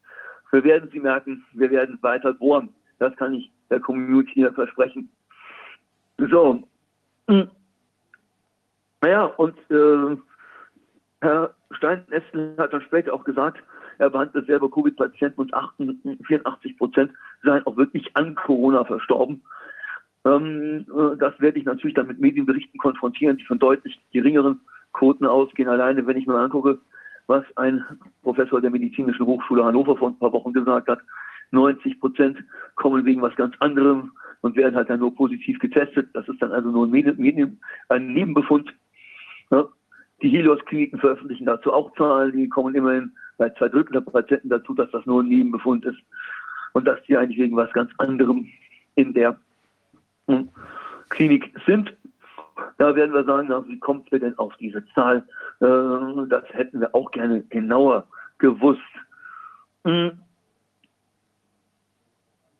Wir werden sie merken, wir werden weiter bohren. Das kann ich der Community hier versprechen. So. Hm. Naja, und äh, Herr Steinestel hat dann später auch gesagt, er behandelt selber Covid-Patienten und 84 Prozent seien auch wirklich an Corona verstorben. Ähm, äh, das werde ich natürlich dann mit Medienberichten konfrontieren, die von deutlich geringeren Quoten ausgehen. Alleine, wenn ich mir angucke, was ein Professor der Medizinischen Hochschule Hannover vor ein paar Wochen gesagt hat, 90 Prozent kommen wegen was ganz anderem und werden halt dann nur positiv getestet. Das ist dann also nur ein, Medien, ein Nebenbefund. Ja. Die Helios-Kliniken veröffentlichen dazu auch Zahlen, die kommen immerhin bei zwei Drittel der Patienten dazu, dass das nur ein Nebenbefund ist und dass die eigentlich wegen was ganz anderem in der hm, Klinik sind. Da werden wir sagen, na, wie kommt ihr denn auf diese Zahl? Äh, das hätten wir auch gerne genauer gewusst. Hm.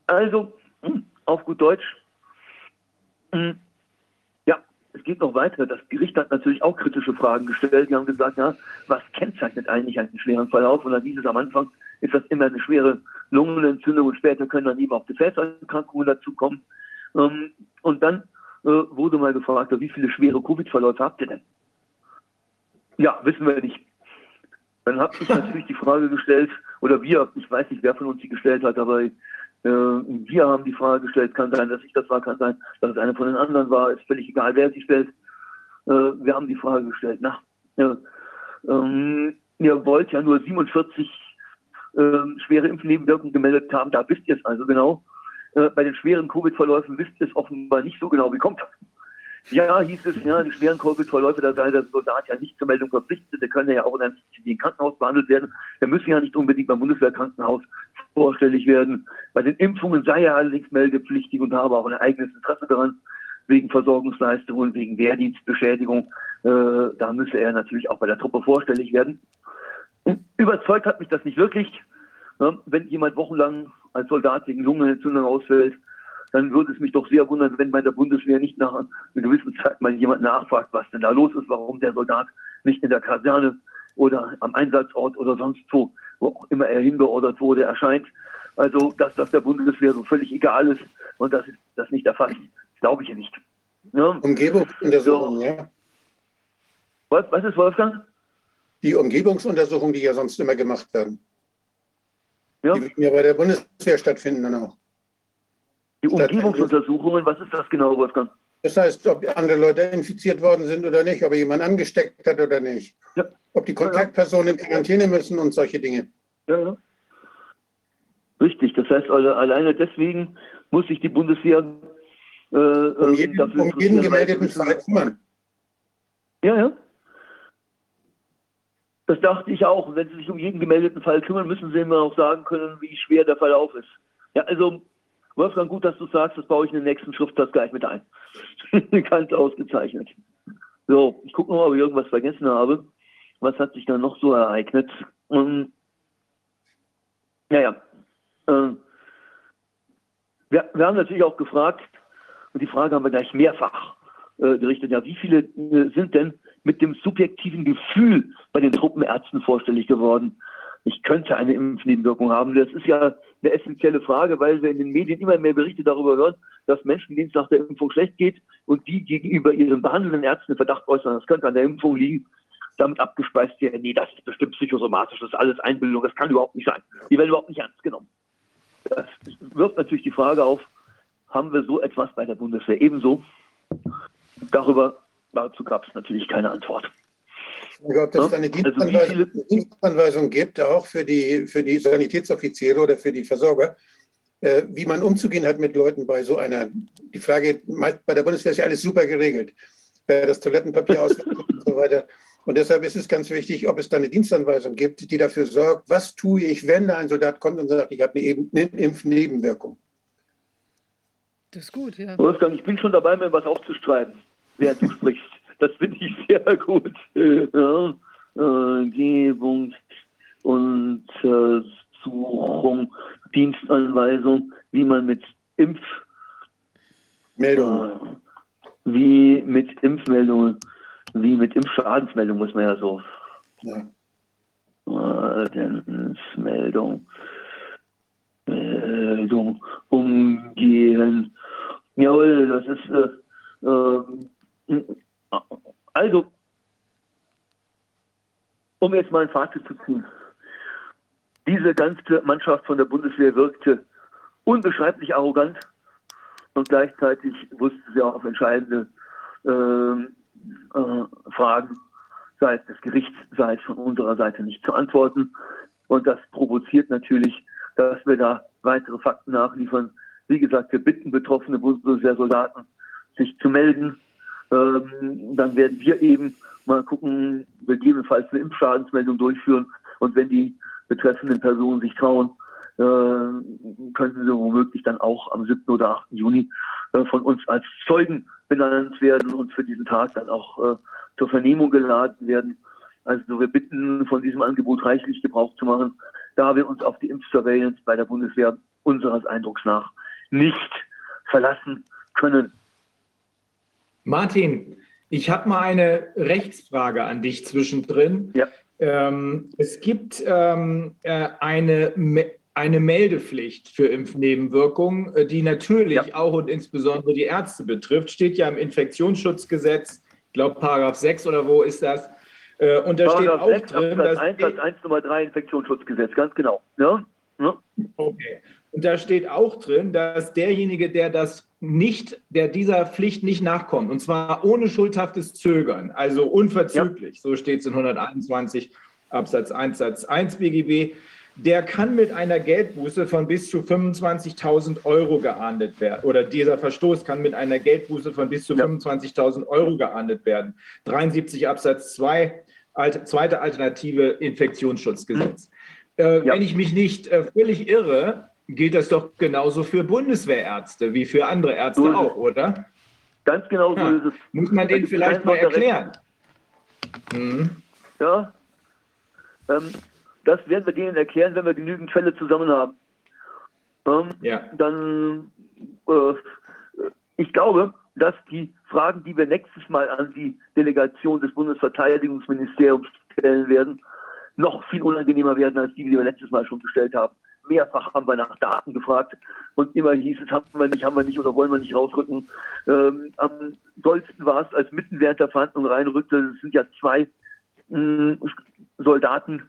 Also, hm, auf gut Deutsch, hm, es geht noch weiter. Das Gericht hat natürlich auch kritische Fragen gestellt. Die haben gesagt, ja, was kennzeichnet eigentlich einen schweren Verlauf? Und dann hieß es am Anfang, ist das immer eine schwere Lungenentzündung und später können dann eben auch Gefäßerkrankungen dazukommen. Ähm, und dann äh, wurde mal gefragt, wie viele schwere Covid-Verläufe habt ihr denn? Ja, wissen wir nicht. Dann habe ich natürlich die Frage gestellt, oder wir, ich weiß nicht, wer von uns die gestellt hat, aber wir haben die Frage gestellt, kann sein, dass ich das war, kann sein, dass es einer von den anderen war, ist völlig egal, wer sie stellt. Äh, wir haben die Frage gestellt, na, ähm, ihr wollt ja nur 47 äh, schwere Impfnebenwirkungen gemeldet haben, da wisst ihr es also genau. Äh, bei den schweren Covid-Verläufen wisst ihr es offenbar nicht so genau, wie kommt das? Ja, hieß es, ja, die schweren Covid-Verläufe, da sei der Soldat ja nicht zur Meldung verpflichtet, der können ja auch in einem Krankenhaus behandelt werden. Der müssen ja nicht unbedingt beim Bundeswehrkrankenhaus vorstellig werden. Bei den Impfungen sei er allerdings meldepflichtig und habe auch ein eigenes Interesse daran, wegen Versorgungsleistungen, wegen Wehrdienstbeschädigung. Äh, da müsse er natürlich auch bei der Truppe vorstellig werden. Überzeugt hat mich das nicht wirklich. Ja, wenn jemand wochenlang als Soldat wegen Lungenentzündung ausfällt, dann würde es mich doch sehr wundern, wenn bei der Bundeswehr nicht nach einer gewissen Zeit mal jemand nachfragt, was denn da los ist, warum der Soldat nicht in der Kaserne oder am Einsatzort oder sonst wo, wo auch immer er hinbeordert wurde, erscheint. Also, dass das der Bundeswehr so völlig egal ist und das ist das nicht. Das glaube ich ja nicht. Ja?
Umgebungsuntersuchung, so.
ja. Was, was ist, Wolfgang?
Die Umgebungsuntersuchungen, die ja sonst immer gemacht werden. Ja. Die würden ja bei der Bundeswehr stattfinden dann auch.
Die Umgebungsuntersuchungen, was ist das genau, Wolfgang?
Das heißt, ob andere Leute infiziert worden sind oder nicht, ob jemand angesteckt hat oder nicht. Ja. Ob die Kontaktpersonen in Quarantäne müssen und solche Dinge.
Ja, ja. Richtig, das heißt also, alleine deswegen muss sich die Bundeswehr
äh, um jeden, dafür um jeden gemeldeten Fall kümmern.
Ja, ja. Das dachte ich auch. Wenn Sie sich um jeden gemeldeten Fall kümmern, müssen Sie immer auch sagen können, wie schwer der Verlauf ist. Ja, also Wolfgang, gut, dass du sagst, das baue ich in den nächsten Schriftsatz gleich mit ein. Ganz ausgezeichnet. So, ich gucke noch, ob ich irgendwas vergessen habe. Was hat sich da noch so ereignet? Ähm, naja, äh, wir, wir, haben natürlich auch gefragt, und die Frage haben wir gleich mehrfach äh, gerichtet, ja, wie viele äh, sind denn mit dem subjektiven Gefühl bei den Truppenärzten vorstellig geworden? ich könnte eine Impfnebenwirkung haben. Das ist ja eine essentielle Frage, weil wir in den Medien immer mehr Berichte darüber hören, dass Menschen, denen es nach der Impfung schlecht geht und die gegenüber ihren behandelnden Ärzten Verdacht äußern, das könnte an der Impfung liegen, damit abgespeist werden, nee, das ist bestimmt psychosomatisch, das ist alles Einbildung, das kann überhaupt nicht sein. Die werden überhaupt nicht ernst genommen. Das wirft natürlich die Frage auf, haben wir so etwas bei der Bundeswehr ebenso? Darüber, dazu gab es natürlich keine Antwort.
Ich glaube, dass es eine Dienstanweisung, also Dienstanweisung gibt, auch für die, für die Sanitätsoffiziere oder für die Versorger, äh, wie man umzugehen hat mit Leuten bei so einer. Die Frage, bei der Bundeswehr ist ja alles super geregelt. Äh, das Toilettenpapier aus und so weiter. Und deshalb ist es ganz wichtig, ob es da eine Dienstanweisung gibt, die dafür sorgt, was tue ich, wenn da ein Soldat kommt und sagt, ich habe eine Impfnebenwirkung.
Das ist gut, ja.
Wolfgang, ich bin schon dabei, mir was aufzuschreiben, während du sprichst. Das finde ich sehr gut. Ja. Äh, Gebung, Untersuchung, Dienstanweisung, wie man mit Impf... Meldungen. Äh, wie mit Impfmeldungen, wie mit Impfschadensmeldungen, muss man ja so. Ja. Meldung. Meldung umgehen. Jawohl, das ist äh, äh, also, um jetzt mal ein Fazit zu ziehen. Diese ganze Mannschaft von der Bundeswehr wirkte unbeschreiblich arrogant und gleichzeitig wusste sie auch auf entscheidende äh, äh, Fragen seitens des Gerichts, sei es von unserer Seite nicht zu antworten. Und das provoziert natürlich, dass wir da weitere Fakten nachliefern. Wie gesagt, wir bitten betroffene Bundeswehrsoldaten, sich zu melden, ähm, dann werden wir eben mal gucken, gegebenenfalls eine Impfschadensmeldung durchführen. Und wenn die betreffenden Personen sich trauen, äh, könnten sie womöglich dann auch am 7. oder 8. Juni äh, von uns als Zeugen benannt werden und für diesen Tag dann auch äh, zur Vernehmung geladen werden. Also wir bitten von diesem Angebot reichlich Gebrauch zu machen, da wir uns auf die Impfsurveillance bei der Bundeswehr unseres Eindrucks nach nicht verlassen können.
Martin, ich habe mal eine Rechtsfrage an dich zwischendrin. Ja. Ähm, es gibt ähm, äh, eine, eine Meldepflicht für Impfnebenwirkungen, äh, die natürlich ja. auch und insbesondere die Ärzte betrifft. Steht ja im Infektionsschutzgesetz, ich glaube Paragraph 6 oder wo ist das? Äh, und da Paragraph steht auch 6, drin,
Absatz 1, Satz 1 Nummer 3 Infektionsschutzgesetz, ganz genau. Ja? ja?
Okay. Und da steht auch drin, dass derjenige, der das nicht, der dieser Pflicht nicht nachkommt, und zwar ohne schuldhaftes Zögern, also unverzüglich, ja. so steht es in 121 Absatz 1 Satz 1 BGB, der kann mit einer Geldbuße von bis zu 25.000 Euro geahndet werden. Oder dieser Verstoß kann mit einer Geldbuße von bis zu ja. 25.000 Euro geahndet werden. 73 Absatz 2, zweite Alternative Infektionsschutzgesetz. Mhm. Äh, ja. Wenn ich mich nicht äh, völlig irre, gilt das doch genauso für Bundeswehrärzte wie für andere Ärzte so auch, oder?
Ganz genau so ja. ist es.
Muss man denen vielleicht mal erklären?
Mhm. Ja. Ähm, das werden wir denen erklären, wenn wir genügend Fälle zusammen haben. Ähm, ja. Dann, äh, ich glaube, dass die Fragen, die wir nächstes Mal an die Delegation des Bundesverteidigungsministeriums stellen werden, noch viel unangenehmer werden als die, die wir letztes Mal schon gestellt haben. Mehrfach haben wir nach Daten gefragt und immer hieß es, haben wir nicht, haben wir nicht oder wollen wir nicht rausrücken. Ähm, am dollsten war es, als mitten während der Verhandlung reinrückte, es sind ja zwei mh, mm, Soldaten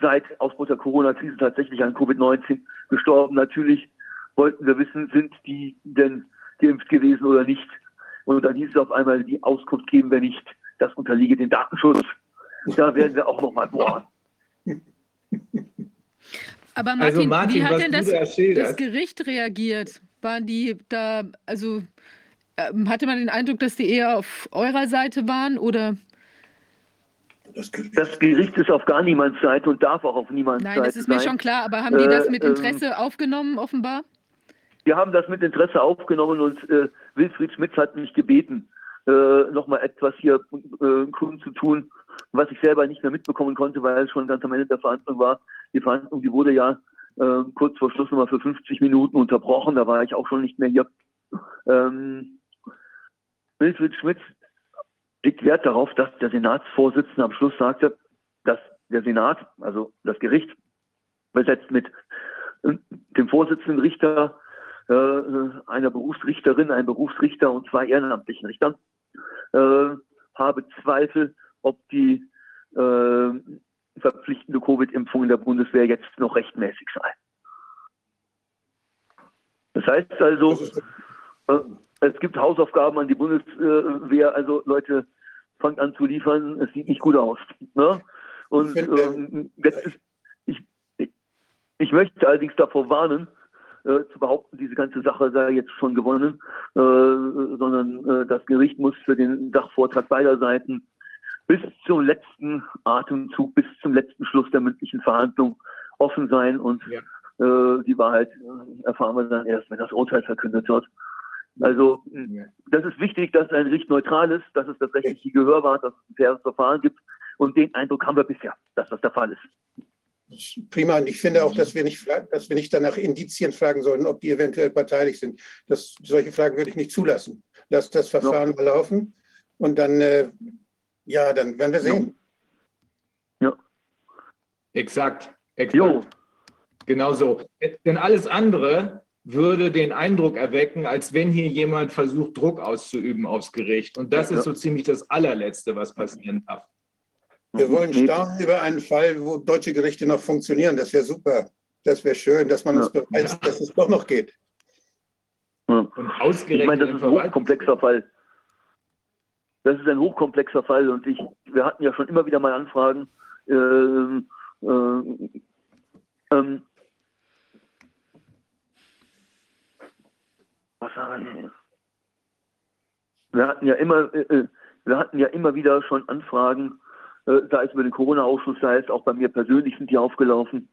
seit Ausbruch der Corona-Krise tatsächlich an Covid-19 gestorben. Natürlich wollten wir wissen, sind die denn geimpft gewesen oder nicht. Und dann hieß es auf einmal, die Auskunft geben wir nicht. Das unterliege dem Datenschutz. Da werden wir auch nochmal bohren.
Aber Martin, also Martin wie hat denn das, das, Gericht reagiert? Waren die da, also ähm, hatte man den Eindruck, dass die eher auf eurer Seite waren oder?
Das Gericht ist auf gar niemands Seite und darf auch auf niemands
Nein,
Seite sein.
Nein, das ist mir schon klar, aber haben die das mit äh, Interesse äh, aufgenommen, offenbar?
Wir haben das mit Interesse aufgenommen und äh, Wilfried Schmitz hat mich gebeten, äh, nochmal etwas hier äh, kundzutun, was ich selber nicht mehr mitbekommen konnte, weil es schon ganz am Ende der Verhandlung war. Die Verhandlung, die wurde ja äh, kurz vor Schluss nochmal für 50 Minuten unterbrochen, da war ich auch schon nicht mehr hier. Ähm, Wilfried Schmitz legt Wert darauf, dass der Senatsvorsitzende am Schluss sagte, dass der Senat, also das Gericht, besetzt mit äh, dem Vorsitzenden Richter, äh, einer Berufsrichterin, einem Berufsrichter und zwei ehrenamtlichen Richtern. Äh, habe Zweifel, ob die äh, verpflichtende Covid-Impfung in der Bundeswehr jetzt noch rechtmäßig sei. Das heißt also, äh, es gibt Hausaufgaben an die Bundeswehr, also Leute, fangt an zu liefern, es sieht nicht gut aus. Ne? Und ähm, jetzt ist, ich, ich möchte allerdings davor warnen, äh, zu behaupten, diese ganze Sache sei jetzt schon gewonnen, äh, sondern äh, das Gericht muss für den Sachvortrag beider Seiten bis zum letzten Atemzug, bis zum letzten Schluss der mündlichen Verhandlung offen sein und ja. äh, die Wahrheit äh, erfahren wir dann erst, wenn das Urteil verkündet wird. Also das ist wichtig, dass ein Gericht neutral ist, dass es das rechtliche Gehör war, dass es ein faires Verfahren gibt und den Eindruck haben wir bisher, dass das der Fall ist.
Prima. Und ich finde auch, dass wir nicht, dass wir nicht danach Indizien fragen sollten, ob die eventuell parteilich sind. Das, solche Fragen würde ich nicht zulassen. Lass das Verfahren ja. laufen und dann äh, ja, dann werden wir sehen.
Ja. Exakt. Exakt. Jo. Genau so. Denn alles andere würde den Eindruck erwecken, als wenn hier jemand versucht, Druck auszuüben aufs Gericht. Und das ja. ist so ziemlich das allerletzte, was passieren darf.
Wir wollen staunen über einen Fall, wo deutsche Gerichte noch funktionieren. Das wäre super. Das wäre schön, dass man uns beweist, dass es doch noch geht.
Und ausgerechnet ich meine, das ist ein hochkomplexer Fall. Das ist ein hochkomplexer Fall und ich, wir hatten ja schon immer wieder mal Anfragen. Ähm, äh, ähm, was sagen wir? Wir hatten ja immer, äh, äh, wir hatten ja immer wieder schon Anfragen, sei es über den Corona-Ausschuss, sei es auch bei mir persönlich sind die aufgelaufen.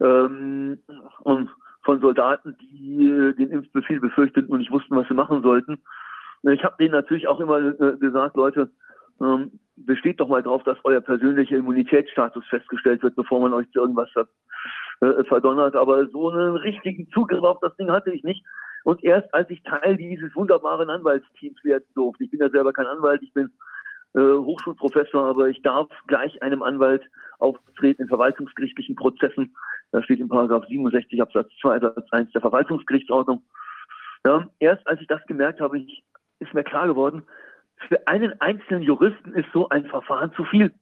Ähm, und von Soldaten, die äh, den Impfbefehl befürchteten und nicht wussten, was sie machen sollten. Ich habe denen natürlich auch immer äh, gesagt, Leute, ähm, besteht doch mal drauf, dass euer persönlicher Immunitätsstatus festgestellt wird, bevor man euch zu irgendwas äh, verdonnert. Aber so einen richtigen Zugriff auf das Ding hatte ich nicht. Und erst als ich Teil dieses wunderbaren Anwaltsteams werden durfte, ich bin ja selber kein Anwalt, ich bin äh, Hochschulprofessor, aber ich darf gleich einem Anwalt auftreten in verwaltungsgerichtlichen Prozessen. Da steht in Paragraph 67 Absatz 2 Satz 1 der Verwaltungsgerichtsordnung. Ja, erst als ich das gemerkt habe, ich ist mir klar geworden, für einen einzelnen Juristen ist so ein Verfahren zu viel.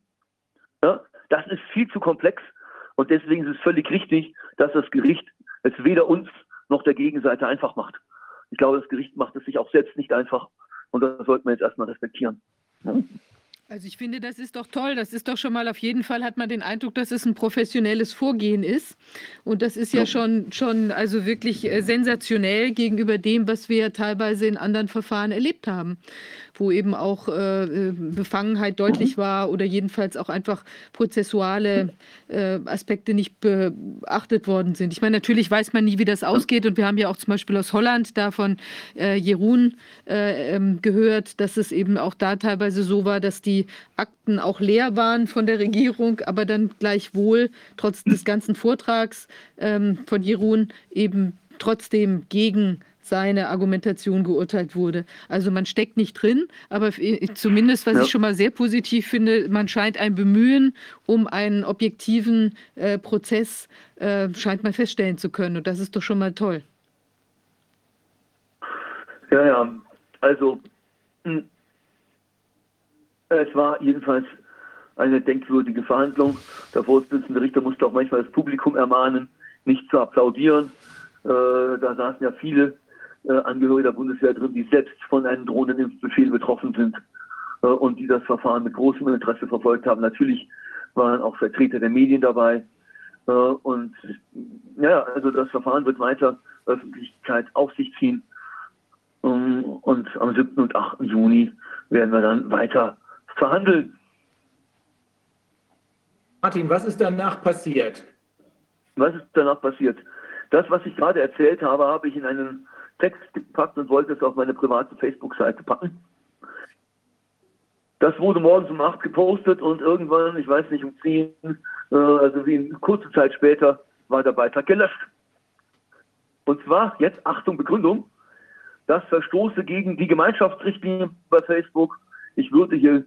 Ja, das ist viel zu komplex und deswegen ist es völlig richtig, dass das Gericht es weder uns noch der Gegenseite einfach macht. Ich glaube, das Gericht macht es sich auch selbst nicht einfach und das sollten wir jetzt erstmal respektieren. Ja.
Also ich finde, das ist doch toll. Das ist doch schon mal auf jeden Fall hat man den Eindruck, dass es ein professionelles Vorgehen ist. Und das ist ja, ja. schon, schon also wirklich äh, sensationell gegenüber dem, was wir teilweise in anderen Verfahren erlebt haben wo eben auch äh, äh, Befangenheit deutlich mhm. war oder jedenfalls auch einfach prozessuale äh, Aspekte nicht beachtet worden sind. Ich meine, natürlich weiß man nie, wie das ausgeht und wir haben ja auch zum Beispiel aus Holland da von äh, Jerun äh, ähm, gehört, dass es eben auch da teilweise so war, dass die Akten auch leer waren von der Regierung, aber dann gleichwohl trotz des ganzen Vortrags ähm, von Jerun eben trotzdem gegen seine Argumentation geurteilt wurde. Also man steckt nicht drin, aber zumindest, was ja. ich schon mal sehr positiv finde, man scheint ein Bemühen um einen objektiven äh, Prozess, äh, scheint man feststellen zu können. Und das ist doch schon mal toll.
Ja, ja, also hm, es war jedenfalls eine denkwürdige Verhandlung. Der Vorsitzende Richter musste auch manchmal das Publikum ermahnen, nicht zu applaudieren. Äh, da saßen ja viele äh, Angehörige der Bundeswehr drin, die selbst von einem Drohnenimpfbefehl betroffen sind äh, und die das Verfahren mit großem Interesse verfolgt haben. Natürlich waren auch Vertreter der Medien dabei. Äh, und ja, also das Verfahren wird weiter Öffentlichkeit auf sich ziehen. Um, und am 7. und 8. Juni werden wir dann weiter verhandeln.
Martin, was ist danach passiert?
Was ist danach passiert? Das, was ich gerade erzählt habe, habe ich in einen Text gepackt und wollte es auf meine private Facebook-Seite packen. Das wurde morgens um 8 gepostet und irgendwann, ich weiß nicht, um 10, äh, also wie eine kurze Zeit später, war der Beitrag gelöscht. Und zwar, jetzt Achtung, Begründung, das verstoße gegen die Gemeinschaftsrichtlinie bei Facebook. Ich würde hier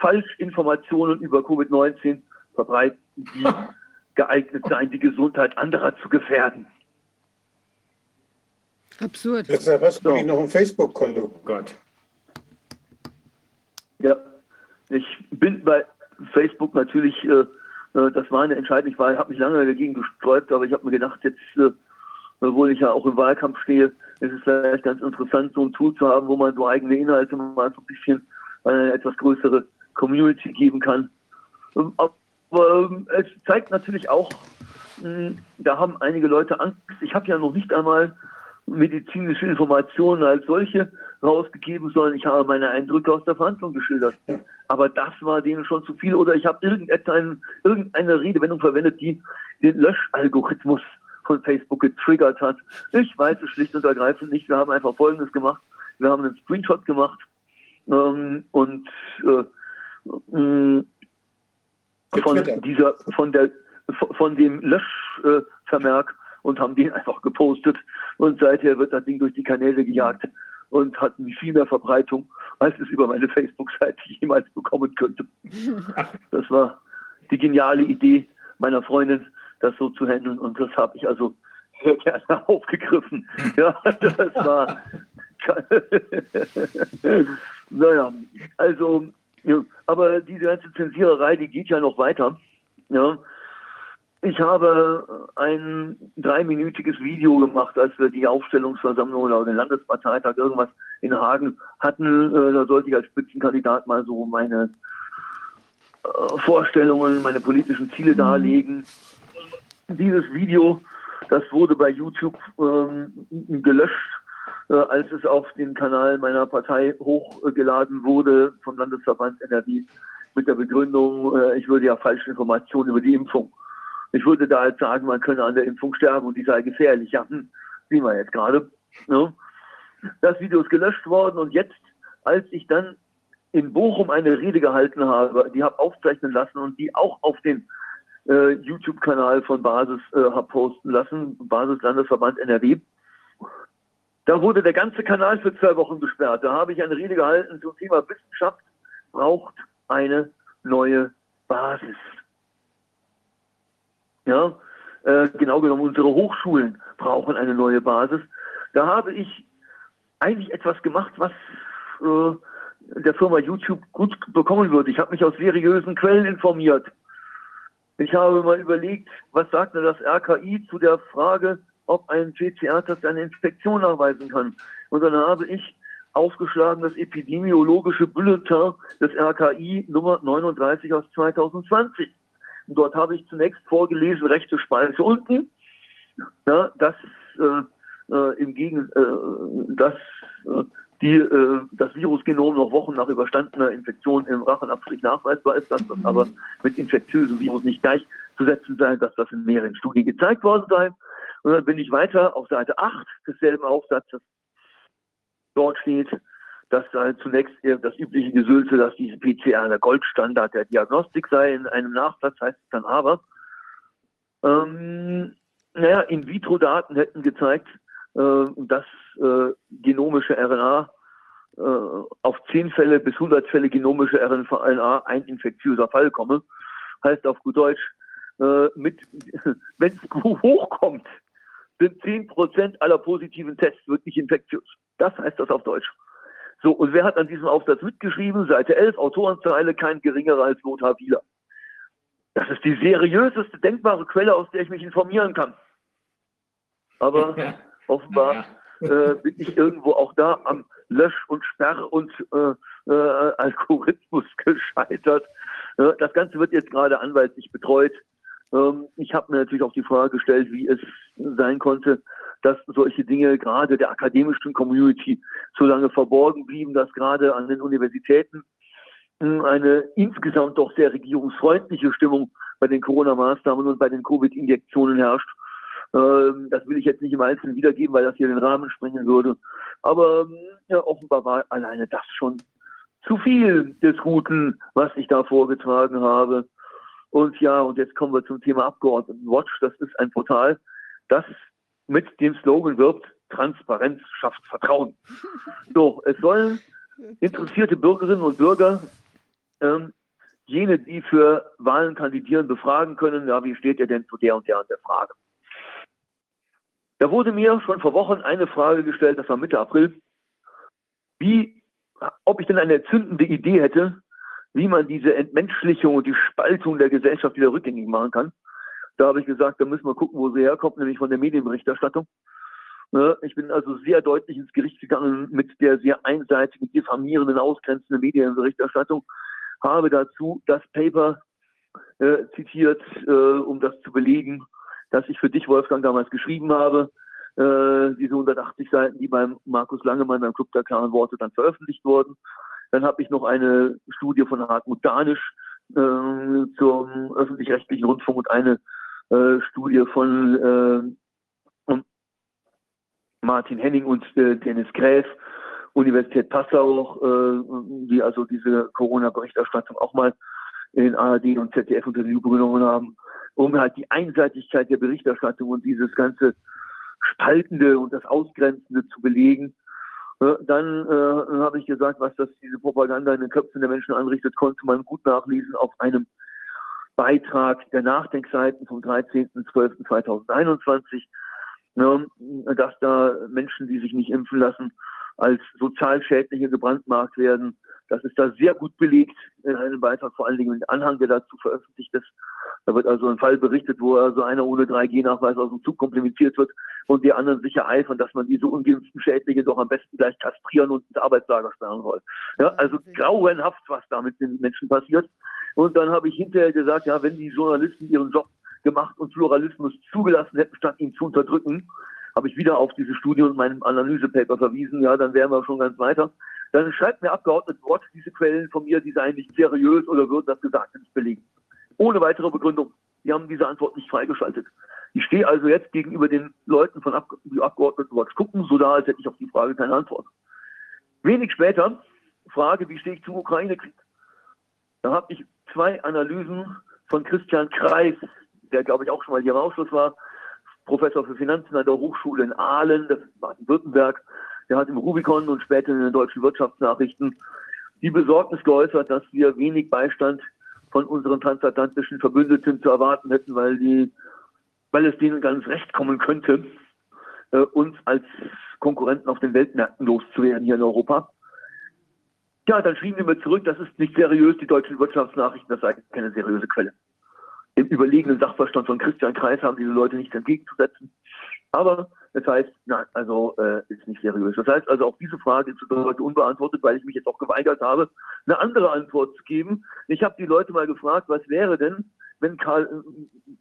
Falschinformationen über Covid-19 verbreiten, die geeignet sein, die Gesundheit anderer zu gefährden.
Absurd.
Deshalb hast du so. noch ein Facebook-Konto. Oh
Gott.
Ja, ich bin bei Facebook natürlich, äh, äh das war eine Entscheidung, ich habe mich lange dagegen gesträubt, aber ich habe mir gedacht, jetzt, äh, obwohl ich ja auch im Wahlkampf stehe, ist es vielleicht ganz interessant, so ein Tool zu haben, wo man so eigene Inhalte mal so ein bisschen eine etwas größere Community geben kann. Ähm, aber ähm, es zeigt natürlich auch, hm, da haben einige Leute Angst. Ich habe ja noch nicht einmal medizinische Informationen als solche rausgegeben, sondern ich habe meine Eindrücke aus der Verhandlung geschildert. Aber das war denen schon zu viel. Oder ich habe irgendeine Redewendung verwendet, die den Löschalgorithmus von Facebook getriggert hat. Ich weiß es schlicht und ergreifend nicht. Wir haben einfach Folgendes gemacht. Wir haben einen Screenshot gemacht ähm, und äh, äh, von dieser, von der, von dem Löschvermerk und haben den einfach gepostet. Und seither wird das Ding durch die Kanäle gejagt und hat viel mehr Verbreitung, als es über meine Facebook-Seite jemals bekommen könnte. Das war die geniale Idee meiner Freundin, das so zu handeln. Und das habe ich also sehr gerne aufgegriffen. Ja, das war. naja, also, ja, aber diese ganze Zensiererei, die geht ja noch weiter. Ja, ich habe ein dreiminütiges Video gemacht, als wir die Aufstellungsversammlung oder den Landesparteitag irgendwas in Hagen hatten. Äh, da sollte ich als Spitzenkandidat mal so meine äh, Vorstellungen, meine politischen Ziele darlegen. Dieses Video, das wurde bei YouTube ähm, gelöscht, äh, als es auf den Kanal meiner Partei hochgeladen wurde vom Landesverband NRW mit der Begründung, ich würde ja falsche Informationen über die Impfung ich würde da halt sagen, man könne an der Impfung sterben und die sei gefährlich. Ja, hm, sehen wir jetzt gerade. Ne? Das Video ist gelöscht worden und jetzt, als ich dann in Bochum eine Rede gehalten habe, die habe aufzeichnen lassen und die auch auf den äh, YouTube-Kanal von Basis äh, habe posten lassen, Basis Landesverband NRW. Da wurde der ganze Kanal für zwei Wochen gesperrt. Da habe ich eine Rede gehalten zum Thema Wissenschaft braucht eine neue Basis. Ja, äh, genau genommen, unsere Hochschulen brauchen eine neue Basis. Da habe ich eigentlich etwas gemacht, was äh, der Firma YouTube gut bekommen würde. Ich habe mich aus seriösen Quellen informiert. Ich habe mal überlegt, was sagt denn das RKI zu der Frage, ob ein PCR-Test eine Infektion nachweisen kann. Und dann habe ich aufgeschlagen das epidemiologische Bulletin des RKI Nummer 39 aus 2020. Und dort habe ich zunächst vorgelesen, rechte Spalte unten, ja, dass äh, äh, im Gegen, äh, dass äh, die, äh, das Virusgenom noch Wochen nach überstandener Infektion im Rachenabstrich nachweisbar ist, dass das aber mit infektiösem Virus nicht gleichzusetzen sei, dass das in mehreren Studien gezeigt worden sei. Und dann bin ich weiter auf Seite 8 desselben Aufsatzes. Dort steht, dass da zunächst das übliche Gesülze, dass diese PCR der Goldstandard der Diagnostik sei. In einem Nachsatz heißt es dann aber, ähm, naja, In-vitro-Daten hätten gezeigt, äh, dass äh, genomische RNA äh, auf 10 Fälle bis 100 Fälle genomische RNA ein infektiöser Fall komme. Heißt auf gut Deutsch, äh, mit, wenn es hochkommt, sind 10% aller positiven Tests wirklich infektiös. Das heißt das auf Deutsch. So, und wer hat an diesem Aufsatz mitgeschrieben? Seite 11, Autorenzeile, kein geringerer als Lothar Wieler. Das ist die seriöseste denkbare Quelle, aus der ich mich informieren kann. Aber ja. offenbar ja. Äh, bin ich irgendwo auch da am Lösch- und Sperr- und äh, äh, Algorithmus gescheitert. Äh, das Ganze wird jetzt gerade anwaltlich betreut. Ähm, ich habe mir natürlich auch die Frage gestellt, wie es sein konnte, dass solche Dinge gerade der akademischen Community so lange verborgen blieben, dass gerade an den Universitäten hm, eine insgesamt doch sehr regierungsfreundliche Stimmung bei den Corona-Maßnahmen und bei den Covid-Injektionen herrscht. Ähm, das will ich jetzt nicht im Einzelnen wiedergeben, weil das hier den Rahmen sprengen würde. Aber hm, ja, offenbar war alleine das schon zu viel des Guten, was ich da vorgetragen habe. Und ja, und jetzt kommen wir zum Thema Abgeordnetenwatch. Das ist ein Portal, das mit dem Slogan wirbt, Transparenz schafft Vertrauen. So, es sollen interessierte Bürgerinnen und Bürger ähm, jene, die für Wahlen kandidieren, befragen können, ja, wie steht ihr denn zu der und der und der Frage? Da wurde mir schon vor Wochen eine Frage gestellt, das war Mitte April, wie, ob ich denn eine entzündende Idee hätte, wie man diese Entmenschlichung und die Spaltung der Gesellschaft wieder rückgängig machen kann. Da habe ich gesagt, da müssen wir gucken, wo sie herkommt, nämlich von der Medienberichterstattung. Ne, ich bin also sehr deutlich ins Gericht gegangen mit der sehr einseitigen, diffamierenden, ausgrenzenden Medienberichterstattung, habe dazu das Paper äh, zitiert, äh, um das zu belegen, dass ich für dich, Wolfgang, damals geschrieben habe. Äh, diese 180 Seiten, die beim Markus Langemann beim Club der klaren Worte dann veröffentlicht wurden. Dann habe ich noch eine Studie von Hartmut Danisch äh, zum öffentlich-rechtlichen Rundfunk und eine äh, Studie von äh, Martin Henning und äh, Dennis Gräf, Universität Passau, äh, die also diese Corona-Berichterstattung auch mal in ARD und ZDF unter die Lupe genommen haben, um halt die Einseitigkeit der Berichterstattung und dieses ganze Spaltende und das Ausgrenzende zu belegen. Dann äh, habe ich gesagt, was das diese Propaganda in den Köpfen der Menschen anrichtet, konnte man gut nachlesen auf einem Beitrag der Nachdenkseiten vom 13.12.2021, ne, dass da Menschen, die sich nicht impfen lassen, als Sozialschädliche gebrandmarkt werden. Das ist da sehr gut belegt in einem Beitrag, vor allen Dingen im Anhang, der dazu veröffentlicht ist. Da wird also ein Fall berichtet, wo also einer ohne 3G-Nachweis aus dem Zug komplimentiert wird und die anderen sicher eifern, dass man diese ungeimpften Schädlinge doch am besten gleich kastrieren und ins Arbeitslager sperren soll. Ja, also grauenhaft, was da mit den Menschen passiert. Und dann habe ich hinterher gesagt, ja, wenn die Journalisten ihren Job gemacht und Pluralismus zugelassen hätten, statt ihn zu unterdrücken, habe ich wieder auf diese Studie und meinem Analysepaper verwiesen, ja, dann wären wir schon ganz weiter. Dann schreibt mir Abgeordnete Wort, diese Quellen von mir, die seien nicht seriös oder würden das Gesagte nicht belegen. Ohne weitere Begründung. Die haben diese Antwort nicht freigeschaltet. Ich stehe also jetzt gegenüber den Leuten von Ab die Abgeordnetenwatch gucken, so da, als hätte ich auf die Frage keine Antwort. Wenig später, Frage, wie stehe ich zum Ukraine-Krieg? Da habe ich zwei Analysen von Christian Kreis, der glaube ich auch schon mal hier im Ausschuss war, Professor für Finanzen an der Hochschule in Aalen, das ist Baden-Württemberg, der hat im Rubicon und später in den deutschen Wirtschaftsnachrichten die Besorgnis geäußert, dass wir wenig Beistand von unseren transatlantischen Verbündeten zu erwarten hätten, weil die, weil es denen ganz recht kommen könnte, äh, uns als Konkurrenten auf den Weltmärkten loszuwerden hier in Europa. Ja, dann schrieben wir mir zurück, das ist nicht seriös, die deutschen Wirtschaftsnachrichten, das sei keine seriöse Quelle. Im überlegenen Sachverstand von Christian Kreis haben diese Leute nichts entgegenzusetzen. Aber das heißt, nein, also äh, ist nicht seriös. Das heißt also, auch diese Frage ist heute unbeantwortet, weil ich mich jetzt auch geweigert habe, eine andere Antwort zu geben. Ich habe die Leute mal gefragt, was wäre denn, wenn Karl,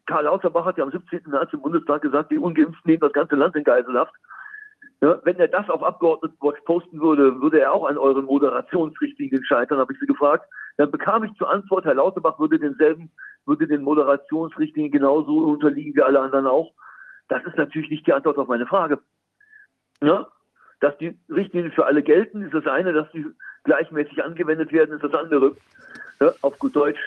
Karl Lauterbach hat ja am 17. März im Bundestag gesagt, die Ungeimpften nehmen das ganze Land in Geiselhaft. Ja, wenn er das auf Abgeordnetenwatch posten würde, würde er auch an euren Moderationsrichtlinien scheitern, habe ich sie gefragt. Dann bekam ich zur Antwort, Herr Lauterbach würde denselben, würde den Moderationsrichtlinien genauso unterliegen wie alle anderen auch. Das ist natürlich nicht die Antwort auf meine Frage. Ja? Dass die Richtlinien für alle gelten, ist das eine, dass sie gleichmäßig angewendet werden, ist das andere. Ja? Auf gut Deutsch,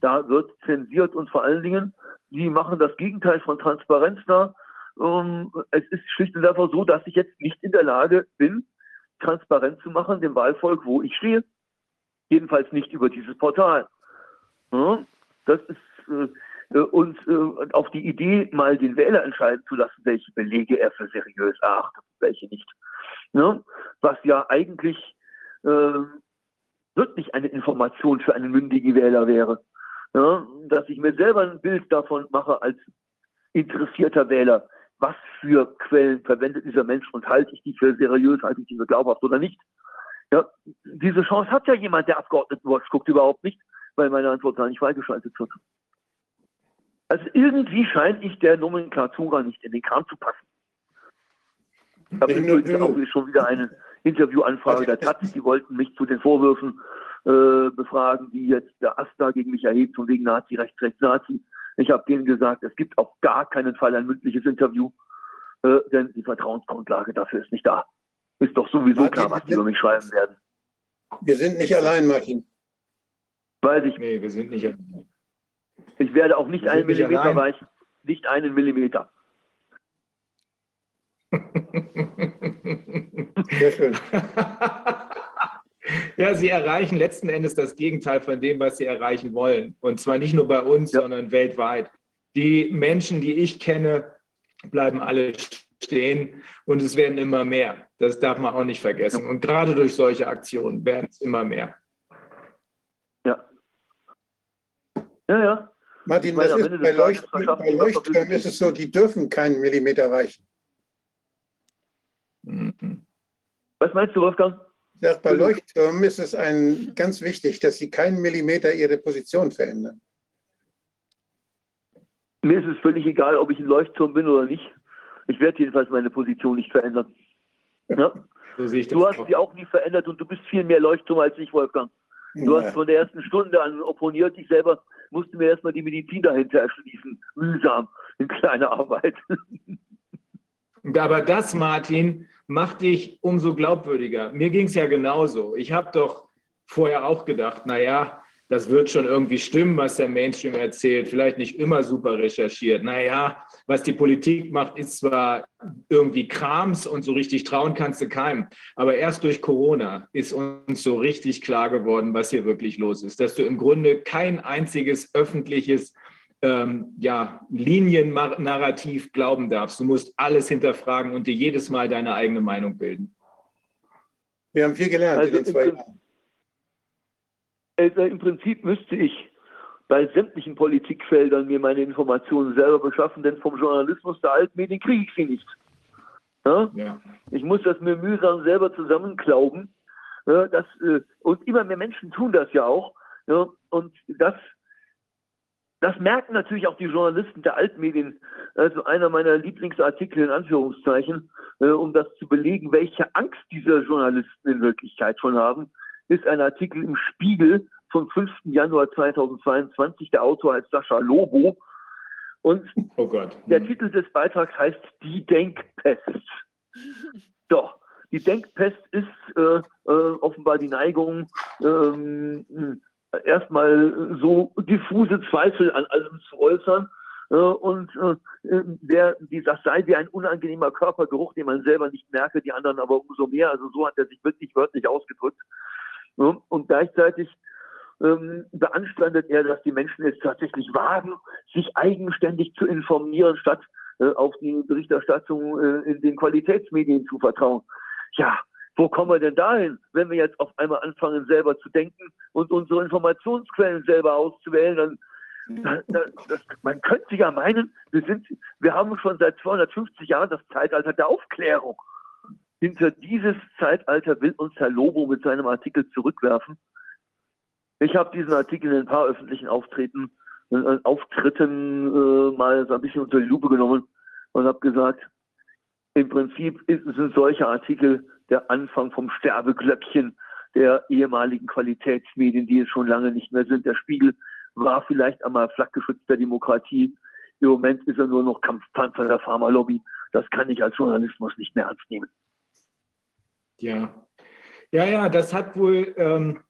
da wird zensiert und vor allen Dingen, die machen das Gegenteil von Transparenz da ähm, es ist schlicht und einfach so, dass ich jetzt nicht in der Lage bin, transparent zu machen, dem Wahlvolk, wo ich stehe. Jedenfalls nicht über dieses Portal. Das ist äh, und äh, auf die Idee, mal den Wähler entscheiden zu lassen, welche Belege er für seriös erachtet, welche nicht. Was ja eigentlich äh, wirklich eine Information für einen mündigen Wähler wäre. Ja, dass ich mir selber ein Bild davon mache als interessierter Wähler, was für Quellen verwendet dieser Mensch und halte ich die für seriös, halte ich die für glaubhaft oder nicht. Ja, diese Chance hat ja jemand, der Abgeordnetenwatch guckt überhaupt nicht, weil meine Antwort gar nicht freigeschaltet wird. Also irgendwie scheint ich der Nomenklatura nicht in den Kram zu passen. Ich habe übrigens auch schon wieder eine Interviewanfrage der Taz, die wollten mich zu den Vorwürfen äh, befragen, die jetzt der Asta gegen mich erhebt, von wegen Nazi, rechts, rechts, Nazi. Ich habe denen gesagt, es gibt auf gar keinen Fall ein mündliches Interview, äh, denn die Vertrauensgrundlage dafür ist nicht da. Ist doch sowieso Martin, klar, was die über mich schreiben werden.
Wir sind nicht allein, Martin.
Weiß ich.
Nee, wir sind nicht allein.
Ich werde auch nicht einen Millimeter allein. weichen. Nicht einen Millimeter.
Sehr schön. Ja, sie erreichen letzten Endes das Gegenteil von dem, was sie erreichen wollen. Und zwar nicht nur bei uns, ja. sondern weltweit. Die Menschen, die ich kenne, bleiben alle stehen und es werden immer mehr. Das darf man auch nicht vergessen. Und gerade durch solche Aktionen werden es immer mehr.
Ja. Ja, ja.
Martin, das ist, bei, Leucht bei Leuchttürmen ist es so, die dürfen keinen Millimeter reichen.
Mhm. Was meinst du, Wolfgang?
Ja, bei Leuchttürmen ist es ein, ganz wichtig, dass sie keinen Millimeter ihre Position verändern.
Mir ist es völlig egal, ob ich ein Leuchtturm bin oder nicht. Ich werde jedenfalls meine Position nicht verändern. Ja? So du hast sie auch nie verändert und du bist viel mehr Leuchtturm als ich, Wolfgang. Du ja. hast von der ersten Stunde an opponiert. Ich selber musste mir erstmal die Medizin dahinter erschließen. Mühsam, in kleiner Arbeit.
Aber das, Martin, macht dich umso glaubwürdiger. Mir ging es ja genauso. Ich habe doch vorher auch gedacht, naja, das wird schon irgendwie stimmen, was der Mainstream erzählt. Vielleicht nicht immer super recherchiert. Naja, was die Politik macht, ist zwar irgendwie Krams und so richtig trauen kannst du keinem. Aber erst durch Corona ist uns so richtig klar geworden, was hier wirklich los ist. Dass du im Grunde kein einziges öffentliches ähm, ja, Liniennarrativ glauben darfst. Du musst alles hinterfragen und dir jedes Mal deine eigene Meinung bilden.
Wir haben viel gelernt also in den zwei Jahren.
Also Im Prinzip müsste ich bei sämtlichen Politikfeldern mir meine Informationen selber beschaffen, denn vom Journalismus der Altmedien kriege ich sie nicht. Ja? Ja. Ich muss das mir mühsam selber zusammenklauben. Ja, das, äh, und immer mehr Menschen tun das ja auch. und das, das merken natürlich auch die Journalisten der Altmedien. Also einer meiner Lieblingsartikel in Anführungszeichen, äh, um das zu belegen, welche Angst diese Journalisten in Wirklichkeit schon haben ist ein Artikel im Spiegel vom 5. Januar 2022. Der Autor heißt Sascha Lobo. Und oh der hm. Titel des Beitrags heißt Die Denkpest. Doch, die Denkpest ist äh, äh, offenbar die Neigung, ähm, erstmal so diffuse Zweifel an allem zu äußern. Äh, und äh, der, die, das sei wie ein unangenehmer Körpergeruch, den man selber nicht merke, die anderen aber umso mehr. Also so hat er sich wirklich wörtlich ausgedrückt. Und gleichzeitig ähm, beanstandet er, dass die Menschen jetzt tatsächlich wagen, sich eigenständig zu informieren, statt äh, auf die Berichterstattung äh, in den Qualitätsmedien zu vertrauen. Ja, wo kommen wir denn dahin, wenn wir jetzt auf einmal anfangen, selber zu denken und unsere Informationsquellen selber auszuwählen? Dann, dann, dann das, man könnte ja meinen, wir, sind, wir haben schon seit 250 Jahren das Zeitalter der Aufklärung hinter dieses Zeitalter will uns Herr Lobo mit seinem Artikel zurückwerfen. Ich habe diesen Artikel in ein paar öffentlichen Auftreten, äh, Auftritten äh, mal so ein bisschen unter die Lupe genommen und habe gesagt, im Prinzip sind solche Artikel der Anfang vom Sterbeglöckchen der ehemaligen Qualitätsmedien, die es schon lange nicht mehr sind. Der Spiegel war vielleicht einmal Flakgeschütz der Demokratie. Im Moment ist er nur noch Kampfpanzer der Pharmalobby. Das kann ich als Journalismus nicht mehr ernst nehmen.
Ja, ja, ja, das hat wohl. Ähm,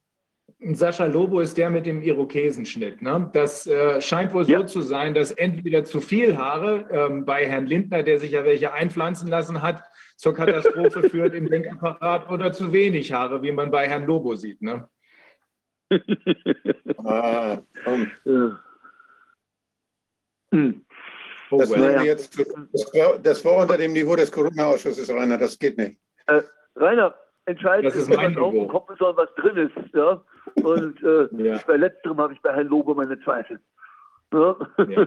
Sascha Lobo ist der mit dem Irokesenschnitt. Ne? Das äh, scheint wohl ja. so zu sein, dass entweder zu viel Haare ähm, bei Herrn Lindner, der sich ja welche einpflanzen lassen hat, zur Katastrophe führt im Denkapparat oder zu wenig Haare, wie man bei Herrn Lobo sieht. Ne?
ah, komm. Hm. Oh, das, well. jetzt, das, war, das, war, unter dem Niveau des Corona-Ausschusses, Rainer, das geht nicht.
Äh, Rainer, entscheidend ist, wenn auf dem Kopf ist, was drin ist. Ja? Und äh, ja. bei letzterem habe ich bei Herrn Lobo meine Zweifel. Ja? Ja.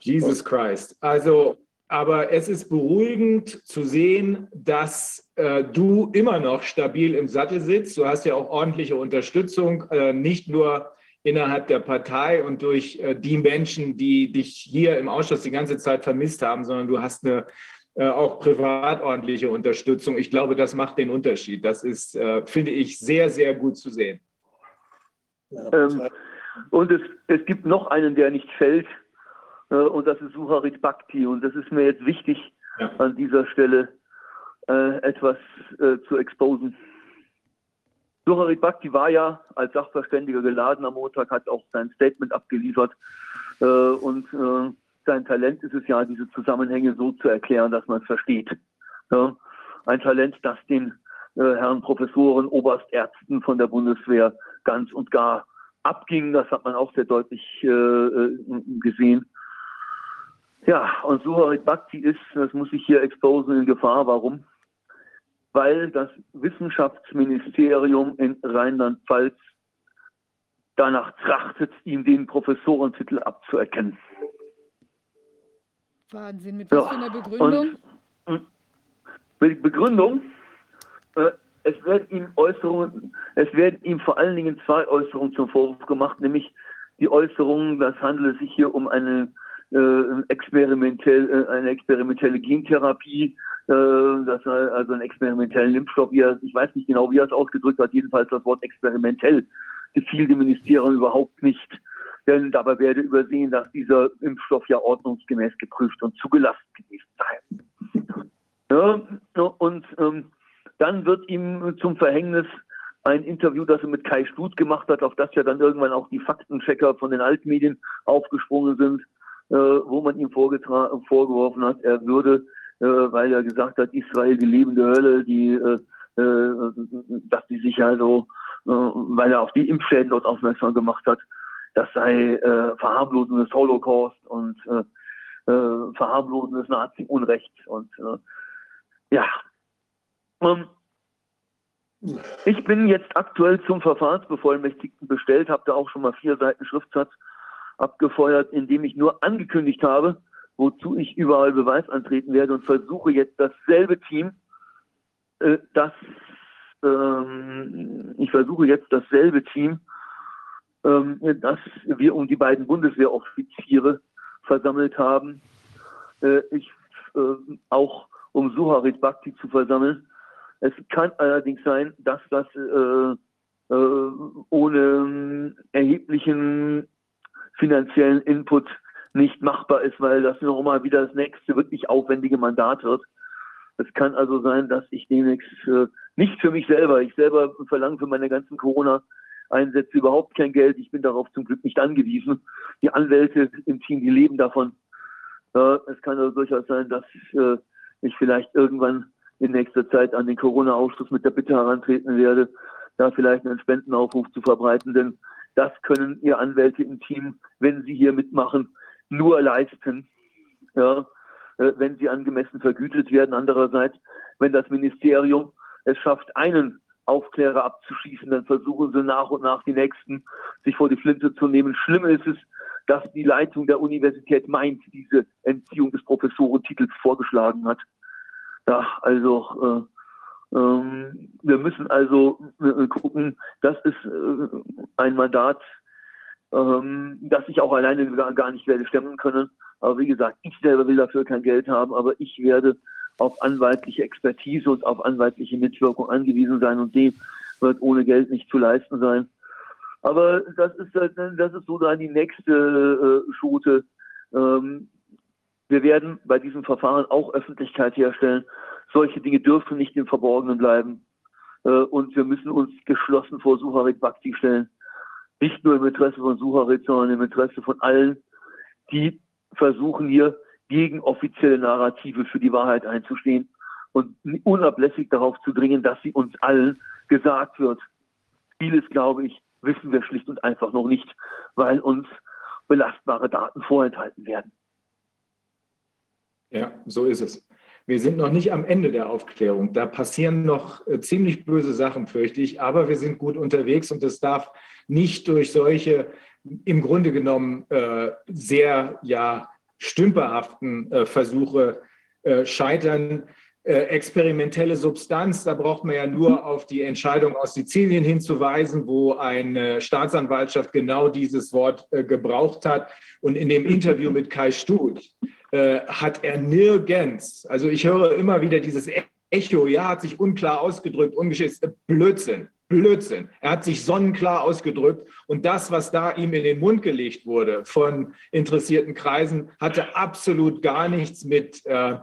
Jesus Christ. Also, aber es ist beruhigend zu sehen, dass äh, du immer noch stabil im Sattel sitzt. Du hast ja auch ordentliche Unterstützung, äh, nicht nur innerhalb der Partei und durch äh, die Menschen, die dich hier im Ausschuss die ganze Zeit vermisst haben, sondern du hast eine äh, auch privat ordentliche Unterstützung. Ich glaube, das macht den Unterschied. Das ist, äh, finde ich, sehr, sehr gut zu sehen.
Ähm, und es, es gibt noch einen, der nicht fällt, äh, und das ist Suharit Bhakti. Und das ist mir jetzt wichtig, ja. an dieser Stelle äh, etwas äh, zu exposen. Suharit Bhakti war ja als Sachverständiger geladen am Montag, hat auch sein Statement abgeliefert. Äh, und sein Talent ist es ja, diese Zusammenhänge so zu erklären, dass man es versteht. Ja? ein Talent, das den äh, Herren Professoren, Oberärzten von der Bundeswehr ganz und gar abging. Das hat man auch sehr deutlich äh, äh gesehen. Ja, und Suharit Bhakti ist, das muss ich hier exposen, in Gefahr. Warum? Weil das Wissenschaftsministerium in Rheinland-Pfalz danach trachtet, ihm den Professorentitel abzuerkennen.
Wahnsinn, mit was für einer Begründung? Und,
mit Begründung, äh, es werden ihm Äußerungen, es werden ihm vor allen Dingen zwei Äußerungen zum Vorwurf gemacht, nämlich die Äußerungen, das handelt sich hier um eine äh, experimentell, äh, eine experimentelle Gentherapie, äh, das also einen experimentellen Impfstoff, wie er, ich weiß nicht genau, wie er es ausgedrückt hat, jedenfalls das Wort experimentell gefiel dem Ministerium überhaupt nicht, denn dabei werde übersehen, dass dieser Impfstoff ja ordnungsgemäß geprüft und zugelassen gewesen sei. Ja, und ähm, dann wird ihm zum Verhängnis ein Interview, das er mit Kai Stut gemacht hat, auf das ja dann irgendwann auch die Faktenchecker von den Altmedien aufgesprungen sind, äh, wo man ihm vorgeworfen hat, er würde, weil er gesagt hat, Israel die lebende Hölle, die, äh, äh dass die sich also, äh, weil er auf die Impfschäden dort aufmerksam gemacht hat, das sei äh, Verharmlosen des Holocaust und äh, äh, Verharmlosen des Nazi-Unrechts und äh, ja. Ähm, ich bin jetzt aktuell zum Verfahrensbevollmächtigten bestellt, habe da auch schon mal vier Seiten Schriftsatz abgefeuert, indem ich nur angekündigt habe, wozu ich überall Beweis antreten werde und versuche jetzt dasselbe Team, äh, das ähm, ich versuche jetzt dasselbe Team, ähm, das wir um die beiden Bundeswehroffiziere versammelt haben, äh, ich äh, auch um Suharit Bhakti zu versammeln. Es kann allerdings sein, dass das äh, äh ohne erheblichen finanziellen Input nicht machbar ist, weil das nochmal wieder das nächste wirklich aufwendige Mandat wird. Es kann also sein, dass ich demnächst äh, nicht für mich selber, ich selber verlange für meine ganzen Corona-Einsätze überhaupt kein Geld. Ich bin darauf zum Glück nicht angewiesen. Die Anwälte im Team, die leben davon. Äh, es kann also durchaus sein, dass äh, ich vielleicht irgendwann in nächster Zeit an den Corona-Ausschuss mit der Bitte herantreten werde, da vielleicht einen Spendenaufruf zu verbreiten, denn das können ihr Anwälte im Team, wenn sie hier mitmachen, nur leisten, ja, äh, wenn sie angemessen vergütet werden. Andererseits, wenn das Ministerium es schafft, einen Aufklärer abzuschießen, dann versuchen sie nach und nach die nächsten sich vor die Flinte zu nehmen. Schlimm ist es, dass die Leitung der Universität Mainz diese Entziehung des Professorentitels vorgeschlagen hat. Ja, also äh, ähm, wir müssen also äh, gucken, das ist äh, ein Mandat, ähm, das ich auch alleine gar nicht werde stemmen können. Aber wie gesagt, ich selber will dafür kein Geld haben, aber ich werde auf anwaltliche Expertise und auf anwaltliche Mitwirkung angewiesen sein und dem wird ohne Geld nicht zu leisten sein. Aber das ist, das ist so dann die nächste äh, Schote. Ähm, wir werden bei diesem Verfahren auch Öffentlichkeit herstellen solche Dinge dürfen nicht im Verborgenen bleiben. Äh, und wir müssen uns geschlossen vor Suharit Bhakti stellen. Nicht nur im Interesse von Suharit, sondern im Interesse von allen, die versuchen hier gegen offizielle Narrative für die Wahrheit einzustehen und unablässig darauf zu dringen, dass sie uns allen gesagt wird. Vieles, glaube ich, wissen wir schlicht und einfach noch nicht, weil uns belastbare Daten vorenthalten werden.
Ja, so ist es. Wir sind noch nicht am Ende der Aufklärung. Da passieren noch äh, ziemlich böse Sachen, fürchte ich, aber wir sind gut unterwegs und es darf nicht durch solche im Grunde genommen äh, sehr ja, stümperhaften äh, Versuche äh, scheitern. Äh, experimentelle Substanz, da braucht man ja nur auf die Entscheidung aus Sizilien hinzuweisen, wo eine Staatsanwaltschaft genau dieses Wort äh, gebraucht hat. Und in dem Interview mit Kai Stut äh, hat er nirgends, also ich höre immer wieder dieses Echo, ja, hat sich unklar ausgedrückt, ungeschickt, Blödsinn, Blödsinn. Er hat sich sonnenklar ausgedrückt und das, was da ihm in den Mund gelegt wurde von interessierten Kreisen, hatte absolut gar nichts mit, äh,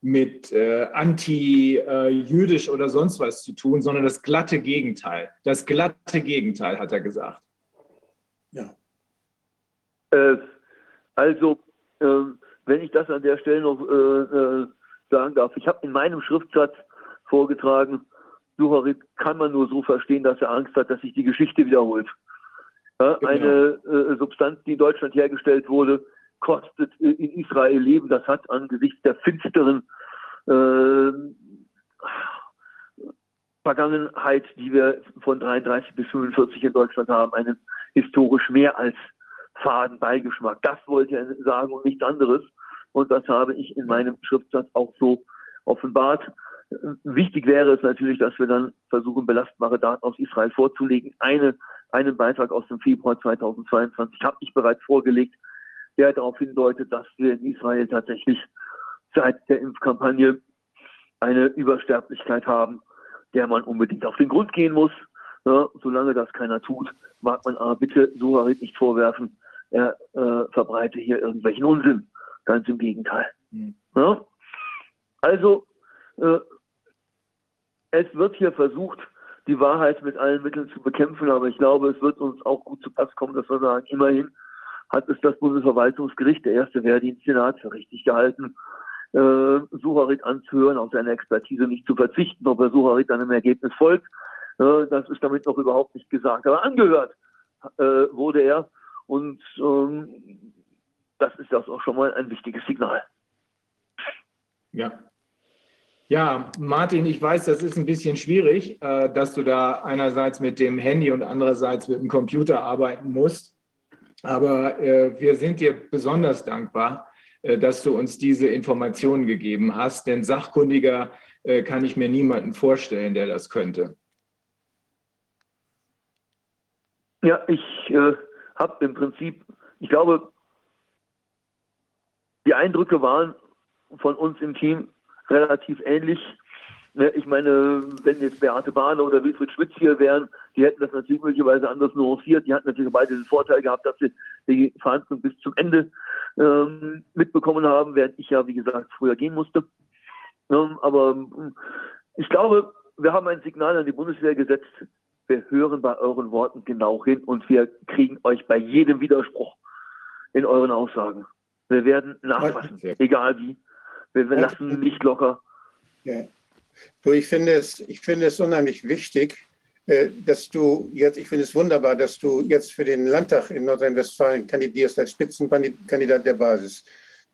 mit äh, anti-jüdisch äh, oder sonst was zu tun, sondern das glatte Gegenteil. Das glatte Gegenteil, hat er gesagt.
Ja. Äh, also, ähm, wenn ich das an der Stelle noch äh, äh, sagen darf. Ich habe in meinem Schriftsatz vorgetragen. Sucharit kann man nur so verstehen, dass er Angst hat, dass sich die Geschichte wiederholt. Ja, genau. Eine äh, Substanz, die in Deutschland hergestellt wurde, kostet in Israel Leben. Das hat angesichts der finsteren äh, Vergangenheit, die wir von 33 bis 45 in Deutschland haben, einen historisch mehr als faden Beigeschmack. Das wollte er sagen und nichts anderes. Und das habe ich in meinem Schriftsatz auch so offenbart. Wichtig wäre es natürlich, dass wir dann versuchen, belastbare Daten aus Israel vorzulegen. Eine, einen Beitrag aus dem Februar 2022 habe ich bereits vorgelegt, der darauf hindeutet, dass wir in Israel tatsächlich seit der Impfkampagne eine Übersterblichkeit haben, der man unbedingt auf den Grund gehen muss. Ja, solange das keiner tut, mag man aber bitte Suharit nicht vorwerfen, er äh, verbreite hier irgendwelchen Unsinn. Ganz im Gegenteil. Mhm. Ja? Also, äh, es wird hier versucht, die Wahrheit mit allen Mitteln zu bekämpfen, aber ich glaube, es wird uns auch gut zu Pass kommen, dass wir sagen, immerhin hat es das Bundesverwaltungsgericht, der erste Wehrdienstsenat, für richtig gehalten, äh, Sucharit anzuhören, auf seine Expertise nicht zu verzichten, ob er Sucharit dann im Ergebnis folgt. Äh, das ist damit noch überhaupt nicht gesagt. Aber angehört äh, wurde er und ähm, das ist das auch schon mal ein wichtiges Signal.
Ja. Ja, Martin, ich weiß, das ist ein bisschen schwierig, äh, dass du da einerseits mit dem Handy und andererseits mit dem Computer arbeiten musst. Aber äh, wir sind dir besonders dankbar, äh, dass du uns diese Informationen gegeben hast, denn sachkundiger kann ich mir niemanden vorstellen, der das könnte.
Ja, ich äh, habe im Prinzip, ich glaube, die Eindrücke waren von uns im Team relativ ähnlich. Ne, ich meine, wenn jetzt Beate Bahner oder Wilfried Schmitz hier wären, die hätten das natürlich möglicherweise anders nuanciert. Die hatten natürlich beide den Vorteil gehabt, dass sie die Verhandlung bis zum Ende ähm, mitbekommen haben, während ich ja, wie gesagt, früher gehen musste. Ähm, aber ich glaube, wir haben ein Signal an die Bundeswehr gesetzt. Wir hören bei euren Worten genau hin und wir kriegen euch bei jedem Widerspruch in euren Aussagen. Wir werden nachfassen, egal wie. Wir lassen nicht locker.
Ja. Du, ich finde es, ich finde es unheimlich wichtig, äh, dass du jetzt, ich finde es wunderbar, dass du jetzt für den Landtag in Nordrhein-Westfalen kandidierst als Spitzenkandidat der Basis.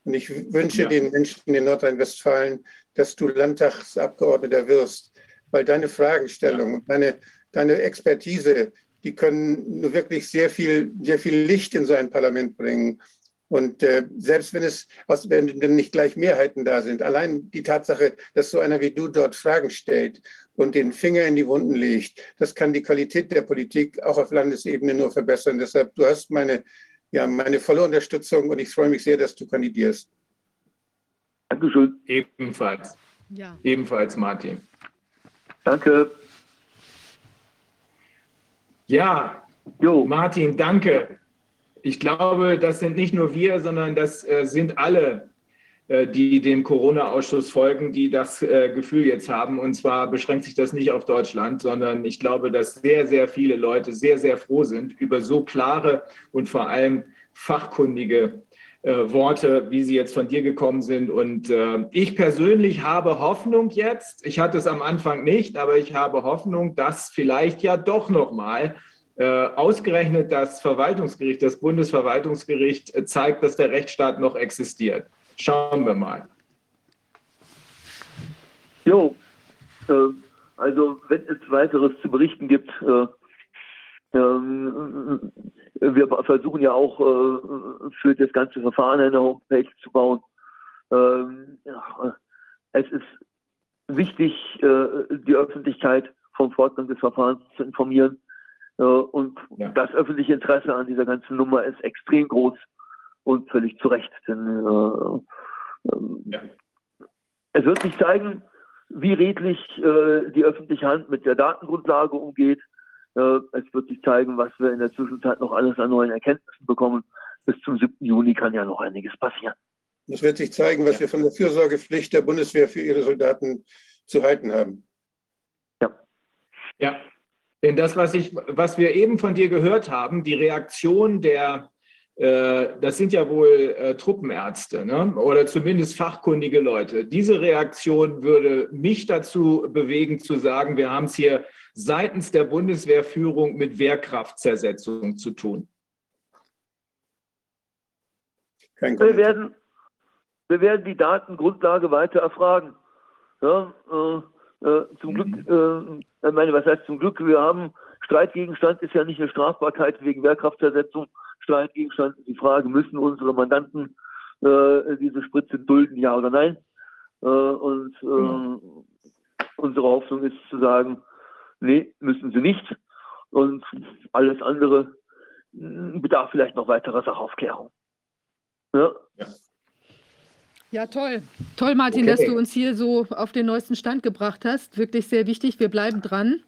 Und ich wünsche ja. den Menschen in Nordrhein-Westfalen, dass du Landtagsabgeordneter wirst, weil deine Fragestellung, ja. deine, deine Expertise, die können nur wirklich sehr viel, sehr viel Licht in so ein Parlament bringen. Und äh, selbst wenn es, wenn, wenn nicht gleich Mehrheiten da sind, allein die Tatsache, dass so einer wie du dort Fragen stellt und den Finger in die Wunden legt, das kann die Qualität der Politik auch auf Landesebene nur verbessern. Deshalb, du hast meine, ja, meine volle Unterstützung und ich freue mich sehr, dass du kandidierst.
Dankeschön. Ebenfalls. Ja. Ebenfalls, Martin.
Danke.
Ja, jo. Martin, danke. Ich glaube, das sind nicht nur wir, sondern das äh, sind alle, äh, die dem Corona-Ausschuss folgen, die das äh, Gefühl jetzt haben. Und zwar beschränkt sich das nicht auf Deutschland, sondern ich glaube, dass sehr, sehr viele Leute sehr, sehr froh sind über so klare und vor allem fachkundige Worte, wie sie jetzt von dir gekommen sind. Und ich persönlich habe Hoffnung jetzt, ich hatte es am Anfang nicht, aber ich habe Hoffnung, dass vielleicht ja doch nochmal äh, ausgerechnet das Verwaltungsgericht, das Bundesverwaltungsgericht äh, zeigt, dass der Rechtsstaat noch existiert. Schauen wir mal.
Jo, äh, also wenn es weiteres zu berichten gibt, äh, ähm, wir versuchen ja auch äh, für das ganze Verfahren eine Homepage zu bauen. Ähm, es ist wichtig, die Öffentlichkeit vom Fortgang des Verfahrens zu informieren. Und ja. das öffentliche Interesse an dieser ganzen Nummer ist extrem groß und völlig zu Recht. Denn äh, ähm, ja. es wird sich zeigen, wie redlich äh, die öffentliche Hand mit der Datengrundlage umgeht. Äh, es wird sich zeigen, was wir in der Zwischenzeit noch alles an neuen Erkenntnissen bekommen. Bis zum 7. Juni kann ja noch einiges passieren.
Es wird sich zeigen, was ja. wir von der Fürsorgepflicht der Bundeswehr für ihre Soldaten zu halten haben.
Ja. Ja, denn das, was, ich, was wir eben von dir gehört haben, die Reaktion der äh, das sind ja wohl äh, Truppenärzte ne? oder zumindest fachkundige Leute. Diese Reaktion würde mich dazu bewegen zu sagen, wir haben es hier seitens der Bundeswehrführung mit Wehrkraftzersetzung zu tun.
wir, werden, wir werden die Datengrundlage weiter erfragen. Ja, äh, äh, zum Glück, äh, meine, was heißt zum Glück, wir haben Streitgegenstand ist ja nicht eine Strafbarkeit wegen Wehrkraftzersetzung. Streitgegenstand ist die Frage, müssen unsere Mandanten äh, diese Spritze dulden, ja oder nein? Äh, und äh, mhm. unsere Hoffnung ist zu sagen, nee, müssen sie nicht. Und alles andere bedarf vielleicht noch weiterer Sachaufklärung.
Ja. ja. Toll. Toll, Martin, okay. dass du uns hier so auf den neuesten Stand gebracht hast. Wirklich sehr wichtig. Wir bleiben dran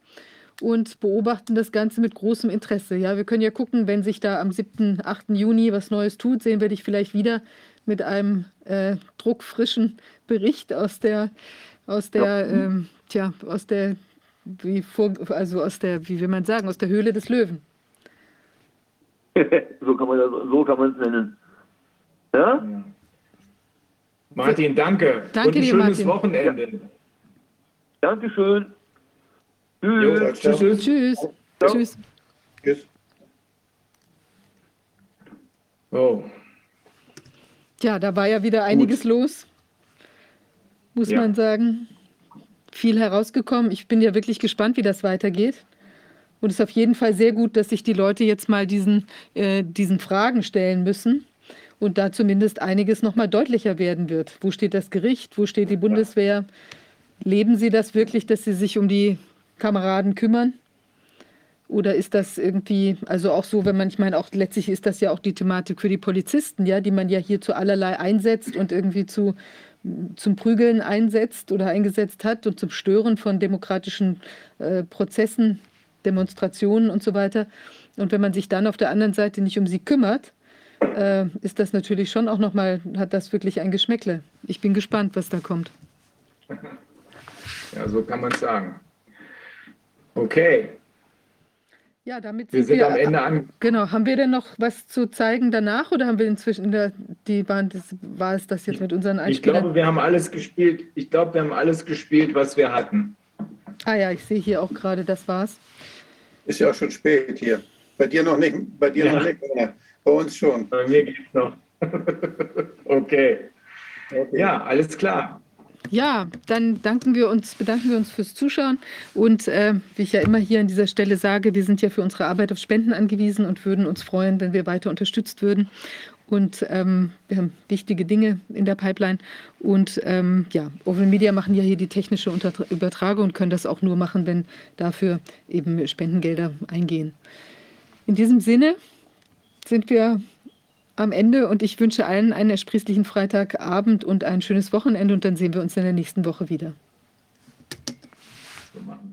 und beobachten das Ganze mit großem Interesse. Ja, wir können ja gucken, wenn sich da am 7., 8. Juni was Neues tut, sehen wir dich vielleicht wieder mit einem äh, druckfrischen Bericht aus der, aus der, ja. ähm, tja, aus der, wie vor, also aus der, wie will man sagen, aus der Höhle des Löwen.
so kann man so kann man es nennen. Ja?
Martin, danke.
Danke
Und ein
dir,
schönes
Martin.
Wochenende.
Ja. Dankeschön.
Tschüss.
Jo, tschüss. Tschüss.
Ciao.
Tschüss.
Tschüss.
Oh.
Tja, da war ja wieder einiges
Gut.
los, muss
Ja.
man sagen. Viel herausgekommen. Ich bin ja wirklich gespannt, wie das weitergeht. Und es ist auf jeden Fall sehr gut, dass sich die Leute jetzt mal diesen, äh, diesen Fragen stellen müssen und da zumindest einiges noch mal deutlicher werden wird. Wo steht das Gericht? Wo steht die Bundeswehr? Leben sie das wirklich, dass sie sich um die Kameraden kümmern? Oder ist das irgendwie, also auch so, wenn man, ich meine, auch letztlich ist das ja auch die Thematik für die Polizisten, ja, die man ja hier zu allerlei einsetzt und irgendwie zu, zum Prügeln einsetzt oder eingesetzt hat und zum Stören von demokratischen äh, Prozessen, Demonstrationen und so weiter. Und wenn man sich dann auf der anderen Seite nicht um sie kümmert, äh, ist das natürlich schon auch nochmal, hat das wirklich ein Geschmäckle. Ich bin gespannt, was da kommt.
Ja, so kann man es sagen. Okay,
Ja, damit
wir sind am Ende an.
Genau. Haben wir denn noch was zu zeigen danach oder haben wir inzwischen der, die das, war es das jetzt mit unseren
Ich
Einspielern?
glaube, wir haben alles gespielt. Ich glaube, wir haben alles gespielt, was wir hatten.
ah ja, ich sehe hier auch gerade, das war's.
Ist ja auch schon spät hier. Bei dir noch nicht, bei dir
Ja.
noch nicht, Werner. Bei uns schon.
Bei mir geht's noch. okay.
Okay.
Ja, alles klar.
Ja, dann danken wir uns, bedanken wir uns fürs Zuschauen. Und äh, wie ich ja immer hier an dieser Stelle sage, wir sind ja für unsere Arbeit auf Spenden angewiesen und würden uns freuen, wenn wir weiter unterstützt würden. Und ähm, wir haben wichtige Dinge in der Pipeline. Und ähm, ja, Open Media machen ja hier die technische Untertra- Übertragung und können das auch nur machen, wenn dafür eben Spendengelder eingehen. In diesem Sinne sind wir am Ende und ich wünsche allen einen ersprießlichen Freitagabend und ein schönes Wochenende und dann sehen wir uns in der nächsten Woche wieder. So machen